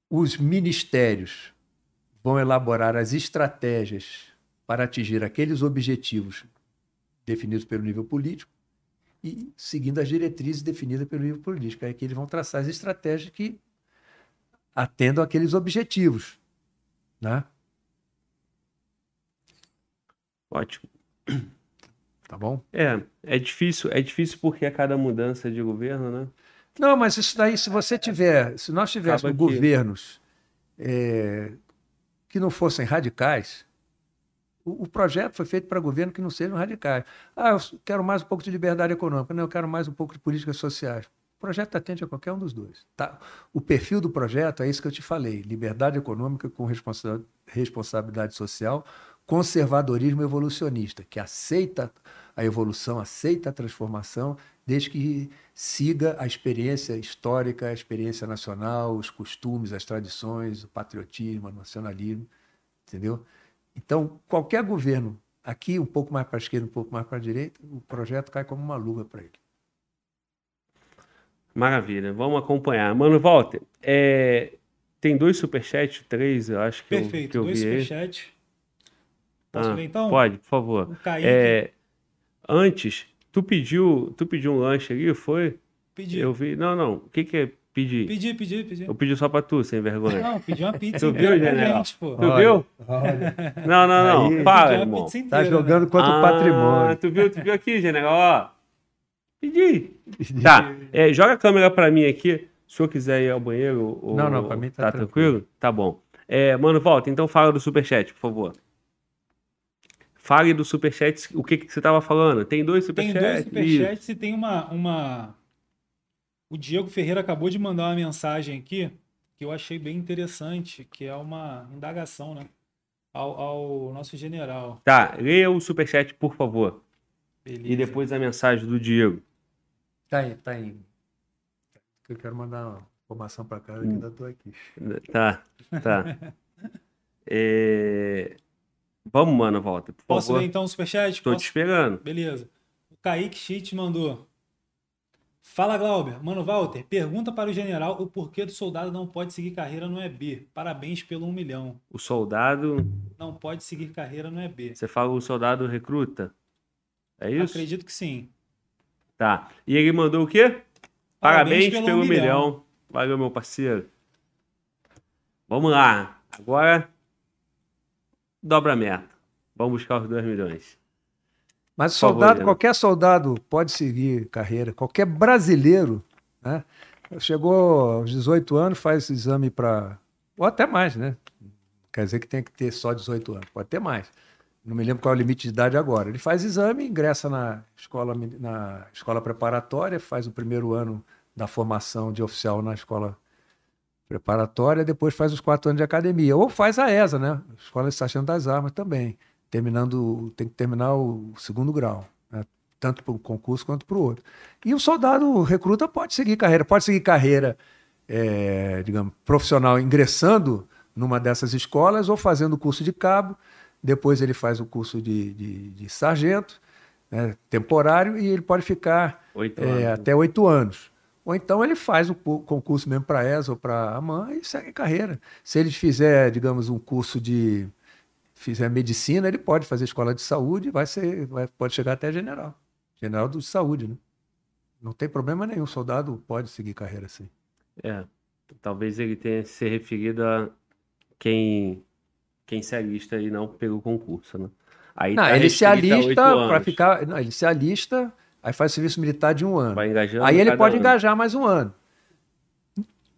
[SPEAKER 2] os ministérios vão elaborar as estratégias para atingir aqueles objetivos definidos pelo nível político e seguindo as diretrizes definidas pelo nível político. Aí que eles vão traçar as estratégias que atendam aqueles objetivos. Né?
[SPEAKER 1] Ótimo.
[SPEAKER 2] Tá bom?
[SPEAKER 1] É, é difícil, é difícil porque a cada mudança de governo, né?
[SPEAKER 2] Não, mas isso daí, se você tiver, se nós tivéssemos governos é, que não fossem radicais, o, projeto foi feito para governo que não sejam radicais. Ah, eu quero mais um pouco de liberdade econômica. Não, eu quero mais um pouco de políticas sociais. O projeto atende a qualquer um dos dois. Tá? O perfil do projeto é isso que eu te falei: liberdade econômica com responsabilidade social, conservadorismo evolucionista, que aceita a evolução, aceita a transformação desde que siga a experiência histórica, a experiência nacional, os costumes, as tradições, o patriotismo, o nacionalismo, entendeu? Então, qualquer governo, aqui um pouco mais para a esquerda, um pouco mais para a direita, o projeto cai como uma luva para ele.
[SPEAKER 1] Maravilha, vamos acompanhar. Mano, Walter, é... tem dois superchats, três, eu acho que
[SPEAKER 3] Perfeito,
[SPEAKER 1] eu,
[SPEAKER 3] que eu dois superchats. Posso ah, ler então?
[SPEAKER 1] Pode, por favor. É... Antes, Tu pediu, tu pediu um lanche ali, foi?
[SPEAKER 3] Pedi.
[SPEAKER 1] Eu vi. Não, não. O que, que é pedir?
[SPEAKER 3] Pedi, pedi, pedi.
[SPEAKER 1] Eu pedi só pra tu, sem vergonha.
[SPEAKER 3] Não, pedi uma pizza
[SPEAKER 1] Tu viu,
[SPEAKER 3] pra
[SPEAKER 1] general?
[SPEAKER 3] gente, pô.
[SPEAKER 1] Tu viu?
[SPEAKER 2] Olha,
[SPEAKER 1] Não, não, não.
[SPEAKER 2] Aí-
[SPEAKER 1] Para,
[SPEAKER 3] Pedi
[SPEAKER 1] irmão.
[SPEAKER 2] tá
[SPEAKER 3] inteira,
[SPEAKER 2] jogando
[SPEAKER 3] né?
[SPEAKER 2] contra o
[SPEAKER 1] Ah,
[SPEAKER 2] patrimônio.
[SPEAKER 1] Tu viu, tu viu aqui, general? Ó. Pedi. Tá. É, joga a câmera pra mim aqui. Se o senhor quiser ir ao banheiro. Ou,
[SPEAKER 2] Não, não, pra mim tá
[SPEAKER 1] tranquilo. Tá bom. É, mano, volta. Então fala do superchat, por favor. Fale do superchat. O que, que você tava falando? Tem dois
[SPEAKER 3] Tem
[SPEAKER 1] superchats.
[SPEAKER 3] dois superchats e tem uma, uma. O Diego Ferreira acabou de mandar uma mensagem aqui que eu achei bem interessante, que é uma indagação, né? Ao, ao nosso general.
[SPEAKER 1] Tá, leia o superchat, por favor.
[SPEAKER 3] Beleza.
[SPEAKER 1] E depois a mensagem do Diego.
[SPEAKER 2] Tá aí, tá aí. Eu quero mandar uma informação pra casa que ainda tô aqui.
[SPEAKER 1] Tá, tá. É, Vamos, mano, volta, por
[SPEAKER 3] Posso
[SPEAKER 1] favor.
[SPEAKER 3] ler então o superchat?
[SPEAKER 1] Tô te
[SPEAKER 3] Posso?
[SPEAKER 1] esperando.
[SPEAKER 3] Beleza. O Kaique Schitt mandou. Fala, Glauber. Mano, Walter, pergunta para o general o porquê do soldado não pode seguir carreira no EB. Parabéns pelo um milhão.
[SPEAKER 1] O soldado.
[SPEAKER 3] Não pode seguir carreira no EB.
[SPEAKER 1] Você fala o soldado recruta? É isso?
[SPEAKER 3] Acredito que sim.
[SPEAKER 1] Tá. E ele mandou o quê? Parabéns, pelo,
[SPEAKER 3] um
[SPEAKER 1] milhão. Valeu, meu parceiro. Vamos lá. Agora. Dobra a meta. Vamos buscar os 2 milhões.
[SPEAKER 2] Mas
[SPEAKER 1] favor,
[SPEAKER 2] soldado,
[SPEAKER 1] Jean.
[SPEAKER 2] qualquer soldado pode seguir carreira, qualquer brasileiro, né? Chegou aos 18 anos, faz exame para. Ou até mais, né? Quer dizer que tem que ter só 18 anos, pode ter mais. Não me lembro qual é o limite de idade agora. Ele faz exame, ingressa na escola, na escola preparatória, faz o primeiro ano da formação de oficial na escola preparatória, depois faz os quatro anos de academia. Ou faz a ESA, né? Escola de Sargento das Armas também terminando, tem que terminar o segundo grau, né? tanto para um concurso quanto para o outro. E o soldado recruta pode seguir carreira, pode seguir carreira, é, digamos, profissional ingressando numa dessas escolas ou fazendo o curso de cabo, depois ele faz o curso de, de, de sargento, né, temporário, e ele pode ficar
[SPEAKER 1] Oito
[SPEAKER 2] é,
[SPEAKER 1] anos.
[SPEAKER 2] até oito anos. Ou então ele faz o cu- concurso mesmo para a ESA ou para a AMAN e segue carreira. Se ele fizer, digamos, um curso de fizer medicina, ele pode fazer escola de saúde, vai ser, vai, pode chegar até general, general de saúde, né? Não tem problema nenhum, soldado pode seguir carreira assim.
[SPEAKER 1] É. Talvez ele tenha se referido a quem, quem se alista e não pelo concurso, né? Aí
[SPEAKER 2] Não,
[SPEAKER 1] tá
[SPEAKER 2] ele se alista para ficar, não, ele se alista, aí faz serviço militar de um ano.
[SPEAKER 1] Vai engajando
[SPEAKER 2] Aí ele pode
[SPEAKER 1] ano.
[SPEAKER 2] engajar mais um ano.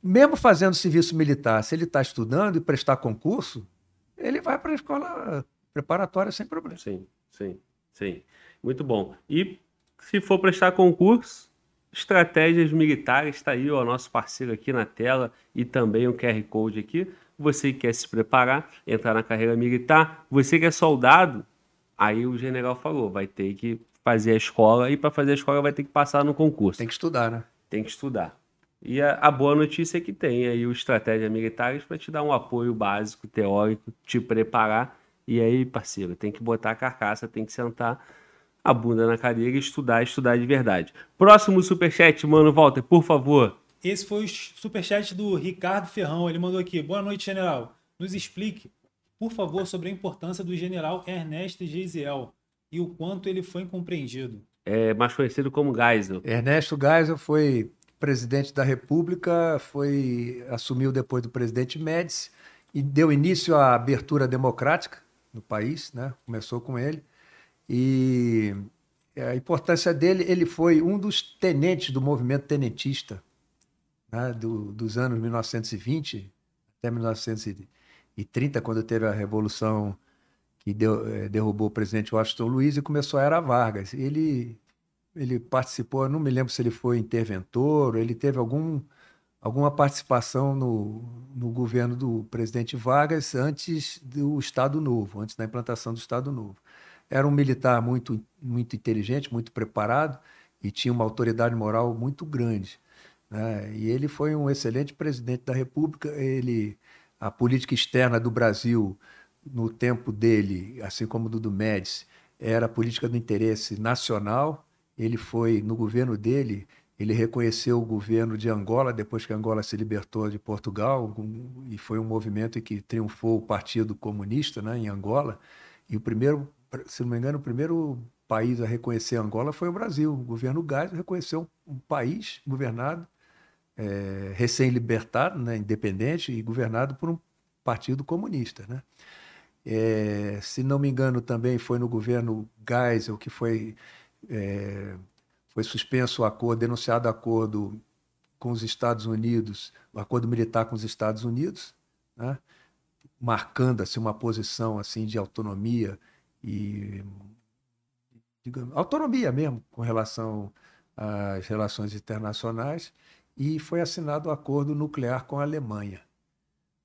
[SPEAKER 2] Mesmo fazendo serviço militar, se ele está estudando e prestar concurso, ele vai para a escola preparatória sem problema.
[SPEAKER 1] Sim, sim, sim. Muito bom. E se for prestar concurso, estratégias militares, está aí o nosso parceiro aqui na tela e também o QR Code aqui. Você que quer se preparar, entrar na carreira militar, você que é soldado, aí o general falou, vai ter que fazer a escola e para fazer a escola vai ter que passar no concurso.
[SPEAKER 2] Tem que estudar, né?
[SPEAKER 1] Tem que estudar. E a, a boa notícia é que tem aí o Estratégia Militares para te dar um apoio básico, teórico, te preparar. E aí, parceiro, tem que botar a carcaça, tem que sentar a bunda na cadeira e estudar, estudar de verdade. Próximo superchat, mano, Walter, por favor.
[SPEAKER 3] Esse foi o superchat do Ricardo Ferrão. Ele mandou aqui. Boa noite, general. Nos explique, por favor, sobre a importância do general Ernesto Geisel e o quanto ele foi incompreendido.
[SPEAKER 1] É mais conhecido como Geisel.
[SPEAKER 2] Ernesto Geisel foi presidente da República, foi assumiu depois do presidente Médici e deu início à abertura democrática no país, né? Começou com ele. E a importância dele, ele foi um dos tenentes do movimento tenentista, né? Do- dos anos 1920 até 1930, quando teve a revolução que deu- eh, derrubou o presidente Washington Luiz e começou a era Vargas. Ele ele participou, não me lembro se ele foi interventor, ele teve algum, alguma participação no, no governo do presidente Vargas antes do Estado Novo, antes da implantação do Estado Novo. Era um militar muito, muito inteligente, muito preparado e tinha uma autoridade moral muito grande. né? E ele foi um excelente presidente da República. Ele, a política externa do Brasil, no tempo dele, assim como do do Médici, era política do interesse nacional. Ele foi, no governo dele, ele reconheceu o governo de Angola, depois que Angola se libertou de Portugal, e foi um movimento que triunfou o Partido Comunista né, em Angola. E o primeiro, se não me engano, o primeiro país a reconhecer Angola foi o Brasil. O governo Gás reconheceu um país governado, é, recém-libertado, né, independente e governado por um partido comunista. Né? É, se não me engano, também foi no governo Geisel que foi, é, foi suspenso o acordo, denunciado o acordo com os Estados Unidos, o acordo militar com os Estados Unidos, né? marcando assim, uma posição assim de autonomia e digamos, autonomia mesmo com relação às relações internacionais e foi assinado o um acordo nuclear com a Alemanha.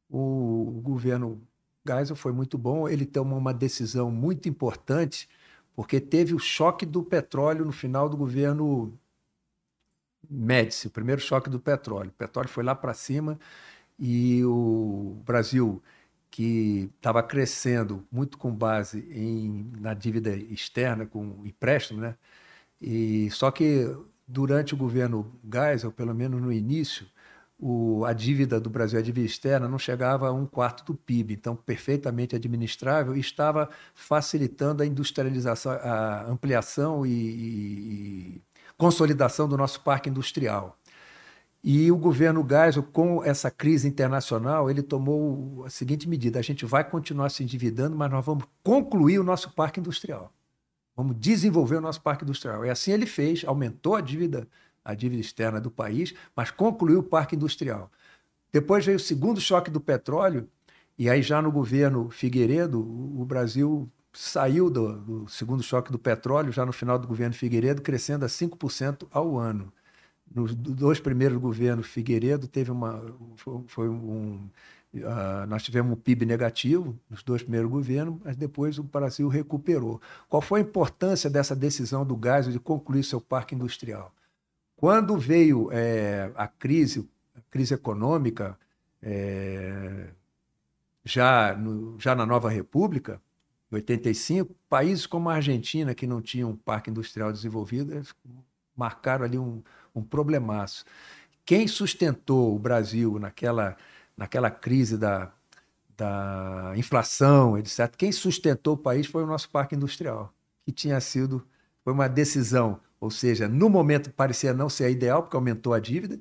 [SPEAKER 2] O, o governo Geisel foi muito bom, ele tomou uma decisão muito importante, porque teve o choque do petróleo no final do governo Médici, o primeiro choque do petróleo. O petróleo foi lá para cima e o Brasil, que estava crescendo muito com base em, na dívida externa, com empréstimo, né? E, só que durante o governo Geisel, pelo menos no início, o, a dívida do Brasil, a dívida externa, não chegava a um quarto do PIB, então perfeitamente administrável e estava facilitando a industrialização, a ampliação e, e consolidação do nosso parque industrial. E o governo Geisel, com essa crise internacional, ele tomou a seguinte medida: a gente vai continuar se endividando, mas nós vamos concluir o nosso parque industrial. Vamos desenvolver o nosso parque industrial. E assim ele fez, aumentou a dívida a dívida externa do país, mas concluiu o parque industrial. Depois veio o segundo choque do petróleo, e aí já no governo Figueiredo, o Brasil saiu do, do segundo choque do petróleo, já no final do governo Figueiredo, crescendo a 5% ao ano. Nos dois primeiros governos Figueiredo, teve uma, foi, um, Uh, nós tivemos um PIB negativo nos dois primeiros governos, mas depois o Brasil recuperou. Qual foi a importância dessa decisão do gás de concluir seu parque industrial? Quando veio é, a crise, a crise econômica, é, já, no, já na Nova República, em 85, países como a Argentina, que não tinham um parque industrial desenvolvido, marcaram ali um, um problemaço. Quem sustentou o Brasil naquela, naquela crise da, da inflação, etc., quem sustentou o país foi o nosso parque industrial, que tinha sido, foi uma decisão ou seja, no momento parecia não ser ideal, porque aumentou a dívida,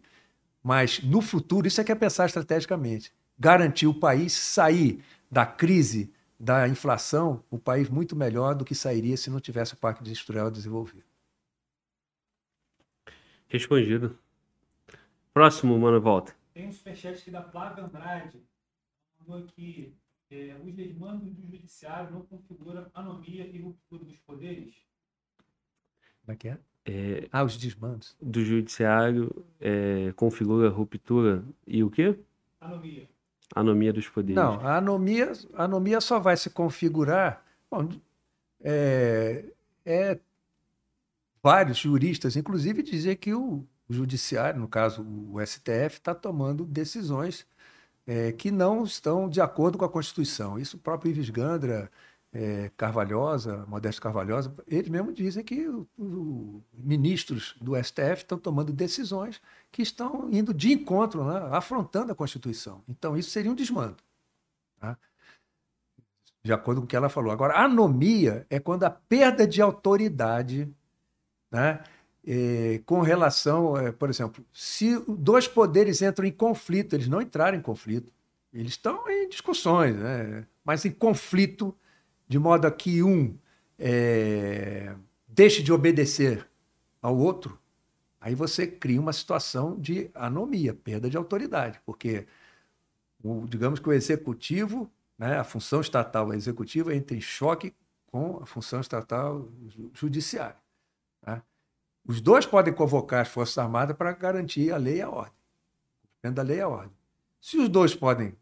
[SPEAKER 2] mas no futuro, isso é que é pensar estrategicamente. Garantir o país sair da crise da inflação, um país muito melhor do que sairia se não tivesse o Parque Industrial desenvolvido.
[SPEAKER 1] Respondido. Próximo, mano, volta.
[SPEAKER 3] Tem um superchat aqui da Flávia Andrade. Mandou aqui. É, os desmandos do judiciário não configuram anomia e ruptura dos poderes?
[SPEAKER 2] Como é que é? É, ah, os desmandos.
[SPEAKER 1] Do judiciário é, configura ruptura e o quê?
[SPEAKER 3] Anomia.
[SPEAKER 1] Anomia dos poderes.
[SPEAKER 2] Não, a anomia, a anomia só vai se configurar. Bom, é, é, vários juristas, inclusive, dizer que o, judiciário, no caso o STF, está tomando decisões é, que não estão de acordo com a Constituição. Isso o próprio Ives Gandra é, Carvalhosa, Modesto Carvalhosa, eles mesmos dizem que os ministros do STF estão tomando decisões que estão indo de encontro, né, afrontando a Constituição. Então, isso seria um desmando. Tá? De acordo com o que ela falou. Agora, anomia é quando a perda de autoridade né, é, com relação, é, por exemplo, se dois poderes entram em conflito, eles não entraram em conflito, eles estão em discussões, né, mas em conflito de modo a que um é, deixe de obedecer ao outro, aí você cria uma situação de anomia, perda de autoridade, porque o, digamos que o executivo, né, a função estatal executiva entra em choque com a função estatal judiciária. Né? Os dois podem convocar as Forças Armadas para garantir a lei e a ordem. Depende da lei e a ordem. Se os dois podem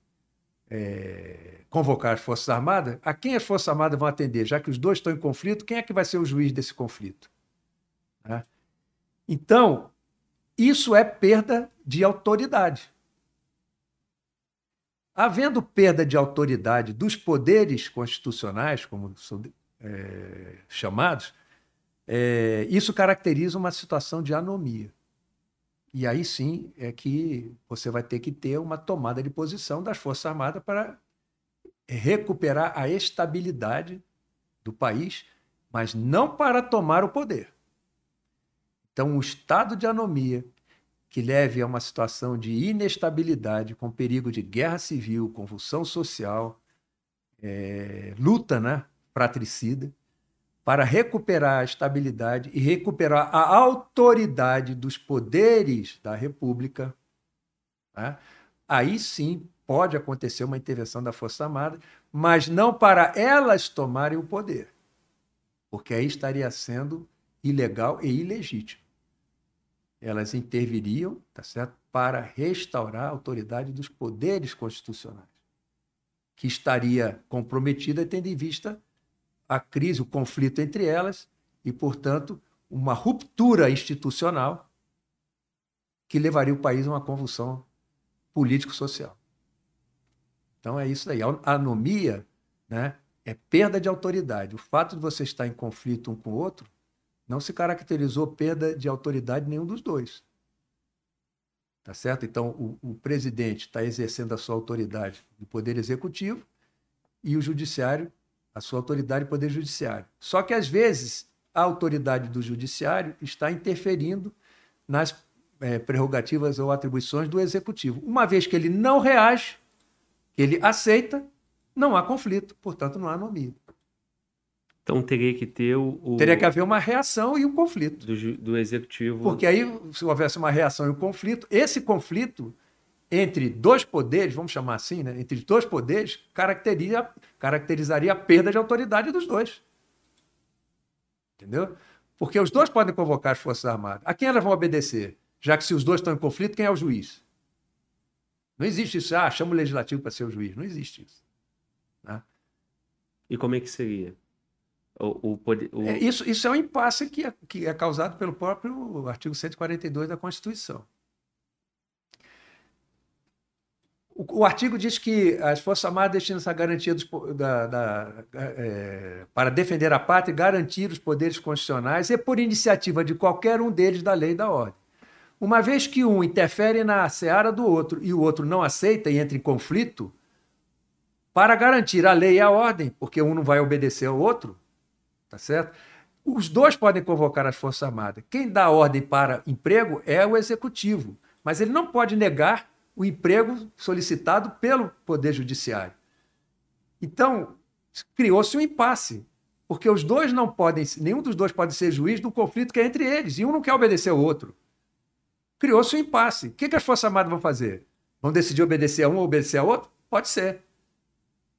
[SPEAKER 2] é, convocar as Forças Armadas, a quem as Forças Armadas vão atender? Já que os dois estão em conflito, quem é que vai ser o juiz desse conflito? Né? Então, isso é perda de autoridade. Havendo perda de autoridade dos poderes constitucionais, como são é, chamados, é, isso caracteriza uma situação de anomia. E aí sim é que você vai ter que ter uma tomada de posição das Forças Armadas para recuperar a estabilidade do país, mas não para tomar o poder. Então, um estado de anomia que leve a uma situação de inestabilidade, com perigo de guerra civil, convulsão social, é, luta né, fratricida, para recuperar a estabilidade e recuperar a autoridade dos poderes da República, né? aí sim pode acontecer uma intervenção da Força Armada, mas não para elas tomarem o poder, porque aí estaria sendo ilegal e ilegítimo. Elas interviriam, tá certo, para restaurar a autoridade dos poderes constitucionais, que estaria comprometida tendo em vista a crise, o conflito entre elas e, portanto, uma ruptura institucional que levaria o país a uma convulsão político-social. Então é isso aí. A anomia né, é perda de autoridade. O fato de você estar em conflito um com o outro não se caracterizou perda de autoridade nenhum dos dois. Tá certo? Então, o, o presidente está exercendo a sua autoridade do Poder Executivo e o Judiciário a sua autoridade do Poder Judiciário. Só que, às vezes, a autoridade do Judiciário está interferindo nas é, prerrogativas ou atribuições do Executivo. Uma vez que ele não reage, que ele aceita, não há conflito, portanto, não há anomia.
[SPEAKER 1] Então teria que ter o. o...
[SPEAKER 2] Teria que haver uma reação e um conflito.
[SPEAKER 1] Do, do executivo.
[SPEAKER 2] Porque aí, se houvesse uma reação e um conflito, esse conflito entre dois poderes, vamos chamar assim, né? entre dois poderes, caracterizaria, caracterizaria a perda de autoridade dos dois. Entendeu? Porque os dois podem convocar as Forças Armadas. A quem elas vão obedecer? Já que se os dois estão em conflito, quem é o juiz? Não existe isso. Ah, chama o legislativo para ser o juiz. Não existe isso. Né?
[SPEAKER 1] E como é que seria? O, o, o...
[SPEAKER 2] É, isso, isso é um impasse que é, que é causado pelo próprio artigo 142 da Constituição. O, o, artigo diz que as Forças Armadas destinam-se à garantia dos, da, da, é, para defender a pátria e garantir os poderes constitucionais e por iniciativa de qualquer um deles da lei e da ordem. Uma vez que um interfere na seara do outro e o outro não aceita e entra em conflito, para garantir a lei e a ordem, porque um não vai obedecer ao outro, tá certo? Os dois podem convocar as Forças Armadas. Quem dá ordem para emprego é o executivo, mas ele não pode negar o emprego solicitado pelo Poder Judiciário. Então, criou-se um impasse, porque os dois não podem, nenhum dos dois pode ser juiz do conflito que é entre eles, e um não quer obedecer ao outro. Criou-se um impasse. O que, que as Forças Armadas vão fazer? Vão decidir obedecer a um ou obedecer a outro? Pode ser.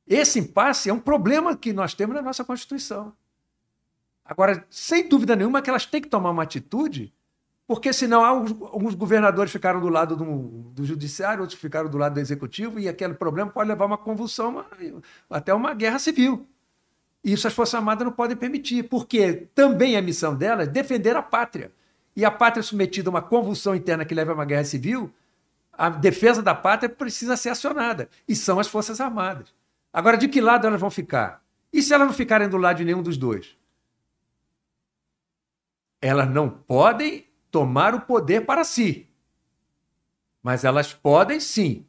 [SPEAKER 2] Esse impasse é um problema que nós temos na nossa Constituição. Agora, sem dúvida nenhuma, que elas têm que tomar uma atitude porque senão alguns governadores ficaram do lado do, do, judiciário, outros ficaram do lado do executivo, e aquele problema pode levar a uma convulsão, até uma guerra civil. Isso as Forças Armadas não podem permitir, porque também a missão delas é defender a pátria. E a pátria submetida a uma convulsão interna que leva a uma guerra civil, a defesa da pátria precisa ser acionada. E são as Forças Armadas. Agora, de que lado elas vão ficar? E se elas não ficarem do lado de nenhum dos dois? Elas não podem tomar o poder para si. Mas elas podem sim.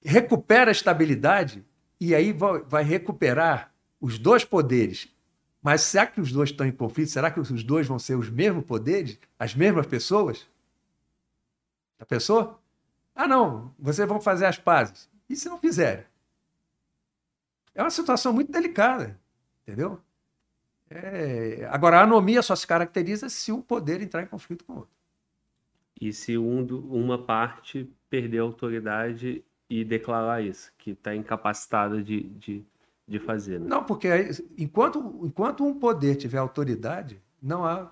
[SPEAKER 2] Recupera a estabilidade e aí vai recuperar os dois poderes. Mas será que os dois estão em conflito? Será que os dois vão ser os mesmos poderes? As mesmas pessoas? A pessoa? Ah, não, vocês vão fazer as pazes. E se não fizerem? É uma situação muito delicada, entendeu? É... Agora, a anomia só se caracteriza se um poder entrar em conflito com o outro.
[SPEAKER 1] E se um do, uma parte perder a autoridade e declarar isso, que está incapacitada de, de, de fazer. Né?
[SPEAKER 2] Não, porque enquanto, enquanto um poder tiver autoridade, não há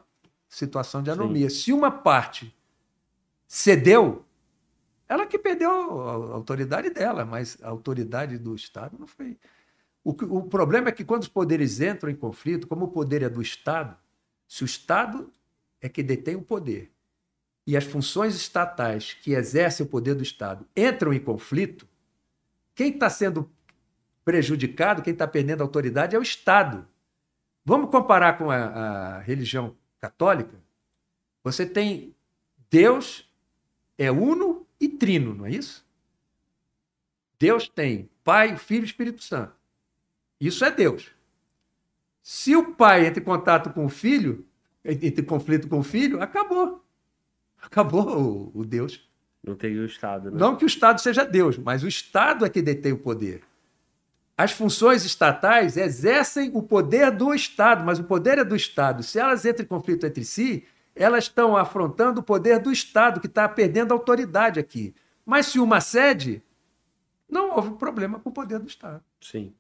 [SPEAKER 2] situação de anomia. Sim. Se uma parte cedeu, ela que perdeu a autoridade dela, mas a autoridade do Estado não foi. O, o problema é que quando os poderes entram em conflito, como o poder é do Estado, se o Estado é que detém o poder e as funções estatais que exercem o poder do Estado entram em conflito, quem está sendo prejudicado, quem está perdendo a autoridade é o Estado. Vamos comparar com a, a religião católica? Você tem Deus é uno e trino, não é isso? Deus tem Pai, Filho e Espírito Santo. Isso é Deus. Se o pai entra em contato com o filho, entre conflito com o filho, acabou. Acabou o, o Deus.
[SPEAKER 1] Não teria o Estado, né?
[SPEAKER 2] Não que o Estado seja Deus, mas o Estado é que detém o poder. As funções estatais exercem o poder do Estado, mas o poder é do Estado. Se elas entram em conflito entre si, elas estão afrontando o poder do Estado, que está perdendo autoridade aqui. Mas se uma cede, não houve problema com o poder do Estado.
[SPEAKER 1] Sim.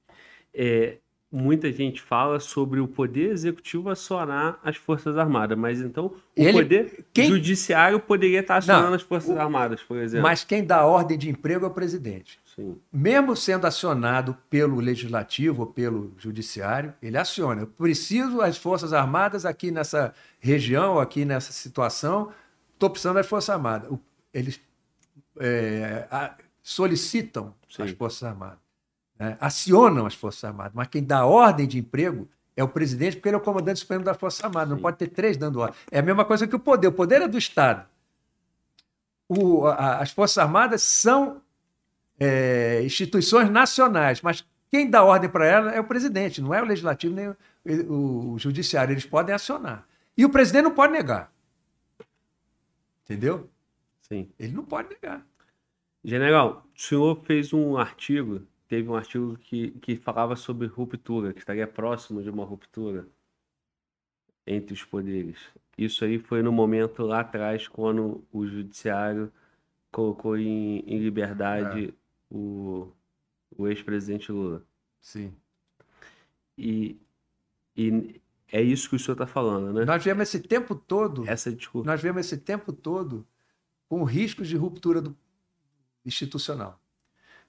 [SPEAKER 1] É, muita gente fala sobre o poder executivo acionar as Forças Armadas, mas então o
[SPEAKER 2] Ele-
[SPEAKER 1] poder
[SPEAKER 2] quem-
[SPEAKER 1] judiciário poderia estar acionando
[SPEAKER 2] Não,
[SPEAKER 1] as Forças
[SPEAKER 2] o-
[SPEAKER 1] Armadas, por exemplo.
[SPEAKER 2] Mas quem dá ordem de emprego é o presidente.
[SPEAKER 1] Sim,
[SPEAKER 2] Mesmo sendo acionado pelo legislativo ou pelo judiciário, ele aciona. Eu preciso das Forças Armadas aqui nessa região, aqui nessa situação, estou precisando das Forças Armadas. Eles é, a- solicitam
[SPEAKER 1] Sim.
[SPEAKER 2] as Forças Armadas, né? acionam as Forças Armadas, mas quem dá ordem de emprego é o presidente, porque ele é o comandante supremo das Forças Armadas. Não
[SPEAKER 1] Sim.
[SPEAKER 2] pode ter três dando ordem. É a mesma coisa que o poder. O poder é do Estado. O- a- as Forças Armadas são é, instituições nacionais, mas quem dá ordem para ela é o presidente, não é o legislativo nem o, o- o judiciário. Eles podem acionar. E o presidente não pode negar. Entendeu?
[SPEAKER 1] sim.
[SPEAKER 2] Ele não pode negar.
[SPEAKER 1] General, o senhor fez um artigo, teve um artigo que, que falava sobre ruptura, que estaria próximo de uma ruptura entre os poderes. Isso aí foi no momento lá atrás, quando o judiciário colocou em, em liberdade o, o ex-presidente Lula.
[SPEAKER 2] Sim.
[SPEAKER 1] E, e é isso que o senhor está falando, né?
[SPEAKER 2] Nós vemos esse tempo todo,
[SPEAKER 1] Essa discussão.
[SPEAKER 2] nós vemos esse tempo todo com riscos de ruptura do- institucional.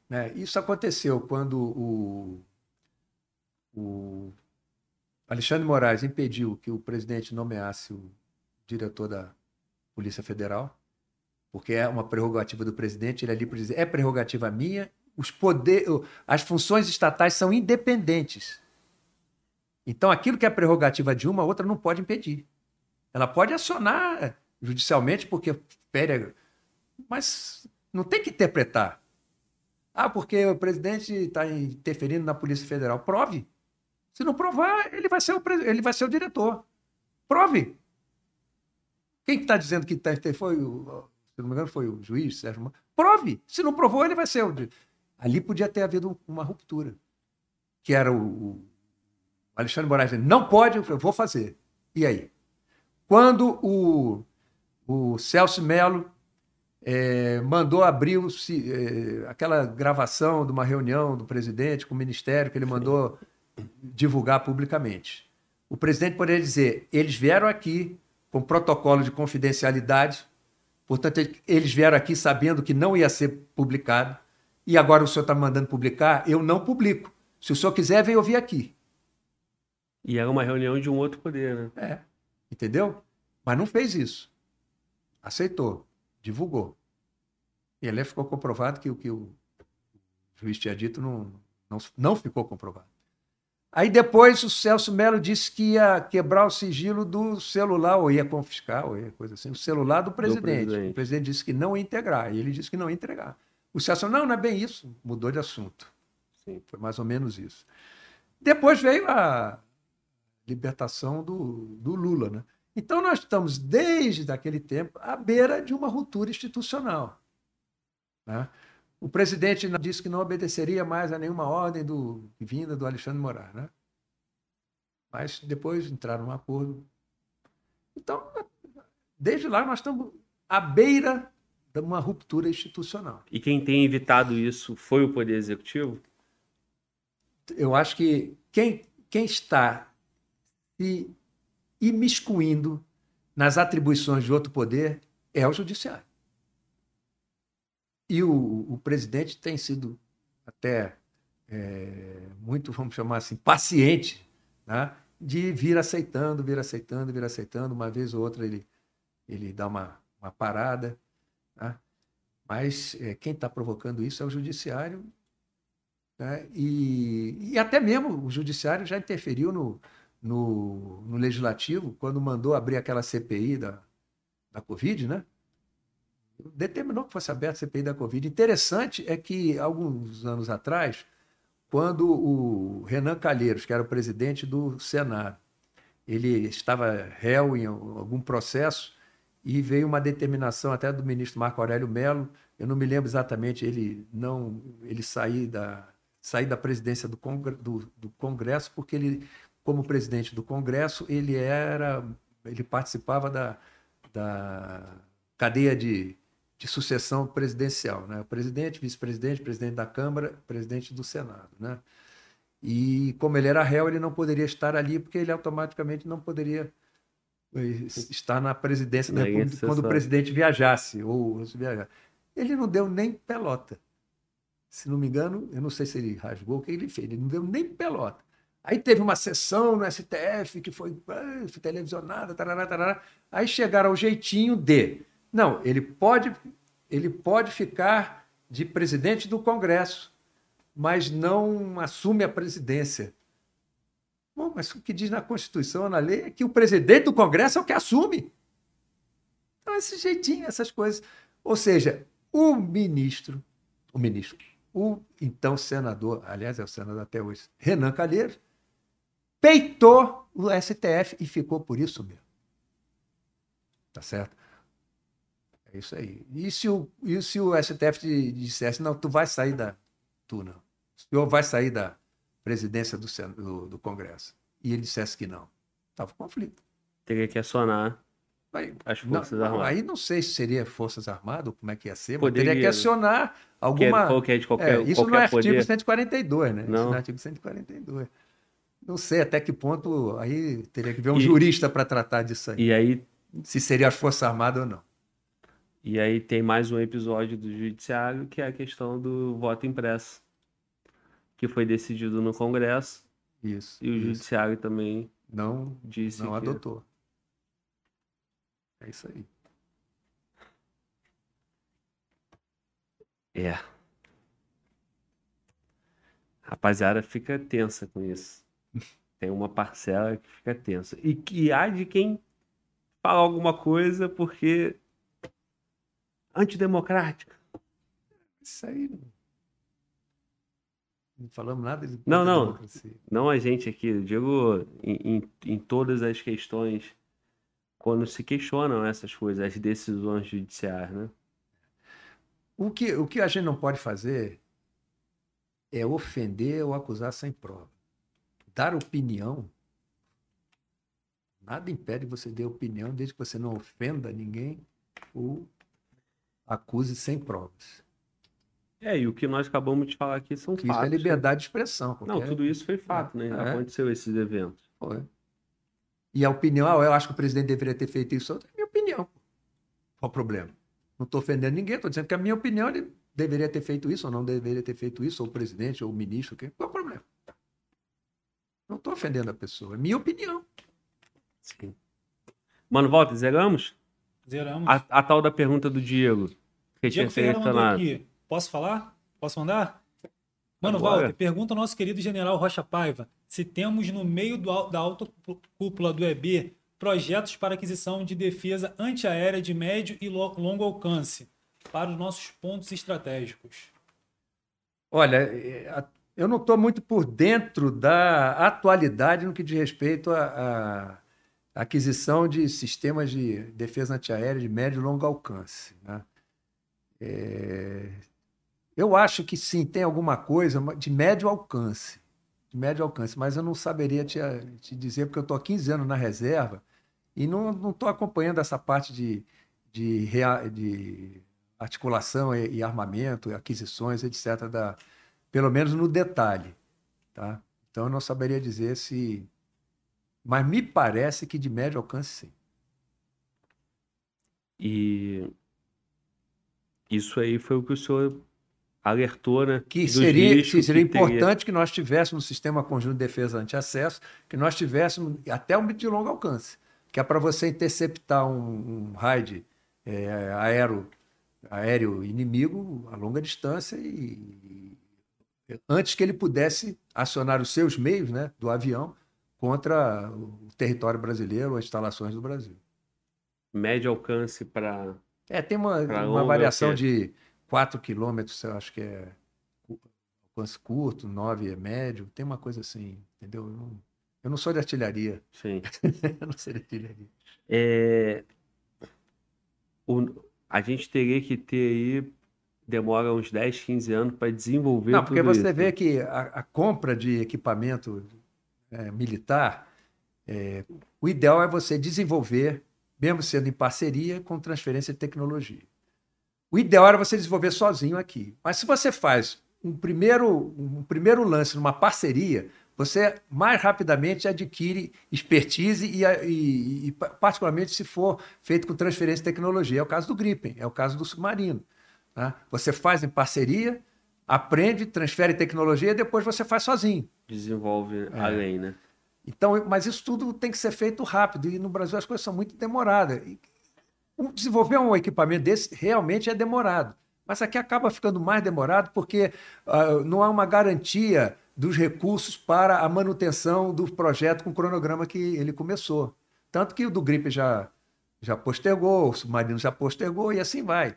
[SPEAKER 2] Né? Isso aconteceu quando o, o Alexandre Moraes impediu que o presidente nomeasse o diretor da Polícia Federal, porque é uma prerrogativa do presidente, ele ali para dizer, é prerrogativa minha, os poder, as funções estatais são independentes. Então, aquilo que é prerrogativa de uma, a outra não pode impedir. Ela pode acionar judicialmente porque fere, mas não tem que interpretar. Ah, porque o presidente está interferindo na Polícia Federal. Prove. Se não provar, ele vai ser o, ele vai ser o diretor. Prove. Quem está dizendo que está foi o, se não me engano, foi o juiz, Sérgio Moro. Prove. Se não provou, ele vai ser o. Ali podia ter havido uma ruptura. Que era o, o Alexandre Moraes dizendo, não pode, eu vou fazer. E aí? Quando o, o Celso Melo eh, mandou abrir o eh, aquela gravação de uma reunião do presidente com o ministério que ele mandou divulgar publicamente. O presidente poderia dizer: eles vieram aqui com protocolo de confidencialidade, portanto, eles vieram aqui sabendo que não ia ser publicado, e agora o senhor está mandando publicar, eu não publico. Se o senhor quiser, vem ouvir aqui.
[SPEAKER 1] E era uma reunião de um outro poder, né?
[SPEAKER 2] É, entendeu? Mas não fez isso. Aceitou, divulgou. E ali ficou comprovado que o que o juiz tinha dito não, não, não ficou comprovado. Aí depois o Celso Melo disse que ia quebrar o sigilo do celular, ou ia confiscar, ou ia coisa assim, o celular do presidente.
[SPEAKER 1] presidente.
[SPEAKER 2] O presidente disse que não ia integrar, e ele disse que não ia entregar. O Celso, não, não é bem isso, mudou de assunto.
[SPEAKER 1] Sim.
[SPEAKER 2] Foi mais ou menos isso. Depois veio a libertação do, do Lula. Né? Então, nós estamos, desde aquele tempo, à beira de uma ruptura institucional. né? O presidente disse que não obedeceria mais a nenhuma ordem do, vinda do Alexandre Moraes. Né? Mas depois entraram num acordo. Então, desde lá, nós estamos à beira de uma ruptura institucional.
[SPEAKER 1] E quem tem evitado isso foi o Poder Executivo?
[SPEAKER 2] eu acho que quem, quem está se imiscuindo nas atribuições de outro poder é o judiciário. E o, o presidente tem sido até é, muito, vamos chamar assim, paciente, né? de vir aceitando, vir aceitando, vir aceitando. Uma vez ou outra ele, ele dá uma, uma parada. né? Mas é, quem está provocando isso é o judiciário né? E, e até mesmo o judiciário já interferiu no, no, no legislativo quando mandou abrir aquela CPI da, da Covid, né? Determinou que fosse aberta a CPI da Covid. Interessante é que, alguns anos atrás, quando o Renan Calheiros, que era o presidente do Senado, ele estava réu em algum processo e veio uma determinação até do ministro Marco Aurélio Melo, eu não me lembro exatamente, ele não ele sair da sair da presidência do, Congre, do, do Congresso porque ele como presidente do Congresso ele era ele participava da, da cadeia de, de sucessão presidencial, né? Presidente, vice-presidente, presidente da Câmara, presidente do Senado, né? E como ele era réu, ele não poderia estar ali, porque ele automaticamente não poderia eh, estar na presidência da República quando o presidente viajasse ou se viajar. Ele não deu nem pelota. Se não me engano, eu não sei se ele rasgou o que ele fez, ele não deu nem pelota. Aí teve uma sessão no STF que foi, ah, foi televisionada, tarará, tarará. aí chegaram ao jeitinho de, não, ele pode, ele pode ficar de presidente do Congresso, mas não assume a presidência. Bom, mas o que diz na Constituição, na lei, é que o presidente do Congresso é o que assume. Então, esse jeitinho, essas coisas. Ou seja, o ministro, o ministro, o então senador, aliás, é o senador até hoje, Renan Calheiros, peitou o STF e ficou por isso mesmo. Tá certo? É isso aí. E se o, e se o STF dissesse, não, tu vai sair da. Tu não o senhor vai sair da presidência do, do, do Congresso. E ele dissesse que não. Estava conflito.
[SPEAKER 1] Teria que acionar aí, as Forças
[SPEAKER 2] não,
[SPEAKER 1] Armadas.
[SPEAKER 2] Aí não sei se seria Forças Armadas, ou como é que ia ser, Poderia, mas teria que acionar alguma.
[SPEAKER 1] Que é, de qualquer,
[SPEAKER 2] é, isso
[SPEAKER 1] qualquer
[SPEAKER 2] não é
[SPEAKER 1] poder.
[SPEAKER 2] artigo 142, né?
[SPEAKER 1] Não. Isso
[SPEAKER 2] não é artigo 142. Não sei até que ponto aí teria que ver um e, jurista para tratar disso aí.
[SPEAKER 1] E aí.
[SPEAKER 2] Se seria as Forças Armadas ou não.
[SPEAKER 1] E aí tem mais um episódio do Judiciário que é a questão do voto impresso que foi decidido no Congresso.
[SPEAKER 2] Isso.
[SPEAKER 1] E o
[SPEAKER 2] isso.
[SPEAKER 1] Judiciário também
[SPEAKER 2] não
[SPEAKER 1] disse
[SPEAKER 2] não
[SPEAKER 1] que...
[SPEAKER 2] adotou. É isso aí.
[SPEAKER 1] É. Rapaziada fica tensa com isso. Tem uma parcela que fica tensa. E que há de quem fala alguma coisa porque antidemocrática.
[SPEAKER 2] Isso aí não falamos nada de
[SPEAKER 1] Não, não. Não a gente aqui. Eu digo em, em, em, todas as questões, quando se questionam essas coisas, as decisões judiciais, né?
[SPEAKER 2] O que, o que a gente não pode fazer é ofender ou acusar sem prova. Dar opinião. Nada impede você dar opinião, desde que você não ofenda ninguém ou acuse sem provas.
[SPEAKER 1] É, e o que nós acabamos de falar aqui são
[SPEAKER 2] que
[SPEAKER 1] fatos.
[SPEAKER 2] Isso é liberdade de expressão.
[SPEAKER 1] Qualquer... Não, tudo isso foi fato, né? É. Aconteceu esses eventos.
[SPEAKER 2] Foi. E a opinião, ah, eu acho que o presidente deveria ter feito isso. É minha opinião. Qual o problema? Não estou ofendendo ninguém, estou dizendo que a minha opinião ele deveria ter feito isso ou não deveria ter feito isso, ou o presidente, ou o ministro, qual o problema? Não estou ofendendo a pessoa, é minha opinião.
[SPEAKER 1] Sim. Mano, volta, zeramos?
[SPEAKER 3] Zeramos.
[SPEAKER 1] A, a tal da pergunta do Diego. Que Diego tinha selecionado. Aqui.
[SPEAKER 3] Posso falar? Posso mandar? Mano, Agora. Walter, pergunta ao nosso querido general Rocha Paiva se temos no meio do, da alta cúpula do EB projetos para aquisição de defesa antiaérea de médio e longo alcance para os nossos pontos estratégicos.
[SPEAKER 2] Olha, é, eu não estou muito por dentro da atualidade no que diz respeito à aquisição de sistemas de defesa antiaérea de médio e longo alcance. Né? É, eu acho que sim, tem alguma coisa de médio alcance. De médio alcance, mas eu não saberia te, te dizer, porque eu estou há 15 anos na reserva e não estou acompanhando essa parte de, de, de articulação e, e, armamento, aquisições, etc., da, pelo menos no detalhe. Tá? Então eu não saberia dizer se. Mas me parece que de médio alcance, sim.
[SPEAKER 1] E isso aí foi o que o senhor alertou, né?
[SPEAKER 2] Que seria, que seria que importante teria... que nós tivéssemos um sistema conjunto de defesa anti-acesso, que nós tivéssemos até um de longo alcance, que é para você interceptar um, um raid é, aéreo, aéreo inimigo a longa distância e, e antes que ele pudesse acionar os seus meios, né, do avião contra o território brasileiro, as instalações do Brasil.
[SPEAKER 1] Médio alcance para
[SPEAKER 2] é, tem uma, uma variação de 4 quilômetros, eu acho que é alcance curto, 9 é médio, tem uma coisa assim, entendeu? Eu não, Eu não sou de artilharia.
[SPEAKER 1] Sim.
[SPEAKER 2] eu não sou de artilharia.
[SPEAKER 1] É, o, a gente teria que ter aí, demora uns 10, 15 anos para desenvolver
[SPEAKER 2] Não, porque você
[SPEAKER 1] isso.
[SPEAKER 2] vê que a, a compra de equipamento é, militar, é, o ideal é você desenvolver, mesmo sendo em parceria, com transferência de tecnologia. O ideal era você desenvolver sozinho aqui. Mas se você faz um primeiro, um primeiro lance numa parceria, você mais rapidamente adquire expertise e, e, e, particularmente se for feito com transferência de tecnologia. É o caso do Gripen, é o caso do submarino. Tá? Você faz em parceria, aprende, transfere tecnologia e depois você faz sozinho.
[SPEAKER 1] Desenvolve é. além, né?
[SPEAKER 2] Então, mas isso tudo tem que ser feito rápido e no Brasil as coisas são muito demoradas. Desenvolver um equipamento desse realmente é demorado. Mas aqui acaba ficando mais demorado porque uh, não há uma garantia dos recursos para a manutenção do projeto com o cronograma que ele começou. Tanto que o do Gripe já, já postergou, o Submarino já postergou e assim vai.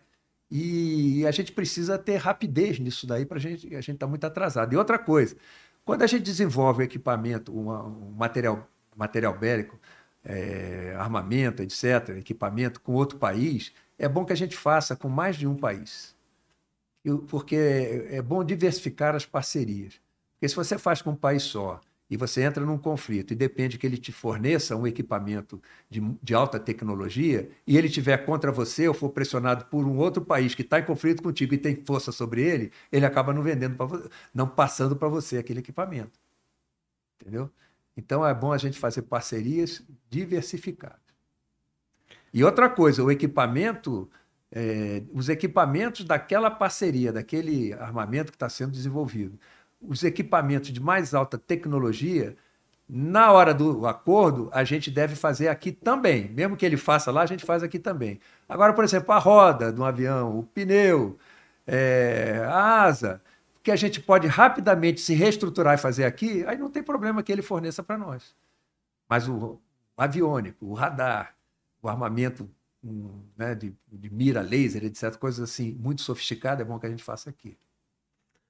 [SPEAKER 2] E a gente precisa ter rapidez nisso daí para gente, a gente está muito atrasado. E outra coisa, quando a gente desenvolve equipamento, uma, um material, material bélico, é, armamento, etc., equipamento com outro país, é bom que a gente faça com mais de um país. Porque é bom diversificar as parcerias. Porque se você faz com um país só e você entra num conflito e depende que ele te forneça um equipamento de, de alta tecnologia e ele tiver contra você ou for pressionado por um outro país que está em conflito contigo e tem força sobre ele, ele acaba não vendendo para não passando para você aquele equipamento. Entendeu? Então é bom a gente fazer parcerias diversificadas. E outra coisa, o equipamento, é, os equipamentos daquela parceria, daquele armamento que está sendo desenvolvido, os equipamentos de mais alta tecnologia, na hora do acordo, a gente deve fazer aqui também. Mesmo que ele faça lá, a gente faz aqui também. Agora, por exemplo, a roda do avião, o pneu, é, a asa, que a gente pode rapidamente se reestruturar e fazer aqui, aí não tem problema que ele forneça para nós. Mas o, aviônico, o radar, o armamento um, né, de, de mira laser, etc., coisas assim, muito sofisticado, é bom que a gente faça aqui.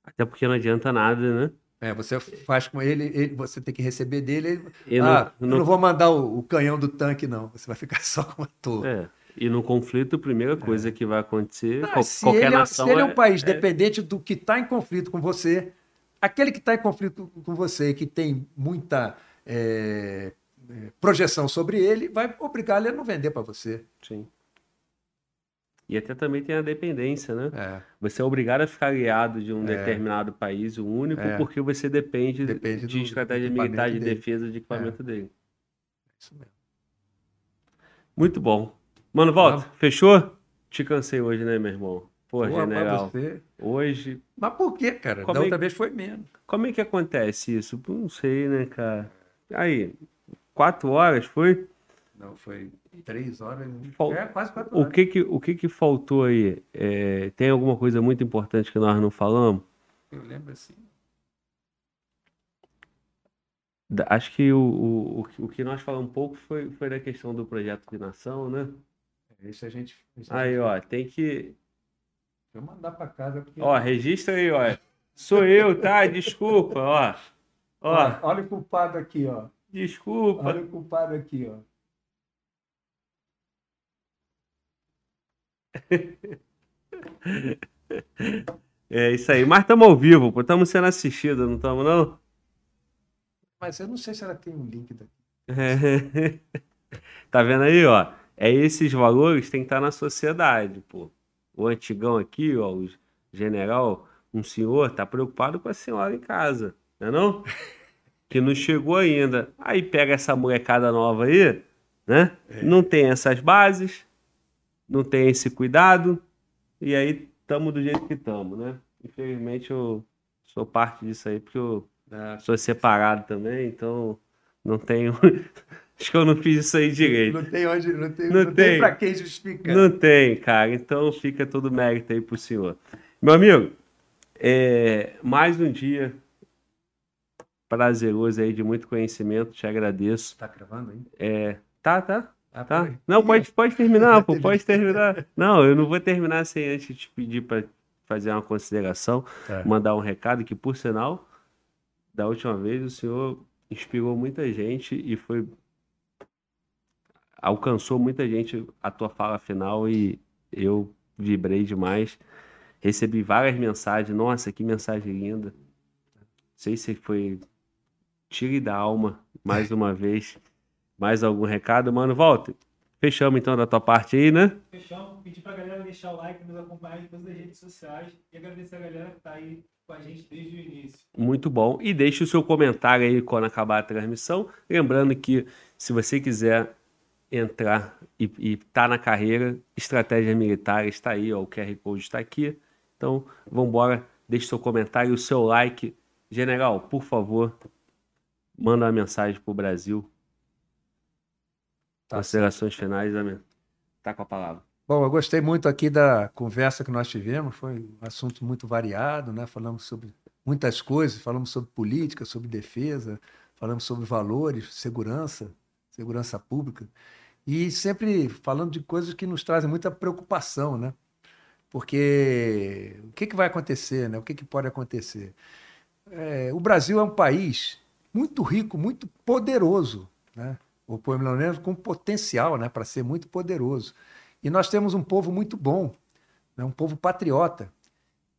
[SPEAKER 1] Até porque não adianta nada, né?
[SPEAKER 2] É, você faz com ele, ele você tem que receber dele. Ele,
[SPEAKER 1] Eu
[SPEAKER 2] ah,
[SPEAKER 1] não-
[SPEAKER 2] eu não vou mandar o, o canhão do tanque, não. Você vai ficar só com a torre.
[SPEAKER 1] É. E no conflito, a primeira coisa que vai acontecer,
[SPEAKER 2] Ah,
[SPEAKER 1] qual-
[SPEAKER 2] se,
[SPEAKER 1] qualquer
[SPEAKER 2] ele é,
[SPEAKER 1] nação
[SPEAKER 2] se ele é um
[SPEAKER 1] é-
[SPEAKER 2] país dependente do que está em conflito com você, aquele que está em conflito com você, que tem muita é, é, projeção sobre ele, vai obrigar ele a não vender para você.
[SPEAKER 1] Sim. E até também tem a dependência, né?
[SPEAKER 2] É,
[SPEAKER 1] Você é obrigado a ficar aliado de um
[SPEAKER 2] É.
[SPEAKER 1] determinado país, o único,
[SPEAKER 2] É.
[SPEAKER 1] porque você depende,
[SPEAKER 2] Depende
[SPEAKER 1] de
[SPEAKER 2] do
[SPEAKER 1] estratégia
[SPEAKER 2] equipamento
[SPEAKER 1] militar de
[SPEAKER 2] dele. É.
[SPEAKER 1] defesa de equipamento dele.
[SPEAKER 2] isso mesmo.
[SPEAKER 1] Muito bom. Mano, volta. Fechou? Te cansei hoje, né, meu irmão? Pô,
[SPEAKER 2] Boa
[SPEAKER 1] general.
[SPEAKER 2] você.
[SPEAKER 1] Hoje,
[SPEAKER 2] Mas por quê, cara?
[SPEAKER 1] Como
[SPEAKER 2] da
[SPEAKER 1] é
[SPEAKER 2] outra
[SPEAKER 1] que-
[SPEAKER 2] vez foi menos.
[SPEAKER 1] como é que acontece isso? Não sei, né, cara? Aí, quatro horas foi?
[SPEAKER 2] Não, foi três horas.
[SPEAKER 1] Fal-
[SPEAKER 2] É, quase quatro
[SPEAKER 1] O
[SPEAKER 2] horas.
[SPEAKER 1] que que, o que que faltou aí? É, tem alguma coisa muito importante que nós não falamos?
[SPEAKER 2] Eu lembro assim.
[SPEAKER 1] Acho que o, o, o que- o nós falamos um pouco foi, foi da questão do projeto de nação, né?
[SPEAKER 2] Isso a gente. isso a
[SPEAKER 1] Aí,
[SPEAKER 2] gente-
[SPEAKER 1] ó, tem que.
[SPEAKER 2] Deixa eu mandar para casa. Porque...
[SPEAKER 1] Ó, registra aí, ó. Sou eu, tá? Desculpa, ó. Ó,
[SPEAKER 2] Olha, olha o culpado aqui, ó.
[SPEAKER 1] desculpa.
[SPEAKER 2] Olha o culpado aqui, ó.
[SPEAKER 1] É isso aí. Mas estamos ao vivo, pô. Estamos sendo assistidos, não estamos, não?
[SPEAKER 2] Mas eu não sei se ela tem um link daqui.
[SPEAKER 1] Tá vendo aí, ó? É esses valores que tem que estar na sociedade, pô. O antigão aqui, ó, o general, um senhor, tá preocupado com a senhora em casa, não é não? Que não chegou ainda. Aí pega essa molecada nova aí, né? Não tem essas bases, não tem esse cuidado, e aí tamo do jeito que tamo, né? Infelizmente eu sou parte disso aí, porque eu
[SPEAKER 2] Ah,
[SPEAKER 1] sou separado também, então não tenho. Acho que eu não fiz isso aí direito.
[SPEAKER 2] Não tem onde, não tem,
[SPEAKER 1] Não
[SPEAKER 2] não
[SPEAKER 1] tem.
[SPEAKER 2] tem para quem justificar.
[SPEAKER 1] Não tem, cara. Então fica todo mérito aí pro senhor. Meu amigo, é, mais um dia prazeroso aí, de muito conhecimento, te agradeço.
[SPEAKER 2] Tá gravando aí?
[SPEAKER 1] É, tá, tá,
[SPEAKER 2] Ah,
[SPEAKER 1] tá. Não, pode, pode terminar, pô, pode terminar. Não, eu não vou terminar sem antes te pedir para fazer uma consideração,
[SPEAKER 2] Tá.
[SPEAKER 1] mandar um recado que, por sinal, da última vez o senhor inspirou muita gente e foi alcançou muita gente a tua fala final e eu vibrei demais. Recebi várias mensagens. Nossa, que mensagem linda. Não sei se foi tire da alma mais uma vez. Mais algum recado, mano? Walter, fechamos então da tua parte aí, né?
[SPEAKER 3] Fechamos. Pedir pra galera deixar o like, nos acompanhar em todas as redes sociais e agradecer a galera que tá aí com a gente desde o início.
[SPEAKER 1] Muito bom. E deixe o seu comentário aí quando acabar a transmissão. Lembrando que se você quiser entrar e, e tá na carreira, estratégia militar está aí, ó, o QR Code está aqui. Então, vamos embora, deixe seu comentário, o seu like. General, por favor, manda uma mensagem para o Brasil. Tá Considerações finais, Amém. Tá com a palavra.
[SPEAKER 2] Bom, eu gostei muito aqui da conversa que nós tivemos, foi um assunto muito variado, né? Falamos sobre muitas coisas, falamos sobre política, sobre defesa, falamos sobre valores, segurança, segurança pública. E sempre falando de coisas que nos trazem muita preocupação, né? Porque o que, que vai acontecer, né? O que, que pode acontecer? É, o Brasil é um país muito rico, muito poderoso, né? Ou pelo menos com potencial, né? Para ser muito poderoso. E nós temos um povo muito bom, né? um povo patriota.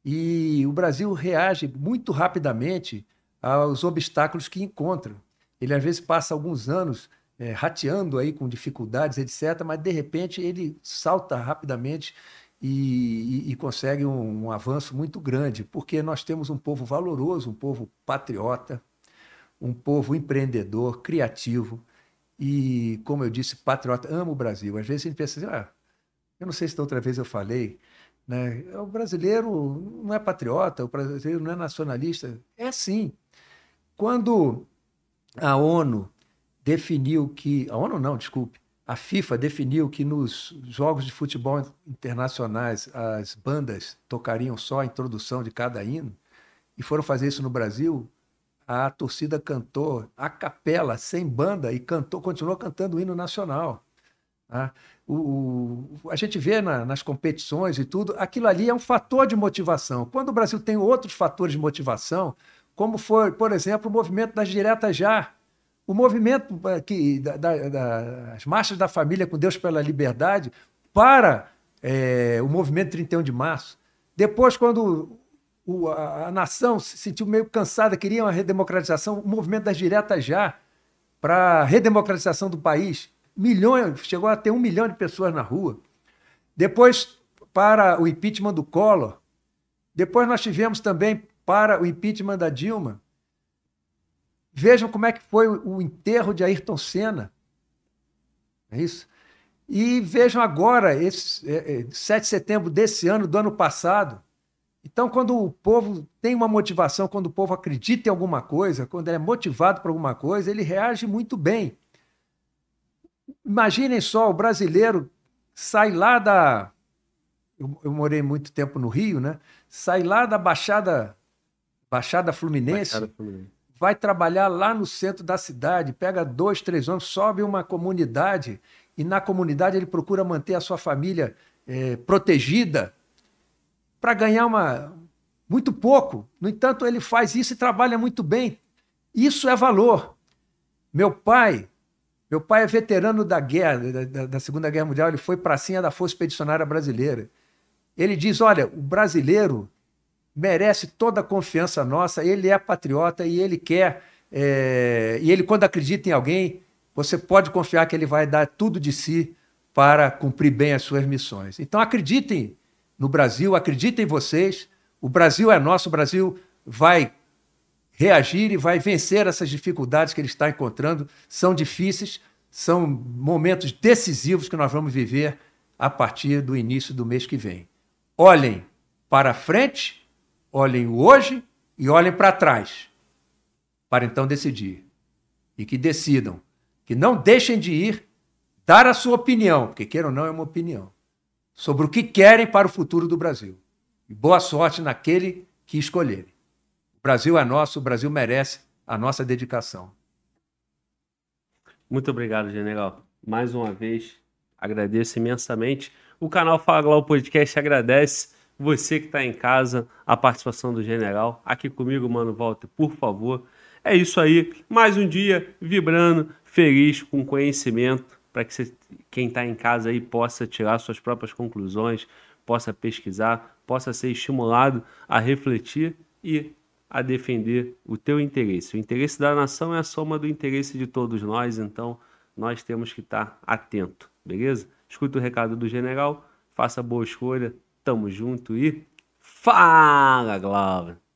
[SPEAKER 2] E o Brasil reage muito rapidamente aos obstáculos que encontra. Ele às vezes passa alguns anos é, rateando aí com dificuldades, etc., mas de repente ele salta rapidamente e, e, e consegue um, um, avanço muito grande, porque nós temos um povo valoroso, um povo patriota, um povo empreendedor, criativo e, como eu disse, patriota, ama o Brasil. Às vezes a gente pensa assim, ah, eu não sei se da outra vez eu falei, né? o brasileiro não é patriota, o brasileiro não é nacionalista. É sim. Quando a ONU definiu que. A ONU não, desculpe. A FIFA definiu que nos jogos de futebol internacionais as bandas tocariam só a introdução de cada hino, e foram fazer isso no Brasil, a torcida cantou a capela, sem banda, e cantou, continuou cantando o hino nacional. Tá? O, o, a gente vê na, nas competições e tudo, aquilo ali é um fator de motivação. Quando o Brasil tem outros fatores de motivação, como foi, por exemplo, o movimento das diretas já, o movimento eh, que, da, da, das marchas da família com Deus pela liberdade para é, o movimento 31 de março. Depois, quando o, a, a, nação se sentiu meio cansada, queria uma redemocratização, o movimento das diretas já para a redemocratização do país. Milhões, chegou a ter um milhão de pessoas na rua. Depois, para o impeachment do Collor. Depois nós tivemos também para o impeachment da Dilma. Vejam como é que foi o enterro de Ayrton Senna. É isso? E vejam agora, esse é, é, 7 de setembro desse ano, do ano passado. Então, quando o povo tem uma motivação, quando o povo acredita em alguma coisa, quando ele é motivado por alguma coisa, ele reage muito bem. Imaginem só, o brasileiro sai lá da. Eu, eu morei muito tempo no Rio, né? Sai lá da Baixada, Baixada Fluminense. Baixada Fluminense vai trabalhar lá no centro da cidade, pega dois, três anos, sobe uma comunidade e na comunidade ele procura manter a sua família é, protegida para ganhar uma muito pouco. No entanto, ele faz isso e trabalha muito bem. Isso é valor. Meu pai, meu pai é veterano da guerra, da, da Segunda Guerra Mundial, ele foi pracinha da Força Expedicionária Brasileira. Ele diz: olha, o brasileiro merece toda a confiança nossa, ele é patriota e ele quer, é, e ele, quando acredita em alguém, você pode confiar que ele vai dar tudo de si para cumprir bem as suas missões. Então acreditem no Brasil, acreditem em vocês, o Brasil é nosso, o Brasil vai reagir e vai vencer essas dificuldades que ele está encontrando. São difíceis, são momentos decisivos que nós vamos viver a partir do início do mês que vem. Olhem para frente olhem o hoje e olhem para trás, para então decidir. E que decidam, que não deixem de ir dar a sua opinião, porque queira ou não é uma opinião, sobre o que querem para o futuro do Brasil. E boa sorte naquele que escolherem. O Brasil é nosso, o Brasil merece a nossa dedicação.
[SPEAKER 1] Muito obrigado, general. Mais uma vez, agradeço imensamente. O canal Fala Glau Podcast agradece você que está em casa, a participação do general. Aqui comigo, mano, Walter, por favor. é isso aí. Mais um dia vibrando, feliz, com conhecimento, para que você, quem está em casa aí possa tirar suas próprias conclusões, possa pesquisar, possa ser estimulado a refletir e a defender o teu interesse. O interesse da nação é a soma do interesse de todos nós, então nós temos que estar atento, beleza? Escuta o recado do general, faça boa escolha, tamo junto e fala, Glauber!